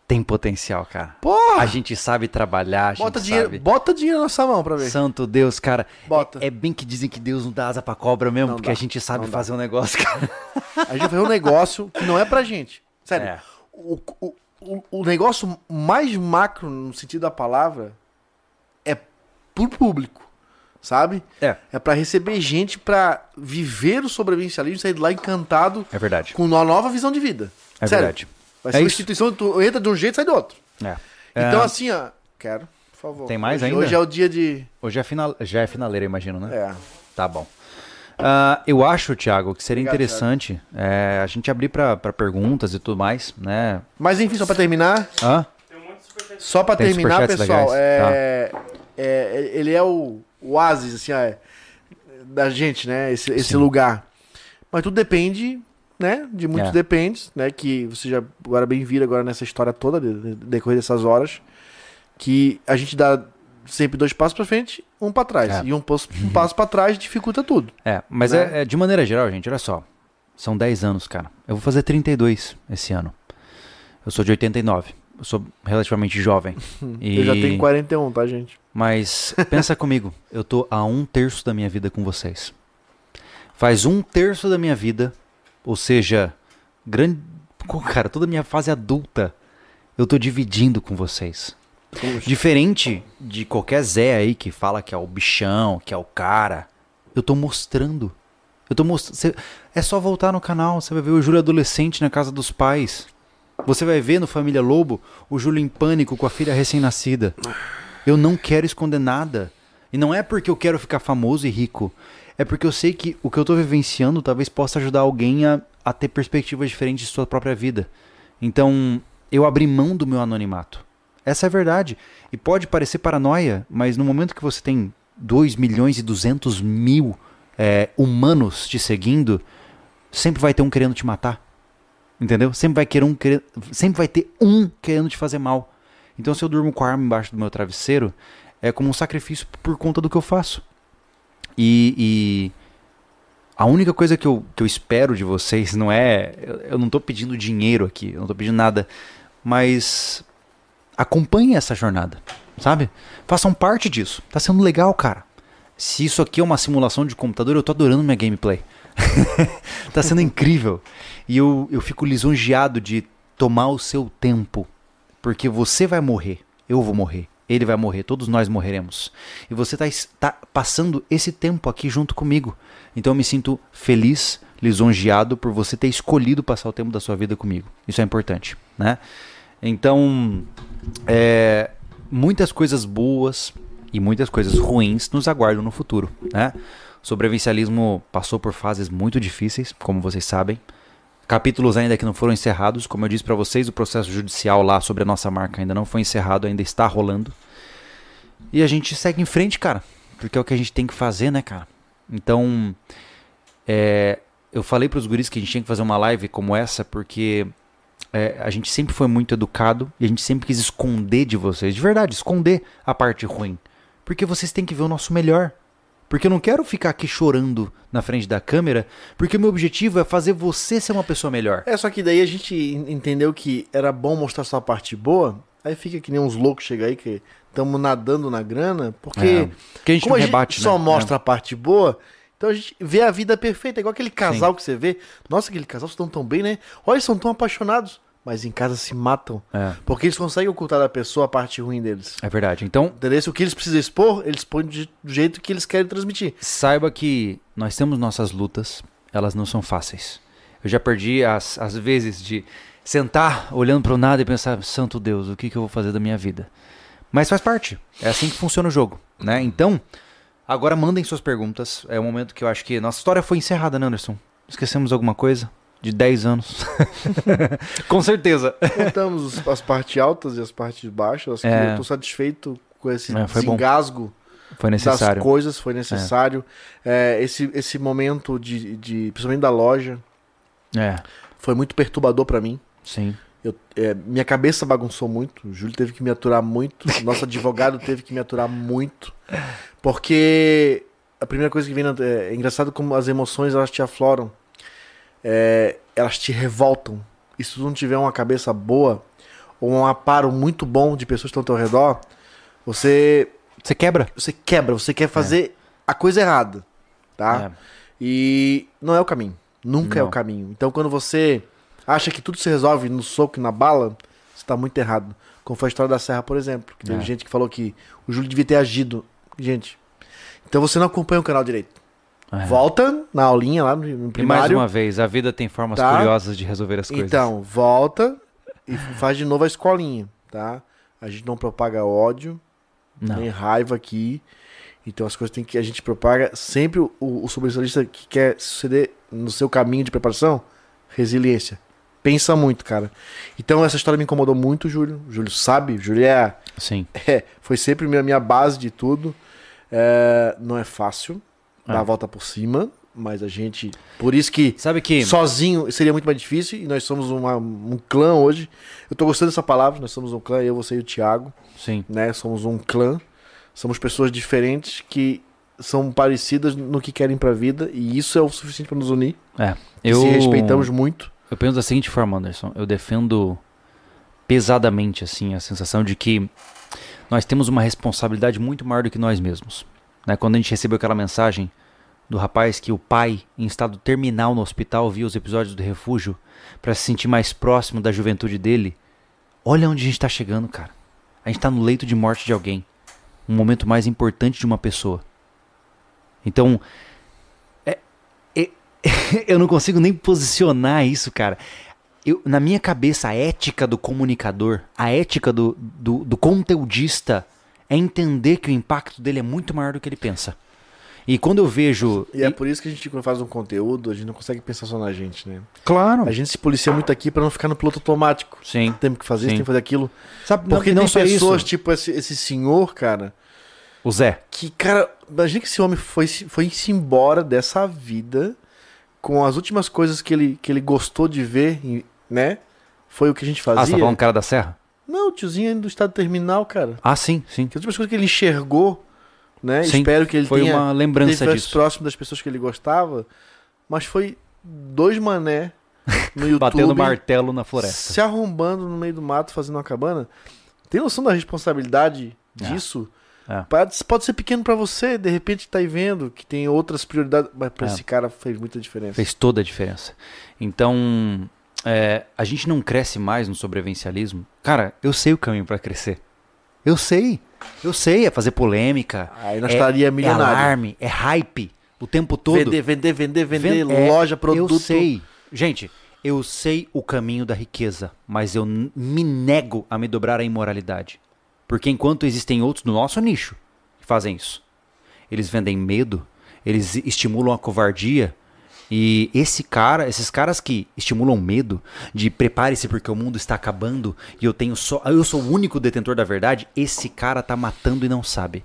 tem potencial, cara. Porra! A gente sabe trabalhar, a gente Bota dinheiro, sabe. bota dinheiro na nossa mão pra ver. Santo Deus, cara. Bota. É bem que dizem que Deus não dá asa pra cobra mesmo, Não porque dá, a gente sabe não dá. fazer um negócio, cara. A gente vai fazer um negócio que não é pra gente. Sério. É. O, o, o, o negócio mais macro, no sentido da palavra, é pro público. Sabe? É. É pra receber gente pra viver o sobrevivencialismo e sair de lá encantado É verdade. com uma nova visão de vida. É Sério. verdade. Vai ser É uma isso. instituição tu entra de um jeito e sai do outro. É. Então, É, assim, ó. Quero, por favor. Tem mais hoje, ainda? Hoje é o dia de. Hoje é, final... já é finaleira, imagino, né? É. Tá bom. Ah, eu acho, Thiago, que seria Obrigado, interessante é, a gente abrir pra pra perguntas e tudo mais, né? Mas enfim, só pra terminar. Hã? Só pra Tem terminar, pessoal. legais? É, é, ele é o oásis, assim, ó, é, da gente, né? Esse, esse lugar. Mas tudo depende, né? De muitos É. dependes, né? Que você já agora bem vira agora nessa história toda, de, de, decorrer dessas horas. Que a gente dá sempre dois passos pra frente, um pra trás. É. E um, passo- um passo pra trás dificulta tudo. É, mas Né? é, é de maneira geral, gente, olha só. São 10 anos, cara. Eu vou fazer 32 esse ano. Eu sou de 89. Eu sou relativamente jovem. E- [laughs] Eu já tenho 41, tá, gente? Mas pensa [laughs] comigo, eu tô a um terço da minha vida com vocês. Faz um terço da minha vida, ou seja, grande. Cara, toda a minha fase adulta, eu tô dividindo com vocês. Diferente de qualquer Zé aí que fala que é o bichão, que é o cara, eu tô mostrando. Eu tô mostrando. É só voltar no canal, você vai ver o Júlio adolescente na casa dos pais. Você vai ver no Família Lobo o Júlio em pânico com a filha recém-nascida. [sighs] Eu não quero esconder nada. E não é porque eu quero ficar famoso e rico. É porque eu sei que o que eu tô vivenciando talvez possa ajudar alguém a, a ter perspectivas diferentes de sua própria vida. Então, eu abri mão do meu anonimato. Essa é a verdade. E pode parecer paranoia, mas no momento que você tem 2 milhões e 200 mil é, humanos te seguindo, sempre vai ter um querendo te matar. Entendeu? Sempre vai, querer um, sempre vai ter um querendo te fazer mal. Então, se eu durmo com a arma embaixo do meu travesseiro, é como um sacrifício por conta do que eu faço. E, A única coisa que eu, que eu espero de vocês não é. Eu, eu não tô pedindo dinheiro aqui, eu não tô pedindo nada. Mas acompanhem essa jornada, sabe? Façam parte disso. Tá sendo legal, cara. Se isso aqui é uma simulação de computador, eu tô adorando minha gameplay. [laughs] tá sendo incrível. E eu, eu fico lisonjeado de tomar o seu tempo. Porque você vai morrer, eu vou morrer, ele vai morrer, todos nós morreremos. E você tá, es- tá passando esse tempo aqui junto comigo. Então eu me sinto feliz, lisonjeado por você ter escolhido passar o tempo da sua vida comigo. Isso é importante, né? Então, é, muitas coisas boas e muitas coisas ruins nos aguardam no futuro, né? O sobrevivencialismo passou por fases muito difíceis, como vocês sabem. Capítulos ainda que não foram encerrados, como eu disse pra vocês, o processo judicial lá sobre a nossa marca ainda não foi encerrado, ainda está rolando. E a gente segue em frente, cara, porque é o que a gente tem que fazer, né, cara? Então, é, eu falei pros guris que a gente tinha que fazer uma live como essa, porque é, a gente sempre foi muito educado e a gente sempre quis esconder de vocês, de verdade, esconder a parte ruim. Porque vocês têm que ver o nosso melhor. Porque eu não quero ficar aqui chorando na frente da câmera, porque o meu objetivo é fazer você ser uma pessoa melhor. É, só que daí a gente en- entendeu que era bom mostrar só a parte boa, aí fica que nem uns loucos chegam aí que estamos nadando na grana, porque É, que a gente como a rebate, gente só né? mostra a parte boa, então a gente vê a vida perfeita, igual aquele casal que você vê. Nossa, aquele casal estão tão bem, né? Olha, eles são tão apaixonados, mas em casa se matam, É, porque eles conseguem ocultar da pessoa a parte ruim deles. é verdade. Então, Entendeu? Se o que eles precisam expor, eles põem do jeito que eles querem transmitir. saiba que nós temos nossas lutas, elas não são fáceis. Eu já perdi as, as vezes de sentar olhando para o nada e pensar, santo Deus, o que, que eu vou fazer da minha vida? Mas faz parte, é assim que funciona o jogo, né? Então, agora mandem suas perguntas, é o momento que eu acho que nossa história foi encerrada, né, Anderson? Esquecemos alguma coisa? De 10 anos. [laughs] Com certeza. Contamos os- as partes altas e as partes baixas, É. eu tô satisfeito com esse É, foi bom. desengasgo Foi necessário. das coisas, foi necessário. É, esse, esse momento de, de, principalmente da loja, É, foi muito perturbador pra mim. sim. Eu, é, minha cabeça bagunçou muito, o Júlio teve que me aturar muito, nosso [laughs] advogado teve que me aturar muito, porque a primeira coisa que vem na, é, é engraçado como as emoções elas te afloram, É, elas te revoltam. E se tu não tiver uma cabeça boa ou um aparo muito bom de pessoas que estão ao teu redor, você Você quebra. você quebra, você quer fazer a coisa errada, tá? É. E não é o caminho. Nunca é Não. o caminho. Então quando você acha que tudo se resolve no soco e na bala, você tá muito errado. Como foi a história da Serra, por exemplo. Que teve É. gente que falou que o Júlio devia ter agido. Gente, então você não acompanha o canal direito. É. Volta na aulinha lá no, no E mais primário. uma vez, a vida tem formas Tá. curiosas de resolver as coisas. Então, volta e faz de novo a escolinha, tá? A gente não propaga ódio, não. nem raiva aqui. Então as coisas tem que a gente propaga sempre o, o que quer suceder no seu caminho de preparação, resiliência. Pensa muito, cara. Então essa história me incomodou muito, Júlio. Júlio sabe, Júlio é, Sim. [laughs] é, foi sempre minha, minha base de tudo. É, não é fácil dar É. a volta por cima, mas a gente, por isso que Sabe que. sozinho seria muito mais difícil e nós somos uma- um clã hoje. Eu tô gostando dessa palavra, nós somos um clã, eu, você e o Thiago Sim. né? Somos um clã, somos pessoas diferentes que são parecidas no que querem pra vida e isso é o suficiente pra nos unir. É. Eu, Se respeitamos muito. eu penso da seguinte forma, Anderson. Eu defendo pesadamente, assim, a sensação de que nós temos uma responsabilidade muito maior do que nós mesmos. Né? Quando a gente recebeu aquela mensagem do rapaz que o pai, em estado terminal no hospital, via os episódios do refúgio para se sentir mais próximo da juventude dele. Olha onde a gente está chegando, cara. A gente está no leito de morte de alguém. Um momento mais importante de uma pessoa. Então, é- é- [laughs] eu não consigo nem posicionar isso, cara. Eu, na minha cabeça, a ética do comunicador, a ética do, do, do conteudista é entender que o impacto dele é muito maior do que ele pensa. E quando eu vejo. E é por isso que a gente, quando faz um conteúdo, a gente não consegue pensar só na gente, né? Claro. A gente se policia muito aqui pra não ficar no piloto automático. Sim. Temos que fazer isso, Sim. tem que fazer aquilo. Sabe, Porque não, tem não só pessoas, isso. tipo esse, esse senhor, cara, O Zé. que, cara, imagina que esse homem foi, foi-se embora dessa vida com as últimas coisas que ele, que ele gostou de ver, né? Foi o que a gente Ah, você fazia. tá falando cara da Serra? Não, o tiozinho ainda do estado terminal, cara. Ah, sim, sim. Que últimas coisas que ele enxergou, né? Sim, Espero que ele Foi tenha uma lembrança disso. próximo das pessoas que ele gostava. mas foi dois mané no [laughs] YouTube. Batendo martelo na floresta. Se arrombando no meio do mato, fazendo uma cabana. Tem noção da responsabilidade É. disso? É. Pode, pode ser pequeno pra você, de repente tá aí vendo que tem outras prioridades, mas pra É. esse cara fez muita diferença. Fez toda a diferença. Então, é, a gente não cresce mais no sobrevivencialismo. Cara, eu sei o caminho pra crescer. Eu sei. Eu sei, é fazer polêmica. Aí nós é, estaria é milionário. alarme, é hype o tempo todo. Vender, vender, vender, vender, Ven- é, loja, produto. Eu sei. Gente, eu sei o caminho da riqueza, mas eu me nego a me dobrar à imoralidade. Porque enquanto existem outros no nosso nicho que fazem isso, eles vendem medo, eles estimulam a covardia. E esse cara, esses caras que estimulam medo de prepare-se porque o mundo está acabando e eu tenho só, eu sou o único detentor da verdade, esse cara tá matando e não sabe.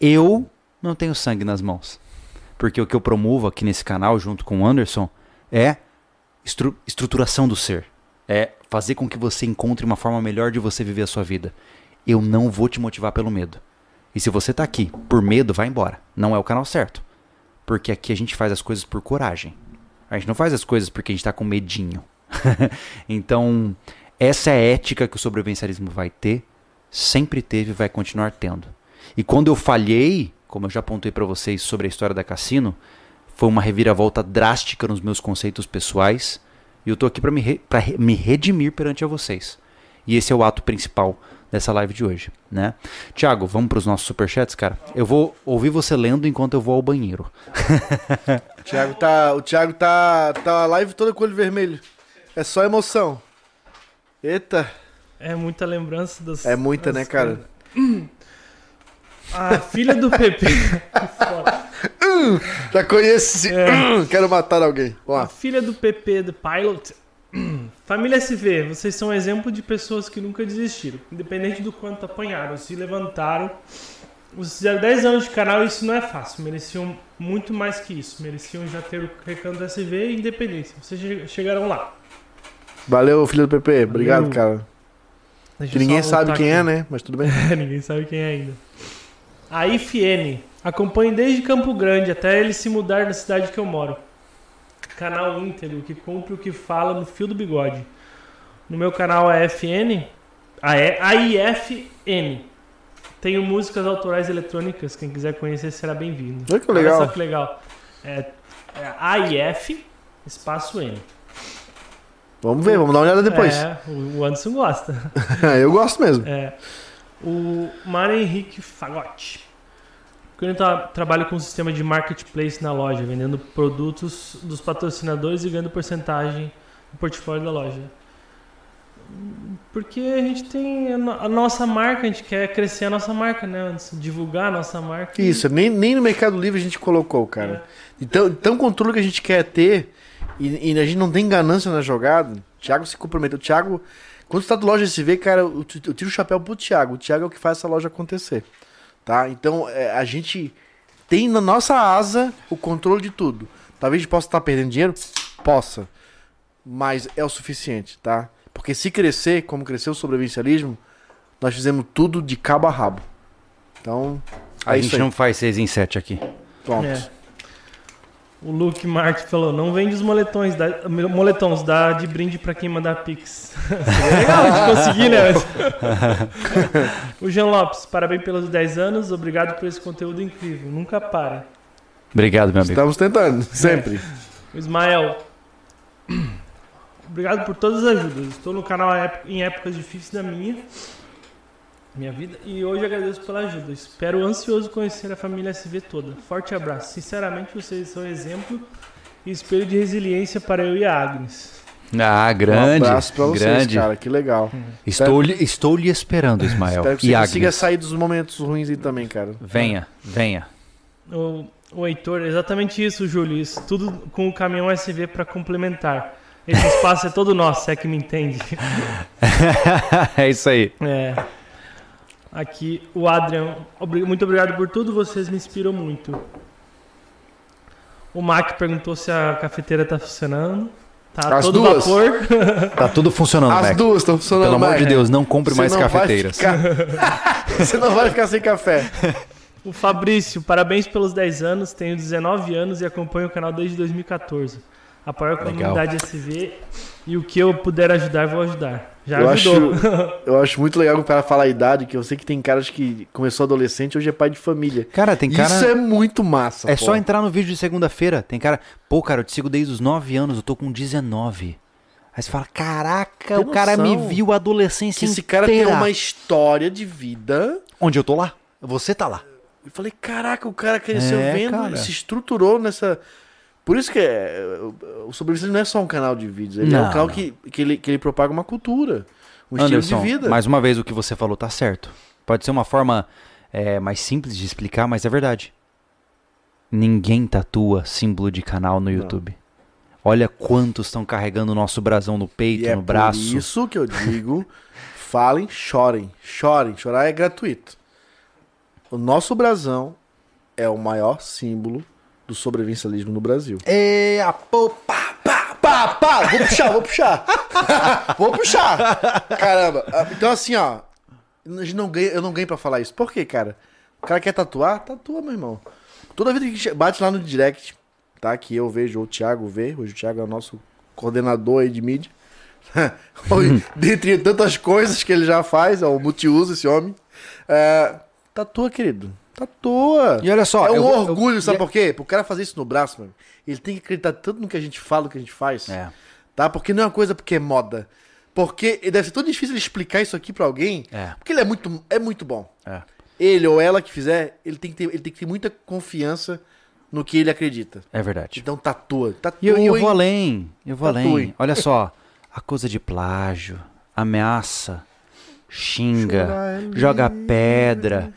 Eu não tenho sangue nas mãos. Porque o que eu promovo aqui nesse canal junto com o Anderson é estru- estruturação do ser. É fazer com que você encontre uma forma melhor de você viver a sua vida. Eu não vou te motivar pelo medo. E se você tá aqui por medo, vai embora. Não é o canal certo. Porque aqui a gente faz as coisas por coragem. A gente não faz as coisas porque a gente tá com medinho. [laughs] então, essa é a ética que o sobrevivencialismo vai ter, sempre teve e vai continuar tendo. E quando eu falhei, como eu já apontei pra vocês sobre a história da Cassino, foi uma reviravolta drástica nos meus conceitos pessoais. E eu tô aqui pra me, re- me redimir perante a vocês. E esse é o ato principal dessa live de hoje, né? Tiago, vamos pros nossos superchats, cara? Eu vou ouvir você lendo enquanto eu vou ao banheiro. O [laughs] Thiago tá, o Thiago tá, tá a live toda com o olho vermelho. É só emoção. Eita, É muita lembrança das. é muita, né, das cara? A filha do PP. Que foda. Já conheço esse... É. Quero matar alguém. A Ó, filha do PP, do Pilot. [clears throat] Família SV, vocês são um exemplo de pessoas que nunca desistiram. Independente do quanto apanharam, se levantaram. Vocês fizeram 10 anos de canal e isso não é fácil. Mereciam muito mais que isso. Mereciam já ter o recanto SV e independência. Vocês che- chegaram lá. valeu, filho do PP. Obrigado, Valeu. cara. Deixa Que ninguém sabe quem é, aqui. né? Mas tudo bem. [laughs] Ninguém sabe quem é ainda. A IFN. Acompanho desde Campo Grande até ele se mudar na cidade que eu moro. Canal íntegro que cumpre o que fala no fio do bigode. No meu canal AFN, a E- AIFN. Tenho músicas autorais eletrônicas. Quem quiser conhecer será bem-vindo. Olha que legal. Olha só que legal. É, é AIF espaço N. Vamos ver, vamos dar uma olhada depois. É, o o Anderson gosta. [laughs] Eu gosto mesmo. É. O Mário Henrique Fagotti. Quando eu tra trabalho com um sistema de marketplace na loja, vendendo produtos dos patrocinadores e ganhando porcentagem do portfólio da loja. Porque a gente tem a, no- a nossa marca, a gente quer crescer a nossa marca, né? Divulgar a nossa marca. Isso, nem, nem no Mercado Livre a gente colocou, cara. É. Então, tão controle que a gente quer ter e, e a gente não tem ganância na jogada. O Thiago se comprometeu. O Thiago, quando você tá do loja SV, cara, eu, eu tiro o chapéu pro Thiago. O Thiago é o que faz essa loja acontecer. Tá? Então, é, a gente tem na nossa asa o controle de tudo. Talvez a gente possa estar perdendo dinheiro? Possa. Mas é o suficiente, tá? Porque se crescer, como cresceu o sobrevivencialismo, nós fizemos tudo de cabo a rabo. Então, A é gente isso aí. não faz 6 em 7 aqui. Pronto. É. O Luke Martin falou: não vende os moletões, dá, moletons, dá de brinde pra quem mandar pix. Seria [laughs] legal de conseguir, né? [laughs] o Jean Lopes, parabéns pelos 10 anos, obrigado por esse conteúdo incrível. Nunca para. Obrigado, meu amigo. Estamos tentando, sempre. O Ismael, [clears throat] obrigado por todas as ajudas. Estou no canal em épocas difíceis da minha, minha vida e hoje agradeço pela ajuda. Espero ansioso conhecer a família SV toda. Forte abraço. Sinceramente, vocês são exemplo e espelho de resiliência para eu e a Agnes. Ah, grande. um abraço pra vocês, grande. cara. Que legal. Estou, lhe, estou lhe esperando, [laughs] Ismael. Espero que e você Agnes. consiga sair dos momentos ruins aí também, cara. Venha, venha. O, o Heitor, exatamente isso, Júlio. Isso tudo com o caminhão SV para complementar. Esse espaço é todo nosso, se é que me entende. [laughs] é isso aí. É. Aqui, o Adrian. Muito obrigado por tudo, vocês me inspiram muito. O Mac perguntou se a cafeteira tá funcionando. Tá As todo duas. vapor. [laughs] Tá tudo funcionando, As Mac. duas estão funcionando Pelo amor de? Deus, não compre Você mais não cafeteiras. ficar- [laughs] Você não vai ficar sem café. O Fabrício, parabéns pelos 10 anos. Tenho 19 anos e acompanho o canal desde 2014. Apoio a Legal. comunidade SV e o que eu puder ajudar, vou ajudar. Já Eu ajudou. [laughs] Eu acho muito legal o cara falar a idade, que eu sei que tem caras que começou adolescente hoje é pai de família. Cara, tem cara. Isso é muito massa. É pô. só entrar no vídeo de segunda-feira. Tem cara. Pô, cara, eu te sigo desde os 9 anos, eu tô com 19. Aí você fala: Caraca, Tem o cara me viu a adolescência que esse cara tem inteira. uma história de vida. Onde eu tô lá? Você tá lá. Eu falei, caraca, o cara cresceu É, vendo, cara. se estruturou nessa. Por isso que é, o Sobrevivência não é só um canal de vídeos, ele é Não, um canal não. que, que, ele, que ele propaga uma cultura, um Anderson, estilo de vida. mais uma vez, o que você falou tá certo. Pode ser uma forma é, mais simples de explicar, mas é verdade. Ninguém tatua símbolo de canal no YouTube. Olha quantos estão carregando o nosso brasão no peito, E é no braço. por isso que eu digo, [laughs] falem, chorem, chorem, chorar é gratuito. O nosso brasão é o maior símbolo do sobrevivencialismo no Brasil. É, a pô, pá, pá. Vou puxar, vou puxar. [laughs] vou puxar. Caramba. Ah, Então assim, ó. não Eu não ganho pra falar isso. Por quê, cara? O cara quer tatuar? Tatua, meu irmão. Toda vida que bate lá no direct, tá? Que eu vejo, ou o Thiago vê. Hoje o Thiago é o nosso coordenador aí de mídia. [laughs] [laughs] Dentre tantas coisas que ele já faz, é o multiuso esse homem. É, tatua, querido. Tatua. E olha só, é um eu vou- eu- orgulho, sabe e- por quê? Pro cara fazer isso no braço, mano. Ele tem que acreditar tanto no que a gente fala, no que a gente faz É, tá? Porque não é uma coisa porque é moda. Porque deve ser tão difícil ele explicar isso aqui pra alguém, É. porque ele é muito, é muito bom. é. Ele ou ela que fizer, ele tem que ter, ele tem que ter muita confiança no que ele acredita. É verdade. Então tatua, tatua. E eu, eu vou além, eu vou Tatue. além. Olha só, acusa de plágio, ameaça, xinga, é joga pedra,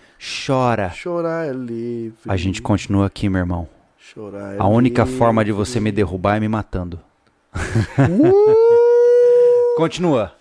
chora. Chorar é livre. A gente continua aqui, meu irmão. Chorar é A única livre. forma de você me derrubar é me matando. [laughs] Continua.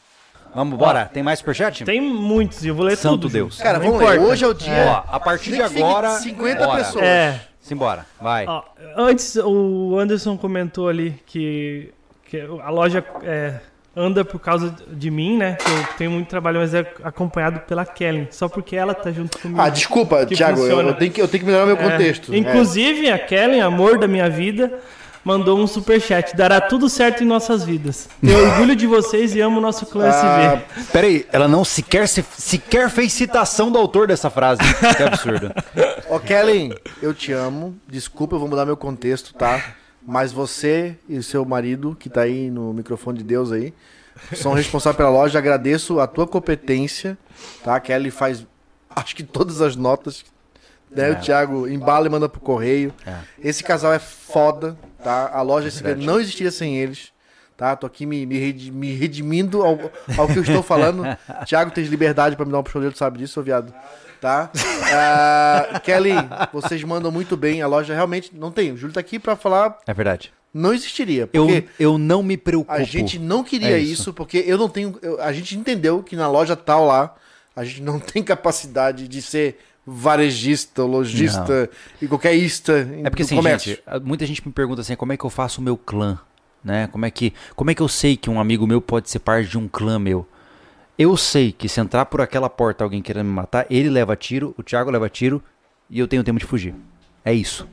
Vamos, bora. Tem mais superchat? Tem muitos e eu vou ler Santo tudo. Deus. Cara, vamos importa. Hoje é o dia. Ó, a partir de agora. 50 bora. pessoas. É. Simbora, vai. Ó, antes, o Anderson comentou ali que, que a loja é, anda por causa de mim, né? Que eu tenho muito trabalho, mas é acompanhado pela Kellen. Só porque ela tá junto comigo. Ah, desculpa, Thiago, eu, funciona. eu tenho que, eu tenho que melhorar meu É. contexto. Inclusive, a Kellen, amor da minha vida, mandou um superchat. Dará tudo certo em nossas vidas. Tenho [laughs] orgulho de vocês e amo o nosso clã Ah, SV. Peraí, ela não sequer, se- sequer fez citação do autor dessa frase. Que absurdo. [laughs] Ô, Kellen, eu te amo. Desculpa, eu vou mudar meu contexto, tá? Mas você e o seu marido, que tá aí no microfone de Deus aí, são responsáveis pela loja. Agradeço a tua competência, tá? A Kelly faz, acho que todas as notas. Né? O Thiago embala e manda pro correio. É. Esse casal é foda, tá? A loja SV não existiria sem eles. Tá, tô aqui me, me, redi- me redimindo ao, ao que eu estou falando. [laughs] Thiago, tem liberdade pra me dar um puxão tu sabe disso, ô viado? Tá? [laughs] Ah, Kelly, vocês mandam muito bem. A loja realmente não tem. O Júlio tá aqui pra falar, É verdade. não existiria. Eu, Porque eu não me preocupo. a gente não queria É isso. isso. porque eu não tenho. eu- a gente entendeu que na loja tal lá, a gente não [laughs] tem capacidade de ser varejista, lojista e qualquer ista É porque assim, comércio. gente, muita gente me pergunta assim, como é que eu faço o meu clã? Né? Como é que, como é que eu sei que um amigo meu pode ser parte de um clã meu? Eu sei que se entrar por aquela porta alguém querendo me matar, ele leva tiro, o Thiago leva tiro e eu tenho tempo de fugir. É isso.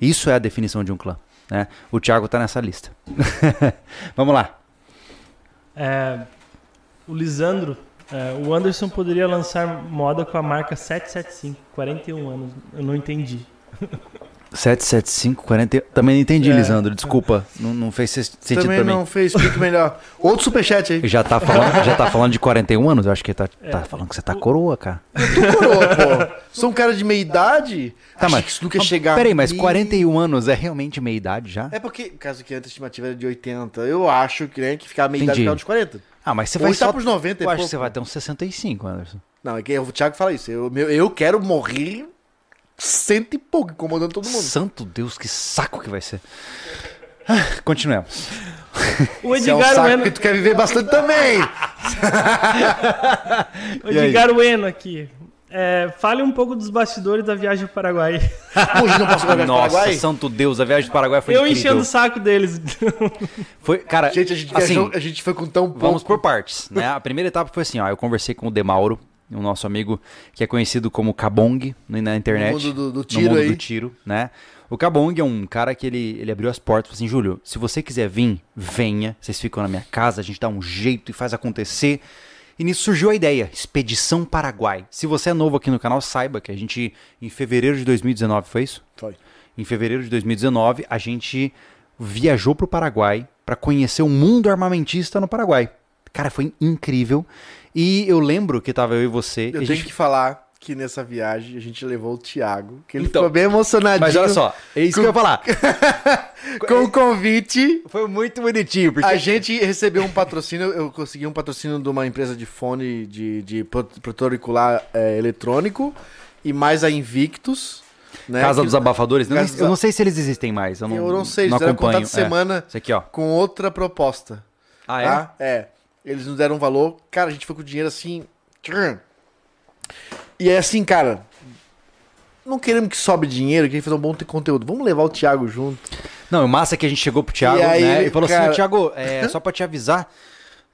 Isso é a definição de um clã. Né? O Thiago tá nessa lista. [laughs] Vamos lá. É, o Lisandro, é, o Anderson poderia lançar moda com a marca 775, 41 anos. Eu não entendi. [laughs] 775, 40. Também não entendi, É. Lisandro. Desculpa. Não, não fez se- sentido Também pra mim. não fez, explique melhor. Outro superchat aí. Já tá, falando, [laughs] já tá falando de 41 anos? Eu acho que tá, É. tá falando que você tá coroa, cara. Tu coroa, pô. Sou um cara de meia idade. Tá, mas- que isso nunca ia chegar. Peraí, mas Ih. 41 anos é realmente meia idade já? É porque, caso que a estimativa era de 80, eu acho que, né, que ficar meia idade Entendi. no final dos 40. Ah, mas você Ou vai está só... pros 90 e Eu acho que você vai ter uns 65, Anderson. Não, é que o Thiago fala isso. Eu, meu- eu quero morrer cento e pouco, incomodando todo mundo. Santo Deus, que saco que vai ser. Ah, Continuemos. O é um Edgar saco Ueno, que tu quer viver bastante também. [laughs] o Edgar Ueno aqui. É, fale um pouco dos bastidores da viagem ao Paraguai. Hoje não posso viajar Nossa, Paraguai. santo Deus, a viagem do Paraguai foi Eu incrível. enchendo o saco deles. Foi, cara, Gente, a gente, assim, viajou- a gente foi com tão pouco. vamos por partes, né? A primeira etapa foi assim, ó, eu conversei com o Demauro, o nosso amigo que é conhecido como Kabong né, na internet. No mundo do, do no tiro mundo aí. do tiro, né? O Kabong é um cara que ele, ele abriu as portas e falou assim, Júlio, se você quiser vir, venha. Vocês ficam na minha casa, a gente dá um jeito e faz acontecer. E nisso surgiu a ideia, Expedição Paraguai. Se você é novo aqui no canal, saiba que a gente, em fevereiro de 2019, foi isso? Foi. Em fevereiro de 2019, a gente viajou pro Paraguai para conhecer o mundo armamentista no Paraguai. Cara, foi incrível. E eu lembro que tava eu e você. Eu e tenho gente... que falar que nessa viagem a gente levou o Thiago, que ele Então, ficou bem emocionadinho Mas olha só, é isso que eu ia falar. [laughs] com o convite. Foi muito bonitinho, porque A gente recebeu um patrocínio, eu consegui um patrocínio de uma empresa de fone de, de pro- protetor auricular é, eletrônico e mais a Invictus. Né, Casa dos Abafadores, eu, Casa eu não sei se eles existem mais. Eu não, Eu não sei, eles não acompanho. contato É. semana aqui, ó. com outra proposta. Ah, tá? É. Eles nos deram um valor. Cara, a gente foi com o dinheiro assim. E é assim, cara. Não queremos que sobe dinheiro, queremos fazer um bom conteúdo. Vamos levar o Thiago junto. Não, o massa é que a gente chegou pro Thiago, E aí, né? E falou cara- assim, Thiago, é, [laughs] só pra te avisar,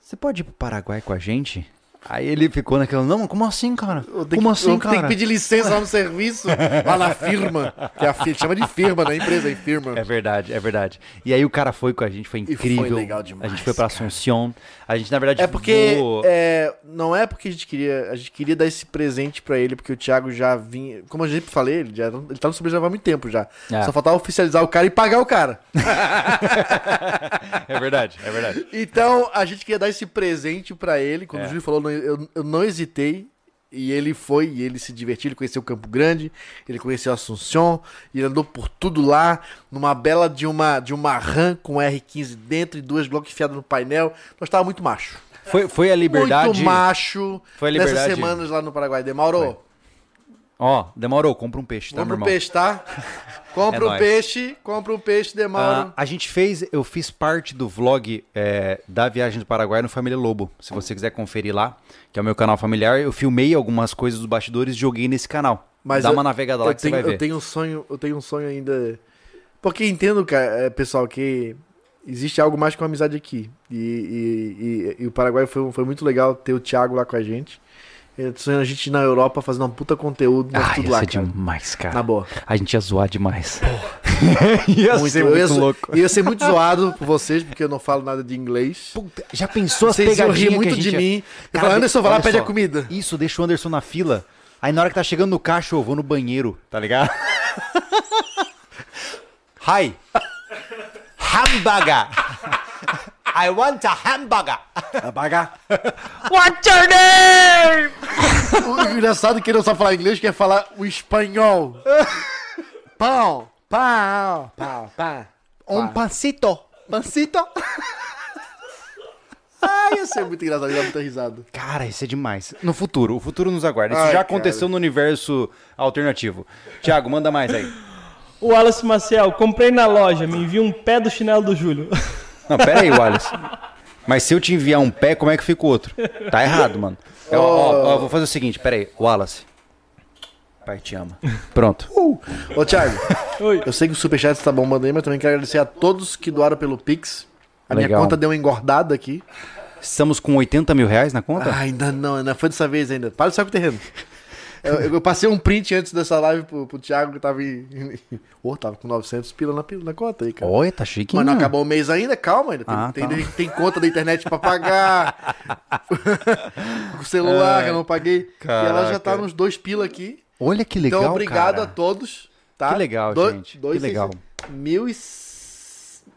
você pode ir pro Paraguai com a gente? Aí ele ficou naquela, não, como assim, cara? Eu Como que, assim, cara? tenho que pedir licença lá no serviço, lá na firma. Que é a firma, chama de firma, né? Empresa, é firma. É verdade, é verdade. E aí o cara foi com a gente, foi foi incrível. legal demais, A gente foi pra Assunción. A gente, na verdade, É porque voou- é, não é porque a gente queria, a gente queria dar esse presente pra ele, porque o Thiago já vinha, como eu sempre falei, ele já ele tá no Sobreviver há muito tempo já. É. Só faltava oficializar o cara e pagar o cara. [laughs] É verdade, é verdade. Então, a gente queria dar esse presente pra ele. Quando É. o Júlio falou, não- eu, eu não hesitei. E ele foi, e ele se divertiu, ele conheceu Campo Grande, ele conheceu Assunção, e ele andou por tudo lá, numa bela de uma, de uma RAM com R15 dentro e duas blocos enfiadas no painel. Nós tava muito macho. Foi, foi a liberdade. Muito macho. Foi a Nessas liberdade. semanas lá no Paraguai. Demauro, Ó, demorou, compra um peixe, tá, meu compra um irmão? peixe, tá? [laughs] Compra É um nóis. peixe, compra um peixe, Demauro. Ah, a gente fez, eu fiz parte do vlog é, da viagem do Paraguai no Família Lobo. Se você quiser conferir lá, que é o meu canal familiar, eu filmei algumas coisas dos bastidores e joguei nesse canal. Mas Dá eu- uma navegada lá eu que tenho, você vai Eu ver. tenho um sonho, eu tenho um sonho ainda. Porque entendo, cara, é, pessoal, que existe algo mais que uma amizade aqui. E, e- e- e o Paraguai foi, foi muito legal ter o Thiago lá com a gente. Eu tô sonhando a gente ir na Europa fazendo um puta conteúdo, mas Ah, tudo ia lá, ser cara. demais, cara. Na boa. A gente ia zoar demais. [laughs] ia Muito, ser eu muito ia, louco. ia ser muito zoado por vocês, porque eu não falo nada de inglês. Puta, já pensou as Vocês iam pegadinhas rir muito que a gente de ia- mim. Eu Cara, falo, Anderson, vai lá, pede só. a comida. Isso, deixa o Anderson na fila. Aí na hora que tá chegando no caixa, eu vou no banheiro, tá ligado? [laughs] Hi. Hamburger. [laughs] I want a hamburger. Apagar. [laughs] What's your name? O engraçado é que ele não sabe falar inglês, quer falar o espanhol. Pão, pão, pão, pão. Um pancito. Pancito. Ah, ia ser muito engraçado, ia dar muita risada. Cara, isso é demais. No futuro, o futuro nos aguarda. Isso Ai, já aconteceu no universo alternativo. Tiago, manda mais aí. O Wallace Maciel, comprei na loja, me envia um pé do chinelo do Júlio. [laughs] Não, pera aí, Wallace. Mas se eu te enviar um pé, como é que fica o outro? Tá errado, mano. Eu, ó, ó, vou fazer o seguinte, pera aí. Wallace. Pai te ama. Pronto. Ô, Thiago, [laughs] Oi. eu sei que o Superchat tá bombando aí, mas também quero agradecer a todos que doaram pelo Pix. A minha Legal. conta deu uma engordada aqui. Estamos com 80 mil reais na conta? Ah, ainda não, ainda foi dessa vez ainda. Para de sair com o terreno. Eu, eu passei um print antes dessa live pro, pro Thiago que tava em. Ô, tava com 900 pila na, na conta aí, cara. Olha, tá chique. Mas não acabou o mês ainda, calma, ainda tem, Ah, tem, tá. tem, tem conta da internet pra pagar. [laughs] o celular que eu não paguei. E ela já tá Caraca. nos dois pila aqui. Olha que legal, então, obrigado cara. a todos. Tá? Que legal, Do- gente. dois, que legal. Mil e...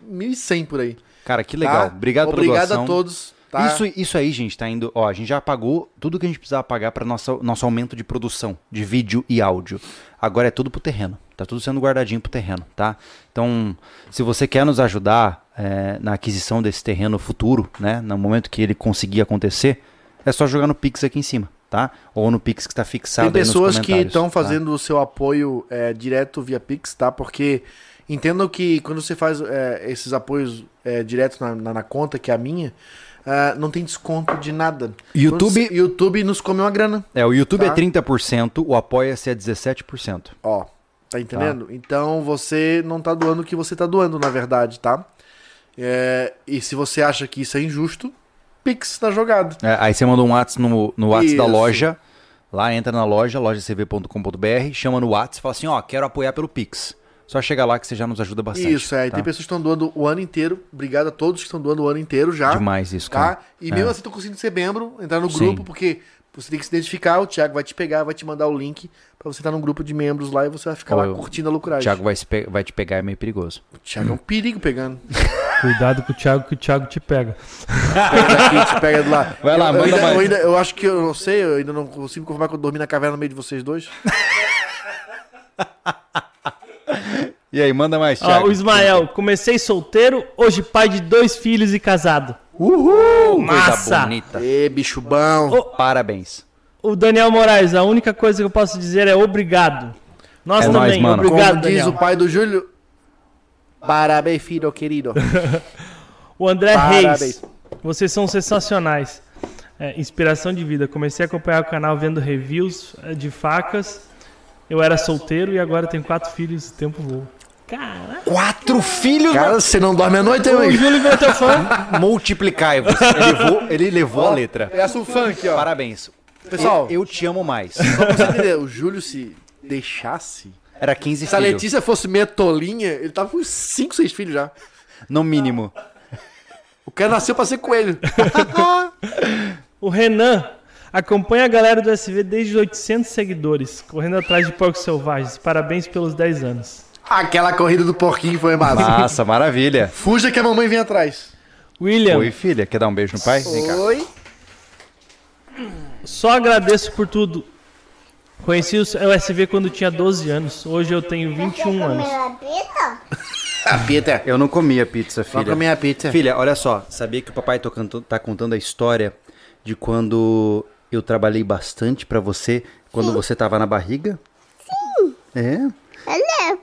Mil e cem por aí. Cara, que legal. tá? Obrigado pela Obrigado doação. a todos. Tá? Isso, isso aí, gente, tá indo. Ó, a gente já pagou tudo que a gente precisava pagar para nosso, nosso aumento de produção de vídeo e áudio. Agora é tudo pro terreno. Tá tudo sendo guardadinho pro terreno, tá? Então, se você quer nos ajudar é, na aquisição desse terreno futuro, né? No momento que ele conseguir acontecer, é só jogar no Pix aqui em cima, tá? Ou no Pix que está fixado Tem pessoas que estão tá? fazendo o seu apoio é, direto via Pix, tá? Porque entendam que quando você faz é, esses apoios é, direto na, na- na conta, que é a minha, ah, não tem desconto de nada. YouTube- Quando YouTube nos come uma grana. É, o YouTube Tá. é 30%, o Apoia-se é 17%. Ó, tá entendendo? Então você não tá doando o que você tá doando, na verdade, tá? É, e se você acha que isso é injusto, Pix tá jogado. É, aí você manda um WhatsApp no, no WhatsApp da loja, Lá entra na loja, lojacv.com.br, chama no WhatsApp e fala assim, ó, quero apoiar pelo Pix. Só chegar lá que você já nos ajuda bastante. Isso, é. E tá? tem pessoas que estão doando o ano inteiro. Obrigado a todos que estão doando o ano inteiro já. Demais isso, cara. Tá? E mesmo É. assim estão conseguindo ser membro, entrar no Sim. grupo, porque você tem que se identificar, o Thiago vai te pegar, vai te mandar o link pra você estar num grupo de membros lá e você vai ficar lá eu- curtindo a O lucragem. Thiago vai, pe- vai te pegar, é meio perigoso. O Thiago é um perigo pegando. [laughs] Cuidado com o Thiago, que o Thiago te pega. Pega aqui, te pega do lá. Vai lá, eu, eu manda ainda, mais. Eu, ainda- eu acho que eu não sei, eu ainda não consigo confirmar que eu dormi na caverna no meio de vocês dois. [laughs] E aí, manda mais, Ó, Thiago. o Ismael, comecei solteiro, hoje pai de dois filhos e casado. Uhul! Coisa Massa! bonita. Ê, bicho bom. Ô, Parabéns. O Daniel Moraes, a única coisa que eu posso dizer é obrigado. Nós É também, nóis, mano. obrigado, Como diz Daniel. o pai do Júlio. Parabéns, filho querido. [laughs] O André Parabéns. Reis, vocês são sensacionais. É, inspiração de vida. Comecei a acompanhar o canal vendo reviews é, de facas. Eu era solteiro e agora tenho quatro filhos. O tempo voa. Caraca. Quatro filhos Cara, você não dorme à noite, hein, O? Júlio virou teu fã. Multiplicai-vos. Ele levou, ele levou a letra. Peça o funk, ó. Parabéns. Pessoal, eu, eu te amo mais. só pra você entender, o Júlio se deixasse. Era 15 Se a filhos. Letícia fosse meia tolinha, ele tava com 5, 6 filhos já. No mínimo. O cara nasceu pra ser coelho. [laughs] [laughs] O Renan acompanha a galera do SV desde 800 seguidores, correndo atrás de porcos selvagens. Parabéns pelos 10 anos. Aquela corrida do porquinho foi massa. Massa, maravilha. Fuja que a mamãe vem atrás. William, Oi, filha. Quer dar um beijo no pai? Vem cá. Oi? só agradeço por tudo. Conheci o SV quando tinha 12 anos. Hoje eu tenho 21 anos. A pita. Eu não comia pizza, filha. comer a pizza. Filha, olha só. Sabia que o papai tá contando a história de quando eu trabalhei bastante pra você, quando você tava na barriga? Sim. É? Olha,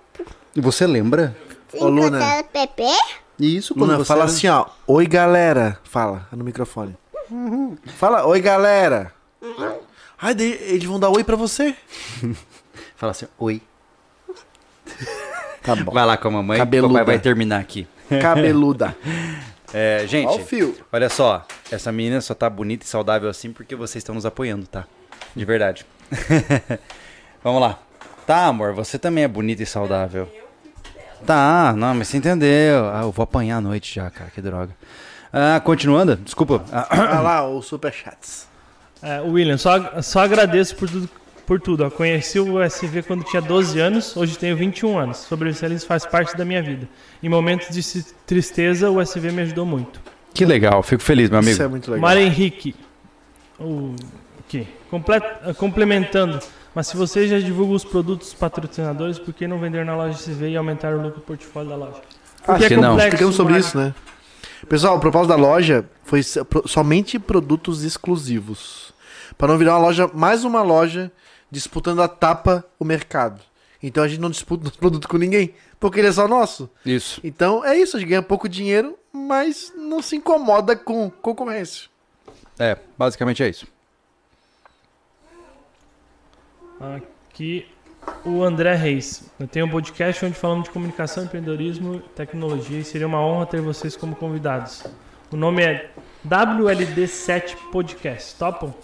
E você lembra? Ô, Luna. Luna. Pepe? Isso, quando Luna, você fala era- assim, ó. Oi, galera. Fala no microfone. Fala, oi, galera. Ai, daí eles vão dar oi pra você. [laughs] Fala assim, oi. Tá bom. Vai lá com a mamãe, Cabeluda. o papai vai terminar aqui. Cabeluda. [laughs] É, gente, fio. olha só. Essa menina só tá bonita e saudável assim porque vocês estão nos apoiando, tá? De verdade. [laughs] Vamos lá. Tá, amor, você também é bonita e saudável. Tá, não, mas você entendeu. Ah, eu vou apanhar à noite já, cara, que droga. Ah, continuando, desculpa. Ah, Olha lá, o Superchats. É, William, só, só agradeço por tudo. Por tudo ó. Conheci o SV quando tinha 12 anos, hoje tenho 21 anos. Sobrevivencialismo faz parte da minha vida. Em momentos de tristeza, o SV me ajudou muito. que legal, fico feliz, meu amigo. Isso é muito legal. Mário Henrique. O que? complementando. Mas se você já divulga os produtos patrocinadores, por que não vender na loja SV e aumentar o lucro do portfólio da loja? Acho que não. Explicamos sobre isso, né? Pessoal, o propósito da loja foi somente produtos exclusivos. Para não virar uma loja, mais uma loja disputando a tapa o mercado. Então a gente não disputa nosso produto com ninguém, porque ele é só nosso. Isso. Então é isso, a gente ganha pouco dinheiro, mas não se incomoda com concorrência. É, basicamente é isso. Aqui o André Reis. Eu tenho um podcast onde falamos de comunicação, empreendedorismo e tecnologia e seria uma honra ter vocês como convidados. O nome é WLD7 Podcast. Topam?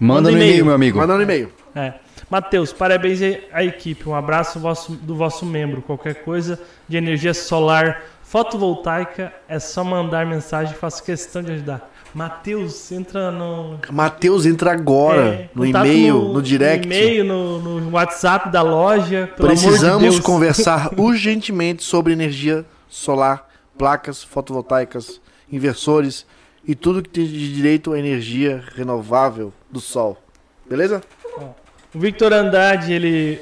Manda, Manda no e-mail. meu amigo. Manda um e-mail. É. Matheus, parabéns à equipe. Um abraço vosso- do vosso membro. Qualquer coisa de energia solar fotovoltaica é só mandar mensagem. Faço questão de ajudar. Matheus, entra no. Matheus, entra agora é, no e-mail, no, direct. No e-mail, no, no WhatsApp da loja. Pelo amor de Precisamos Deus. conversar [laughs] urgentemente sobre energia solar, placas fotovoltaicas, inversores e tudo que tem de direito à energia renovável do sol. Beleza? O Victor Andrade, ele,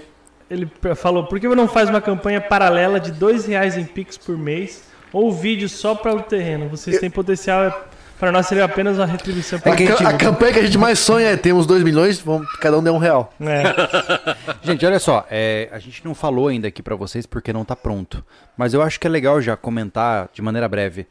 ele falou: por que não faz uma campanha paralela de dois reais em Pix por mês ou vídeo só para o terreno? Vocês têm potencial. Para nós seria apenas uma retribuição. A, Pra... ca- a campanha que a gente mais sonha é temos 2 milhões, vamos, cada um der um real. É. [laughs] Gente, olha só, é, a gente não falou ainda aqui pra vocês porque não tá pronto. Mas eu acho que é legal já comentar de maneira breve.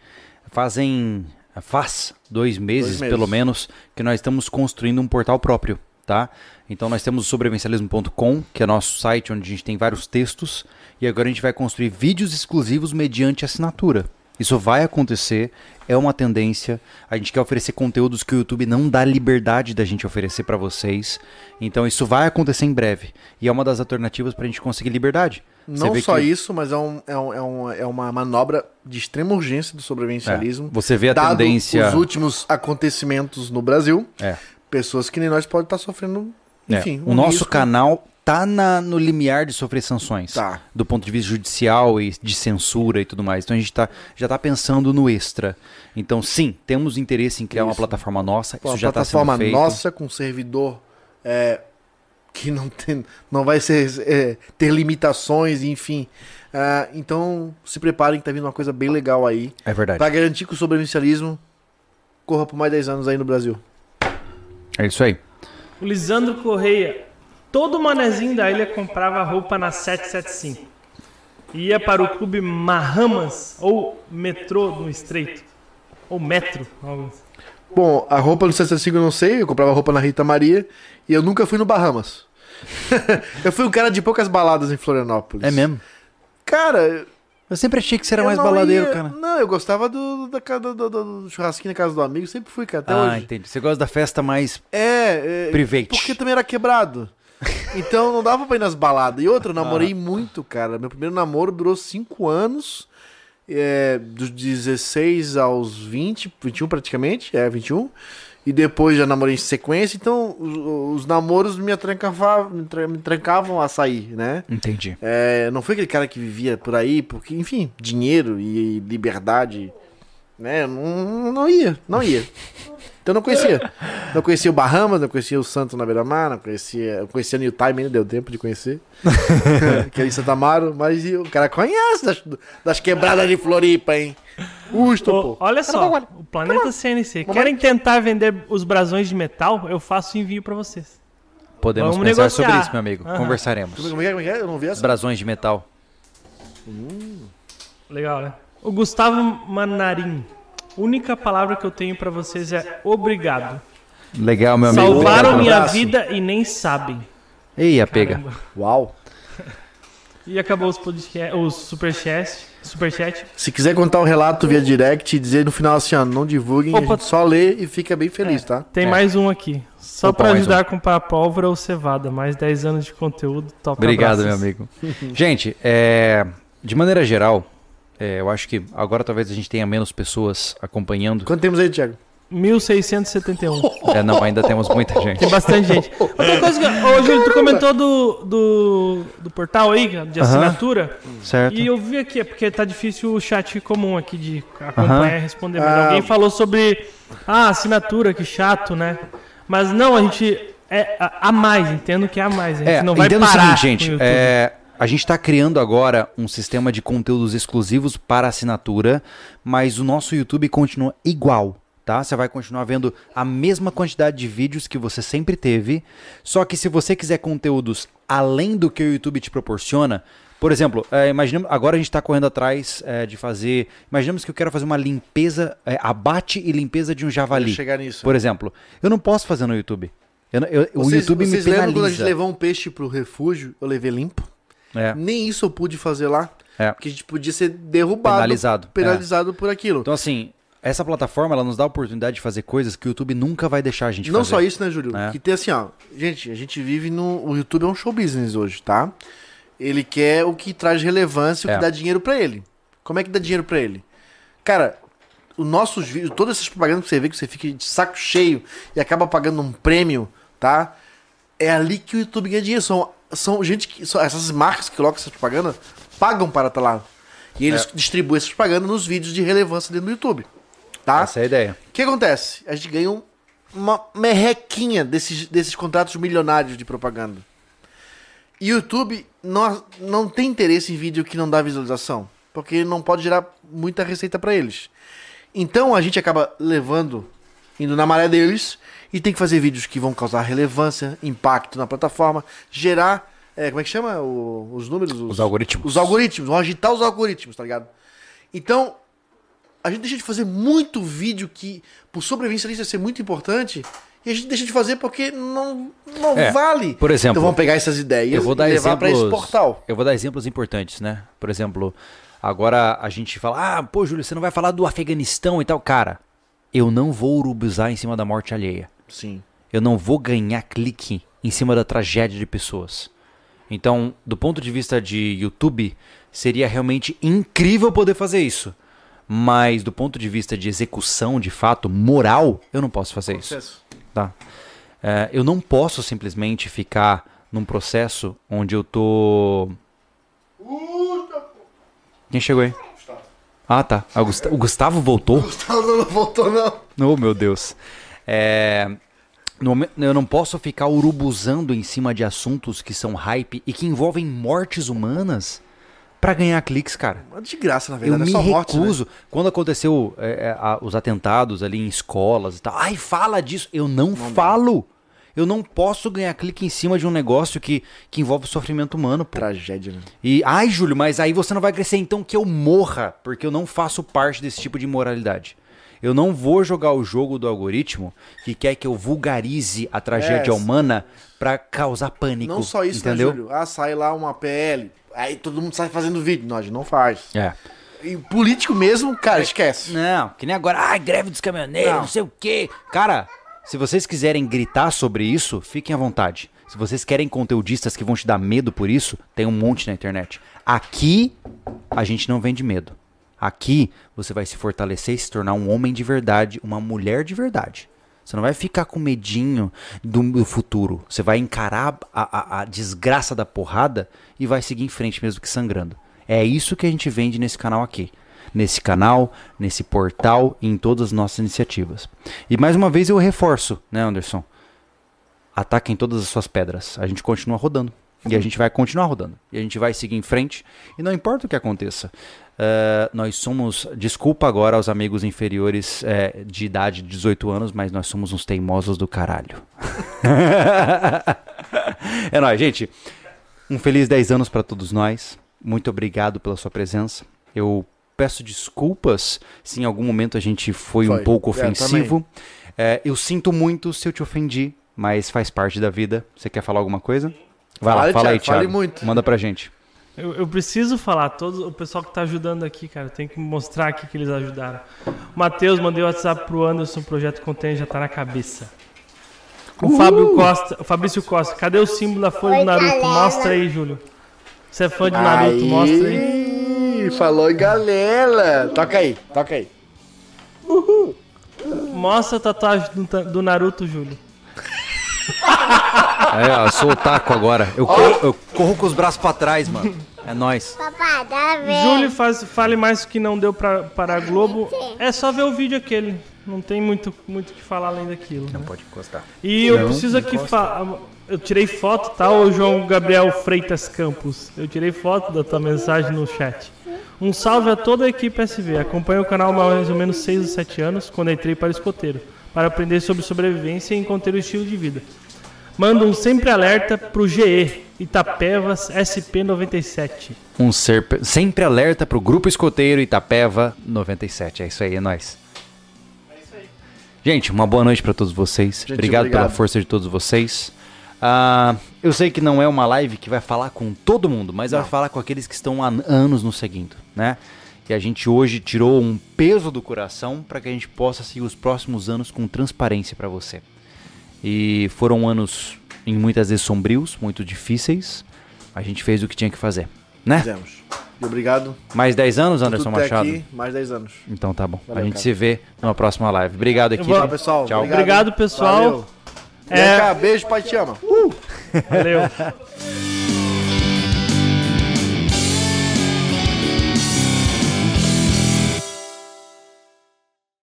Fazem. Faz dois meses, meses. pelo menos, que nós estamos construindo um portal próprio, tá? Então nós temos o sobrevivencialismo.com, que é nosso site onde a gente tem vários textos, e agora a gente vai construir vídeos exclusivos mediante assinatura. Isso vai acontecer, é uma tendência. A gente quer oferecer conteúdos que o YouTube não dá liberdade da gente oferecer para vocês. Então isso vai acontecer em breve. E é uma das alternativas para a gente conseguir liberdade. Não só que- isso, mas é, um, é, um, é, um- é uma manobra de extrema urgência do sobrevivencialismo. É, Você vê a tendência. os últimos acontecimentos no Brasil, É. pessoas que nem nós podem estar sofrendo, É, enfim. o nosso risco. canal tá na- no limiar de sofrer sanções. Tá. Do ponto de vista judicial e de censura e tudo mais. Então a gente tá, já está pensando no extra. Então, sim, temos interesse em criar uma Isso. plataforma nossa. Pô, isso uma já está sendo plataforma feito. nossa com servidor é, que não, tem, não vai ser, é, ter limitações, enfim. Ah, então, se preparem que tá vindo uma coisa bem legal aí. É verdade. Pra garantir que o sobrevivencialismo corra por mais 10 anos aí no Brasil. É isso aí. O Lisandro Correia. Todo manezinho da ilha comprava roupa na 775. Ia para o clube Mahamas ou metrô no Estreito. Ou metro. algo assim. Bom, a roupa no 65 eu não sei, eu comprava roupa na Rita Maria e eu nunca fui no Bahamas. [laughs] eu fui um cara de poucas baladas em Florianópolis. É mesmo. Cara, Eu sempre achei que você era mais baladeiro, ia- cara. Não, eu gostava do, da do, do- do churrasquinho na casa do amigo, sempre fui, cara, até ah, hoje. entendi. Você gosta da festa mais É, é private. porque também era quebrado. [laughs] Então não dava pra ir nas baladas. E outra, eu namorei muito, cara. Meu primeiro namoro durou 5 anos. É, dos 16 aos 20, 21 praticamente. É, 21. E depois já namorei em sequência. Então os, os namoros me, atrancavam, me, tra- me trancavam a sair, né? Entendi. É, não foi aquele cara que vivia por aí, porque, enfim, dinheiro e liberdade, né? Não, não ia, não ia. [laughs] Então não conhecia. Não conhecia o Bahamas, não conhecia o Santo na Beira-Mar, não conhecia. Eu conhecia New Time, ainda deu tempo de conhecer. [laughs] que é em Santa Amaro, mas o cara conhece das, das quebradas de Floripa, hein? Custo, pô. olha só, o Planeta CNC. Querem tentar vender os brasões de metal? Eu faço envio pra vocês. Podemos Vamos pensar negociar. sobre isso, meu amigo. Aham. Conversaremos. Como é que é? Como é é? Eu não vi essa. Brasões de metal. Legal, né? O Gustavo Manarim. Única palavra que eu tenho pra vocês é obrigado. Legal, meu amigo. Salvaram Obrigado. minha abraço. vida e nem sabem. Ei, a pega. Uau. E acabou os, podcast, os superchat. Superchat. Se quiser contar um relato via direct e dizer no final assim, ó, não divulguem, a Opa. gente só lê e fica bem feliz, tá? Tem É. mais um aqui. Só mais ajudar a comprar pólvora ou cevada. Mais 10 anos de conteúdo. Top Obrigado, abraços. meu amigo. Gente, é, de maneira geral, é, eu acho que agora talvez a gente tenha menos pessoas acompanhando. Quanto temos aí, Thiago? 1671. É, não, ainda temos muita [laughs] gente. Tem bastante gente. Outra coisa que. Ô, Júlio, tu comentou do, do, do portal aí, de assinatura. Certo? E eu vi aqui, é porque tá difícil o chat comum aqui de acompanhar e responder. Mas Ah. alguém falou sobre. Ah, assinatura, que chato, né? Mas não, a gente. É a, mais, entendo que é a mais. A gente É, não vai parar. seguinte, gente. com o YouTube. é, a gente está criando agora um sistema de conteúdos exclusivos para assinatura, mas o nosso YouTube continua igual. Tá? Você vai continuar vendo a mesma quantidade de vídeos que você sempre teve. Só que se você quiser conteúdos além do que o YouTube te proporciona, por exemplo, é, imaginemos, agora a gente está correndo atrás é, de fazer. Imaginemos que eu quero fazer uma limpeza, é, abate e limpeza de um javali. chegar nisso. Por exemplo, eu não posso fazer no YouTube. Eu eu- o Vocês- YouTube me vocês lembram quando a gente penaliza. levou um peixe pro refúgio, eu levei limpo? É. Nem isso eu pude fazer lá. É. Porque a gente podia ser derrubado. Penalizado, é. Penalizado por aquilo. Então, assim, essa plataforma ela nos dá a oportunidade de fazer coisas que o YouTube nunca vai deixar a gente Não fazer. só isso, né, Júlio? É. Que tem assim, ó. Gente, a gente vive no. O YouTube é um show business hoje, tá? Ele quer o que traz relevância, o É. que dá dinheiro pra ele. Como é que dá dinheiro pra ele? Cara, os nossos vídeos, todas essas propagandas que você vê, que você fica de saco cheio e acaba pagando um prêmio, tá? É ali que o YouTube ganha dinheiro. São, são gente que. São, essas marcas que colocam essas propagandas pagam para estar lá. E eles É. distribuem essas propagandas nos vídeos de relevância dentro do YouTube. Tá? Essa é a ideia. O que acontece? A gente ganha um- uma merrequinha desses, desses contratos milionários de propaganda. E o YouTube não, não tem interesse em vídeo que não dá visualização, porque não pode gerar muita receita para eles. Então a gente acaba levando, indo na maré deles, e tem que fazer vídeos que vão causar relevância, impacto na plataforma, gerar. é, como é que chama? O- os números? Os algoritmos. Os algoritmos, vão agitar os algoritmos, tá ligado? Então, a gente deixa de fazer muito vídeo que, por sobrevivência, isso vai ser muito importante, e a gente deixa de fazer porque não, não É, vale. por exemplo, então vamos pegar essas ideias Eu vou dar e levar para esse portal. Eu vou dar exemplos importantes, né? Por exemplo, agora a gente fala: "Ah, pô, Júlio, você não vai falar do Afeganistão e tal, cara. Eu não vou urubuzar em cima da morte alheia. Sim. Eu não vou ganhar clique em cima da tragédia de pessoas. Então, do ponto de vista de YouTube, seria realmente incrível poder fazer isso. Mas do ponto de vista de execução, de fato, moral, eu não posso fazer isso. Processo. Tá? É, eu não posso simplesmente ficar num processo onde eu tô. Quem chegou aí? Ah, tá. Ah, o, Gusta- o Gustavo voltou? Não, não, não voltou não. Oh, meu Deus. É, eu não posso ficar urubuzando em cima de assuntos que são hype e que envolvem mortes humanas pra ganhar cliques, cara. De graça, na Eu verdade, me é só morte, né? recuso. Quando aconteceu é, é, a- os atentados ali em escolas e tal, ai, fala disso. Eu não, falo. Eu não posso ganhar clique em cima de um negócio que, que envolve sofrimento humano, pô. Tragédia, né? E, ai, Júlio, mas aí você não vai crescer então que eu morra, porque eu não faço parte desse tipo de imoralidade. Eu não vou jogar o jogo do algoritmo que quer que eu vulgarize a tragédia É, humana pra causar pânico. Não só isso, entendeu? né, Júlio? Ah, sai lá uma PL, aí todo mundo sai fazendo vídeo. Não, a gente não faz. É. E político mesmo, cara, esquece. Não, que nem agora, ai, greve dos caminhoneiros, não. Não. sei o quê. Cara, se vocês quiserem gritar sobre isso, fiquem à vontade. Se vocês querem conteudistas que vão te dar medo por isso, tem um monte na internet. Aqui, a gente não vende medo. Aqui, você vai se fortalecer e se tornar um homem de verdade, uma mulher de verdade. Você não vai ficar com medinho do, futuro. Você vai encarar a, a- a desgraça da porrada e vai seguir em frente mesmo que sangrando. É isso que a gente vende nesse canal aqui. Nesse canal, nesse portal e em todas as nossas iniciativas. E mais uma vez eu reforço, né, Anderson? Ataquem todas as suas pedras. A gente continua rodando. E a gente vai continuar rodando. E a gente vai seguir em frente. E não importa o que aconteça. Eh, nós somos. Desculpa agora aos amigos inferiores eh, de idade de 18 anos, mas nós somos uns teimosos do caralho. [laughs] é nóis, gente. Um feliz 10 anos para todos nós. Muito obrigado pela sua presença. Eu peço desculpas se em algum momento a gente foi, um Foi. pouco É, ofensivo. É, eu sinto muito se eu te ofendi, mas faz parte da vida. Você quer falar alguma coisa? Vai lá, Fale, fala aí, Thiago, fale Thiago. muito. Manda pra gente. Eu, eu preciso falar, todo o pessoal que tá ajudando aqui, cara, tem que mostrar aqui que eles ajudaram. O Matheus mandei o WhatsApp pro Anderson, o projeto Contém já tá na cabeça. O Fábio Costa, o Fabrício Costa, cadê o símbolo da folha do Naruto? Mostra aí, Júlio. Você é fã de Naruto, mostra aí. Falou, galera. Toca aí, toca aí. Mostra a tatuagem do, do Naruto, Júlio. [laughs] É, ó, eu sou otaku agora. Eu corro, eu corro com os braços pra trás, mano. É nóis. Papai, dá ver. Júlio faz, fale mais o que não deu pra, para a Globo. É só ver o vídeo aquele. Não tem muito muito o que falar além daquilo. né? Pode encostar. E eu preciso aqui falar. Eu tirei foto, tá, ô João Gabriel Freitas Campos? Eu tirei foto da tua mensagem no chat. Um salve a toda a equipe SV. Acompanho o canal há mais ou menos 6 ou 7 anos, quando entrei para escoteiro, para aprender sobre sobrevivência e encontrar o estilo de vida. Manda um sempre alerta pro GE, Itapevas SP97. Um ser sempre alerta pro Grupo Escoteiro Itapeva 97. É isso aí, é nóis. Gente, uma boa noite pra todos vocês. Gente, obrigado, pela obrigado. força de todos vocês. Ah, eu sei que não é uma live que vai falar com todo mundo, mas vai falar com aqueles que estão há anos nos seguindo, né? E a gente hoje tirou um peso do coração para que a gente possa seguir os próximos anos com transparência pra você. E foram anos, em muitas vezes, sombrios, muito difíceis. A gente fez o que tinha que fazer, né? Fizemos. E obrigado. Mais 10 anos, Anderson Machado? aqui, mais 10 anos. Então tá bom. Valeu, a gente cara. se vê numa próxima live. Obrigado, vou- Tchau, pessoal. Tchau. Obrigado, pessoal. Valeu. É- cá, beijo, pai te ama. Valeu. [laughs]